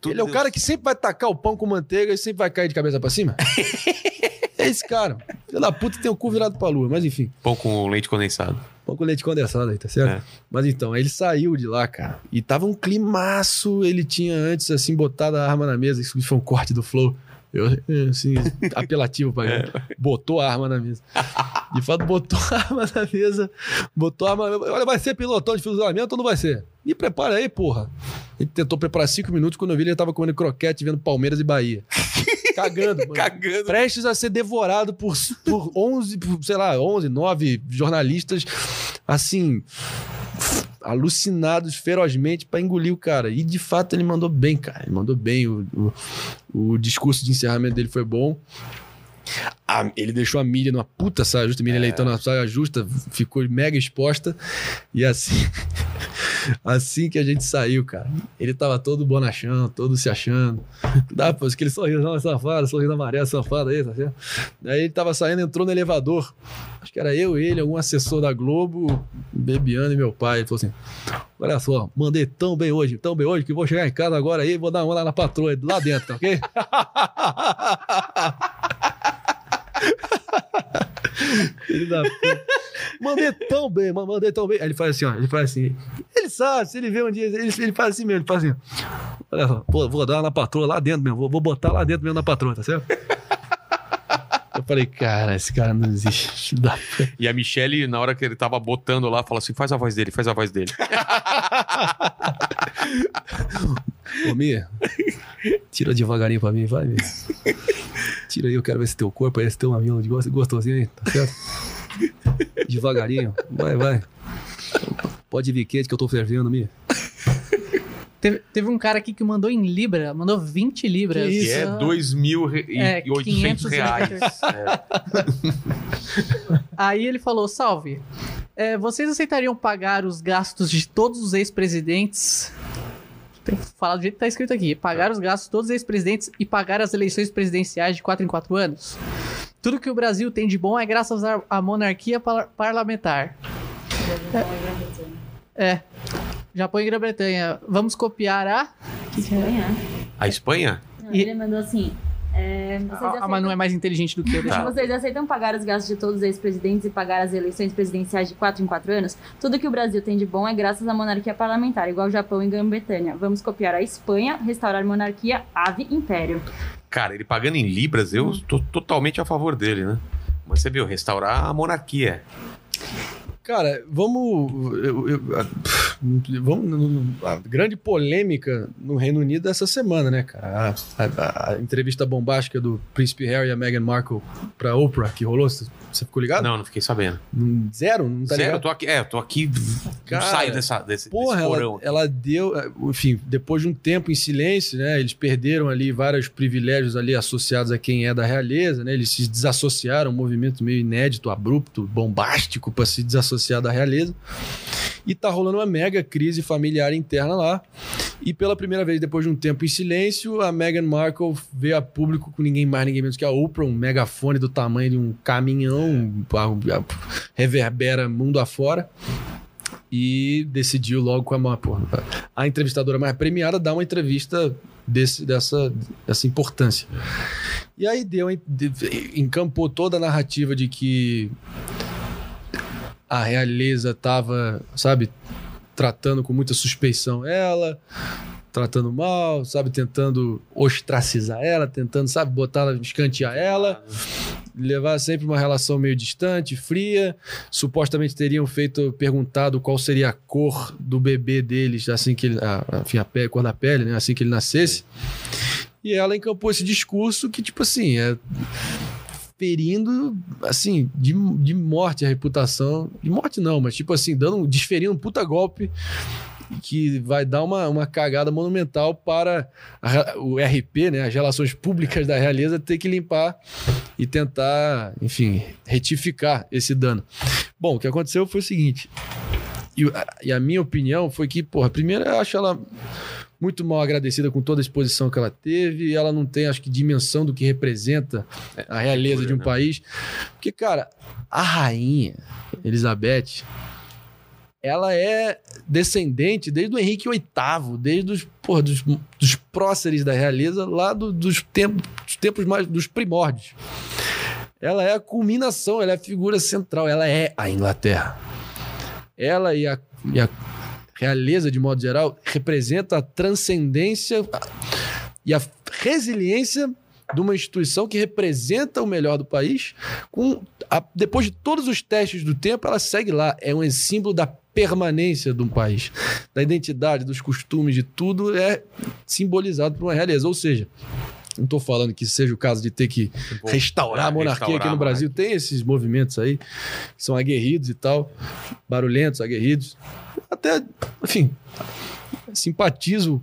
Speaker 1: Tudo
Speaker 2: Ele é o
Speaker 1: Deus.
Speaker 2: cara que sempre vai tacar o pão com manteiga e sempre vai cair de cabeça pra cima. é esse cara. Filho da puta tem o cu virado pra lua, mas enfim.
Speaker 1: Pão com leite condensado.
Speaker 2: Pão com leite condensado aí, tá certo?
Speaker 1: É.
Speaker 2: Mas então, ele saiu de lá, cara. E tava um climaço. Ele tinha antes, assim, botado a arma na mesa. Isso foi um corte do Flow. Eu, assim, apelativo pra galera. Botou a arma na mesa. De fato, botou a arma na mesa. Botou a arma. Olha, vai ser pilotão de fuzilamento ou não vai ser? Me prepara aí, porra. Ele tentou preparar cinco minutos. Quando eu vi, ele tava comendo croquete vendo Palmeiras e Bahia. Cagando, mano
Speaker 1: Cagando.
Speaker 2: prestes a ser devorado por, por 11, por, sei lá, 11, 9 jornalistas, assim, alucinados ferozmente pra engolir o cara. E de fato ele mandou bem, cara. Ele mandou bem. O, o, o discurso de encerramento dele foi bom. A- ele deixou a Miriam numa puta saia justa, a Miriam Leitão na saia justa, ficou mega exposta. E assim, assim que a gente saiu, cara, ele tava todo bonachão, todo se achando. Dá, pô, aquele sorrisão safado, sorriso amarelo safado aí, tá certo? Aí ele tava saindo, entrou no elevador. Acho que era eu, ele, algum assessor da Globo, Bebiano e meu pai. Ele falou assim: Olha só, mandei tão bem hoje, tão bem hoje, que vou chegar em casa agora aí e vou dar uma lá na patroa, lá dentro, tá ok? Mandei tão bem, mandei tão bem. Aí ele faz assim, ó. Ele faz assim. Ele sabe, se ele vê um dia, ele, ele faz assim mesmo, ele faz assim. Olha só, pô, vou dar na patroa lá dentro mesmo. Vou, vou botar lá dentro mesmo na patroa, tá certo? Eu falei, cara, esse cara não existe.
Speaker 1: E a Michelle, na hora que ele tava botando lá, falou assim: faz a voz dele, faz a voz dele.
Speaker 2: Ô, Mia, tira devagarinho pra mim, vai, Mia. Tira aí, eu quero ver esse teu corpo, esse teu mamilo gostosinho aí, tá certo? Devagarinho, vai, vai. Pode vir quente que eu tô fervendo, Mia.
Speaker 4: Teve, teve um cara aqui que mandou em Libra, mandou 20 Libras.
Speaker 2: Que
Speaker 1: Que é
Speaker 4: Ah,
Speaker 1: 2.800
Speaker 4: É, 500
Speaker 1: reais. É.
Speaker 4: Aí ele falou: salve. é, vocês aceitariam pagar os gastos de todos os ex-presidentes? Tem que falar do jeito que tá escrito aqui. Pagar os gastos de todos os ex-presidentes e pagar as eleições presidenciais de 4 em 4 anos? Tudo que o Brasil tem de bom é graças à monarquia par- parlamentar. É. Japão e Grã-Bretanha. Vamos copiar a.
Speaker 7: Espanha.
Speaker 1: A Espanha?
Speaker 7: Não,
Speaker 4: E-
Speaker 7: Ele mandou assim. é, vocês,
Speaker 4: A, a
Speaker 7: aceitam,
Speaker 4: Manu é mais inteligente do que eu.
Speaker 1: Tá.
Speaker 7: vocês aceitam pagar os gastos de todos os ex-presidentes e pagar as eleições presidenciais de 4 em 4 anos? Tudo que o Brasil tem de bom é graças à monarquia parlamentar, igual o Japão e Grã-Bretanha. Vamos copiar a Espanha, restaurar monarquia, ave, império.
Speaker 1: Cara, ele pagando em libras, eu tô totalmente a favor dele, né? Mas você viu, restaurar a monarquia.
Speaker 2: Cara, vamos. eu- eu- vamos a grande polêmica no Reino Unido essa semana, né, cara? A, a- a entrevista bombástica do Príncipe Harry e a Meghan Markle pra Oprah que rolou. Você ficou ligado?
Speaker 1: Não, não fiquei sabendo.
Speaker 2: Zero? Não tá
Speaker 1: Sério, eu tô aqui. É, eu tô aqui.
Speaker 2: Cara,
Speaker 1: não saio dessa, desse,
Speaker 2: Porra,
Speaker 1: desse
Speaker 2: ela,
Speaker 1: porão.
Speaker 2: ela deu, eh, enfim, depois de um tempo em silêncio, né? Eles perderam ali vários privilégios ali associados a quem é da realeza, né? Eles se desassociaram, um movimento meio inédito, abrupto, bombástico para se desassociar associada à realeza. E tá rolando uma mega crise familiar interna lá. E pela primeira vez, depois de um tempo em silêncio, a Meghan Markle veio a público com ninguém mais, ninguém menos que a Oprah, um megafone do tamanho de um caminhão, reverbera mundo afora. E decidiu logo com a. Porra, a entrevistadora mais premiada dar uma entrevista desse, dessa, dessa importância. E aí deu, de- encampou toda a narrativa de que a realeza estava, sabe, tratando com muita suspeição ela, tratando mal, sabe, tentando ostracizar ela, tentando, sabe, botar escantear ela, levar sempre uma relação meio distante, fria. Supostamente teriam feito, perguntado qual seria a cor do bebê deles assim que ele, a, enfim, a pele, cor da pele, né, assim que ele nascesse. E ela encampou esse discurso que, tipo assim, é ferindo, assim, de, de morte a reputação. De morte não, mas tipo assim, dando, desferindo um puta golpe que vai dar uma, uma cagada monumental para a- o RP, né, as relações públicas da realeza, ter que limpar e tentar, enfim, retificar esse dano. Bom, o que aconteceu foi o seguinte, e, a- e a minha opinião foi que, porra, primeiro eu acho ela muito mal agradecida com toda a exposição que ela teve, e ela não tem, acho que, dimensão do que representa a realeza de um
Speaker 1: né?
Speaker 2: país. Porque, cara, a rainha Elizabeth, ela é descendente desde o Henrique VIII, desde os, porra, dos, dos próceres da realeza, lá do- dos, tempos, dos tempos mais dos primórdios. Ela é a culminação, ela é a figura central, ela é a Inglaterra. Ela e a, e a realeza, de modo geral, representa a transcendência e a resiliência de uma instituição que representa o melhor do país. Com a- depois de todos os testes do tempo, ela segue lá. É um símbolo da permanência de um país, da identidade, dos costumes, de tudo é simbolizado por uma realeza. Ou seja, não estou falando que seja o caso de ter que restaurar a monarquia
Speaker 1: restaurar
Speaker 2: aqui no Brasil. Tem esses movimentos aí que são aguerridos e tal, barulhentos, aguerridos. Até, enfim, simpatizo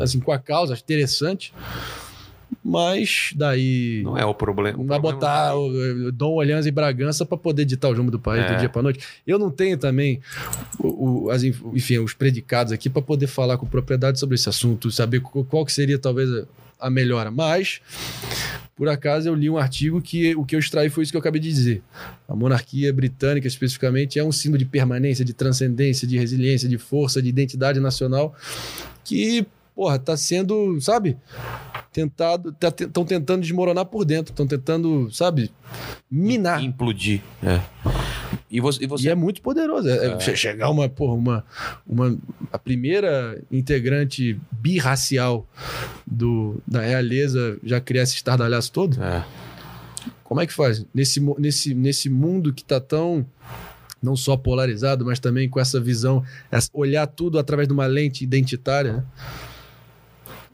Speaker 2: assim, com a causa, acho interessante. Mas daí.
Speaker 1: Não é o problema.
Speaker 2: Não vai botar o, o Dom Olhanza e Bragança para poder ditar o jogo do país
Speaker 1: É.
Speaker 2: do dia para noite. Eu não tenho também o, o- as, enfim, os predicados aqui para poder falar com propriedade sobre esse assunto, saber qual que seria talvez a, melhora. Mas, por acaso, eu li um artigo que o que eu extraí foi isso que eu acabei de dizer. A monarquia britânica, especificamente, é um símbolo de permanência, de transcendência, de resiliência, de força, de identidade nacional que, porra, tá sendo, sabe? Tentado, estão tentando desmoronar por dentro, estão tentando, sabe, minar.
Speaker 1: Implodir. É. E você. E você
Speaker 2: E é muito poderoso. É, é che- chegar uma, porra, uma, uma. A primeira integrante birracial do, da realeza já criar esse estardalhaço todo?
Speaker 1: É.
Speaker 2: Como é que faz? Nesse, nesse, nesse mundo que tá tão. Não só polarizado, mas também com essa visão, olhar tudo através de uma lente identitária. Né?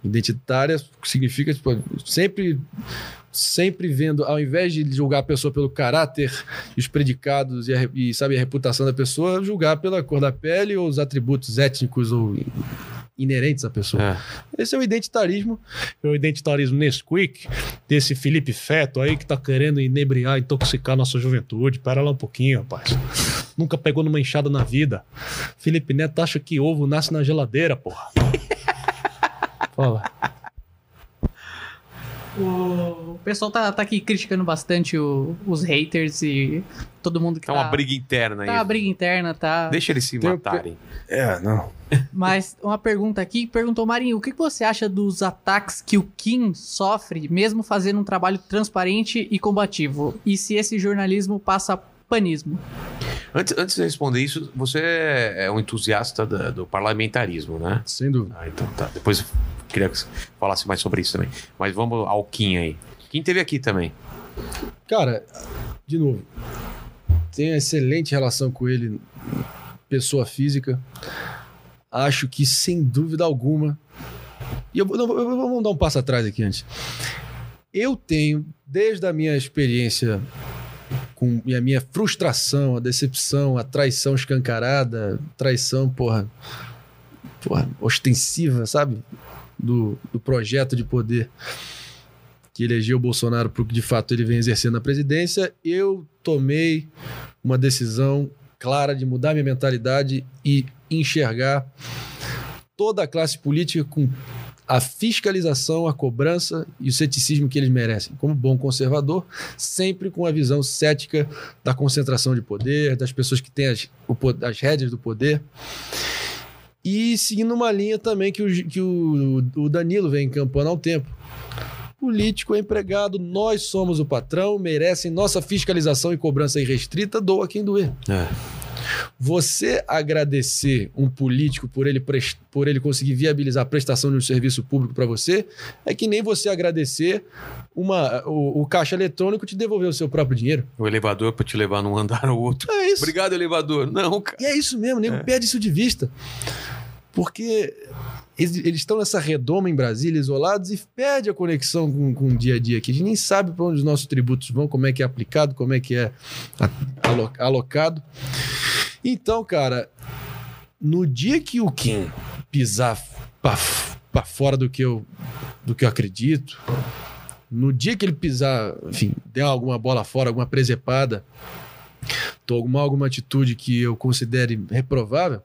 Speaker 2: Identitária significa tipo, sempre sempre vendo, ao invés de julgar a pessoa pelo caráter, os predicados e, a, e, sabe, a reputação da pessoa, julgar pela cor da pele ou os atributos étnicos ou in- inerentes à pessoa.
Speaker 1: É.
Speaker 2: Esse é o identitarismo.
Speaker 8: É o identitarismo Nesquik, desse Felipe Feto aí que tá querendo inebriar, intoxicar nossa juventude. Pera lá um pouquinho, rapaz. Nunca pegou numa enxada na vida. Felipe Neto acha que ovo nasce na geladeira, porra. Fala.
Speaker 4: O pessoal tá, tá aqui criticando bastante o- os haters e todo mundo que
Speaker 1: É
Speaker 4: tá...
Speaker 1: uma briga interna aí.
Speaker 4: Tá uma briga interna, tá?
Speaker 1: Deixa eles se
Speaker 2: Tem
Speaker 1: matarem.
Speaker 2: É, não.
Speaker 4: Mas uma pergunta aqui, perguntou Marinho, o que você acha dos ataques que o Kim sofre, mesmo fazendo um trabalho transparente e combativo? E se esse jornalismo passa panismo?
Speaker 1: Antes, antes de responder isso, você é um entusiasta da- do parlamentarismo, né?
Speaker 2: Sem dúvida.
Speaker 1: Ah, então tá. Depois queria que você falasse mais sobre isso também. Mas vamos ao Kim aí. Kim teve aqui também.
Speaker 2: Cara, de novo, tenho excelente relação com ele, pessoa física. Acho que, sem dúvida alguma. E eu, não, eu vou- vamos dar um passo atrás aqui antes. Eu tenho, desde a minha experiência com e a minha frustração, a decepção, a traição escancarada, traição, porra, porra ostensiva, sabe? Do, do projeto de poder que elegeu o Bolsonaro para o que de fato ele vem exercendo na presidência, eu tomei uma decisão clara de mudar minha mentalidade e enxergar toda a classe política com a fiscalização, a cobrança e o ceticismo que eles merecem. Como bom conservador, sempre com a visão cética da concentração de poder, das pessoas que têm as, as rédeas do poder. E seguindo uma linha também que o, que o, o Danilo vem encampando há um tempo. Político é empregado, nós somos o patrão, merecem nossa fiscalização e cobrança irrestrita, doa quem doer.
Speaker 1: É.
Speaker 2: Você agradecer um político por ele, por ele conseguir viabilizar a prestação de um serviço público para você, é que nem você agradecer uma, o, o caixa eletrônico te devolver o seu próprio dinheiro.
Speaker 1: O elevador pra te levar num andar ou outro.
Speaker 2: É isso.
Speaker 1: Obrigado, elevador. Não, cara.
Speaker 2: E é isso mesmo, nego perde isso de vista. Porque eles, estão nessa redoma em Brasília, isolados, e perde a conexão com, com o dia a dia aqui. A gente nem sabe para onde os nossos tributos vão, como é que é aplicado, como é que é alocado. Então, cara, no dia que o Kim pisar para fora do que, eu, do que eu acredito, no dia que ele pisar, enfim, der alguma bola fora, alguma presepada, tomar alguma atitude que eu considere reprovável,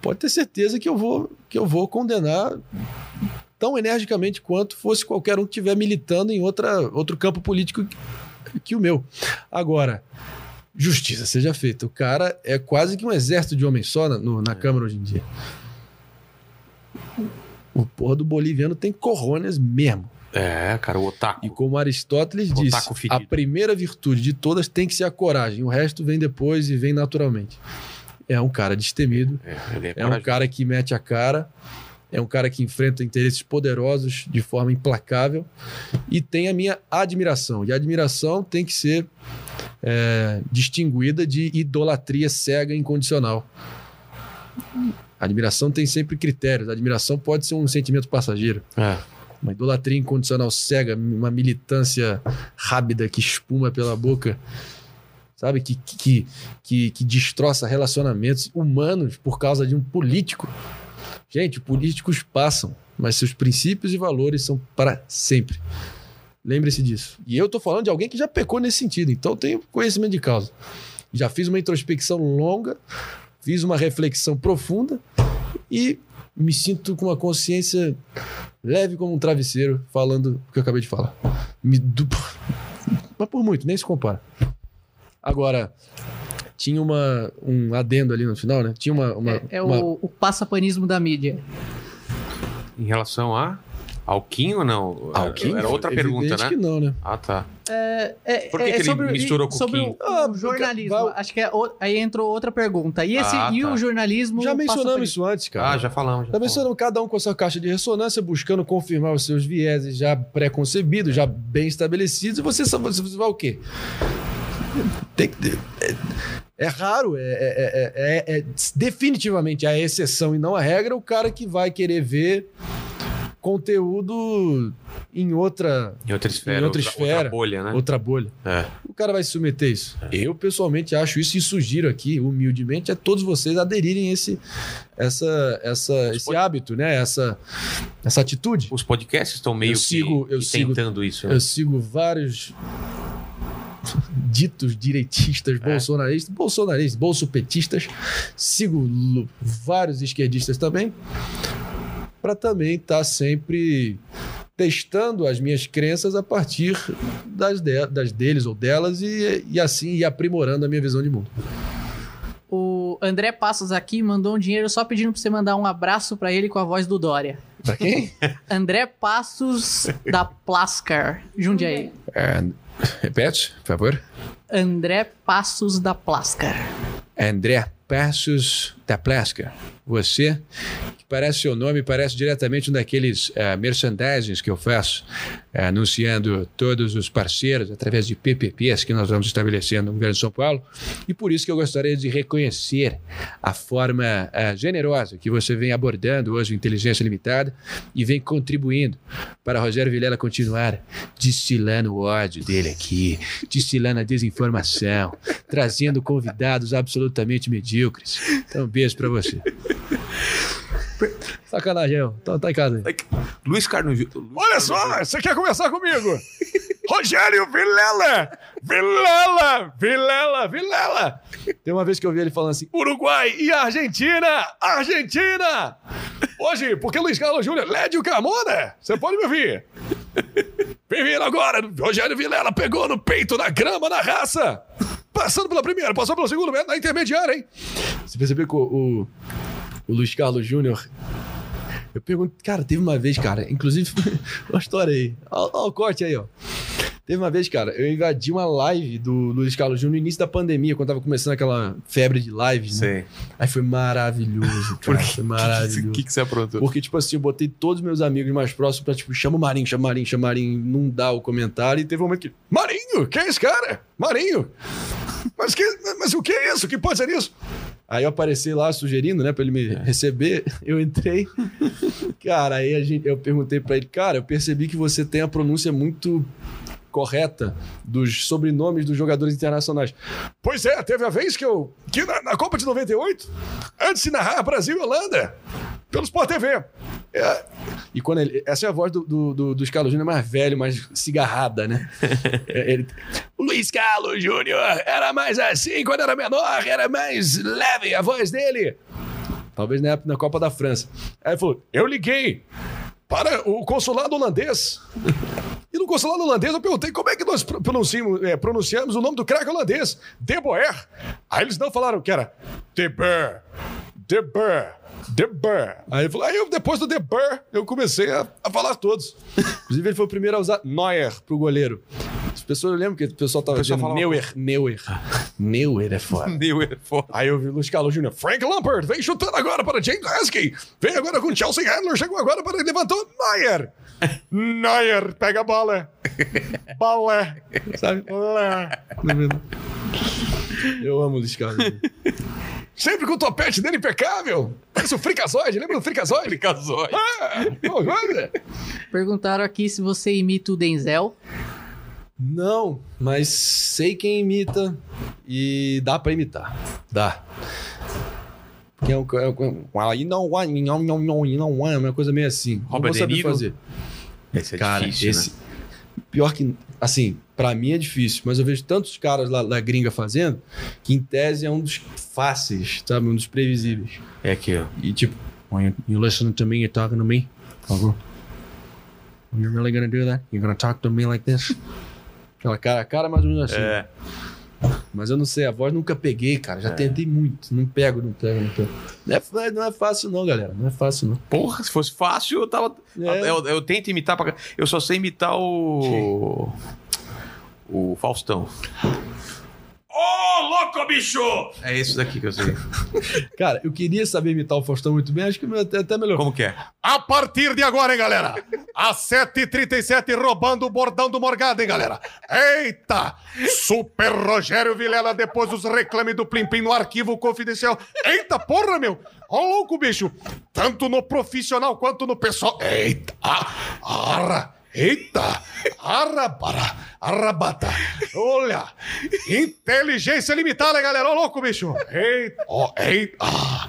Speaker 2: pode ter certeza que eu vou, que eu vou condenar tão energicamente quanto fosse qualquer um que estiver militando em outra, outro campo político que- que o meu. Agora, justiça seja feita. O cara é quase que um exército de homem só na, no- na Câmara hoje em dia. O porra do boliviano tem corrones mesmo.
Speaker 1: É, cara, o otaku.
Speaker 2: E como Aristóteles
Speaker 1: O
Speaker 2: disse, a primeira virtude de todas tem que ser a coragem. O resto vem depois e vem naturalmente. É um cara destemido,
Speaker 1: É, é,
Speaker 2: é um cara que mete a cara, é um cara que enfrenta interesses poderosos de forma implacável e tem a minha admiração. E a admiração tem que ser é, distinguida de idolatria cega e incondicional. A admiração tem sempre critérios. A admiração pode ser um sentimento passageiro.
Speaker 1: É.
Speaker 2: Uma idolatria incondicional cega, uma militância rápida que espuma pela boca, sabe? Que, que, que, que destroça relacionamentos humanos por causa de um político. Gente, políticos passam, mas seus princípios e valores são para sempre. Lembre-se disso. E eu tô falando de alguém que já pecou nesse sentido, então tenho conhecimento de causa. Já fiz uma introspecção longa, fiz uma reflexão profunda e me sinto com uma consciência leve como um travesseiro, falando o que eu acabei de falar. Me du- Mas por muito, nem se compara. Agora, tinha uma, um adendo ali no final, né? Tinha uma. uma-
Speaker 4: É, é
Speaker 2: uma-
Speaker 4: o, o passapanismo da mídia.
Speaker 1: Em relação a Alquim ou não?
Speaker 2: Alquim?
Speaker 1: Era outra
Speaker 2: Evidente
Speaker 1: pergunta, né?
Speaker 2: que não, né?
Speaker 1: Ah, tá.
Speaker 4: É,
Speaker 1: Por que
Speaker 4: é
Speaker 1: que ele
Speaker 4: sobre,
Speaker 1: misturou com o
Speaker 4: sobre o,
Speaker 2: Ah,
Speaker 4: o jornalismo.
Speaker 2: vai-
Speaker 4: Acho que é o- aí entrou outra pergunta. E, esse,
Speaker 1: Ah,
Speaker 4: e
Speaker 1: tá.
Speaker 4: o jornalismo.
Speaker 2: Já mencionamos isso antes, cara.
Speaker 1: Ah, já falamos. Já
Speaker 2: Já mencionamos cada um com a sua caixa de ressonância, buscando confirmar os seus vieses já pré-concebidos, já bem estabelecidos, e você, você vai o quê? Tem que- é, é raro, é, é- é- é- é definitivamente a exceção e não a regra, o cara que vai querer ver conteúdo em outra,
Speaker 1: Em outra esfera.
Speaker 2: Em outra esfera.
Speaker 1: outra bolha, né?
Speaker 2: outra bolha.
Speaker 1: É.
Speaker 2: O cara vai se submeter a isso. Eu, pessoalmente, acho isso e sugiro aqui, humildemente, a todos vocês aderirem a esse, essa, essa, esse
Speaker 1: pod-
Speaker 2: hábito, né? Essa, essa atitude.
Speaker 1: Os podcasts estão meio
Speaker 2: Eu sigo-
Speaker 1: que,
Speaker 2: eu
Speaker 1: que
Speaker 2: sigo-
Speaker 1: tentando isso. né?
Speaker 2: Eu sigo vários ditos direitistas, bolsonaristas, bolsonaristas, bolsopetistas. Sigo vários esquerdistas também, para também estar sempre testando as minhas crenças a partir das, de- das deles ou delas e, e assim ir aprimorando a minha visão de mundo.
Speaker 4: O André Passos aqui mandou um dinheiro só pedindo pra você mandar um abraço pra ele com a voz do Dória.
Speaker 2: Para quem?
Speaker 4: André Passos da Plascar, Jundiaí.
Speaker 2: É, repete, por favor.
Speaker 4: André Passos da Plascar.
Speaker 2: André Passos da Plasca. Você, que parece seu nome, parece diretamente um daqueles eh, merchandisings que eu faço, eh, anunciando todos os parceiros através de PPPs que nós vamos estabelecendo no governo de São Paulo. E por isso que eu gostaria de reconhecer a forma eh, generosa que você vem abordando hoje Inteligência Limitada e vem contribuindo para Rogério Vilela continuar destilando o ódio dele aqui, destilando a desinformação, trazendo convidados absolutamente medíocres. Então, um beijo pra você. Sacanagem, eu. Tá, tá em casa aí.
Speaker 1: Luiz Carlos.
Speaker 8: Olha só, você quer conversar comigo? Rogério Vilela,
Speaker 2: Vilela! Vilela! Vilela! Tem uma vez que eu vi ele falando assim: Uruguai e Argentina! Argentina! Hoje, porque Luiz Carlos Júnior, Lédio Carmona, você pode me ouvir. Vindo agora, Rogério Vilela pegou no peito, na grama, na raça. Passando pela primeira, passou pelo segundo na intermediária, hein? Você percebeu que o, o, o Luiz Carlos Júnior. Eu pergunto, cara, teve uma vez, cara, inclusive, uma história aí. Olha o corte aí, ó. Teve uma vez, cara, eu invadi uma live do Luiz Carlos Júnior no início da pandemia, quando tava começando aquela febre de lives, né?
Speaker 1: Sei.
Speaker 2: Aí foi maravilhoso, cara. Foi maravilhoso.
Speaker 1: O que, que você aprontou?
Speaker 2: Porque, tipo assim, eu botei todos os meus amigos mais próximos pra, tipo, chama o Marinho, chama o Marinho, chama o Marinho, não dá o comentário. E teve um momento que, Marinho, quem é esse cara? Marinho! Mas, que, mas o que é isso? O que pode ser isso? Aí eu apareci lá sugerindo, né, pra ele me receber. Eu entrei. Cara, aí a gente, eu perguntei pra ele, cara, eu percebi que você tem a pronúncia muito correta dos sobrenomes dos jogadores internacionais. Pois é, teve a vez que eu. que na, na Copa de 98, antes de narrar Brasil e Holanda, pelo Sport TV. É, e quando ele. Essa é a voz do, do, do, dos Carlos Júnior mais velho, mais cigarrada, né? É, ele- Luiz Carlos Júnior era mais assim quando era menor, era mais leve a voz dele. Talvez na época na Copa da França. Aí ele falou: Eu liguei para o consulado holandês. E no consulado holandês eu perguntei como é que nós pro- pronunciamos, é, pronunciamos o nome do craque holandês, De Boer. Aí eles não falaram que era De Boer, De Boer, De Boer. Aí, ele falou, aí eu, depois do De Boer eu comecei a, a falar todos. Inclusive ele foi o primeiro a usar Neuer pro goleiro. As pessoas lembram que o pessoal tava
Speaker 1: pessoal
Speaker 2: dizendo Neuer, Neuer. Neuer é foda.
Speaker 1: Meu, é foda.
Speaker 2: Aí eu vi o Luiz Carlos Júnior. Frank Lampard vem chutando agora para James Heskey. Vem agora com Chelsea Handler. Chegou agora para levantou Neuer. Neuer pega a bola. Bola. Sabe? Bola. Eu amo o Luiz Carlos. Sempre com o topete dele impecável. Parece o Fricazoide. Lembra do Fricazoide?
Speaker 1: Fricazoide.
Speaker 2: Ah, pô, olha.
Speaker 4: Perguntaram aqui se você imita o Denzel.
Speaker 2: Não, mas sei quem imita e dá pra imitar. Dá. Que é um, é um, não, não, não, não, não, é uma coisa meio assim. Não
Speaker 1: Robert
Speaker 2: vou saber fazer.
Speaker 1: Esse é
Speaker 2: Cara,
Speaker 1: difícil,
Speaker 2: esse.
Speaker 1: né?
Speaker 2: Pior que, assim, pra mim é difícil, mas eu vejo tantos caras lá da gringa fazendo que, em tese, é um dos fáceis, sabe? Um dos previsíveis.
Speaker 1: É aqui, ó.
Speaker 2: E, tipo, when you, you listening to me, you're talking to me. When you're really gonna do that? You're gonna talk to me like this? Aquela cara, a cara mais ou menos assim.
Speaker 1: É.
Speaker 2: Mas eu não sei, a voz nunca peguei, cara. Já tentei muito. Não pego, não pego, não pego. Não é, não é fácil, não, galera. Não é fácil, não.
Speaker 1: Porra, se fosse fácil, eu tava.
Speaker 2: É.
Speaker 1: Eu, eu tento imitar pra. Eu só sei imitar o. O Faustão.
Speaker 3: Ô, louco, bicho!
Speaker 1: É esse daqui que eu sei.
Speaker 2: Cara, eu queria saber imitar o Faustão muito bem. Acho que até, até melhor.
Speaker 1: Como que é?
Speaker 10: A partir de agora, hein, galera? Às 7h37, roubando o bordão do Morgado, hein, galera? Eita! Super Rogério Vilela, depois dos reclames do Plim Plim no arquivo confidencial. Eita, porra, meu! Ó, louco, bicho! Tanto no profissional quanto no pessoal. Eita! Ah, arra! Eita! Arrabara! Arrabata! Olha! Inteligência limitada, galera! Ó, louco, bicho! Eita! Ó, eita! Ah,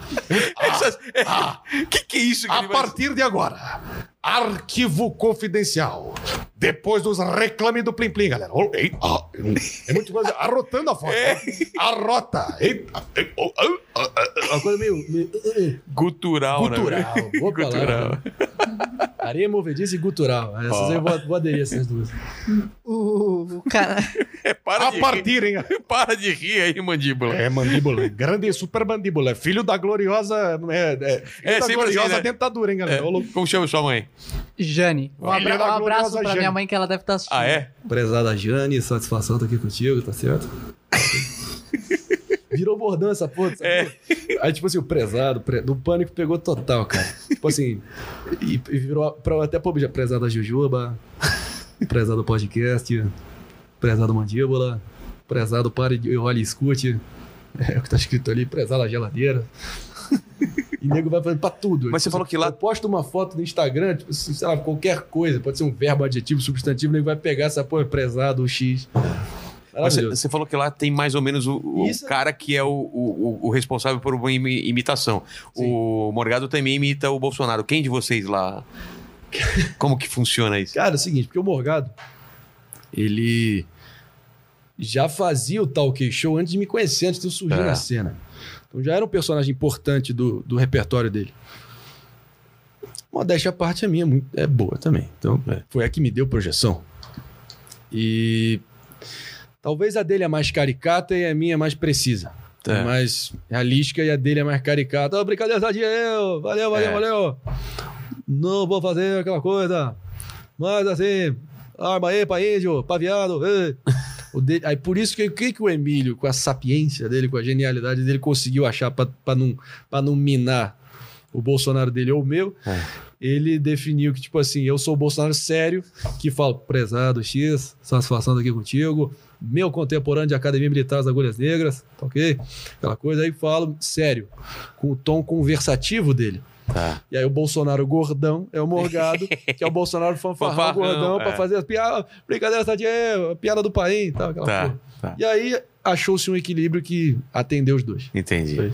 Speaker 1: Essas-
Speaker 10: ah,
Speaker 1: que que é isso? que
Speaker 10: a
Speaker 1: ele vai-
Speaker 10: partir de agora, arquivo confidencial. Depois dos reclames do Plim Plim, galera. Oh, ei, ah, é muito coisa. Arrotando a foto.
Speaker 1: É.
Speaker 10: Arrota. Eita. ei, oh.
Speaker 2: Uma coisa meio. meio
Speaker 1: Gutural, né?
Speaker 2: gutural. Boa
Speaker 1: Gutural.
Speaker 2: palavra. Areia movediça e gutural. Essas aí eu vou, vou aderir essas duas.
Speaker 4: O, o cara.
Speaker 1: É, para
Speaker 10: A
Speaker 1: de
Speaker 10: partir, hein?
Speaker 1: rir. Para de rir aí, mandíbula.
Speaker 10: É mandíbula. Grande e super mandíbula. Filho da gloriosa. É, é,
Speaker 1: É,
Speaker 10: da
Speaker 1: sempre
Speaker 10: gloriosa
Speaker 1: assim, né?
Speaker 10: dentadura, hein, galera? Louco.
Speaker 1: Como chama sua mãe?
Speaker 4: Jane. Um, um abraço pra
Speaker 10: Jane.
Speaker 4: minha mãe que ela deve estar assistindo.
Speaker 1: Ah, é?
Speaker 2: Prezada Jane, satisfação tá aqui contigo, tá certo? Virou bordão essa porra. É. Aí, tipo assim, o prezado, pre... do pânico pegou total, cara. tipo assim, e, e virou pra, até pro já prezada Jujuba, prezado podcast, prezado mandíbula, prezado pare de olhe e escute. É o que tá escrito ali, prezada geladeira. E nego vai fazendo pra tudo.
Speaker 1: Mas você
Speaker 2: Tipo
Speaker 1: falou
Speaker 2: assim,
Speaker 1: que lá-
Speaker 2: Eu posto uma foto no Instagram, tipo, assim, sei lá, qualquer coisa, pode ser um verbo, adjetivo, substantivo, o nego vai pegar essa porra, prezado, o X.
Speaker 1: Mas você, você falou que lá tem mais ou menos o, o
Speaker 2: Isso.
Speaker 1: cara que é o, o, o- responsável por uma imi- imitação. O Morgado também imita o Bolsonaro. Quem de vocês lá? Como que funciona isso?
Speaker 2: Cara, é o seguinte, porque o Morgado, ele já fazia o talk show antes de me conhecer, antes de eu surgir
Speaker 1: É.
Speaker 2: na cena. Então já era um personagem importante do, do repertório dele. Modéstia à parte, a minha é muito- é boa também. Então, foi a que me deu projeção. E talvez a dele é mais caricata e a minha é mais precisa.
Speaker 1: É.
Speaker 2: É mais realística e a dele é mais caricata. Ô, brincadeira, Tadinho! Valeu, valeu,
Speaker 1: É.
Speaker 2: valeu! Não vou fazer aquela coisa. Mas assim, arma aí pra índio, pra viado. ei. Dele- aí por isso que, que, que o Emílio, com a sapiência dele, com a genialidade dele, conseguiu achar pra, não, pra não minar o Bolsonaro dele ou o meu,
Speaker 1: É.
Speaker 2: ele definiu que, tipo assim, eu sou o Bolsonaro sério, que falo, prezado X, satisfação aqui contigo, meu contemporâneo de Academia Militar das Agulhas Negras, tá ok? Aquela coisa, aí falo sério, com o tom conversativo dele.
Speaker 1: Tá.
Speaker 2: E aí o Bolsonaro gordão é o Morgado, que é o Bolsonaro fanfarrão,
Speaker 1: Fanfarrão,
Speaker 2: gordão, pra
Speaker 1: é.
Speaker 2: fazer as piadas, brincadeira, Tadinho, a piada do país e tal, aquela
Speaker 1: Tá, tá.
Speaker 2: E aí achou-se um equilíbrio que atendeu os dois.
Speaker 1: Entendi.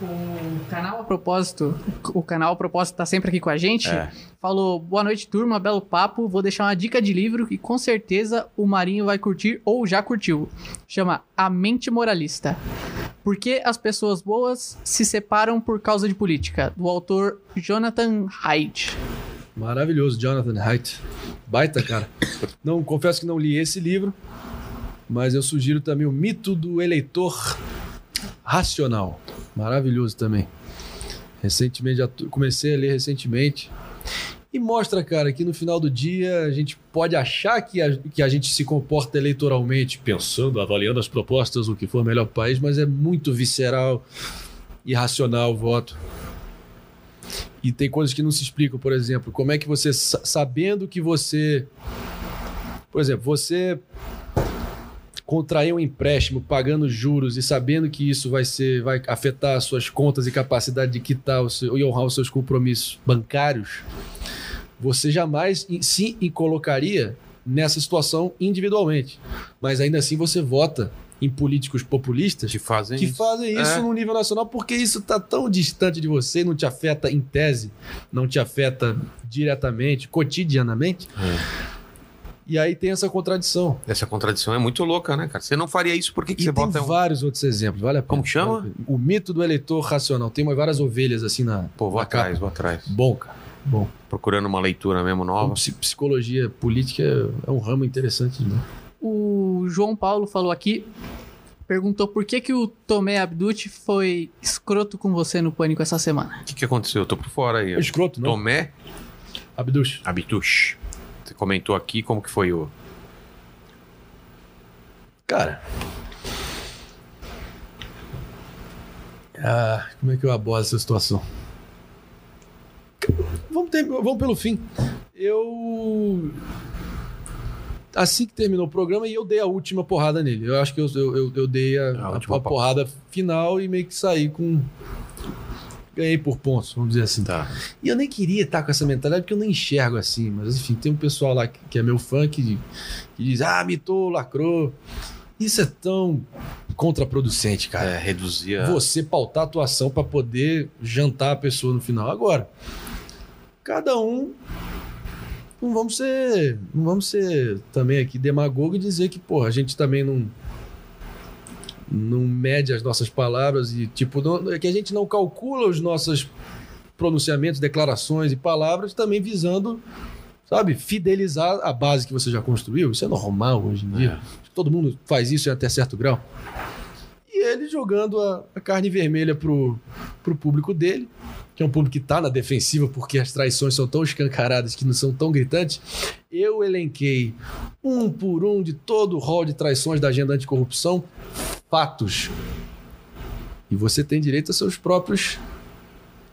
Speaker 4: O canal a propósito, o canal a propósito tá sempre aqui com a gente.
Speaker 1: É.
Speaker 4: Falou: "Boa noite, turma, belo papo. Vou deixar uma dica de livro que com certeza o Marinho vai curtir ou já curtiu. Chama A Mente Moralista. Por que as pessoas boas se separam por causa de política? Do autor Jonathan Haidt.
Speaker 2: Maravilhoso, Jonathan Haidt. Baita, cara. Não, confesso que não li esse livro, mas eu sugiro também o Mito do Eleitor Racional. Maravilhoso também. Recentemente, já comecei a ler recentemente. E mostra, cara, que no final do dia a gente pode achar que a, que a gente se comporta eleitoralmente, pensando, avaliando as propostas, o que for melhor para o país, mas é muito visceral e racional o voto. E tem coisas que não se explicam, por exemplo, como é que você, sa- sabendo que você. Por exemplo, você contrair um empréstimo pagando juros e sabendo que isso vai ser vai afetar as suas contas e capacidade de quitar o seu, e honrar os seus compromissos bancários, você jamais se colocaria nessa situação individualmente. Mas ainda assim você vota em políticos populistas
Speaker 1: Te fazem
Speaker 2: que
Speaker 1: isso.
Speaker 2: fazem isso
Speaker 1: É.
Speaker 2: no nível nacional porque isso tá tão distante de você, não te afeta em tese, não te afeta diretamente, cotidianamente.
Speaker 1: É.
Speaker 2: E aí tem essa contradição.
Speaker 1: Essa contradição é muito louca, né, cara? Você não faria isso, por que, que
Speaker 2: E
Speaker 1: você
Speaker 2: tem
Speaker 1: bota um.
Speaker 2: vários outros exemplos, vale a pena.
Speaker 1: Como que chama?
Speaker 2: Vale. O mito do eleitor racional. Tem várias ovelhas assim na,
Speaker 1: Pô, vou
Speaker 2: na capa.
Speaker 1: atrás, vou atrás.
Speaker 2: Bom, cara. Bom.
Speaker 1: Procurando uma leitura mesmo nova.
Speaker 2: Psi- Psicologia política é um ramo interessante demais.
Speaker 4: O João Paulo falou aqui, perguntou por que que o Tomé Abducci foi escroto com você no Pânico essa semana.
Speaker 1: O que, que aconteceu? Eu tô por fora aí.
Speaker 2: É escroto, não?
Speaker 1: Tomé
Speaker 2: Abduz.
Speaker 1: Abitush. Comentou aqui como que foi o.
Speaker 2: Cara. Ah, como é que eu abordo essa situação? Vamos, ter- vamos pelo fim. Eu. Assim que terminou o programa, e eu dei a última porrada nele. Eu acho que eu, eu, eu- dei a,
Speaker 1: A
Speaker 2: a porrada final e meio que saí com. Ganhei por pontos, vamos dizer assim.
Speaker 1: Tá.
Speaker 2: E eu nem queria estar com essa mentalidade porque eu nem enxergo assim. Mas enfim, tem um pessoal lá que, que é meu fã que, que diz: ah, mitou, lacrou. Isso é tão contraproducente, cara.
Speaker 1: É, reduzir a.
Speaker 2: Você pautar a atuação para poder jantar a pessoa no final. Agora, cada um. Não vamos ser. Não vamos ser também aqui demagogo e dizer que, porra, a gente também não. Não mede as nossas palavras e, tipo, não, é que a gente não calcula os nossos pronunciamentos, declarações e palavras também visando, sabe, fidelizar a base que você já construiu. Isso é normal hoje em dia. Todo mundo faz isso até certo grau. E ele jogando a, a carne vermelha pro, pro público dele, que é um público que tá na defensiva porque as traições são tão escancaradas que não são tão gritantes. Eu elenquei um por um de todo o rol de traições da agenda anticorrupção, fatos. E você tem direito a seus próprios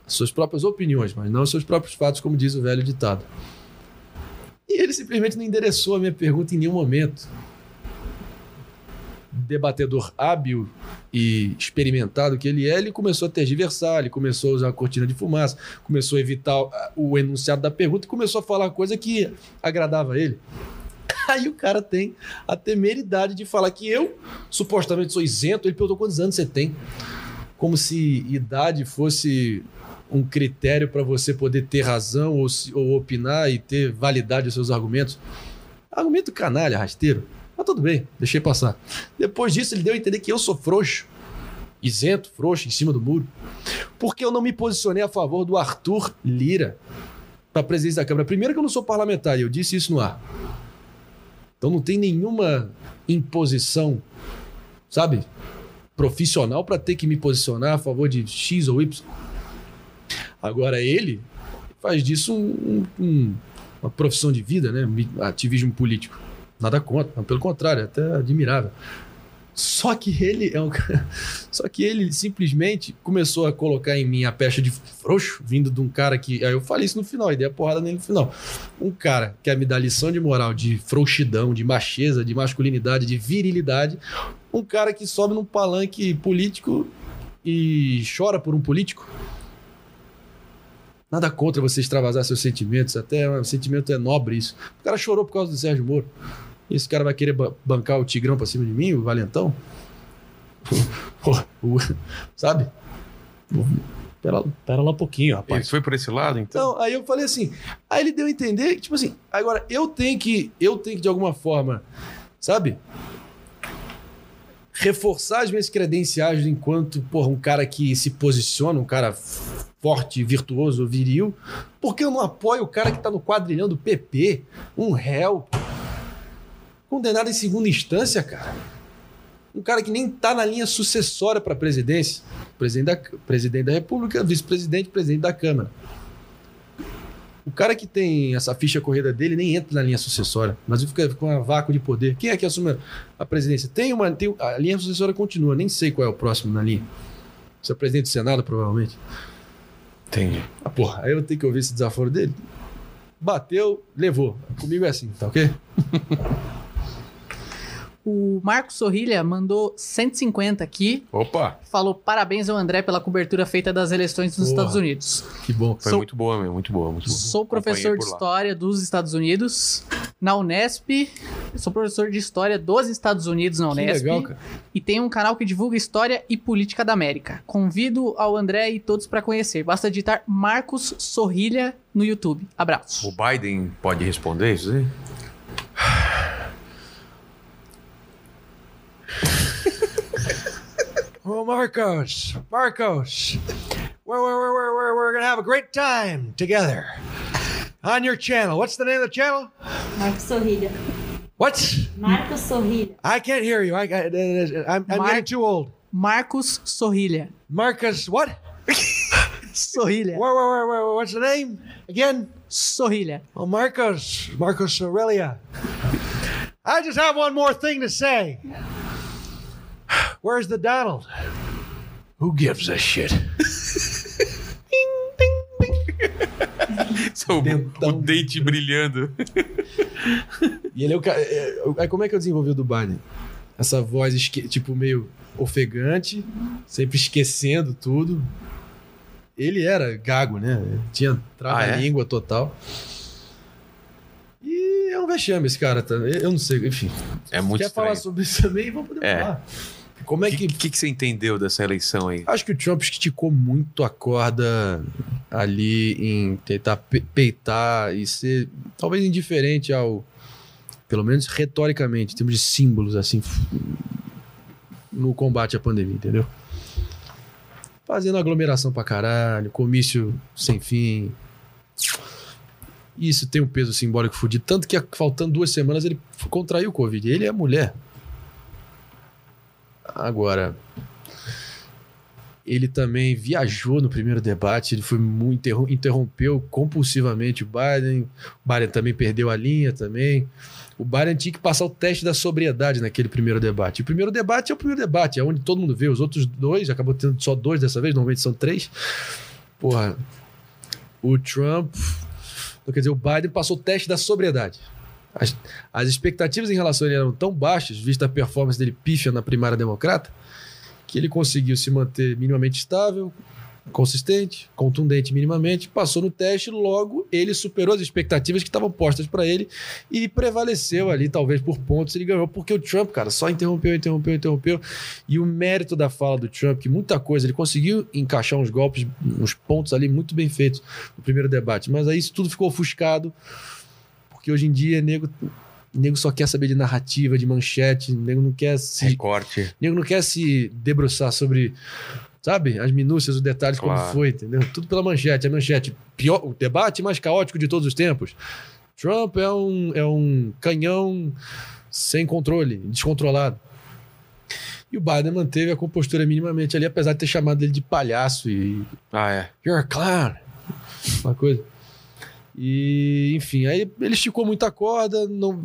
Speaker 2: às suas próprias opiniões, mas não aos seus próprios fatos, como diz o velho ditado. E ele simplesmente não endereçou a minha pergunta em nenhum momento. Debatedor hábil e experimentado que ele é, ele começou a tergiversar, ele começou a usar a cortina de fumaça, começou a evitar o enunciado da pergunta e começou a falar coisa que agradava a ele. Aí o cara tem a temeridade de falar que eu supostamente sou isento. Ele perguntou quantos anos você tem. Como se idade fosse um critério para você poder ter razão ou, ou opinar e ter validade dos seus argumentos. Argumento canalha, rasteiro. Mas tudo bem, deixei passar. Depois disso, ele deu a entender que eu sou frouxo. Isento, frouxo, em cima do muro. Porque eu não me posicionei a favor do Arthur Lira para presidência da Câmara. Primeiro que eu não sou parlamentar, e eu disse isso no ar. Então não tem nenhuma imposição, sabe, profissional para ter que me posicionar a favor de X ou Y. Agora ele faz disso um- um- um- uma profissão de vida, né? Ativismo político. Nada contra, pelo contrário, é até admirável. Só que ele é um Só que ele simplesmente começou a colocar em mim a pecha de frouxo, vindo de um cara que. Aí eu falei isso no final, e dei a porrada nele no final. Um cara que quer me dar lição de moral, de frouxidão, de macheza, de masculinidade, de virilidade. Um cara que sobe num palanque político e chora por um político. Nada contra você extravasar seus sentimentos, até o sentimento é nobre isso. O cara chorou por causa do Sérgio Moro. Esse cara vai querer ba- bancar o Tigrão pra cima de mim, o Valentão? Sabe? Pera,
Speaker 8: Pera lá um pouquinho,
Speaker 1: Ele
Speaker 8: rapaz.
Speaker 1: foi por esse lado, então?
Speaker 2: então, aí eu falei assim, aí ele deu a entender que, tipo assim, agora eu tenho que, eu tenho que de alguma forma, sabe? Reforçar as minhas credenciais enquanto, porra, um cara que se posiciona, um cara forte, virtuoso, viril, porque eu não apoio o cara que tá no quadrilhão do PP, um réu, condenado em segunda instância, cara. Um cara que nem tá na linha sucessória para presidência. Presidente da, presidente da República, vice-presidente, presidente da Câmara. O cara que tem essa ficha corrida dele nem entra na linha sucessória. Mas fica com um vácuo de poder. Quem é que assume a presidência? Tem uma. Tem, a linha sucessória continua, nem sei qual é o próximo na linha. Você é presidente do Senado, provavelmente.
Speaker 1: Entendi.
Speaker 2: Ah, porra, aí eu tenho que ouvir esse desaforo dele. Bateu, levou. Comigo é assim, tá ok?
Speaker 4: O Marcos Sorrilha mandou 150 aqui.
Speaker 1: Opa,
Speaker 4: Falou parabéns ao André pela cobertura feita das eleições nos
Speaker 2: Porra.
Speaker 4: Estados Unidos.
Speaker 2: Que bom.
Speaker 1: foi
Speaker 4: Sou-
Speaker 1: muito boa, meu, muito boa, muito boa.
Speaker 4: Sou professor de. História dos Estados Unidos na Unesp. Sou professor de História dos Estados Unidos na
Speaker 2: Que
Speaker 4: Unesp.
Speaker 2: legal, cara.
Speaker 4: E tem um canal que divulga História e Política da América. Convido ao André e todos para conhecer. Basta digitar Marcos Sorrilha no YouTube. Abraços.
Speaker 1: O Biden pode responder isso aí?
Speaker 5: Oh, Marcos, Marcos, we're, we're, we're, we're, we're, we're gonna have a great time together on your channel. What's the name of the channel?
Speaker 7: Marcos Sorrilha.
Speaker 5: What?
Speaker 7: Marcos Sorrilha.
Speaker 5: I can't hear you. I, I, I'm, I'm
Speaker 4: Mar-
Speaker 5: getting too old.
Speaker 4: Marcos Sorrilha.
Speaker 5: Marcus, what?
Speaker 4: Sorrilha.
Speaker 5: Where, where, where, where, what's the name again?
Speaker 4: Sorrilha.
Speaker 5: Oh, Marcos, Marcos Aurelia. I just have one more thing to say. Where's the Donald? Who gives a shit?
Speaker 1: O, o dente brilhando.
Speaker 2: E ele é o cara. é- é- Aí como é que eu desenvolvi o do Biden? Essa voz, esque- tipo, meio ofegante, sempre esquecendo tudo. Ele era gago, né? Tinha trava-língua total. E é um vexame esse cara, tá? Eu não sei, enfim.
Speaker 1: É muito
Speaker 2: Quer
Speaker 1: estranho.
Speaker 2: falar sobre isso também? Vamos poder
Speaker 1: É.
Speaker 2: falar. Como é
Speaker 1: O que,
Speaker 2: que.
Speaker 1: que, que você entendeu dessa eleição aí?
Speaker 2: Acho que o Trump esticou muito a corda ali em tentar pe- peitar e ser talvez indiferente ao. Pelo menos retoricamente, em termos de símbolos, assim, no combate à pandemia, entendeu? Fazendo aglomeração pra caralho, comício sem fim. Isso tem um peso simbólico fudido. Tanto que faltando duas semanas ele contraiu o Covid. Ele é mulher. Agora, ele também viajou no primeiro debate, ele foi muito interrom- interrompeu compulsivamente o Biden. O Biden também perdeu a linha também. O Biden tinha que passar o teste da sobriedade naquele primeiro debate. O primeiro debate é o primeiro debate, é onde todo mundo vê. Os outros dois, acabou tendo só dois dessa vez, normalmente são três. Porra, o Trump, quer dizer, o Biden passou o teste da sobriedade. As, as expectativas em relação a ele eram tão baixas, vista a performance dele pífia na primária democrata, que ele conseguiu se manter minimamente estável, consistente, contundente minimamente, passou no teste, logo ele superou as expectativas que estavam postas para ele e prevaleceu ali, talvez por pontos, ele ganhou, porque o Trump, cara, só interrompeu, interrompeu, interrompeu. E o mérito da fala do Trump, que muita coisa, ele conseguiu encaixar uns golpes, uns pontos ali muito bem feitos no primeiro debate, mas aí isso tudo ficou ofuscado, porque hoje em dia, nego O nego só quer saber de narrativa, de manchete, o nego não quer se,
Speaker 1: Recorte.
Speaker 2: nego não quer se debruçar sobre, sabe, as minúcias, os detalhes, como
Speaker 1: Claro.
Speaker 2: foi, entendeu? Tudo pela manchete. A manchete, pior, o debate mais caótico de todos os tempos. Trump é um, é um canhão sem controle, descontrolado. E o Biden manteve a compostura minimamente ali, apesar de ter chamado ele de palhaço e
Speaker 1: Ah, é.
Speaker 2: You're a clown. Uma coisa. E, enfim, aí ele esticou muita corda, não,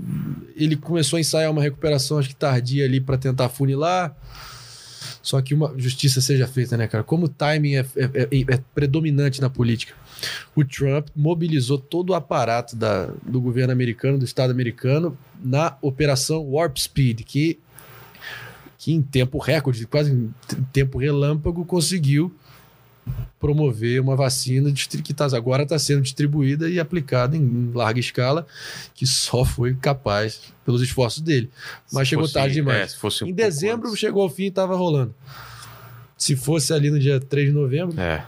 Speaker 2: ele começou a ensaiar uma recuperação, acho que tardia ali para tentar funilar. Só que uma justiça seja feita, né, cara? Como o timing é, é- é- é predominante na política. O Trump mobilizou todo o aparato da- do governo americano, do Estado americano, na Operação Warp Speed, que, que em tempo recorde, quase em tempo relâmpago, conseguiu promover uma vacina que tá, agora está sendo distribuída e aplicada em, larga escala, que só foi capaz pelos esforços dele. Mas
Speaker 1: Se
Speaker 2: chegou
Speaker 1: fosse-
Speaker 2: tarde demais.
Speaker 1: é, um
Speaker 2: em dezembro
Speaker 1: antes.
Speaker 2: chegou ao fim e estava rolando. Se fosse ali no dia 3 de novembro,
Speaker 1: É.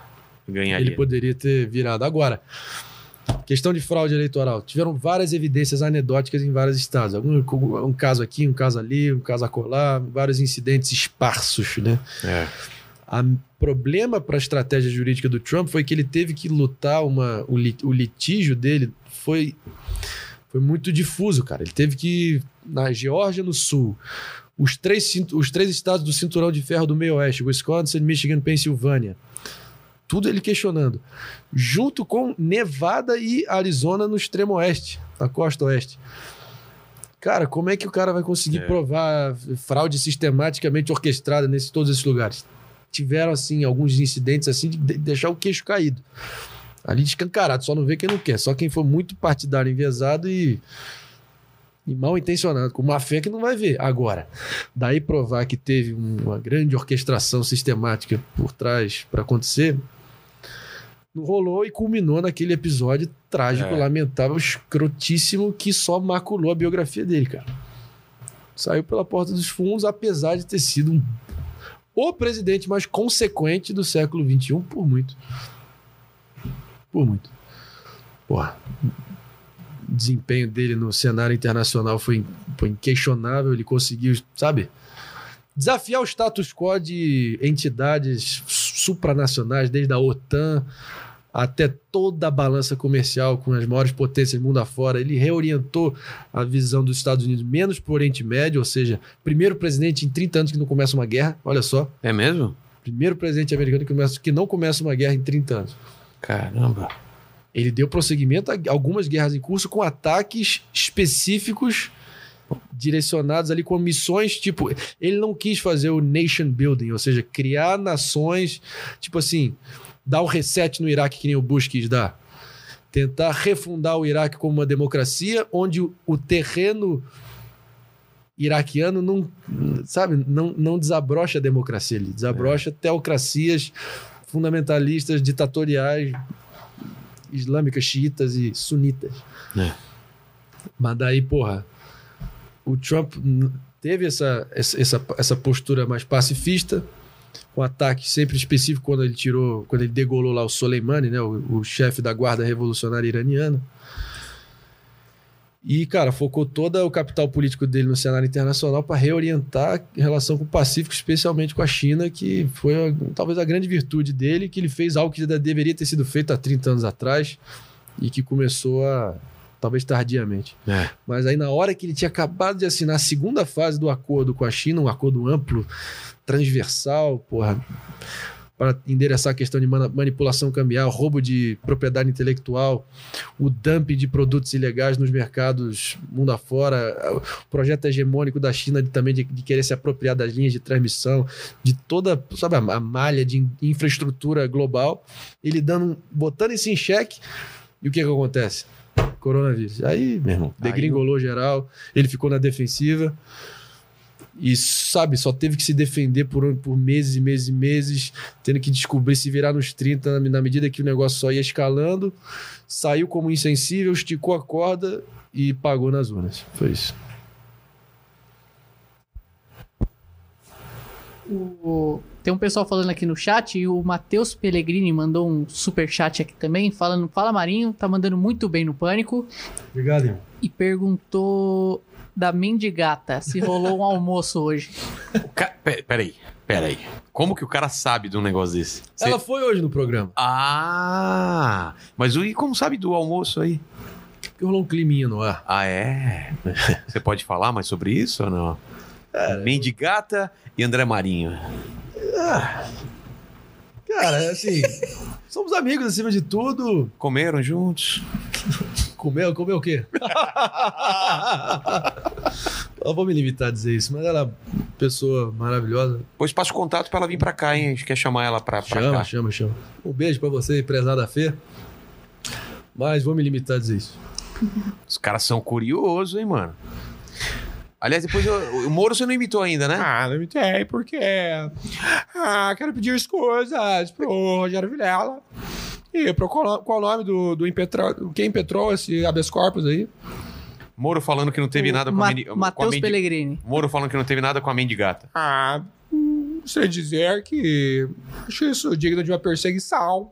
Speaker 1: Ganharia.
Speaker 2: ele poderia ter virado. Agora, questão de fraude eleitoral. Tiveram várias evidências anedóticas em vários estados. Algum, um caso aqui, um caso ali, um caso acolá, vários incidentes esparsos, né?
Speaker 1: É.
Speaker 2: O problema para a estratégia jurídica do Trump foi que ele teve que lutar uma, o, lit- o litígio dele foi, foi muito difuso, cara. Ele teve que na Geórgia no sul, os três, os três estados do cinturão de ferro do meio oeste, Wisconsin, Michigan, Pensilvânia. Tudo ele questionando. Junto com Nevada e Arizona no extremo oeste, na costa oeste. Cara, como é que o cara vai conseguir
Speaker 1: É.
Speaker 2: provar fraude sistematicamente orquestrada nesses todos esses lugares? Tiveram, assim, alguns incidentes assim de de- deixar o queixo caído. Ali descancarado, só não vê quem não quer. Só quem for muito partidário, enviesado e, e mal intencionado, com má fé que não vai ver. Agora, daí provar que teve uma grande orquestração sistemática por trás para acontecer, não rolou e culminou naquele episódio trágico,
Speaker 1: É.
Speaker 2: lamentável, escrotíssimo, que só maculou a biografia dele, cara. Saiu pela porta dos fundos, apesar de ter sido um, o presidente mais consequente do século XXI, por muito. Por muito. Porra. O desempenho dele no cenário internacional foi, foi inquestionável. Ele conseguiu, sabe? Desafiar o status quo de entidades supranacionais, desde a OTAN até toda a balança comercial com as maiores potências do mundo afora. Ele reorientou a visão dos Estados Unidos menos para o Oriente Médio, ou seja, primeiro presidente em 30 anos que não começa uma guerra, olha só.
Speaker 1: É mesmo?
Speaker 2: Primeiro presidente americano que, começa, que não começa uma guerra em 30 anos.
Speaker 1: Caramba.
Speaker 2: Ele deu prosseguimento a algumas guerras em curso com ataques específicos direcionados ali com missões, tipo, ele não quis fazer o nation building, ou seja, criar nações, tipo assim, dar o reset no Iraque que nem o Bush quis dar. Tentar refundar o Iraque como uma democracia onde o, terreno iraquiano não, sabe, não, não desabrocha a democracia ali, desabrocha teocracias fundamentalistas, ditatoriais, islâmicas, xiitas e sunitas.
Speaker 1: É.
Speaker 2: Mas daí, porra, o Trump teve essa, essa, essa postura mais pacifista, com ataque sempre específico quando ele tirou, quando ele degolou lá o Soleimani, né, o, o chefe da guarda revolucionária iraniana. E, cara, focou todo o capital político dele no cenário internacional para reorientar a relação com o Pacífico, especialmente com a China, que foi talvez a grande virtude dele, que ele fez algo que deveria ter sido feito há 30 anos atrás e que começou a talvez tardiamente.
Speaker 1: É.
Speaker 2: Mas aí na hora que ele tinha acabado de assinar a segunda fase do acordo com a China, um acordo amplo, transversal, porra, para endereçar a questão de manipulação cambial, roubo de propriedade intelectual, o dumping de produtos ilegais nos mercados mundo afora, o projeto hegemônico da China de, também de, de querer se apropriar das linhas de transmissão, de toda, sabe, a, malha de in- infraestrutura global, ele dando, um- botando isso em xeque, e o que que acontece? Coronavírus. Aí, meu irmão, degringolou geral, ele ficou na defensiva. E, sabe, só teve que se defender por, por meses e meses e meses, tendo que descobrir se virar nos 30 na, na medida que o negócio só ia escalando. Saiu como insensível, esticou a corda e pagou nas urnas. Foi isso.
Speaker 4: O- Tem um pessoal falando aqui no chat e o Matheus Pellegrini mandou um super chat aqui também, falando: Fala Marinho, tá mandando muito bem no pânico.
Speaker 2: Obrigado, irmão.
Speaker 4: E perguntou da mendigata se rolou um almoço hoje.
Speaker 1: Ca... Pe- Peraí, peraí. Como que o cara sabe de um negócio desse? Cê-
Speaker 2: Ela foi hoje no programa.
Speaker 1: Ah, mas o- e como sabe do almoço aí?
Speaker 2: Que rolou um climinha no ar.
Speaker 1: Ah, é? Você pode falar mais sobre isso ou não? Mendigata e André Marinho.
Speaker 2: Cara, assim, somos amigos acima de tudo.
Speaker 1: Comeram juntos?
Speaker 2: Comeu, comeu o quê? Eu vou me limitar a dizer isso, mas ela é uma pessoa maravilhosa.
Speaker 1: Pois passa o contato pra ela vir pra cá, hein? A gente quer chamar ela pra, pra
Speaker 2: Chama,
Speaker 1: cá.
Speaker 2: chama, chama. Um beijo pra você, prezada Fê. Mas vou me limitar a dizer isso.
Speaker 1: Os caras são curiosos, hein, mano? Aliás, depois eu- o Moro você não imitou ainda, né?
Speaker 3: Ah, não imitei, porque. Ah, quero pedir coisas pro Rogério Vilela. E pro qual, qual o nome do, do impetrou, quem impetrou esse habeas corpus aí?
Speaker 1: Moro falando que não teve
Speaker 4: O
Speaker 1: nada com
Speaker 4: Ma-
Speaker 1: a, com a
Speaker 4: Matheus
Speaker 1: mendi-
Speaker 4: Pellegrini.
Speaker 1: Moro falando que não teve nada com a mendigata.
Speaker 3: Ah, hum, sei dizer que acho isso digno de uma perseguição.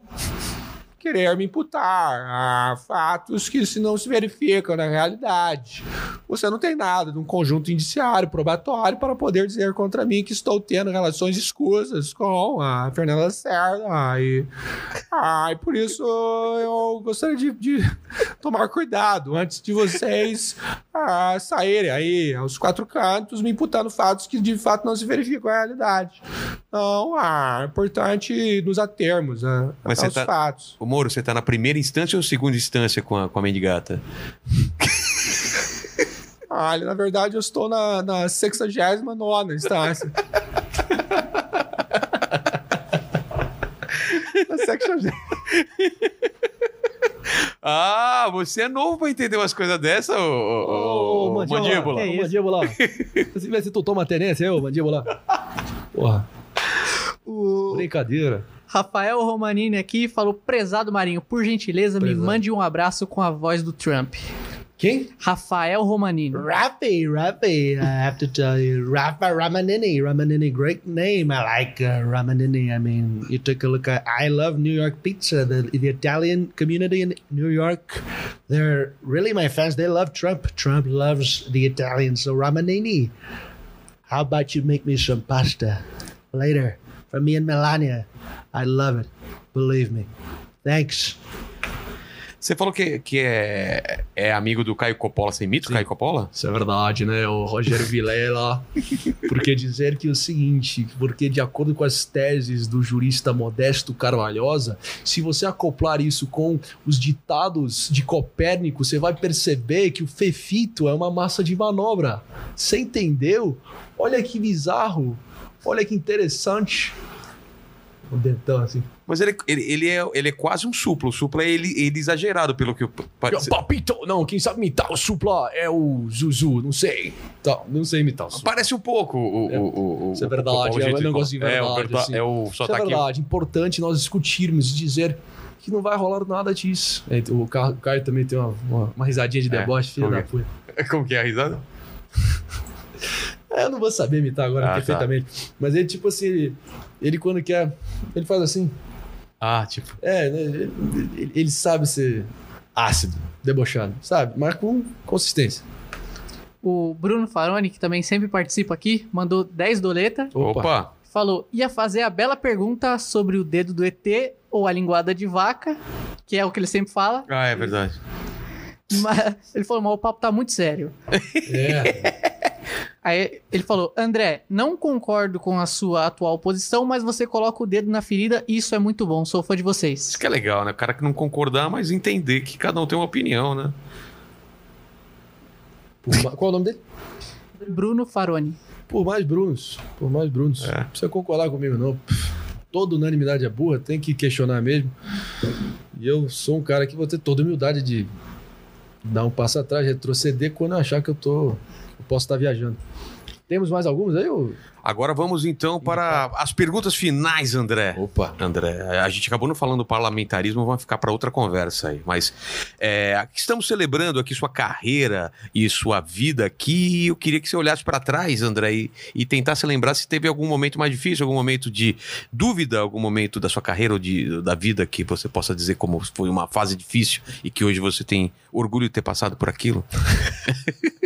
Speaker 3: Querer me imputar a fatos que se não se verificam na realidade. Você não tem nada de um conjunto indiciário, probatório, para poder dizer contra mim que estou tendo relações escusas com a Fernanda Lacerda. E, ah, e por isso eu gostaria de, de tomar cuidado antes de vocês ah, saírem aí aos quatro cantos me imputando fatos que de fato não se verificam na realidade. Então, ah, é importante nos atermos ah,
Speaker 1: Mas
Speaker 3: aos
Speaker 1: tá-
Speaker 3: fatos.
Speaker 1: Ô, Moro, você tá na primeira instância ou segunda instância com a, com a mendigata?
Speaker 3: Olha, na verdade, eu estou na, na 69 instância. na 60
Speaker 1: Ah, você é novo pra entender umas coisas dessas, ô, ô, ô, mandíbula.
Speaker 2: Ô,
Speaker 4: isso?
Speaker 2: mandíbula. Você vê se tu toma tenência, ô, mandíbula. Porra. Brincadeira.
Speaker 4: Rafael Romanini aqui falou: prezado Marinho, por gentileza,
Speaker 2: Prezado.
Speaker 4: me mande um abraço com a voz do Trump.
Speaker 2: Quem?
Speaker 4: Rafael Romanini.
Speaker 5: Rafi, Rafi, I have to tell you, Rafa Ramanini, Ramanini, great name. I like uh, Ramanini. I mean, you took a look at, I love New York pizza. The, the Italian community in New York, they're really my fans. They love Trump. Trump loves the Italians. So, Ramanini, how about you make me some pasta later for me and Melania? I love it. Believe me. Thanks.
Speaker 1: Você falou que, que é, é amigo do Caio Coppola. Você imita o Caio Coppola?
Speaker 2: Isso é verdade, né? O Rogério Vilela. Porque dizer que é o seguinte, porque de acordo com as teses do jurista Modesto Carvalhosa, se você acoplar isso com os ditados de Copérnico, você vai perceber que o fefito é uma massa de manobra. Você entendeu? Olha que bizarro. Olha que interessante. O dentão assim.
Speaker 1: Mas ele, ele, ele, é, ele é quase um suplo. O suplo é ele, ele exagerado, pelo que parece-
Speaker 2: Papito! Não, quem sabe imitar o supla é o Zuzu, não sei. Tá, não sei imitar o supla.
Speaker 1: Parece um pouco o... o, o, o
Speaker 2: Isso é verdade,
Speaker 1: o
Speaker 2: é um
Speaker 1: jeito de falar. É, o
Speaker 2: verdade, assim.
Speaker 1: é o
Speaker 2: Isso é verdade, importante nós discutirmos e dizer que não vai rolar nada disso. É, O Ca- o Caio também tem uma, uma, uma risadinha de
Speaker 1: É,
Speaker 2: deboche, filho da
Speaker 1: é?
Speaker 2: puta.
Speaker 1: Como que é a risada?
Speaker 2: É, eu não vou saber imitar agora
Speaker 1: Ah, tá.
Speaker 2: perfeitamente. Mas ele, tipo assim, ele, ele quando quer, ele faz assim.
Speaker 1: Ah, tipo...
Speaker 2: É, né, ele, ele- ele sabe ser ácido, debochado, sabe? Mas com consistência.
Speaker 4: O Bruno Faroni, que também sempre participa aqui, mandou 10 doleta.
Speaker 1: Opa!
Speaker 4: Falou: ia fazer a bela pergunta sobre o dedo do ET ou a linguada de vaca, que é o que ele sempre fala.
Speaker 1: Ah, é verdade.
Speaker 4: Mas ele falou: mas o papo tá muito sério.
Speaker 2: É.
Speaker 4: Aí ele falou: André, não concordo com a sua atual posição, mas você coloca o dedo na ferida e isso é muito bom. Sou fã de vocês.
Speaker 1: Isso que é legal, né? O cara que não concordar, mas entender que cada um tem uma opinião, né?
Speaker 2: Por Qual é o nome dele?
Speaker 4: Bruno Faroni.
Speaker 2: Por mais Brunos. Por mais Brunos.
Speaker 1: É.
Speaker 2: Não precisa concordar comigo, não. Toda unanimidade é burra, tem que questionar mesmo. E eu sou um cara que vou ter toda a humildade de dar um passo atrás, retroceder quando eu achar que eu tô. Eu posso estar viajando. Temos mais alguns aí? Ou...
Speaker 1: Agora vamos então para as perguntas finais, André.
Speaker 2: Opa!
Speaker 1: André, a gente acabou não falando do parlamentarismo, vamos ficar para outra conversa aí. Mas é, estamos celebrando aqui sua carreira e sua vida aqui. Eu queria que você olhasse para trás, André, e, e tentasse lembrar se teve algum momento mais difícil, algum momento de dúvida, algum momento da sua carreira ou de, da vida que você possa dizer como foi uma fase difícil e que hoje você tem orgulho de ter passado por aquilo.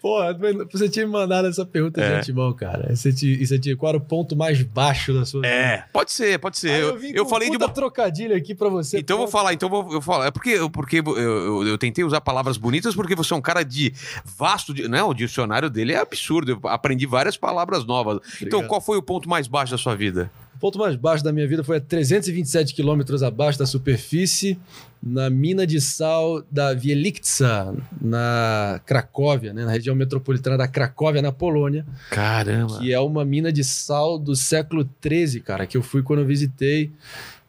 Speaker 2: Porra, você tinha me mandado essa pergunta
Speaker 1: É.
Speaker 2: de antemão, cara. Você tinha, você tinha, qual era o ponto mais baixo da sua vida?
Speaker 1: É, pode ser, pode ser. Eu,
Speaker 2: vim
Speaker 1: eu
Speaker 2: com
Speaker 1: falei de uma.
Speaker 2: trocadilho aqui pra você.
Speaker 1: Então eu vou falar, então eu vou eu falar. É porque, porque eu, eu, eu tentei usar palavras bonitas porque você é um cara de vasto. di- Não, o dicionário dele é absurdo. Eu aprendi várias palavras novas. Então, qual foi o ponto mais baixo da sua vida?
Speaker 2: O ponto mais baixo da minha vida foi a 327 quilômetros abaixo da superfície, na mina de sal da Wieliczka, na Cracóvia, né, na região metropolitana da Cracóvia, na Polônia,
Speaker 1: Caramba.
Speaker 2: que é uma mina de sal do século XIII, cara, que eu fui quando eu visitei.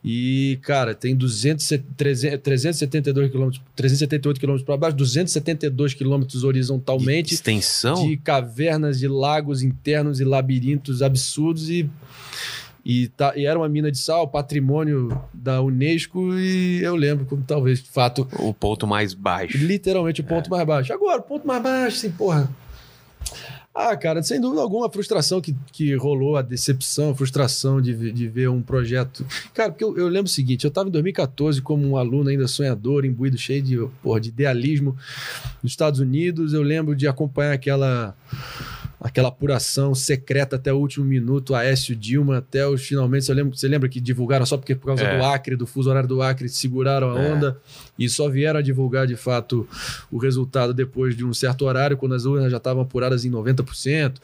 Speaker 2: E, cara, tem 200, 300, 372 quilômetros, 378 quilômetros para baixo, 272 quilômetros horizontalmente
Speaker 1: Extensão?
Speaker 2: de cavernas, de lagos internos e labirintos absurdos e e, tá- e era uma mina de sal, patrimônio da Unesco e eu lembro como talvez, de fato,
Speaker 1: O ponto mais baixo.
Speaker 2: literalmente o ponto mais baixo. Agora, o ponto mais baixo, assim, porra. Ah, cara, sem dúvida alguma, a frustração que, que rolou, a decepção, a frustração de, ver- de ver um projeto. Cara, porque eu, eu lembro o seguinte: eu estava em 2014 como um aluno ainda sonhador, imbuído, cheio de, porra, de idealismo nos Estados Unidos. Eu lembro de acompanhar aquela aquela apuração secreta até o último minuto, Aécio Dilma, até os finalmente. Você lembra, você lembra que divulgaram só porque por causa
Speaker 1: É.
Speaker 2: do Acre, do fuso horário do Acre, seguraram a
Speaker 1: É.
Speaker 2: onda e só vieram a divulgar de fato o resultado depois de um certo horário, quando as urnas já estavam apuradas em 90%.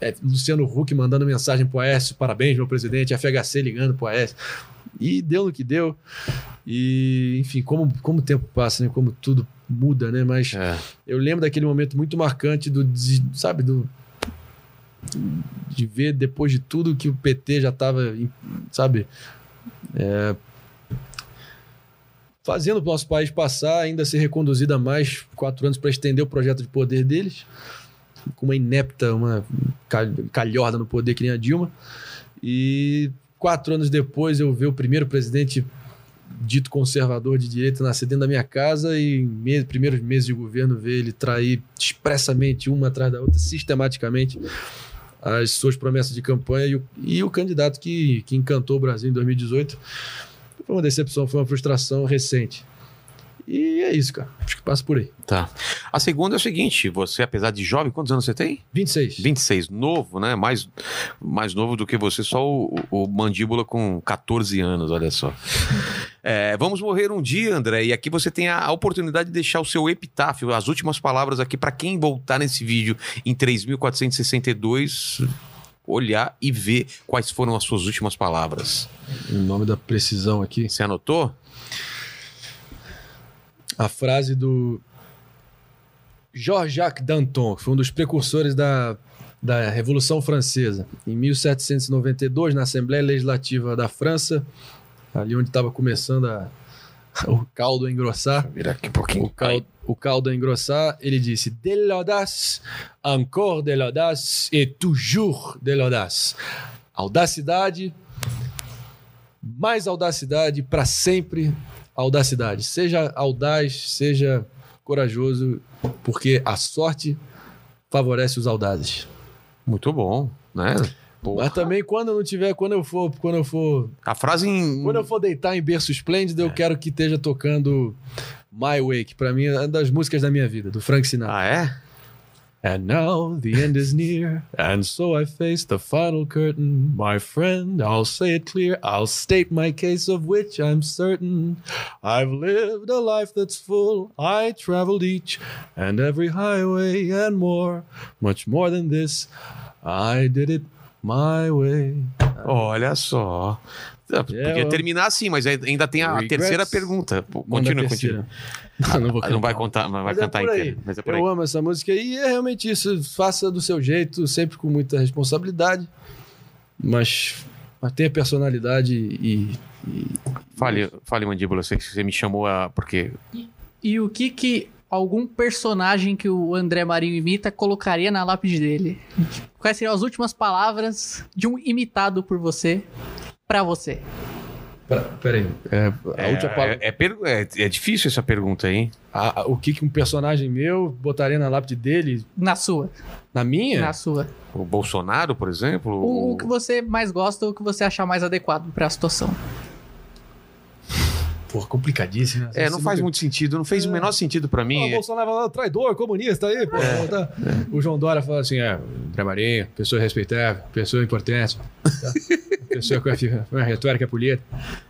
Speaker 2: É, Luciano Huck mandando mensagem pro Aécio, parabéns, meu presidente, FHC ligando pro Aécio. E deu no que deu. E, enfim, como, como o tempo passa, né? Como tudo muda, né? Mas
Speaker 1: É.
Speaker 2: eu lembro daquele momento muito marcante do, de- sabe, do de ver depois de tudo que o PT já estava, sabe, é, fazendo o nosso país passar, ainda ser reconduzido a mais quatro anos para estender o projeto de poder deles, com uma inepta, uma cal- calhorda no poder que nem a Dilma. E quatro anos depois eu ver o primeiro presidente dito conservador de direita nascer dentro da minha casa e me- primeiros meses de governo ver ele trair expressamente uma atrás da outra, sistematicamente, as suas promessas de campanha e o, e o candidato que, que encantou o Brasil em 2018. Foi uma decepção, foi uma frustração recente. E é isso, cara. Acho que passa por aí.
Speaker 1: Tá. A segunda é o seguinte: você, apesar de jovem, quantos anos você tem?
Speaker 2: 26.
Speaker 1: 26. Novo, né? Mais, mais novo do que você, só o, o mandíbula com 14 anos, olha só. É, vamos morrer um dia, André, e aqui você tem a, oportunidade de deixar o seu epitáfio, as últimas palavras aqui, para quem voltar nesse vídeo em 3462, olhar e ver quais foram as suas últimas palavras.
Speaker 2: Em nome da precisão aqui.
Speaker 1: Você anotou?
Speaker 2: A frase do Jean-Jacques Danton, que foi um dos precursores da, da Revolução Francesa. Em 1792, na Assembleia Legislativa da França, ali onde estava começando a- o caldo a engrossar,
Speaker 1: Virar aqui um pouquinho.
Speaker 2: o caldo, o caldo a engrossar, ele disse: De l'audace, encore de l'audace et toujours de l'audace. Audacidade, mais audacidade, para sempre audacidade. Seja audaz, seja corajoso, porque a sorte favorece os audazes.
Speaker 1: Muito bom, né? Porra.
Speaker 2: Mas também quando eu não tiver, quando eu for, quando eu for
Speaker 1: A frase em.
Speaker 2: Quando eu for deitar em berço esplêndido,
Speaker 1: É.
Speaker 2: eu quero que esteja tocando My Way, que pra mim é uma das músicas da minha vida, do Frank Sinatra.
Speaker 1: Ah, é?
Speaker 2: And now the end is near, and so I face the final curtain. My friend, I'll say it clear, I'll state my case of which I'm certain. I've lived a life that's full, I traveled each and every highway and more, much more than this. I did it my way.
Speaker 1: Olha só. Ah, Podia
Speaker 2: eu-
Speaker 1: terminar assim, mas ainda tem a
Speaker 2: Regrets.
Speaker 1: terceira pergunta. Pô, Continua,
Speaker 2: terceira.
Speaker 1: continua.
Speaker 2: Não, não vou
Speaker 1: Ah, Não vai contar, mas vai
Speaker 2: Mas é
Speaker 1: cantar
Speaker 2: por aí.
Speaker 1: inteira. Mas é por aí.
Speaker 2: Eu amo essa música e é realmente isso. Faça do seu jeito, sempre com muita responsabilidade, mas, mas tenha personalidade e. e-
Speaker 1: Fale, fale, mandíbula, você, você me chamou a. Porque.
Speaker 4: E o que que algum personagem que o André Marinho imita colocaria na lápide dele? Quais seriam as últimas palavras de um imitado por você pra você?
Speaker 2: Pera- Peraí. É, a
Speaker 1: É,
Speaker 2: última palavra.
Speaker 1: é, é é- é difícil essa pergunta, hein?
Speaker 2: a- a- o que, que um personagem meu botaria na lápide dele?
Speaker 4: Na sua.
Speaker 2: Na minha?
Speaker 4: Na sua.
Speaker 1: O Bolsonaro, por exemplo?
Speaker 4: O, o que você mais gosta, o que você achar mais adequado pra situação.
Speaker 2: Porra, complicadíssimo. né?
Speaker 1: É, não faz
Speaker 2: nunca-
Speaker 1: muito sentido, não fez o menor sentido pra
Speaker 2: Ah,
Speaker 1: mim.
Speaker 2: o Bolsonaro falando, traidor, comunista aí, pô. tá. O João Dória fala assim: é, André Marinho, pessoa respeitável, pessoa importante, tá? pessoa com a, com a retórica política.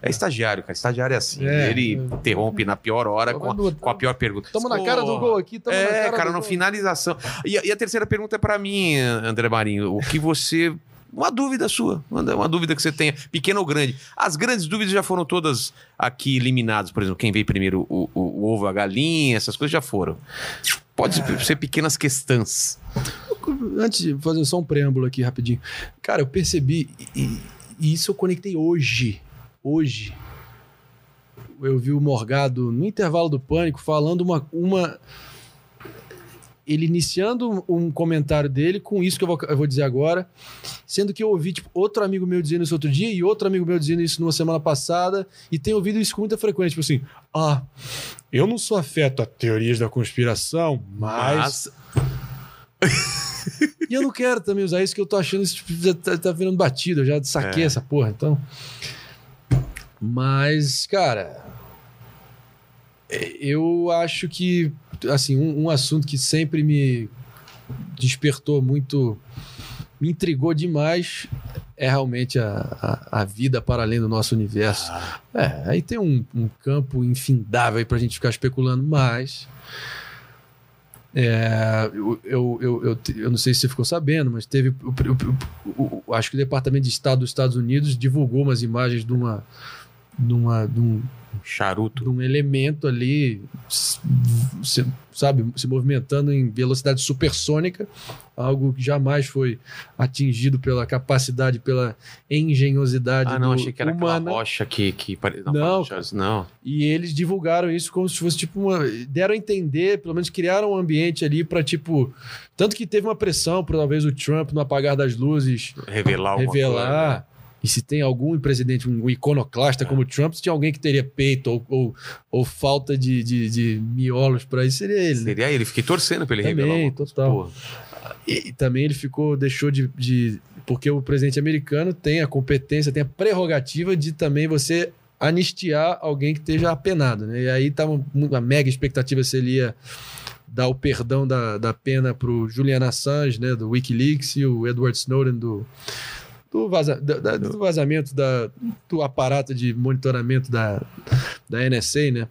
Speaker 1: É estagiário, cara. Estagiário é assim.
Speaker 2: É.
Speaker 1: Ele interrompe na pior hora com a, com a pior pergunta.
Speaker 2: Tamo na cara do gol aqui, tamo na
Speaker 1: É,
Speaker 2: cara
Speaker 1: cara,
Speaker 2: do
Speaker 1: na
Speaker 2: gol.
Speaker 1: finalização. E, a- e a terceira pergunta é pra mim, André Marinho. O que você. Uma dúvida sua, uma, dúvida que você tenha, pequena ou grande. As grandes dúvidas já foram todas aqui eliminadas. Por exemplo, quem veio primeiro, o, o- o ovo, a galinha, essas coisas já foram. Pode ser pequenas questões.
Speaker 2: Antes de fazer só um preâmbulo aqui rapidinho. Cara, eu percebi, e, e isso eu conectei hoje. Hoje. Eu vi o Morgado no intervalo do pânico falando uma. uma ele iniciando um comentário dele com isso que eu vou, eu vou dizer agora, sendo que eu ouvi tipo, outro amigo meu dizendo isso outro dia e outro amigo meu dizendo isso numa semana passada e tenho ouvido isso com muita frequência, tipo assim, ah, eu não sou afeto a teorias da conspiração, mas e eu não quero também usar isso, que eu tô achando isso tipo, já tá, tá virando batido, eu já saquei
Speaker 1: É.
Speaker 2: essa porra, então. Mas, cara, é, eu acho que, assim, um, um assunto que sempre me despertou muito, me intrigou demais é realmente a, a, a vida para além do nosso universo. É, aí tem um, um campo infindável aí pra gente ficar especulando, mas. É, eu, eu, eu, eu, eu não sei se você ficou sabendo, mas teve. o- o- acho que o Departamento de Estado dos Estados Unidos divulgou umas imagens de uma. De, uma, de, um,
Speaker 1: Charuto.
Speaker 2: de um elemento ali, se- sabe, se movimentando em velocidade supersônica, algo que jamais foi atingido pela capacidade, pela engenhosidade
Speaker 1: Ah, não, achei que era
Speaker 2: humana.
Speaker 1: aquela rocha que. que pare...
Speaker 2: Não,
Speaker 1: Charles, não.
Speaker 2: E eles divulgaram isso como se fosse tipo uma. Deram a entender, pelo menos criaram um ambiente ali pra tipo. Tanto que teve uma pressão por talvez o Trump no apagar das luzes
Speaker 1: Revelar alguma
Speaker 2: revelar.
Speaker 1: coisa. né?
Speaker 2: E se tem algum presidente, um iconoclasta como o Trump, se tinha alguém que teria peito ou, ou, ou falta de, de, de miolos pra isso, seria ele. né?
Speaker 1: Seria ele. Fiquei torcendo pra ele
Speaker 2: Também,
Speaker 1: revelar.
Speaker 2: total. E, e também ele ficou, deixou de, de. Porque o presidente americano tem a competência, tem a prerrogativa de também você anistiar alguém que esteja apenado, né? E aí tava uma mega expectativa se ele ia dar o perdão da, da pena pro Julian Assange, né? Do Wikileaks e o Edward Snowden do. Do, vaza, da- do vazamento da, do aparato de monitoramento da, da NSA, né?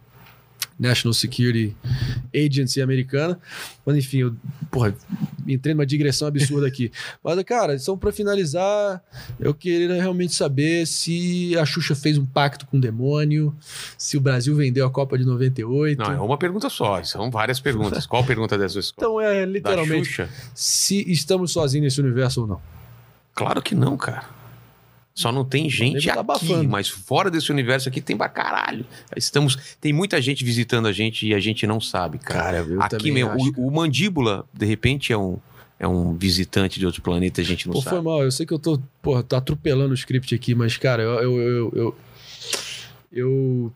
Speaker 2: National Security Agency americana. Mas enfim, eu, porra, entrei numa digressão absurda aqui. Mas, cara, só pra finalizar, eu queria realmente saber se a Xuxa fez um pacto com o demônio, se o Brasil vendeu a Copa de 98.
Speaker 1: Não, é uma pergunta só. São várias perguntas. Qual pergunta dessa escola?
Speaker 2: Então é literalmente se estamos sozinhos nesse universo ou não.
Speaker 1: Claro que não, cara. Só não tem gente
Speaker 2: tá
Speaker 1: aqui,
Speaker 2: abafando.
Speaker 1: mas fora desse universo aqui tem pra caralho. Estamos, tem muita gente visitando a gente e a gente não sabe, cara.
Speaker 2: eu
Speaker 1: aqui mesmo,
Speaker 2: acho,
Speaker 1: o, o Mandíbula, de repente, é um, é um visitante de outro planeta, a gente não
Speaker 2: Pô,
Speaker 1: sabe.
Speaker 2: foi mal, eu sei que eu tô, porra, tô atropelando o script aqui, mas, cara, eu, eu, eu, eu, eu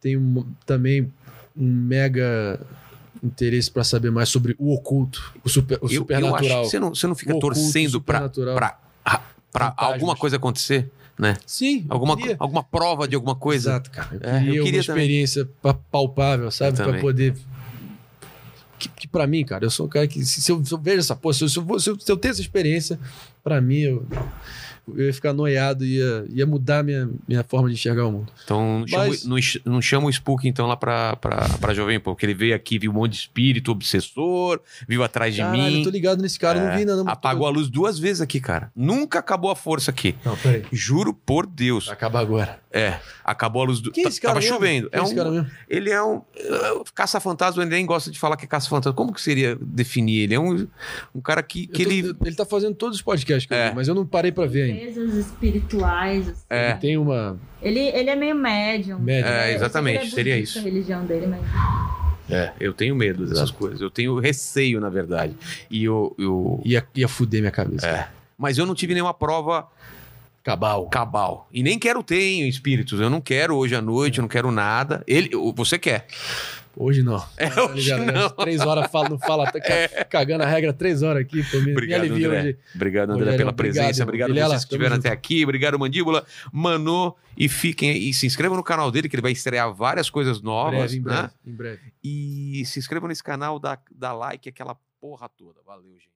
Speaker 2: tenho também um mega interesse pra saber mais sobre o oculto, o, super, o
Speaker 1: eu, eu
Speaker 2: supernatural.
Speaker 1: que você não, você não fica torcendo pra, pra
Speaker 2: Fantasmas.
Speaker 1: alguma coisa acontecer, né?
Speaker 2: Sim,
Speaker 1: Alguma,
Speaker 2: queria.
Speaker 1: alguma prova de alguma coisa.
Speaker 2: Exato, cara. Eu
Speaker 1: É, eu
Speaker 2: queria,
Speaker 1: queria
Speaker 2: uma
Speaker 1: também.
Speaker 2: experiência pa- palpável, sabe?
Speaker 1: Também.
Speaker 2: poder. Que, que pra mim, cara, eu sou um cara que. Se, eu, se eu vejo essa porra, se eu, se eu se eu- se eu tenho essa experiência, pra mim, eu, eu ia ficar noiado e ia, ia mudar minha, minha forma de enxergar o mundo.
Speaker 1: Então não chama,
Speaker 2: Mas-
Speaker 1: não, não chama o Spook então lá pra, pra, pra Jovem Pan, porque ele veio aqui, viu um monte de espírito obsessor, viu atrás de
Speaker 2: Caralho,
Speaker 1: mim.
Speaker 2: eu tô ligado nesse cara, não
Speaker 1: É,
Speaker 2: vi ainda. Não,
Speaker 1: Apagou a luz duas vezes aqui, cara. Nunca acabou a força aqui.
Speaker 2: Não, peraí.
Speaker 1: Juro por Deus.
Speaker 2: Vai acabar agora.
Speaker 1: É, acabou a luz do.
Speaker 2: Quem é esse cara
Speaker 1: Tava
Speaker 2: mesmo?
Speaker 1: chovendo.
Speaker 2: Quem
Speaker 1: É
Speaker 2: é esse
Speaker 1: um,
Speaker 2: cara mesmo?
Speaker 1: ele é um. uh, caça-fantasma, ele nem gosta de falar que é caça-fantasma. Como que seria definir? Ele é um, um cara que, que
Speaker 2: tô-
Speaker 1: ele.
Speaker 2: ele tá fazendo todos os podcasts que eu
Speaker 1: É.
Speaker 2: vi, mas eu não parei pra ver ainda.
Speaker 7: Presas espirituais. assim.
Speaker 1: É.
Speaker 2: Ele tem uma.
Speaker 7: Ele, ele é meio médium.
Speaker 2: Médium.
Speaker 1: É, exatamente, seria isso.
Speaker 7: A religião dele, mas...
Speaker 1: É, eu tenho medo dessas coisas. Eu tenho receio, na verdade. E eu. eu
Speaker 2: Ia, ia fuder minha cabeça.
Speaker 1: é. Mas eu não tive nenhuma prova
Speaker 2: Cabal.
Speaker 1: cabal. E nem quero ter em espíritos. Eu não quero hoje à noite, eu não quero nada. Ele, você quer.
Speaker 2: Hoje não.
Speaker 1: É,
Speaker 2: Tá
Speaker 1: hoje
Speaker 2: ligado?
Speaker 1: não.
Speaker 2: Três horas fala, não fala, tá ca- cagando a regra três horas aqui. Pô, me, me
Speaker 1: Obrigado,
Speaker 2: alivia
Speaker 1: André.
Speaker 2: hoje.
Speaker 1: Obrigado, André,
Speaker 2: Rogério,
Speaker 1: pela
Speaker 2: obrigado,
Speaker 1: presença. Obrigado
Speaker 2: Vilela,
Speaker 1: vocês que estiveram até aqui. Obrigado, Mandíbula. Mano, e fiquem aí, se inscrevam no canal dele, que ele vai estrear várias coisas
Speaker 2: Em
Speaker 1: novas.
Speaker 2: breve, em
Speaker 1: né?
Speaker 2: breve, em breve.
Speaker 1: E se inscrevam nesse canal, dá, dá like, aquela porra toda. Valeu, gente.